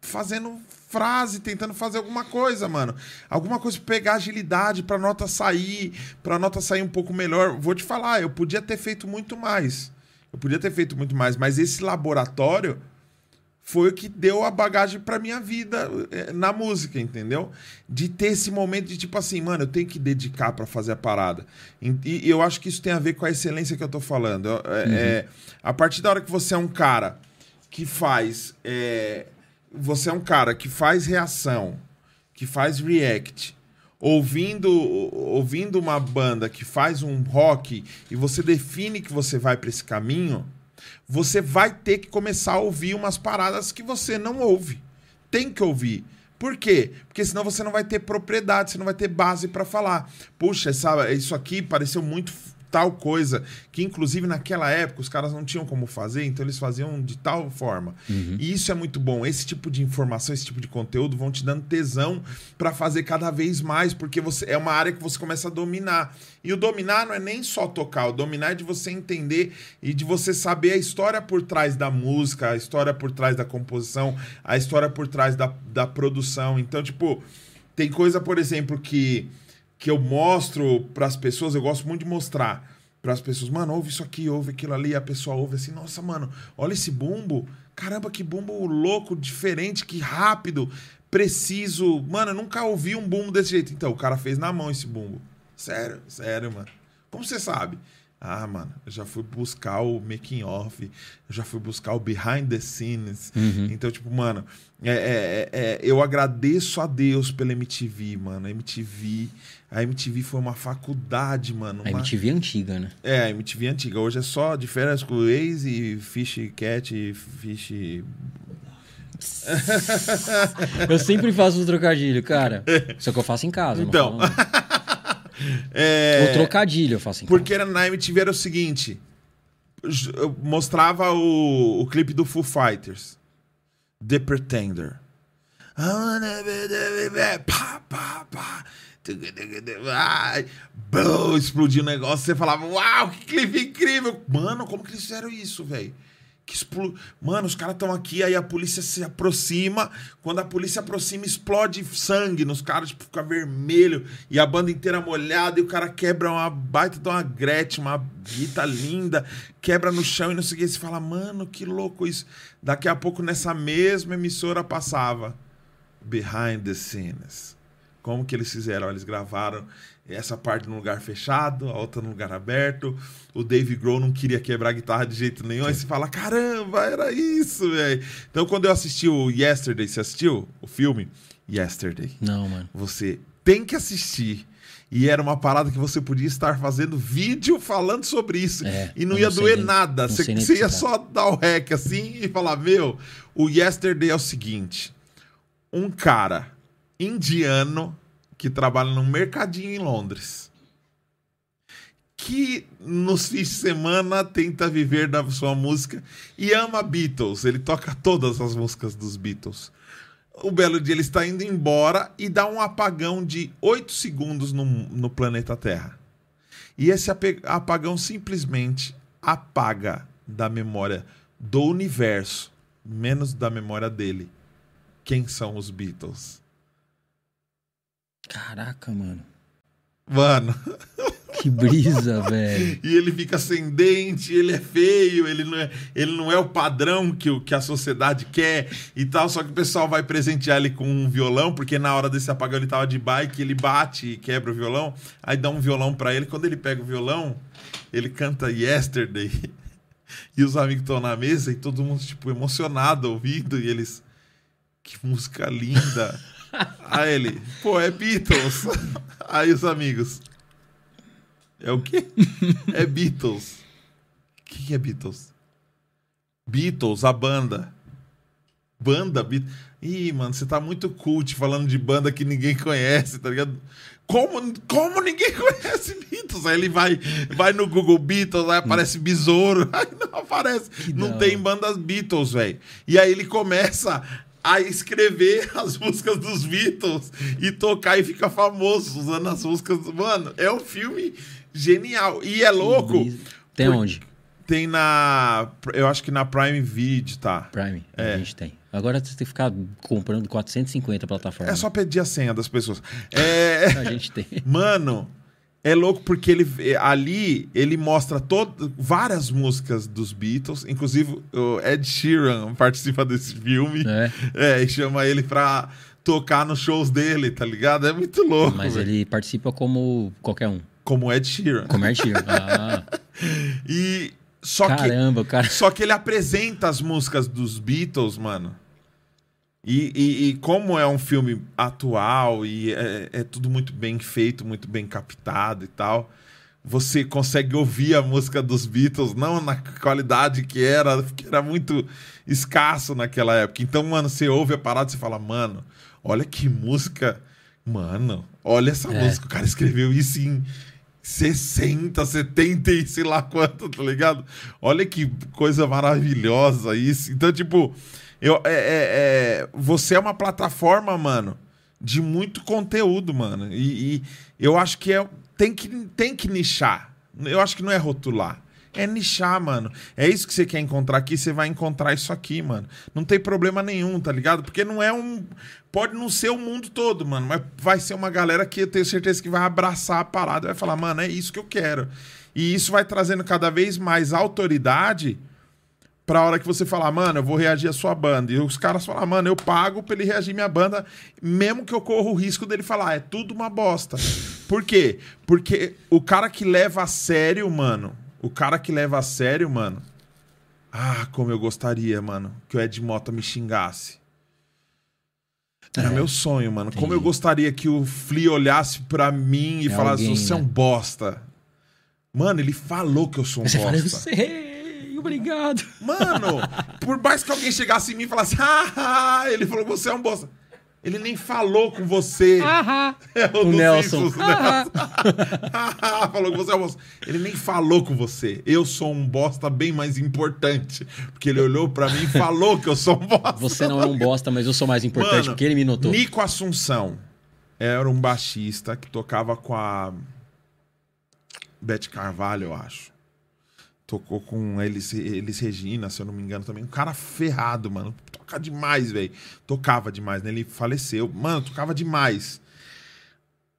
Fazendo frase, tentando fazer alguma coisa, mano. Alguma coisa pra pegar agilidade, pra nota sair, pra nota sair um pouco melhor. Vou te falar, eu podia ter feito muito mais. Eu podia ter feito muito mais, mas esse laboratório foi o que deu a bagagem pra minha vida eh, na música, entendeu? De ter esse momento de tipo assim, mano, eu tenho que dedicar pra fazer a parada. E, eu acho que isso tem a ver com a excelência que eu tô falando. Eu- é- é, a partir da hora que você é um cara que faz. é, você é um cara que faz reação, que faz react, ouvindo, ouvindo uma banda que faz um rock e você define que você vai pra esse caminho, você vai ter que começar a ouvir umas paradas que você não ouve. Tem que ouvir. Por quê? Porque senão você não vai ter propriedade, você não vai ter base pra falar. Puxa, essa, isso aqui pareceu muito tal coisa, que inclusive naquela época os caras não tinham como fazer, então eles faziam de tal forma. E isso é muito bom. Esse tipo de informação, esse tipo de conteúdo vão te dando tesão pra fazer cada vez mais, porque você é uma área que você começa a dominar. E o dominar não é nem só tocar, o dominar é de você entender e de você saber a história por trás da música, a história por trás da composição, a história por trás da, da produção. Então, tipo, tem coisa, por exemplo, que, que eu mostro pras pessoas, eu gosto muito de mostrar pras pessoas, mano, ouve isso aqui, ouve aquilo ali, a pessoa ouve assim, nossa, mano, olha esse bumbo, caramba, que bumbo louco, diferente, que rápido, preciso, mano, eu nunca ouvi um bumbo desse jeito. Então, o cara fez na mão esse bumbo. Sério, sério, mano. Como você sabe? Ah, mano, eu já fui buscar o making off, eu já fui buscar o behind the scenes. Então, tipo, mano, é, é- é- é, eu agradeço a Deus pela MTV, mano. A MTV, a MTV foi uma faculdade, mano. A uma- MTV antiga, né? É, a MTV antiga. Hoje é só de férias com o ex e Fish Cat e Fish. Eu sempre faço o trocadilho, cara. Só que eu faço em casa. Então. É, O trocadilho eu faço em casa. Porque na MTV era o seguinte: eu mostrava o, o clipe do Foo Fighters, The Pretender. Wanna be the- the- Pá, pá, pá. Ai, bum, explodiu o negócio. Você falava, uau, que clipe incrível. Mano, como que eles fizeram isso, velho? Que explo... Mano, os caras estão aqui, aí a polícia se aproxima. Quando a polícia aproxima, explode sangue nos caras, tipo, fica vermelho. E a banda inteira molhada, e o cara quebra uma baita de uma Gretchen, uma guita linda, quebra no chão e não sei o que. Você fala, mano, que louco isso. Daqui a pouco, nessa mesma emissora, passava Behind the Scenes. Como que eles fizeram? Eles gravaram essa parte num lugar fechado, a outra num lugar aberto. O Dave Grohl não queria quebrar a guitarra de jeito nenhum. Aí você fala, caramba, era isso, velho. Então, quando eu assisti o Yesterday, você assistiu o filme? Yesterday. Não, mano. Você tem que assistir. E era uma parada que você podia estar fazendo vídeo falando sobre isso. É, e não ia não sei doer nem- nada. Você, você ia só dar o rec assim e falar: Meu, o Yesterday é o seguinte: um cara indiano que trabalha num mercadinho em Londres. Que nos fins de semana tenta viver da sua música e ama Beatles. Ele toca todas as músicas dos Beatles. O belo dia ele está indo embora e dá um apagão de 8 segundos no, no planeta Terra. E esse apagão simplesmente apaga da memória do universo menos da memória dele. Quem são os Beatles? Caraca, mano. Mano, Que brisa, velho. e ele fica sem dente, ele é feio, ele não é, ele não é o padrão que, o- que a sociedade quer e tal. Só que o pessoal vai presentear ele com um violão, porque na hora desse apagão ele tava de bike, ele bate e quebra o violão. Aí dá um violão pra ele. Quando ele pega o violão, ele canta Yesterday. E os amigos estão na mesa e todo mundo, tipo, emocionado ouvindo. E eles. Que música linda! Aí ele, pô, é Beatles. Aí os amigos. É o quê? É Beatles. O que, que é Beatles? Beatles, a banda. Banda? Beat... Ih, mano, você tá muito cult falando de banda que ninguém conhece, tá ligado? Como, como ninguém conhece Beatles? Aí ele vai, vai no Google Beatles, aí aparece Besouro, aí não aparece. não tem bandas Beatles, velho. E aí ele começa a escrever as músicas dos Beatles e tocar e fica famoso usando as músicas. Mano, é um filme genial. E é louco. Tem Por- onde? Tem na. Eu acho que na Prime Video, tá? Prime. É. A gente tem. Agora você tem que ficar comprando 450 É plataformas. só pedir a senha das pessoas. É. A gente tem. Mano, é louco porque ele ali ele mostra todo, várias músicas dos Beatles, inclusive o Ed Sheeran participa desse filme. É. É, e chama ele pra tocar nos shows dele, tá ligado? É muito louco. Mas ele participa como qualquer um. Como Ed Sheeran. Como Ed Sheeran. Ah, E só que caramba, o cara. Só que ele apresenta as músicas dos Beatles, mano. E, e- e como é um filme atual e é, é tudo muito bem feito, muito bem captado e tal, você consegue ouvir a música dos Beatles, não na qualidade que era, que era muito escasso naquela época. Então, mano, você ouve a parada e você fala, mano, olha que música. Mano, olha essa É. música. O cara escreveu isso em 60, 70 e sei lá quanto, tá ligado? Olha que coisa maravilhosa isso. Então, tipo, eu, é, é- é- você é uma plataforma, mano, de muito conteúdo, mano. E, e eu acho que é, tem, que tem que nichar. Eu acho que não é rotular. É nichar, mano. É isso que você quer encontrar aqui, você vai encontrar isso aqui, mano. Não tem problema nenhum, tá ligado? Porque não é um. Pode não ser o mundo todo, mano, mas vai ser uma galera que eu tenho certeza que vai abraçar a parada e vai falar, mano, é isso que eu quero. E isso vai trazendo cada vez mais autoridade pra hora que você falar, mano, eu vou reagir à sua banda. E os caras falam, mano, eu pago pra ele reagir minha banda, mesmo que eu corra o risco dele falar, é tudo uma bosta. Por quê? Porque o cara que leva a sério, mano, o cara que leva a sério, mano, ah, como eu gostaria, mano, que o Ed Mota me xingasse. Era É. meu sonho, mano. Como eu gostaria que o Flea olhasse pra mim e É falasse, alguém, você é um né? bosta. Mano, ele falou que eu sou um Você fala, eu bosta. sei, obrigado. Mano, por mais que alguém chegasse em mim e falasse, ah, ele falou que você é um bosta. Ele nem falou com você. É O do Nelson. Simpsons, né? falou que você é um bosta. Ele nem falou com você. Eu sou um bosta bem mais importante. Porque ele olhou pra mim e falou que eu sou um bosta. Você não é um bosta, mas eu sou mais importante Mano, porque ele me notou. Nico Assunção era um baixista que tocava com a Beth Carvalho, eu acho. Tocou com Elis, Elis Regina, se eu não me engano também. Um cara ferrado, mano. Toca demais, velho. Tocava demais, né? Ele faleceu. Mano, tocava demais.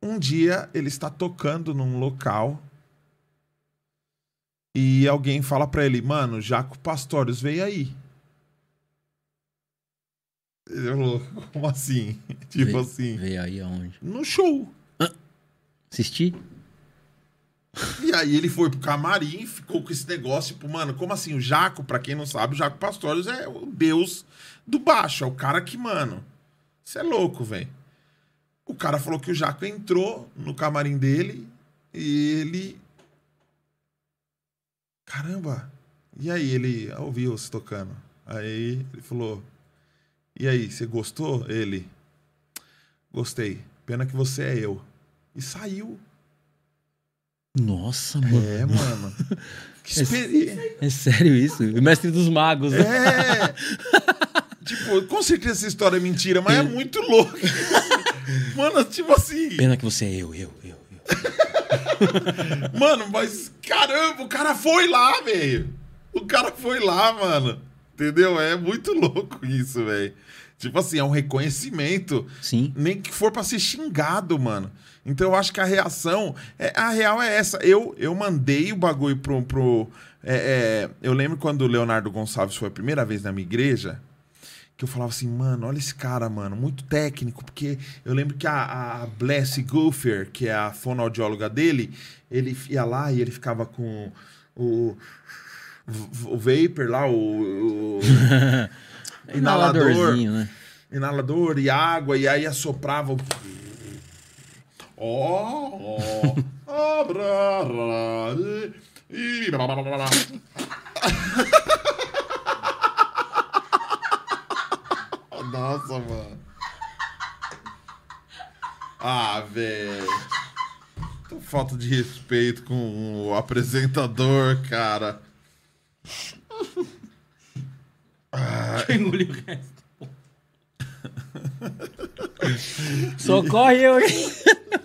Um dia ele está tocando num local e alguém fala pra ele, mano, Jaco Pastorius veio aí. Ele falou, como assim? Tipo Veio- assim, Veio aí aonde? no show. Assisti? E aí ele foi pro camarim ficou com esse negócio, tipo, mano, como assim? O Jaco, pra quem não sabe, o Jaco Pastorius é o deus do baixo, é o cara que, mano, você é louco, velho. O cara falou que o Jaco entrou no camarim dele e ele. Caramba! E aí ele ouviu você tocando. Aí ele falou: E aí, você gostou? Ele. Gostei. Pena que você é eu. E saiu. Nossa, mano. É, mano. Que experiência. É sério isso? O mestre dos magos? É. tipo, com certeza essa história é mentira, mas é muito louco. Mano, tipo assim. Pena que você é eu, eu, eu, eu. Mano, mas caramba, o cara foi lá, velho. O cara foi lá, mano. Entendeu? É muito louco isso, velho. Tipo assim, é um reconhecimento. Sim. Nem que for pra ser xingado, mano. Então eu acho que a reação. É, a real é essa. Eu, eu mandei o bagulho pro. pro é, é, eu lembro quando o Leonardo Gonçalves foi a primeira vez na minha igreja. Que eu falava assim, mano, olha esse cara, mano, muito técnico, porque eu lembro que a, a Bless Goofer, que é a fonoaudióloga dele, ele ia lá e ele ficava com o, o vapor lá, o, o inalador, né? inalador e água, e aí assoprava o. Ó, ó, brá, e-. Nossa, mano. Ah, velho. Falta de respeito com o apresentador, cara. Engoliu o resto. Socorre eu.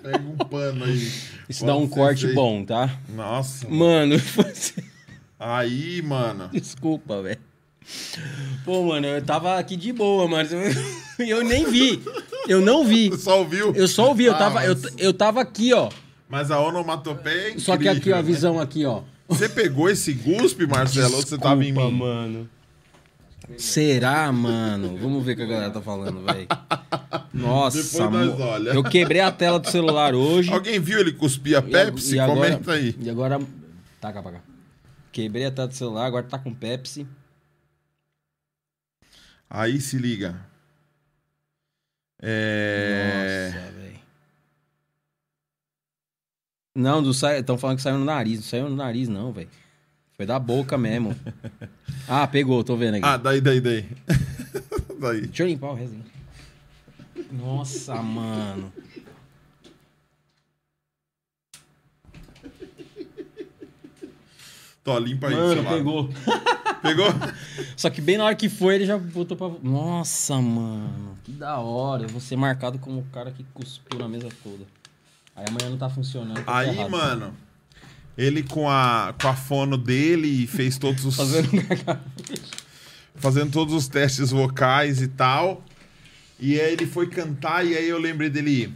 Pega um pano aí. Isso dá um corte ser. bom, tá? Nossa. Mano, você- Aí, mano. desculpa, velho. Pô, mano, eu tava aqui de boa, mano. Eu nem vi. Eu não vi. Você só ouviu? Eu só ouvi, eu Ah, tava, eu, mas- eu tava aqui, ó. Mas a onomatopeia é Só que aqui, ó, a incrível, né? visão aqui, ó. Você pegou esse guspe, Marcelo, ou você tava em mim? mano. Será, mano? Vamos ver o que a galera tá falando, velho. Nossa, Depois nós olha. eu quebrei a tela do celular hoje. Alguém viu ele cuspir a Pepsi? e agora- Comenta aí. E agora. Taca pra cá. Quebrei a tela do celular, agora tá com Pepsi. Aí se liga. É... Nossa, velho. Não, do sa... estão falando que saiu no nariz. Não saiu no nariz, não, velho. Foi da boca mesmo. ah, pegou, tô vendo aqui. Ah, daí, daí, daí. daí. Deixa eu limpar o resinho. Nossa, mano. Tô, limpa aí, Mano, sei lá. pegou. Pegou? Só que bem na hora que foi, ele já botou pra. Nossa, mano. Que da hora. Eu vou ser marcado como o cara que cuspiu na mesa toda. Aí amanhã não tá funcionando. tá Aí, errado. mano, ele com a, com a fono dele fez todos os... Fazendo fazendo todos os testes vocais e tal. E aí ele foi cantar e aí eu lembrei dele.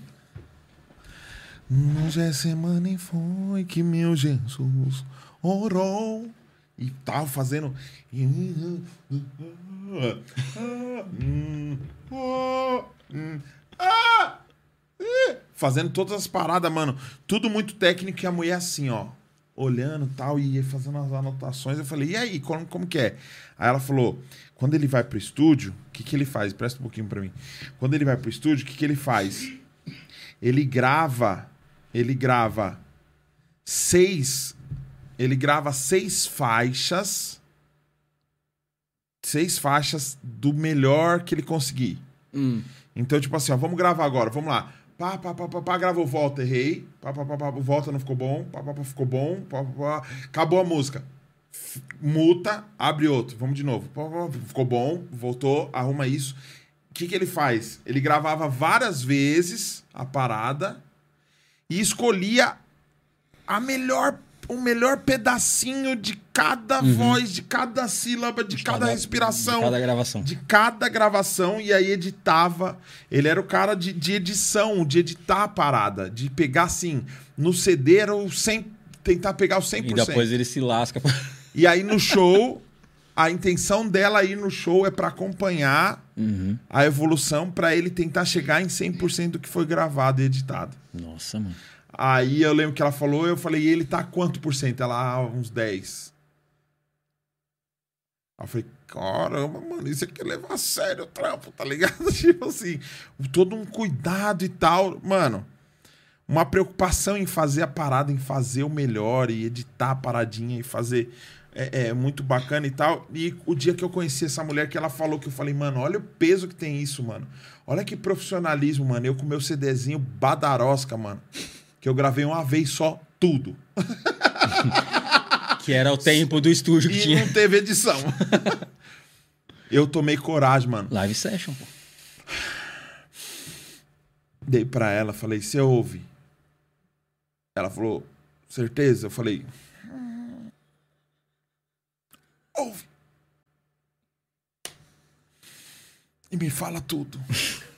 Hoje é semana e foi que meu Jesus orou. E tal, fazendo. Fazendo todas as paradas, mano. Tudo muito técnico e a mulher assim, ó. Olhando tal, e fazendo as anotações. Eu falei, e aí, como, como que é? Aí ela falou, quando ele vai pro estúdio, o que, que ele faz? Presta um pouquinho pra mim. Quando ele vai pro estúdio, o que, que ele faz? Ele grava, ele grava seis, ele grava seis faixas, seis faixas do melhor que ele conseguir. Hum. Então, tipo assim, ó, vamos gravar agora, vamos lá. Pá, pá, pá, pá, pá, gravou volta, errei. Pá, pá, pá, pá, volta, não ficou bom. Pá, pá, pá, ficou bom. Pá, pá, pá. Acabou a música. Muta, abre outro. Vamos de novo. Pá, pá, ficou bom, voltou, arruma isso. O que, que ele faz? Ele gravava várias vezes a parada e escolhia a melhor, o melhor pedacinho de cada voz, de cada sílaba, de, cada, respiração Uhum. de cada gravação. de cada gravação e aí editava. Ele era o cara de, de edição, de editar a parada, de pegar assim, no CD era o 100, tentar pegar o 100%. E depois ele se lasca. E aí no show, a intenção dela aí no show é pra acompanhar Uhum. a evolução pra ele tentar chegar em 100% do que foi gravado e editado. Nossa, mano. Aí eu lembro que ela falou, eu falei, e ele tá quanto por cento? Ela, ah, uns 10. Aí eu falei, caramba, mano, isso aqui é levar a sério o trampo, tá ligado? tipo assim, todo um cuidado e tal. Mano, uma preocupação em fazer a parada, em fazer o melhor e editar a paradinha e fazer. É, é muito bacana e tal. E o dia que eu conheci essa mulher que ela falou que eu falei, mano, olha o peso que tem isso, mano. Olha que profissionalismo, mano. Eu com meu CDzinho badarosca, mano. Que eu gravei uma vez só tudo. Que era o tempo do estúdio que E tinha. não teve edição. eu tomei coragem, mano. Live session, pô. Dei pra ela, falei, você ouve? Ela falou, certeza? Eu falei, "Hum. ouve. e me fala tudo.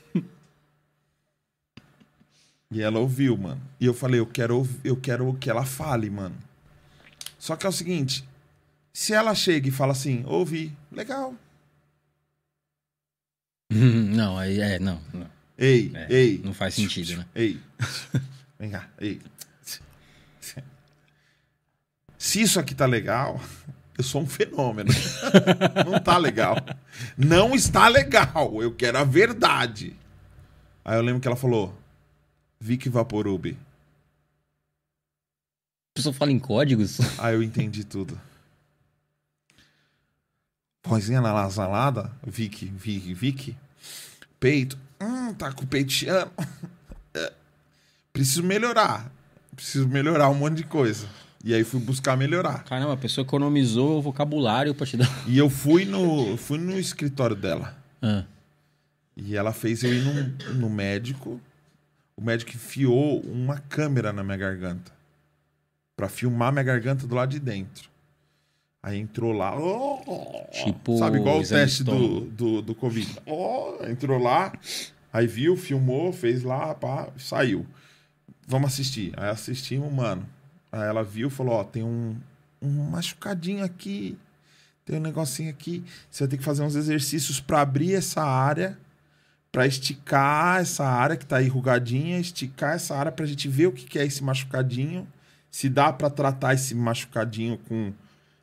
e ela ouviu, mano. E eu falei, eu quero, eu quero que ela fale, mano. Só que é o seguinte, se ela chega e fala assim, ouvi, legal. Não, aí é, não, não. Ei, É, ei. não faz sentido, né? Ei. Vem cá, ei. Se isso aqui tá legal, eu sou um fenômeno. Não tá legal. Não está legal. Eu quero a verdade. Aí eu lembro que ela falou: Vic Vaporub. A pessoa fala em códigos. Aí eu entendi tudo. Vozinha na salada, Vic, Vic, Vic. Peito. Hum, tá com o. Preciso melhorar. Preciso melhorar um monte de coisa. E aí fui buscar melhorar. Caramba, a pessoa economizou o vocabulário pra te dar. E eu fui no, fui no escritório dela. Ah, E ela fez eu ir no, no médico. O médico enfiou uma câmera na minha garganta. Pra filmar minha garganta do lado de dentro. Aí entrou lá. oh, Tipo sabe, igual o teste do, do, do Covid. Oh, entrou lá. Aí viu, filmou, fez lá, pá, saiu. Vamos assistir. Aí assistimos, mano. Aí ela viu falou: Ó, tem um, um machucadinho aqui. Tem um negocinho aqui. Você vai ter que fazer uns exercícios pra abrir essa área Pra esticar essa área que tá enrugadinha, esticar essa área pra gente ver o que, é esse machucadinho, se dá pra tratar esse machucadinho com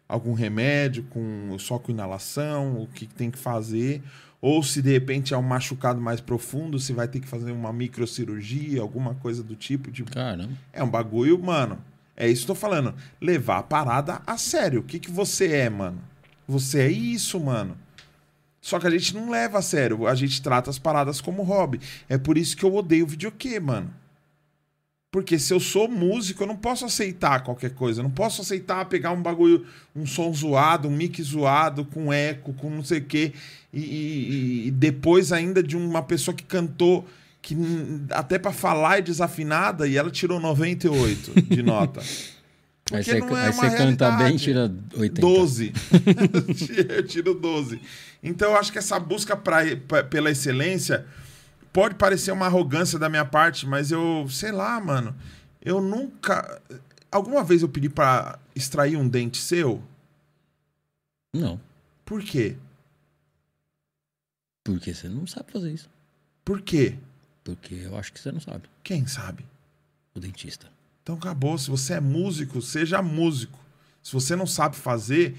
algum remédio, com só com inalação, o que, que tem que fazer, ou se de repente é um machucado mais profundo, se vai ter que fazer uma microcirurgia, alguma coisa do tipo, tipo, caramba. é um bagulho, mano. É isso que eu tô falando. Levar a parada a sério. O que, que você é, mano? Você é isso, mano. Só que a gente não leva a sério. A gente trata as paradas como hobby. É por isso que eu odeio videokê, mano. Porque se eu sou músico, eu não posso aceitar qualquer coisa. Eu não posso aceitar pegar um bagulho, um som zoado, um mic zoado, com eco, com não sei o quê. E, e- e depois ainda de uma pessoa que cantou, que até pra falar é desafinada, e ela tirou 98 de nota. Aí Porque você, não é aí você canta bem, tira 80. 12. eu tiro 12. Então eu acho que essa busca pra, pra- pela excelência pode parecer uma arrogância da minha parte, mas eu, sei lá, mano. Eu nunca. Alguma vez eu pedi pra extrair um dente seu? Não, Por quê? porque você não sabe fazer isso. Por quê? Porque eu acho que você não sabe. Quem sabe? O dentista. Então acabou. Se você é músico, seja músico. Se você não sabe fazer,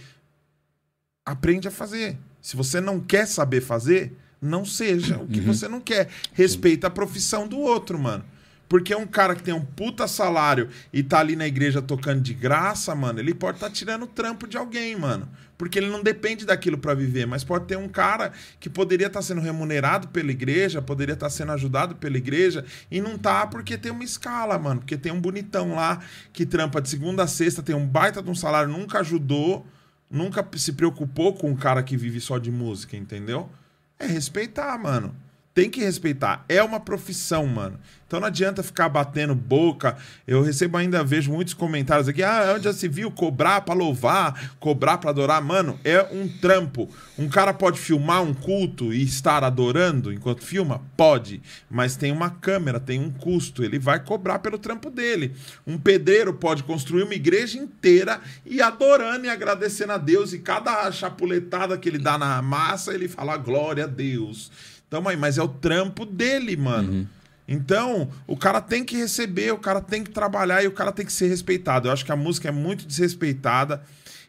aprende a fazer. Se você não quer saber fazer, não seja o que você não quer. Respeita a profissão do outro, mano. Porque um cara que tem um puta salário e tá ali na igreja tocando de graça, mano, ele pode estar tirando trampo de alguém, mano. Porque ele não depende daquilo pra viver, mas pode ter um cara que poderia estar sendo remunerado pela igreja, poderia estar sendo ajudado pela igreja e não tá porque tem uma escala, mano. Porque tem um bonitão lá que trampa de segunda a sexta, tem um baita de um salário, nunca ajudou, nunca se preocupou com um cara que vive só de música, entendeu? É respeitar, mano. Tem que respeitar. É uma profissão, mano. Então não adianta ficar batendo boca. Eu recebo ainda, vejo muitos comentários aqui. Ah, onde já se viu cobrar pra louvar, cobrar pra adorar? Mano, é um trampo. Um cara pode filmar um culto e estar adorando enquanto filma? Pode. Mas tem uma câmera, tem um custo. Ele vai cobrar pelo trampo dele. Um pedreiro pode construir uma igreja inteira e adorando e agradecendo a Deus. E cada chapuletada que ele dá na massa, ele fala glória a Deus. Então, mãe, mas é o trampo dele, mano. Então, o cara tem que receber, o cara tem que trabalhar e o cara tem que ser respeitado. Eu acho que a música é muito desrespeitada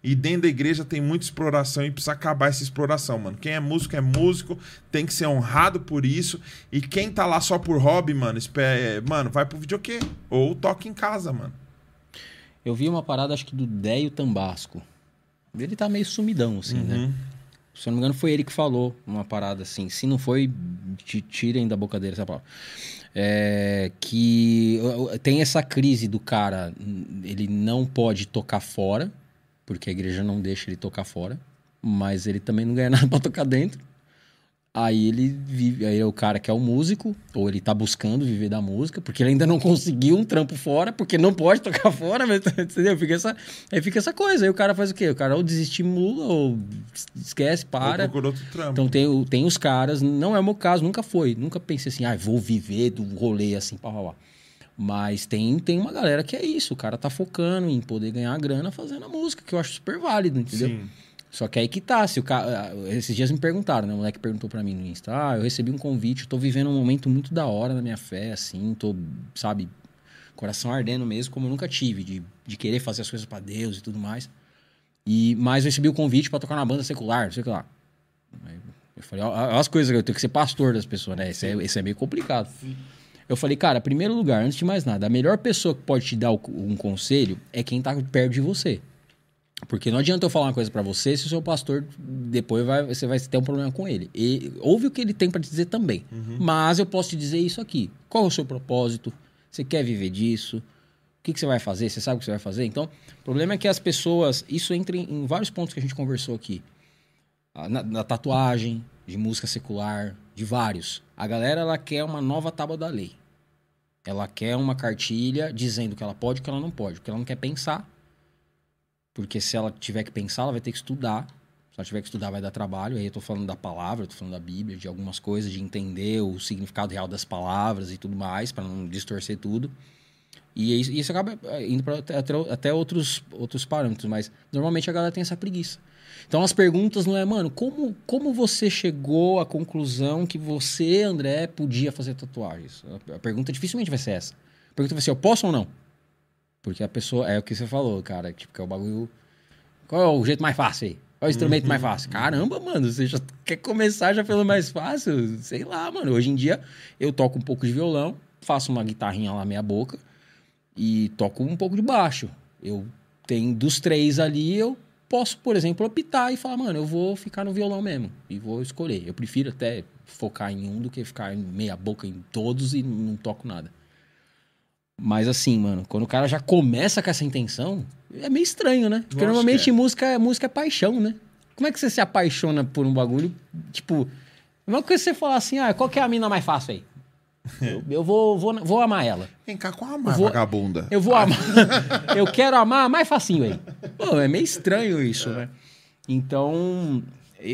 e dentro da igreja tem muita exploração e precisa acabar essa exploração, mano. Quem é músico é músico, tem que ser honrado por isso. E quem tá lá só por hobby, mano, espé- mano, vai pro videokê ou toca em casa, mano. Eu vi uma parada, acho que do Déio Tambasco. Ele tá meio sumidão, assim, né? Se eu não me engano, foi ele que falou uma parada assim. Se não foi, ti- tirem da boca dele essa palavra. É, que tem essa crise do cara, ele não pode tocar fora, porque a igreja não deixa ele tocar fora, mas ele também não ganha nada pra tocar dentro. Aí ele vive, aí é o cara que é o músico, ou ele tá buscando viver da música, porque ele ainda não conseguiu um trampo fora, porque não pode tocar fora, mas, entendeu? Fica essa, aí fica essa coisa. Aí o cara faz o quê? O cara ou desestimula, ou esquece, para. Ou procura outro trampo. Então tem, tem os caras, não é o meu caso, nunca foi. Nunca pensei assim, ah, vou viver do rolê assim, pá, pá, pá. Mas tem, tem uma galera que é isso, o cara tá focando em poder ganhar grana fazendo a música, que eu acho super válido, entendeu? Sim. Só que aí que tá, se o cara. Esses dias me perguntaram, né? O moleque perguntou pra mim no Insta, ah, eu recebi um convite, eu tô vivendo um momento muito da hora na minha fé, assim, tô, sabe, coração ardendo mesmo, como eu nunca tive, de, de querer fazer as coisas pra Deus e tudo mais. E, mas eu recebi o convite pra tocar na banda secular, não sei o que lá. Eu falei, ó as coisas que eu tenho que ser pastor das pessoas, né? Isso é, isso é meio complicado. Eu falei, cara, primeiro lugar, antes de mais nada, a melhor pessoa que pode te dar um conselho é quem tá perto de você. Porque não adianta eu falar uma coisa pra você se o seu pastor depois vai, você vai ter um problema com ele. E, ouve o que ele tem pra te dizer também. Mas eu posso te dizer isso aqui. Qual é o seu propósito? Você quer viver disso? O que, que você vai fazer? Você sabe o que você vai fazer? Então, o problema é que as pessoas. Isso entra em, em vários pontos que a gente conversou aqui. Ah, Na, na tatuagem, de música secular, de vários. A galera ela quer uma nova tábua da lei. Ela quer uma cartilha dizendo que ela pode e que ela não pode. Porque ela não quer pensar. Porque se ela tiver que pensar, ela vai ter que estudar. Se ela tiver que estudar, vai dar trabalho. Aí eu tô falando da palavra, eu tô falando da Bíblia, de algumas coisas, de entender o significado real das palavras e tudo mais, para não distorcer tudo. E isso, isso acaba eh, indo até, outros, outros parâmetros, mas normalmente a galera tem essa preguiça. Então as perguntas não é, mano, como, como você chegou à conclusão que você, André, podia fazer tatuagens? A pergunta dificilmente vai ser essa. A pergunta vai ser, eu posso ou não? Porque a pessoa, é o que você falou, cara, tipo, que é o bagulho. Qual é o jeito mais fácil aí? Qual é o instrumento mais fácil? Caramba, mano, você já quer começar já pelo mais fácil? Sei lá, mano. Hoje em dia eu toco um pouco de violão, faço uma guitarrinha lá meia boca e toco um pouco de baixo. Eu tenho dos três ali, eu posso, por exemplo, optar e falar, mano, eu vou ficar no violão mesmo e vou escolher. Eu prefiro até focar em um do que ficar em meia boca em todos e não toco nada. Mas assim, mano, quando o cara já começa com essa intenção, é meio estranho, né? Porque Lógico normalmente é. música, música é paixão, né? Como é que você se apaixona por um bagulho? Tipo, mesma coisa que você falar assim, ah, qual que é a mina mais fácil aí? Eu, eu vou, vou, vou amar ela. Vem cá com a mais vou- vagabunda. Eu vou amar. eu quero amar mais facinho aí. Pô, é meio estranho isso, né? Então.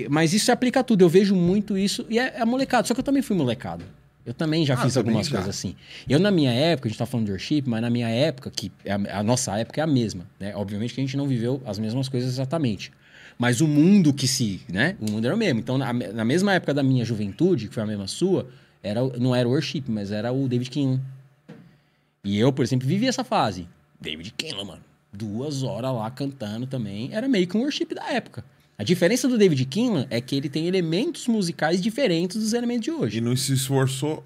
Mas isso se aplica a tudo. Eu vejo muito isso. E é, é molecada. Só que eu também fui molecado. Eu também já Ah, fiz também algumas já. coisas assim. Eu, na minha época, a gente tá falando de worship, mas na minha época, que é a, a nossa época é a mesma, né? Obviamente que a gente não viveu as mesmas coisas exatamente. Mas o mundo que se, né? O mundo era o mesmo. Então, na, na mesma época da minha juventude, que foi a mesma sua, era, não era o worship, mas era o David King. E eu, por exemplo, vivi essa fase. David Keelan, mano. Duas horas lá cantando também. Era meio que um worship da época. A diferença do David Keelan é que ele tem elementos musicais diferentes dos elementos de hoje. E não se esforçou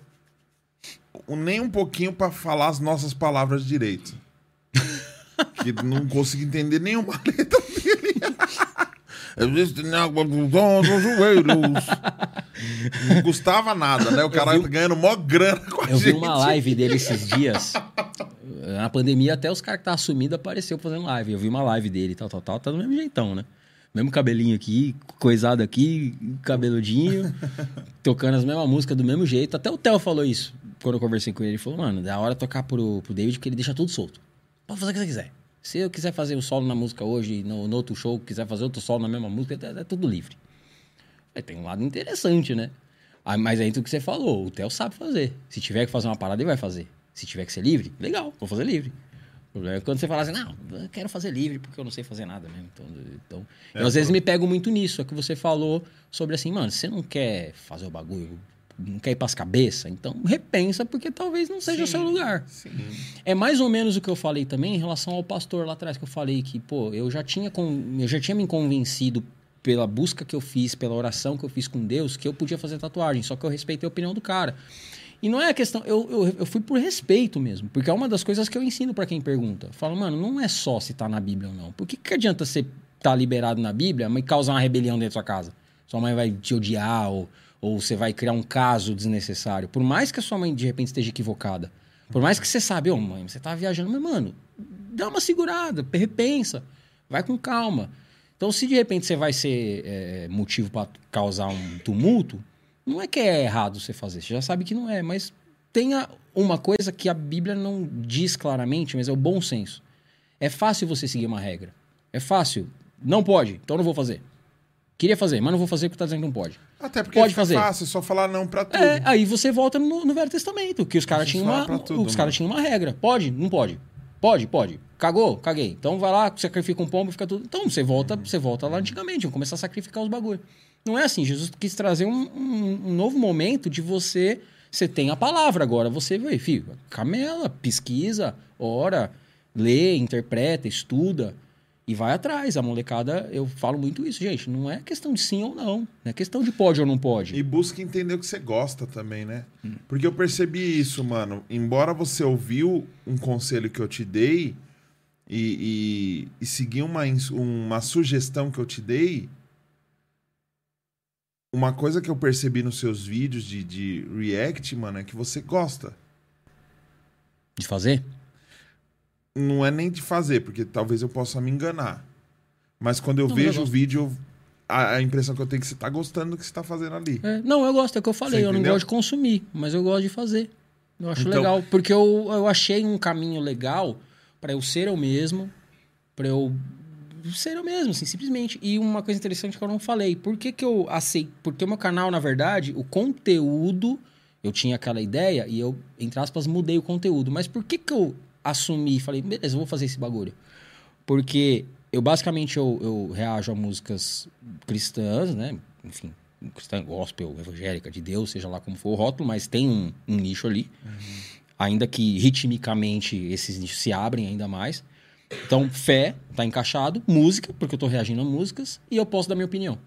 nem um pouquinho pra falar as nossas palavras direito. que não consigo entender nenhuma letra dele. Existe na água dos joelhos. Não custava nada, né? O cara tá ganhando mó grana com a Eu vi gente. uma live dele esses dias. Na pandemia, até os caras que estavam sumidos apareceu fazendo live. Eu vi uma live dele, tal, tal, tal. Tá do mesmo jeitão, né? Mesmo cabelinho aqui, coisado aqui, cabeludinho, tocando as mesmas músicas do mesmo jeito. Até o Theo falou isso quando eu conversei com ele. Ele falou, mano, da hora tocar pro, pro David, porque ele deixa tudo solto. Pode fazer o que você quiser. Se eu quiser fazer o solo na música hoje, no, no outro show, quiser fazer outro solo na mesma música, é, é tudo livre. Aí tem um lado interessante, né? Ah, mas aí tudo que você falou, o Theo sabe fazer. Se tiver que fazer uma parada, ele vai fazer. Se tiver que ser livre, legal, vou fazer livre. O problema é quando você fala assim, não, eu quero fazer livre porque eu não sei fazer nada mesmo. Então, então eu, às vezes me pego muito nisso. É que você falou sobre assim, mano, você não quer fazer o bagulho, não quer ir pras cabeças, então repensa porque talvez não seja o seu lugar. Sim. É mais ou menos o que eu falei também em relação ao pastor lá atrás, que eu falei que, pô, eu já tinha, con- eu já tinha me convencido pela busca que eu fiz, pela oração que eu fiz com Deus, que eu podia fazer tatuagem, só que eu respeitei a opinião do cara. E não é a questão, eu, eu, eu fui por respeito mesmo, porque é uma das coisas que eu ensino pra quem pergunta. Falo, mano, não é só se tá na Bíblia ou não. Por que, que adianta você tá liberado na Bíblia, mas causar uma rebelião dentro da sua casa? Sua mãe vai te odiar ou, ou você vai criar um caso desnecessário. Por mais que a sua mãe de repente esteja equivocada, por mais que você sabe, ô mãe, você tá viajando, mas mano, dá uma segurada, repensa, vai com calma. Então, se de repente você vai ser é, motivo para causar um tumulto, Não é que é errado você fazer, você já sabe que não é, mas tenha uma coisa que a Bíblia não diz claramente, mas é o bom senso. É fácil você seguir uma regra. É fácil. Não pode, então não vou fazer. Queria fazer, mas não vou fazer porque tá dizendo que não pode. Até porque Pode fazer. fácil, é só falar não pra tudo. É, aí você volta no, no Velho Testamento, que os caras tinham uma, tudo, os caras tinham uma regra. Pode? Não pode. Pode, pode. Cagou? Caguei. Então vai lá, sacrifica um pombo, fica tudo. Então você volta, você volta lá antigamente, vamos começar a sacrificar os bagulho. Não é assim, Jesus quis trazer um, um- um novo momento de você. Você tem a palavra agora, você vê, filho, camela, pesquisa, ora, lê, interpreta, estuda e vai atrás. A molecada, eu falo muito isso, gente. Não é questão de sim ou não. Não é questão de pode ou não pode. E busca entender o que você gosta também, né? Porque eu percebi isso, mano. Embora você ouviu um conselho que eu te dei e, e, e seguiu uma, uma sugestão que eu te dei, uma coisa que eu percebi nos seus vídeos de, de react, mano, é que você gosta. De fazer? Não é nem de fazer, porque talvez eu possa me enganar. Mas quando eu Não, mas eu vejo o vídeo, a, a impressão que eu tenho é que você tá gostando do que você tá fazendo ali. É, não, eu gosto, é o que eu falei. Você Eu não gosto de consumir, mas eu gosto de fazer. Eu acho Então- legal. Porque eu, eu achei um caminho legal pra eu ser eu mesmo, pra eu eu mesmo, assim, simplesmente. E uma coisa interessante que eu não falei. Por que, que eu aceito? Porque o meu canal, na verdade, o conteúdo, eu tinha aquela ideia e eu, entre aspas, mudei o conteúdo. Mas por que, que eu assumi e falei, beleza, eu vou fazer esse bagulho? Porque eu basicamente eu, eu reajo a músicas cristãs, né? Enfim, cristã, gospel, evangélica, de Deus, seja lá como for o rótulo, mas tem um, um nicho ali. Ainda que ritmicamente esses nichos se abrem ainda mais. Então, fé, tá encaixado, música, porque eu tô reagindo a músicas, e eu posso dar minha opinião.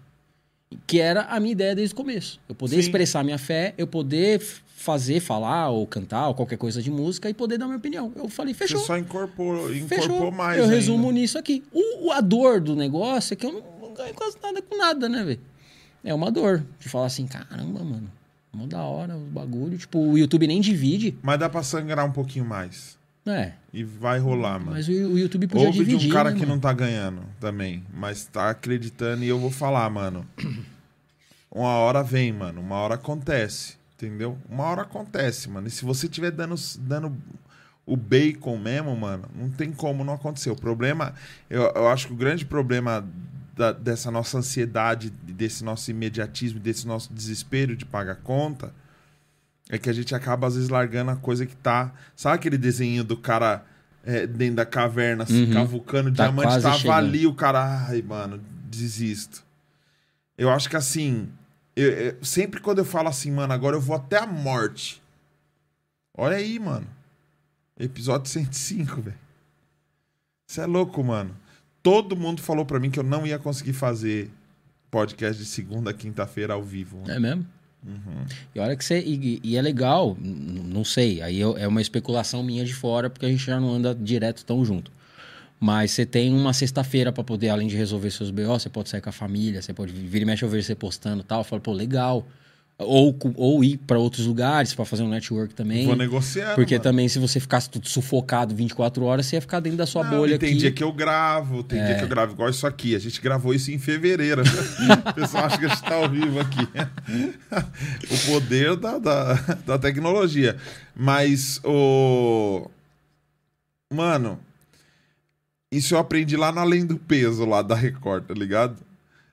Que era a minha ideia desde o começo. Eu poder Sim. expressar minha fé, eu poder fazer, falar ou cantar ou qualquer coisa de música e poder dar minha opinião. Eu falei, fechou. Você só incorporou, Fechou. incorporou mais. Eu ainda. resumo nisso aqui. O, o- a dor do negócio é que eu não, não ganho quase nada com nada, né, velho? É uma dor de falar assim, caramba, mano. Mó da hora o bagulho. Tipo, o YouTube nem divide. Mas dá pra sangrar um pouquinho mais. É. E vai rolar, mano. Mas o, o YouTube podia Ouve dividir. de um cara né, que mano? não tá ganhando também, mas tá acreditando e eu vou falar, mano. Uma hora vem, mano. Uma hora acontece, entendeu? Uma hora acontece, mano. E se você tiver dando, dando o bacon mesmo, mano, não tem como não acontecer. O problema, eu, eu acho que o grande problema da- dessa nossa ansiedade, desse nosso imediatismo, desse nosso desespero de pagar conta, é que a gente acaba, às vezes, largando a coisa que tá. Sabe aquele desenho do cara é, dentro da caverna, assim, Uhum. cavucando Tá diamante, tava chegando. ali, o cara. Ai, mano, desisto. Eu acho que assim. eu- eu- sempre quando eu falo assim, mano, agora eu vou até a morte. Olha aí, mano. Episódio 105, velho. Você é louco, mano. Todo mundo falou pra mim que eu não ia conseguir fazer podcast de segunda a quinta-feira ao vivo. mano. É mesmo? Uhum. E olha que você. E, e é legal, não sei, aí eu- é uma especulação minha de fora, porque a gente já não anda direto tão junto. Mas você tem uma sexta-feira pra poder, além de resolver seus BO, você pode sair com a família, você pode vir e mexe eu ver você postando tal. Fala, pô, legal. Ou, ou ir pra outros lugares pra fazer um network também. Vou negociando. Porque mano. também, se você ficasse tudo sufocado 24 horas, você ia ficar dentro da sua Não, bolha tem aqui. dia que eu gravo, tem É. dia que eu gravo igual isso aqui. A gente gravou isso em fevereiro. o pessoal acha que a gente tá ao vivo aqui. o poder da, da, da tecnologia. Mas o. Mano, isso eu aprendi lá no Além do Peso, lá da Record, tá ligado?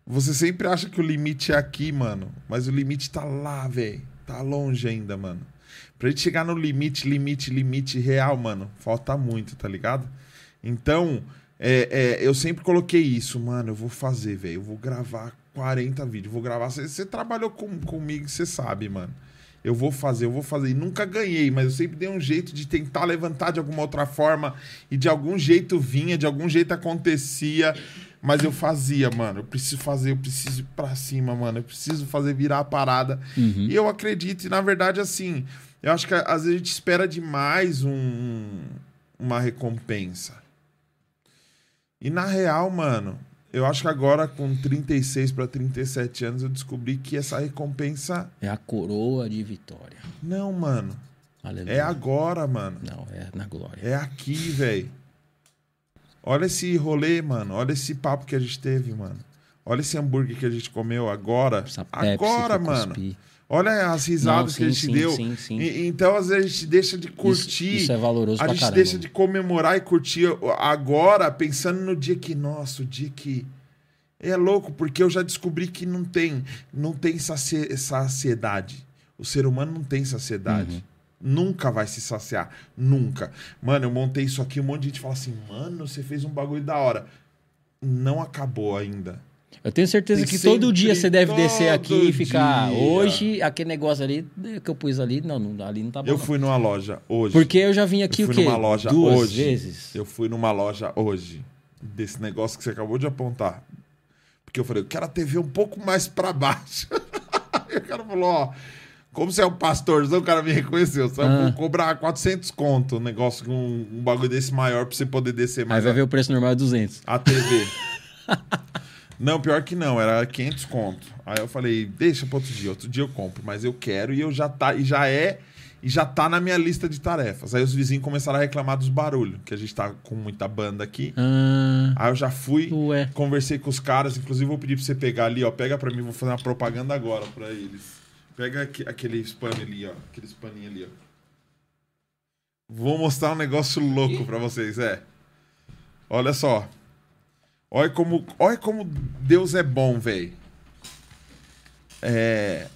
Você sempre acha que o limite é aqui, mano. Mas o limite tá lá, velho. Tá longe ainda, mano. Pra gente chegar no limite, limite, limite real, mano, falta muito, tá ligado? Então, é, é, eu sempre coloquei isso, mano. Eu vou fazer, velho. Eu vou gravar 40 vídeos. Vou gravar. Você trabalhou com, comigo, você sabe, mano. Eu vou fazer, eu vou fazer. E nunca ganhei, mas eu sempre dei um jeito de tentar levantar de alguma outra forma. E de algum jeito vinha, de algum jeito acontecia. Mas eu fazia, mano. Eu preciso fazer, eu preciso ir pra cima, mano. Eu preciso fazer virar a parada. Uhum. E eu acredito, e na verdade, assim, eu acho que às vezes a gente espera demais um, uma recompensa. E na real, mano, eu acho que agora com 36 para 37 anos eu descobri que essa recompensa. É a coroa de vitória. Não, mano. Aleluia. É agora, mano. Não, é na glória. É aqui, velho. Olha esse rolê, mano. Olha esse papo que a gente teve, mano. Olha esse hambúrguer que a gente comeu agora. Agora, mano. Olha as risadas Não, que a sim, gente sim, deu. sim, sim. E- então, às vezes, a gente deixa de curtir. isso é valoroso A pra gente caramba. deixa de comemorar e curtir agora, pensando no dia que, nossa, o dia que. É louco, porque eu já descobri que não tem, não tem saci- saciedade. O ser humano não tem saciedade. Uhum. Nunca vai se saciar. Nunca. Mano, eu montei isso aqui, um monte de gente fala assim, mano, você fez um bagulho da hora. Não acabou ainda. Eu tenho certeza Tem que todo dia você deve descer aqui e ficar. dia. Hoje, aquele negócio ali que eu pus ali, não, não ali não tá bom. Eu não. fui numa loja hoje. Porque eu já vim aqui eu o fui quê? numa loja Duas hoje. vezes. Eu fui numa loja hoje. Desse negócio que você acabou de apontar. Porque eu falei, eu quero a TV um pouco mais pra baixo. Aí o cara falou, ó. Como você é um pastorzão, o cara me reconheceu. Vai Ah. cobrar 400 conto um negócio com um, um bagulho desse maior pra você poder descer Aí mais vai a, ver o preço normal é 200. a TV. não, pior que não, era 500 conto. Aí eu falei, deixa pra outro dia, outro dia eu compro, mas eu quero e eu já tá e já é e já tá na minha lista de tarefas. Aí os vizinhos começaram a reclamar dos barulhos, que a gente tá com muita banda aqui. Ah, Aí eu já fui, ué. conversei com os caras, inclusive vou pedir pra você pegar ali, ó, pega pra mim, vou fazer uma propaganda agora pra eles. Pega aqui- aquele spam ali, ó, aquele paninho ali, ó. Vou mostrar um negócio louco pra vocês, é. Olha só. Olha como, olha como Deus é bom, velho. É,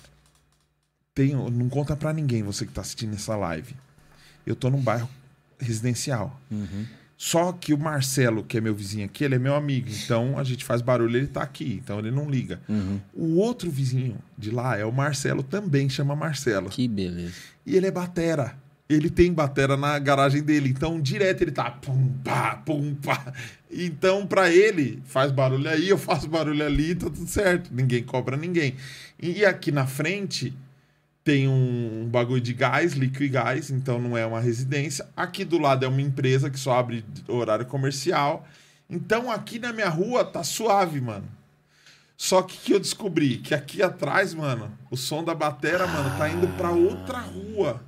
tem, não conta pra ninguém você que tá assistindo essa live. Eu tô num bairro residencial. Uhum. Só que o Marcelo, que é meu vizinho aqui, ele é meu amigo. Então a gente faz barulho, ele tá aqui. Então ele não liga. Uhum. O outro vizinho de lá é o Marcelo, também chama Marcelo. Que beleza. E ele é batera. Ele tem batera na garagem dele. Então direto ele tá pum, pá, pum, pá. Então pra ele, faz barulho aí, eu faço barulho ali, tá tudo certo. Ninguém cobra ninguém. E aqui na frente tem um, bagulho de gás, líquido e gás, então não é uma residência. Aqui do lado é uma empresa que só abre horário comercial. Então aqui na minha rua tá suave, mano. Só que que eu descobri que aqui atrás, mano, o som da batera, mano, tá indo pra outra rua.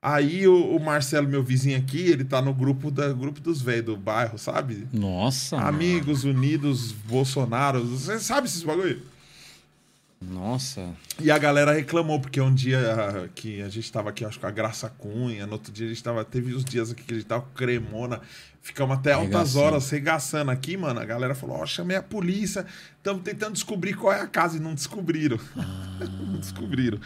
Aí o, o Marcelo, meu vizinho aqui, ele tá no grupo da grupo dos velhos do bairro, sabe? Nossa. mano. Amigos Unidos Bolsonaro, você sabe esses bagulho? Nossa. E a galera reclamou, porque um dia ah, que a gente tava aqui, acho que com a Graça Cunha, no outro dia a gente tava. Teve os dias aqui que a gente tava com cremona, ficamos até altas Regaçando. horas regaçando aqui, mano. A galera falou: Ó, chamei a polícia, estamos tentando descobrir qual é a casa, e não descobriram. não descobriram.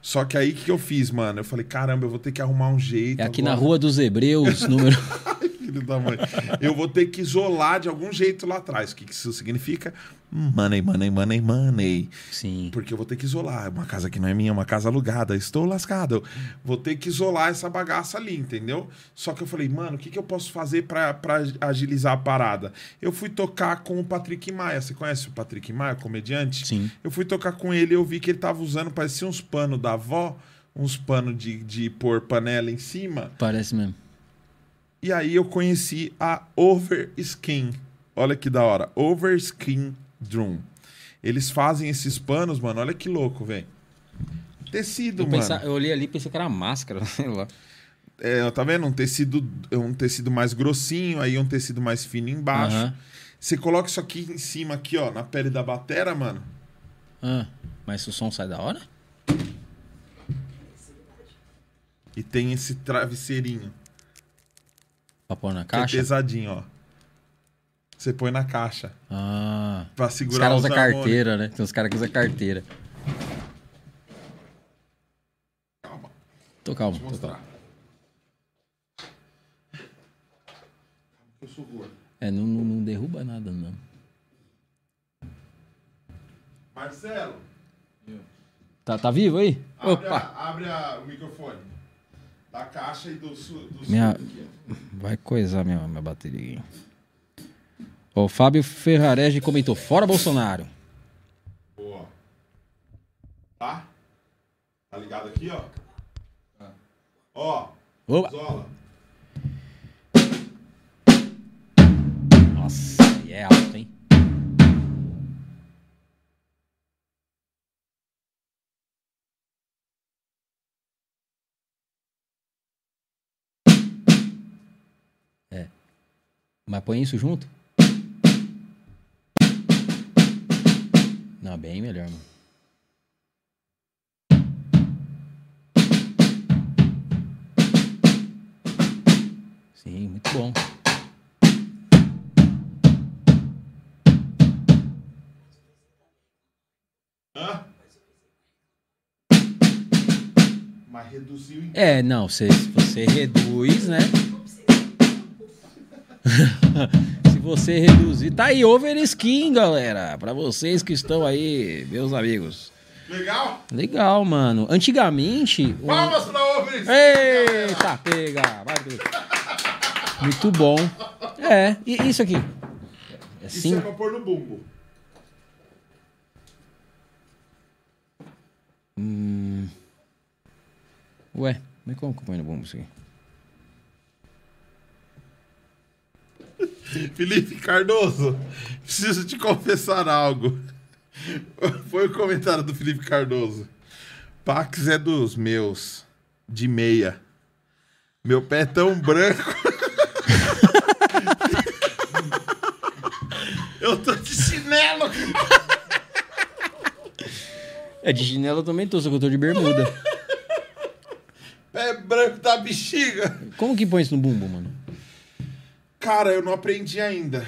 Só que aí o que eu fiz, mano? Eu falei: caramba, eu vou ter que arrumar um jeito. É aqui agora." na Rua dos Hebreus, número. Filho da mãe. Eu vou ter que isolar de algum jeito lá atrás. O que isso significa? Money, money, money, money. Sim. Porque eu vou ter que isolar. Uma casa que não é minha, uma casa alugada. Estou lascado. Vou ter que isolar essa bagaça ali, entendeu? Só que eu falei, mano, o que, que eu posso fazer pra, pra agilizar a parada? Eu fui tocar com o Patrick Maia. Você conhece o Patrick Maia, comediante? Sim. Eu fui tocar com ele e eu vi que ele tava usando, parecia uns panos da avó, uns panos de, de pôr panela em cima. Parece mesmo. E aí eu conheci a Overskin. Olha que da hora. Overskin Drum. Eles fazem esses panos, mano. Olha que louco, velho. Tecido, Eu, mano. eu olhei ali e pensei que era máscara, sei lá. É, tá vendo? Um tecido, um tecido mais grossinho, aí um tecido mais fino embaixo. Aham. Você coloca isso aqui em cima, aqui, ó, na pele da batera, mano. Ah, mas o som sai da hora? E tem esse travesseirinho. Pra pôr na é caixa? pesadinho, ó. Você põe na caixa. Ah. Pra Os segurar caras os usam harmônicos. carteira, né? Tem uns caras que usam carteira. Calma. Tô calmo, Deixa eu tô calmo. mostrar. Eu sou gordo. É, não, não, não derruba nada, não. Marcelo, Tá, tá vivo aí? abre, Opa! a- abre a- o microfone. Da caixa e do, su, do Minha-. Vai coisar minha, minha bateria O Fábio Ferrarese comentou: Fora Bolsonaro. Boa. Tá? Tá ligado aqui, ó? Ó, Opa! Zola. Nossa, é alto, hein? Mas põe isso junto? Não, bem melhor, mano. Sim, muito bom. Mas reduziu em É, não, você, você reduz, né? Se você reduzir. Tá aí, over skin, galera. Pra vocês que estão aí, meus amigos. Legal? Legal, mano. Antigamente. Palmas pra Obris! Eita, pega! Vai. Muito bom. É, e isso aqui? É Isso sim. é pra pôr no bumbo. Ué, mas como que eu ponho no bumbo isso aqui? Felipe Cardoso, preciso te confessar algo. Foi o comentário do Felipe Cardoso. Pax é dos meus, de meia. Meu pé é tão branco. Eu tô de chinelo. É, de chinelo eu também tô, só que eu tô de bermuda. Pé branco da bexiga. Como que põe isso no bumbo, mano? Cara, eu não aprendi ainda.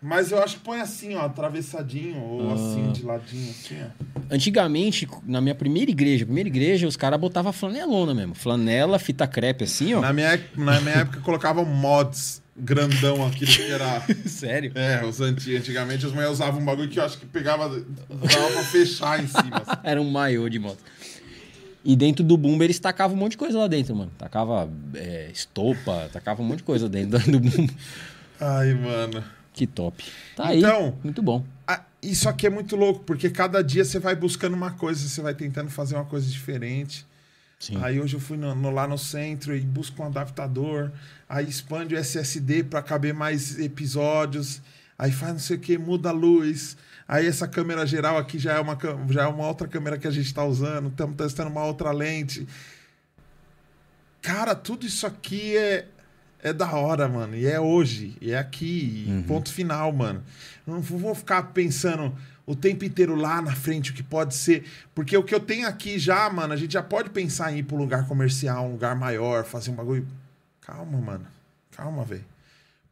Mas eu acho que põe assim, ó, atravessadinho, ou assim, de ladinho, assim, ó. Antigamente, na minha primeira igreja, primeira igreja, os caras botavam flanelona mesmo. Flanela, fita crepe assim, ó. Na minha, na minha época colocavam mods grandão aqui que era. Sério? É, os anti, antigamente as mulheres usavam um bagulho que eu acho que pegava. dava pra fechar em cima. assim. Era um maiô de moto. E dentro do bumbo eles tacavam um monte de coisa lá dentro, mano. Tacava é, estopa, tacava um monte de coisa dentro do bumbo. Ai, mano. Que top. Tá aí. Então- Muito bom. Ah, Isso aqui é muito louco, porque cada dia você vai buscando uma coisa, você vai tentando fazer uma coisa diferente. Sim. Aí hoje eu fui no- no- lá no centro e busco um adaptador, aí expande o SSD para caber mais episódios, aí faz não sei o que, muda a luz. Aí essa câmera geral aqui já é uma, já é uma outra câmera que a gente está usando, estamos testando uma outra lente. Cara, tudo isso aqui é, é da hora, mano. E é hoje, e é aqui, e ponto final, mano. Não vou ficar pensando o tempo inteiro lá na frente o que pode ser. Porque o que eu tenho aqui já, mano, a gente já pode pensar em ir pra um lugar comercial, um lugar maior, fazer um bagulho. Calma, mano. Calma, velho.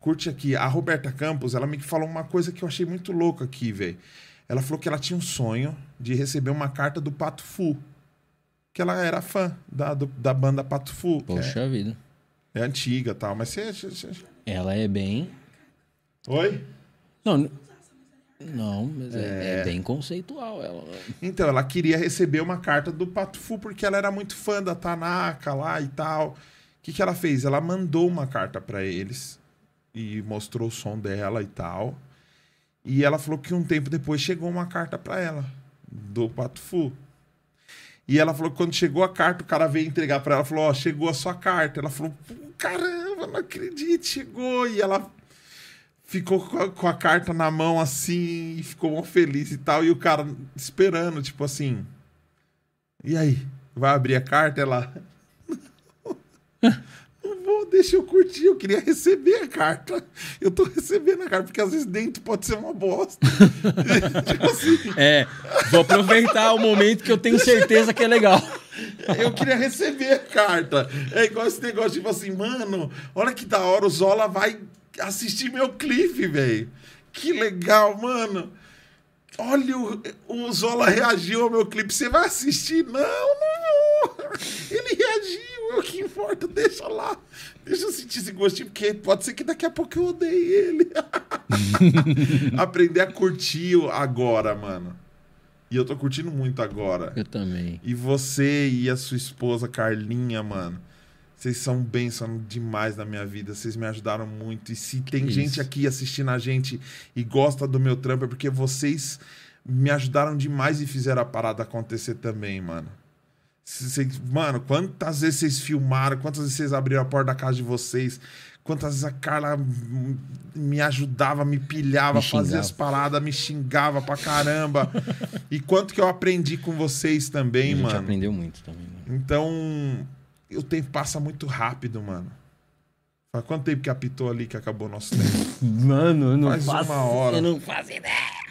Curte aqui. A Roberta Campos, ela me falou uma coisa que eu achei muito louca aqui, velho. Ela falou que ela tinha um sonho de receber uma carta do Pato Fu. Que ela era fã da, do- da banda Pato Fu. que Poxa vida. É, é antiga e tal, mas você. você- Ela é bem. Oi? Não, não, mas é, é bem conceitual ela. Então, ela queria receber uma carta do Pato Fu porque ela era muito fã da Tanaka lá e tal. O que, que ela fez? Ela mandou uma carta pra eles e mostrou o som dela e tal. E ela falou que um tempo depois chegou uma carta pra ela do Pato Fu. E ela falou que quando chegou a carta, o cara veio entregar pra ela, falou: "Ó, chegou a sua carta". Ela falou: "Pô, "Caramba, não acredito, chegou". E ela ficou com a, com a carta na mão assim e ficou mó feliz e tal. E o cara esperando, tipo assim. E aí? Vai abrir a carta? Ela. Deixa eu curtir. Eu queria receber a carta. Eu tô recebendo a carta, porque às vezes dentro pode ser uma bosta. tipo assim, É, vou aproveitar o momento que eu tenho certeza que é legal. eu queria receber a carta. É igual esse negócio, tipo assim, mano, olha que da hora, o Zola vai assistir meu clipe, velho. Que legal, mano. Olha, o, o Zola reagiu ao meu clipe. Você vai assistir? Não, não. Ele reagiu, o que importa. Deixa lá. Deixa eu sentir esse gostinho, porque pode ser que daqui a pouco eu odeie ele. Aprender a curtir agora, mano. E eu tô curtindo muito agora. Eu também. E você e a sua esposa, Carlinha, mano. Vocês são bênção demais na minha vida. Vocês me ajudaram muito. E se tem gente aqui assistindo a gente e gosta do meu trampo, é porque vocês me ajudaram demais e fizeram a parada acontecer também, mano. Vocês, mano, quantas vezes vocês filmaram? Quantas vezes vocês abriram a porta da casa de vocês? Quantas vezes a Carla me ajudava, me pilhava, Me fazia as paradas, me xingava pra caramba. e quanto que eu aprendi com vocês A também, gente mano. aprendeu muito também. Né? Então, o tempo passa muito rápido, mano. Faz quanto tempo que apitou ali que acabou o nosso tempo? Mano, eu não Faz faço, uma hora. Eu não faço ideia.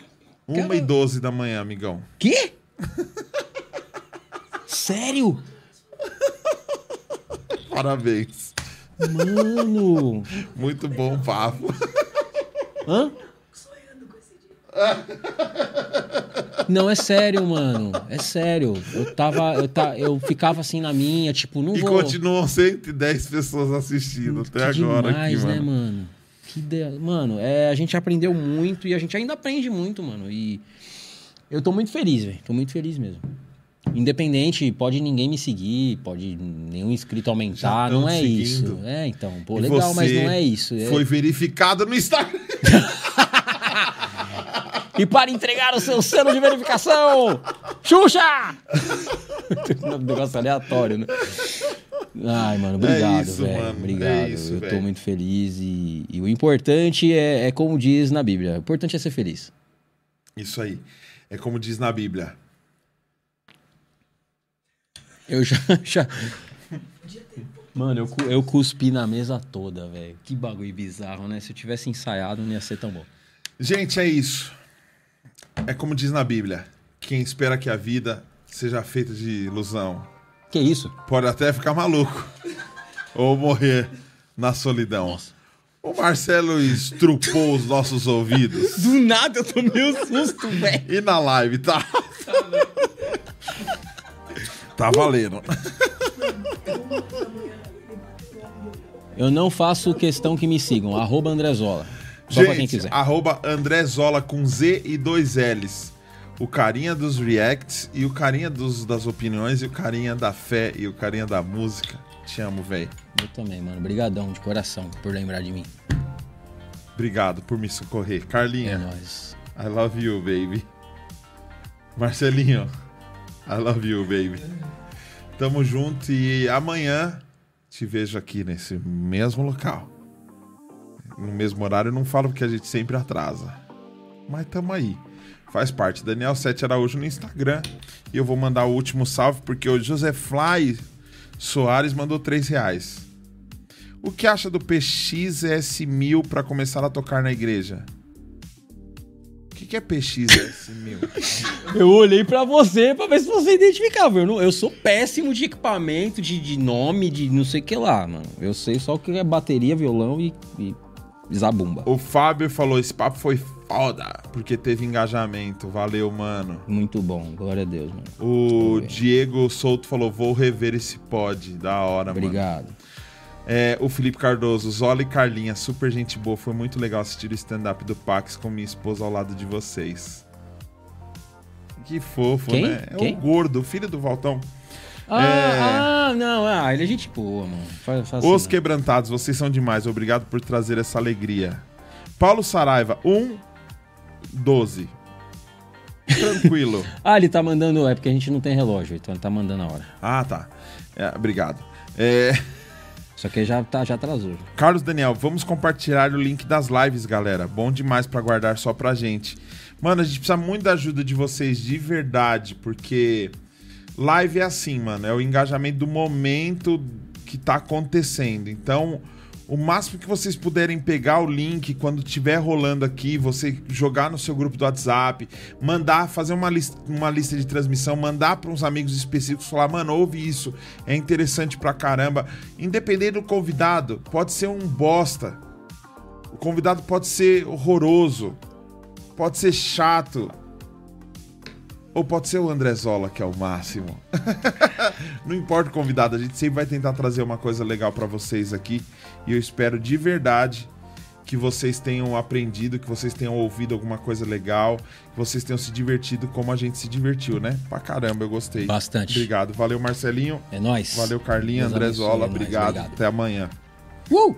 1 e 12 da manhã, amigão. Quê? Sério? Parabéns. Mano. Muito bom papo. Hã? Não, é sério, mano. É sério. Eu tava. Eu, ta, eu ficava assim na minha, tipo, não E vou. continuam 110 pessoas assistindo até Que agora demais, aqui, né, mano. mano? Que de... Mano, é, a gente aprendeu muito e a gente ainda aprende muito, mano. E eu tô muito feliz, velho. Tô muito feliz mesmo. Independente, pode ninguém me seguir, pode nenhum inscrito aumentar, não é seguindo. isso. É, então, pô, E legal, mas não é isso. É- Foi verificado no Instagram. E para entregar o seu selo de verificação, Xuxa! um negócio aleatório, né? Ai, mano, obrigado, É velho. Obrigado. é isso, eu tô muito feliz e, e o importante é, é como diz na Bíblia. O importante é ser feliz. Isso aí. É como diz na Bíblia. Eu já. já... Mano, eu, eu cuspi na mesa toda, velho. Que bagulho bizarro, né? Se eu tivesse ensaiado, não ia ser tão bom. Gente, é isso. É como diz na Bíblia. Quem espera que a vida seja feita de ilusão Que isso? pode até ficar maluco. ou morrer na solidão. O Marcelo estrupou os nossos ouvidos. Do nada eu tomei um susto, velho. E na live, tá? Tá valendo. Eu não faço questão que me sigam. Arroba Andrezola. Só pra quem Gente, quiser. arroba André Zola com Z e dois L's. O carinha dos reacts e o carinha dos, das opiniões e o carinha da fé e o carinha da música. Te amo, velho. Eu também, mano. Brigadão de coração por lembrar de mim. Obrigado por me socorrer. É Carlinha, nóis. I love you, baby. Marcelinho, I love you, baby. Tamo junto e amanhã te vejo aqui nesse mesmo local. No mesmo horário, não falo porque a gente sempre atrasa. Mas tamo aí. Faz parte. Daniel Sete Araújo no Instagram. E eu vou mandar o último salve porque o José Fly Soares mandou 3 reais. O que acha do PXS1000 para começar a tocar na igreja? O que, que é PXS1000? Eu olhei pra você pra ver se você identificava. Eu, não- eu sou péssimo de equipamento, de, de nome, de não sei o que lá, mano. Eu sei só o que é bateria, violão e, e zabumba. o Fábio falou: esse papo foi foda, porque teve engajamento. Valeu, mano. Muito bom, glória a Deus, mano. O Diego Souto falou: vou rever esse pod. Da hora, mano. Obrigado. É, o Felipe Cardoso, Zola e Carlinha, super gente boa. Foi muito legal assistir o stand-up do Pax com minha esposa ao lado de vocês. Que fofo, Quem? né? É Quem? o gordo, o filho do Valtão. Ah, É. ah, não, ah, ele é gente boa, mano. Faz, faz Os assim, não. quebrantados, vocês são demais. Obrigado por trazer essa alegria. Paulo Saraiva, 1, 12. Tranquilo. Ah, ele tá mandando, é porque a gente não tem relógio, então ele tá mandando a hora. ah, tá. É, obrigado. É, Só que já, tá, já atrasou. Carlos Daniel, vamos compartilhar o link das lives, galera. Bom demais pra guardar só pra gente. Mano, a gente precisa muito da ajuda de vocês de verdade, porque live é assim, mano, é o engajamento do momento que tá acontecendo. Então, o máximo que vocês puderem pegar o link quando tiver rolando aqui, você jogar no seu grupo do WhatsApp, mandar, fazer uma, lis- uma lista de transmissão, mandar para uns amigos específicos, falar, mano, ouve isso, é interessante pra caramba. Independente do convidado, pode ser um bosta. O convidado pode ser horroroso, pode ser chato. Ou pode ser o André Zola, que é o máximo. Não importa o convidado, a gente sempre vai tentar trazer uma coisa legal pra vocês aqui. E eu espero de verdade que vocês tenham aprendido, que vocês tenham ouvido alguma coisa legal, que vocês tenham se divertido como a gente se divertiu, né? Pra caramba, eu gostei. Bastante. Obrigado. Valeu, Marcelinho. É nóis. Valeu, Carlinha. Deus André abençoe, Zola. é Obrigado. obrigado. Até amanhã. Uh!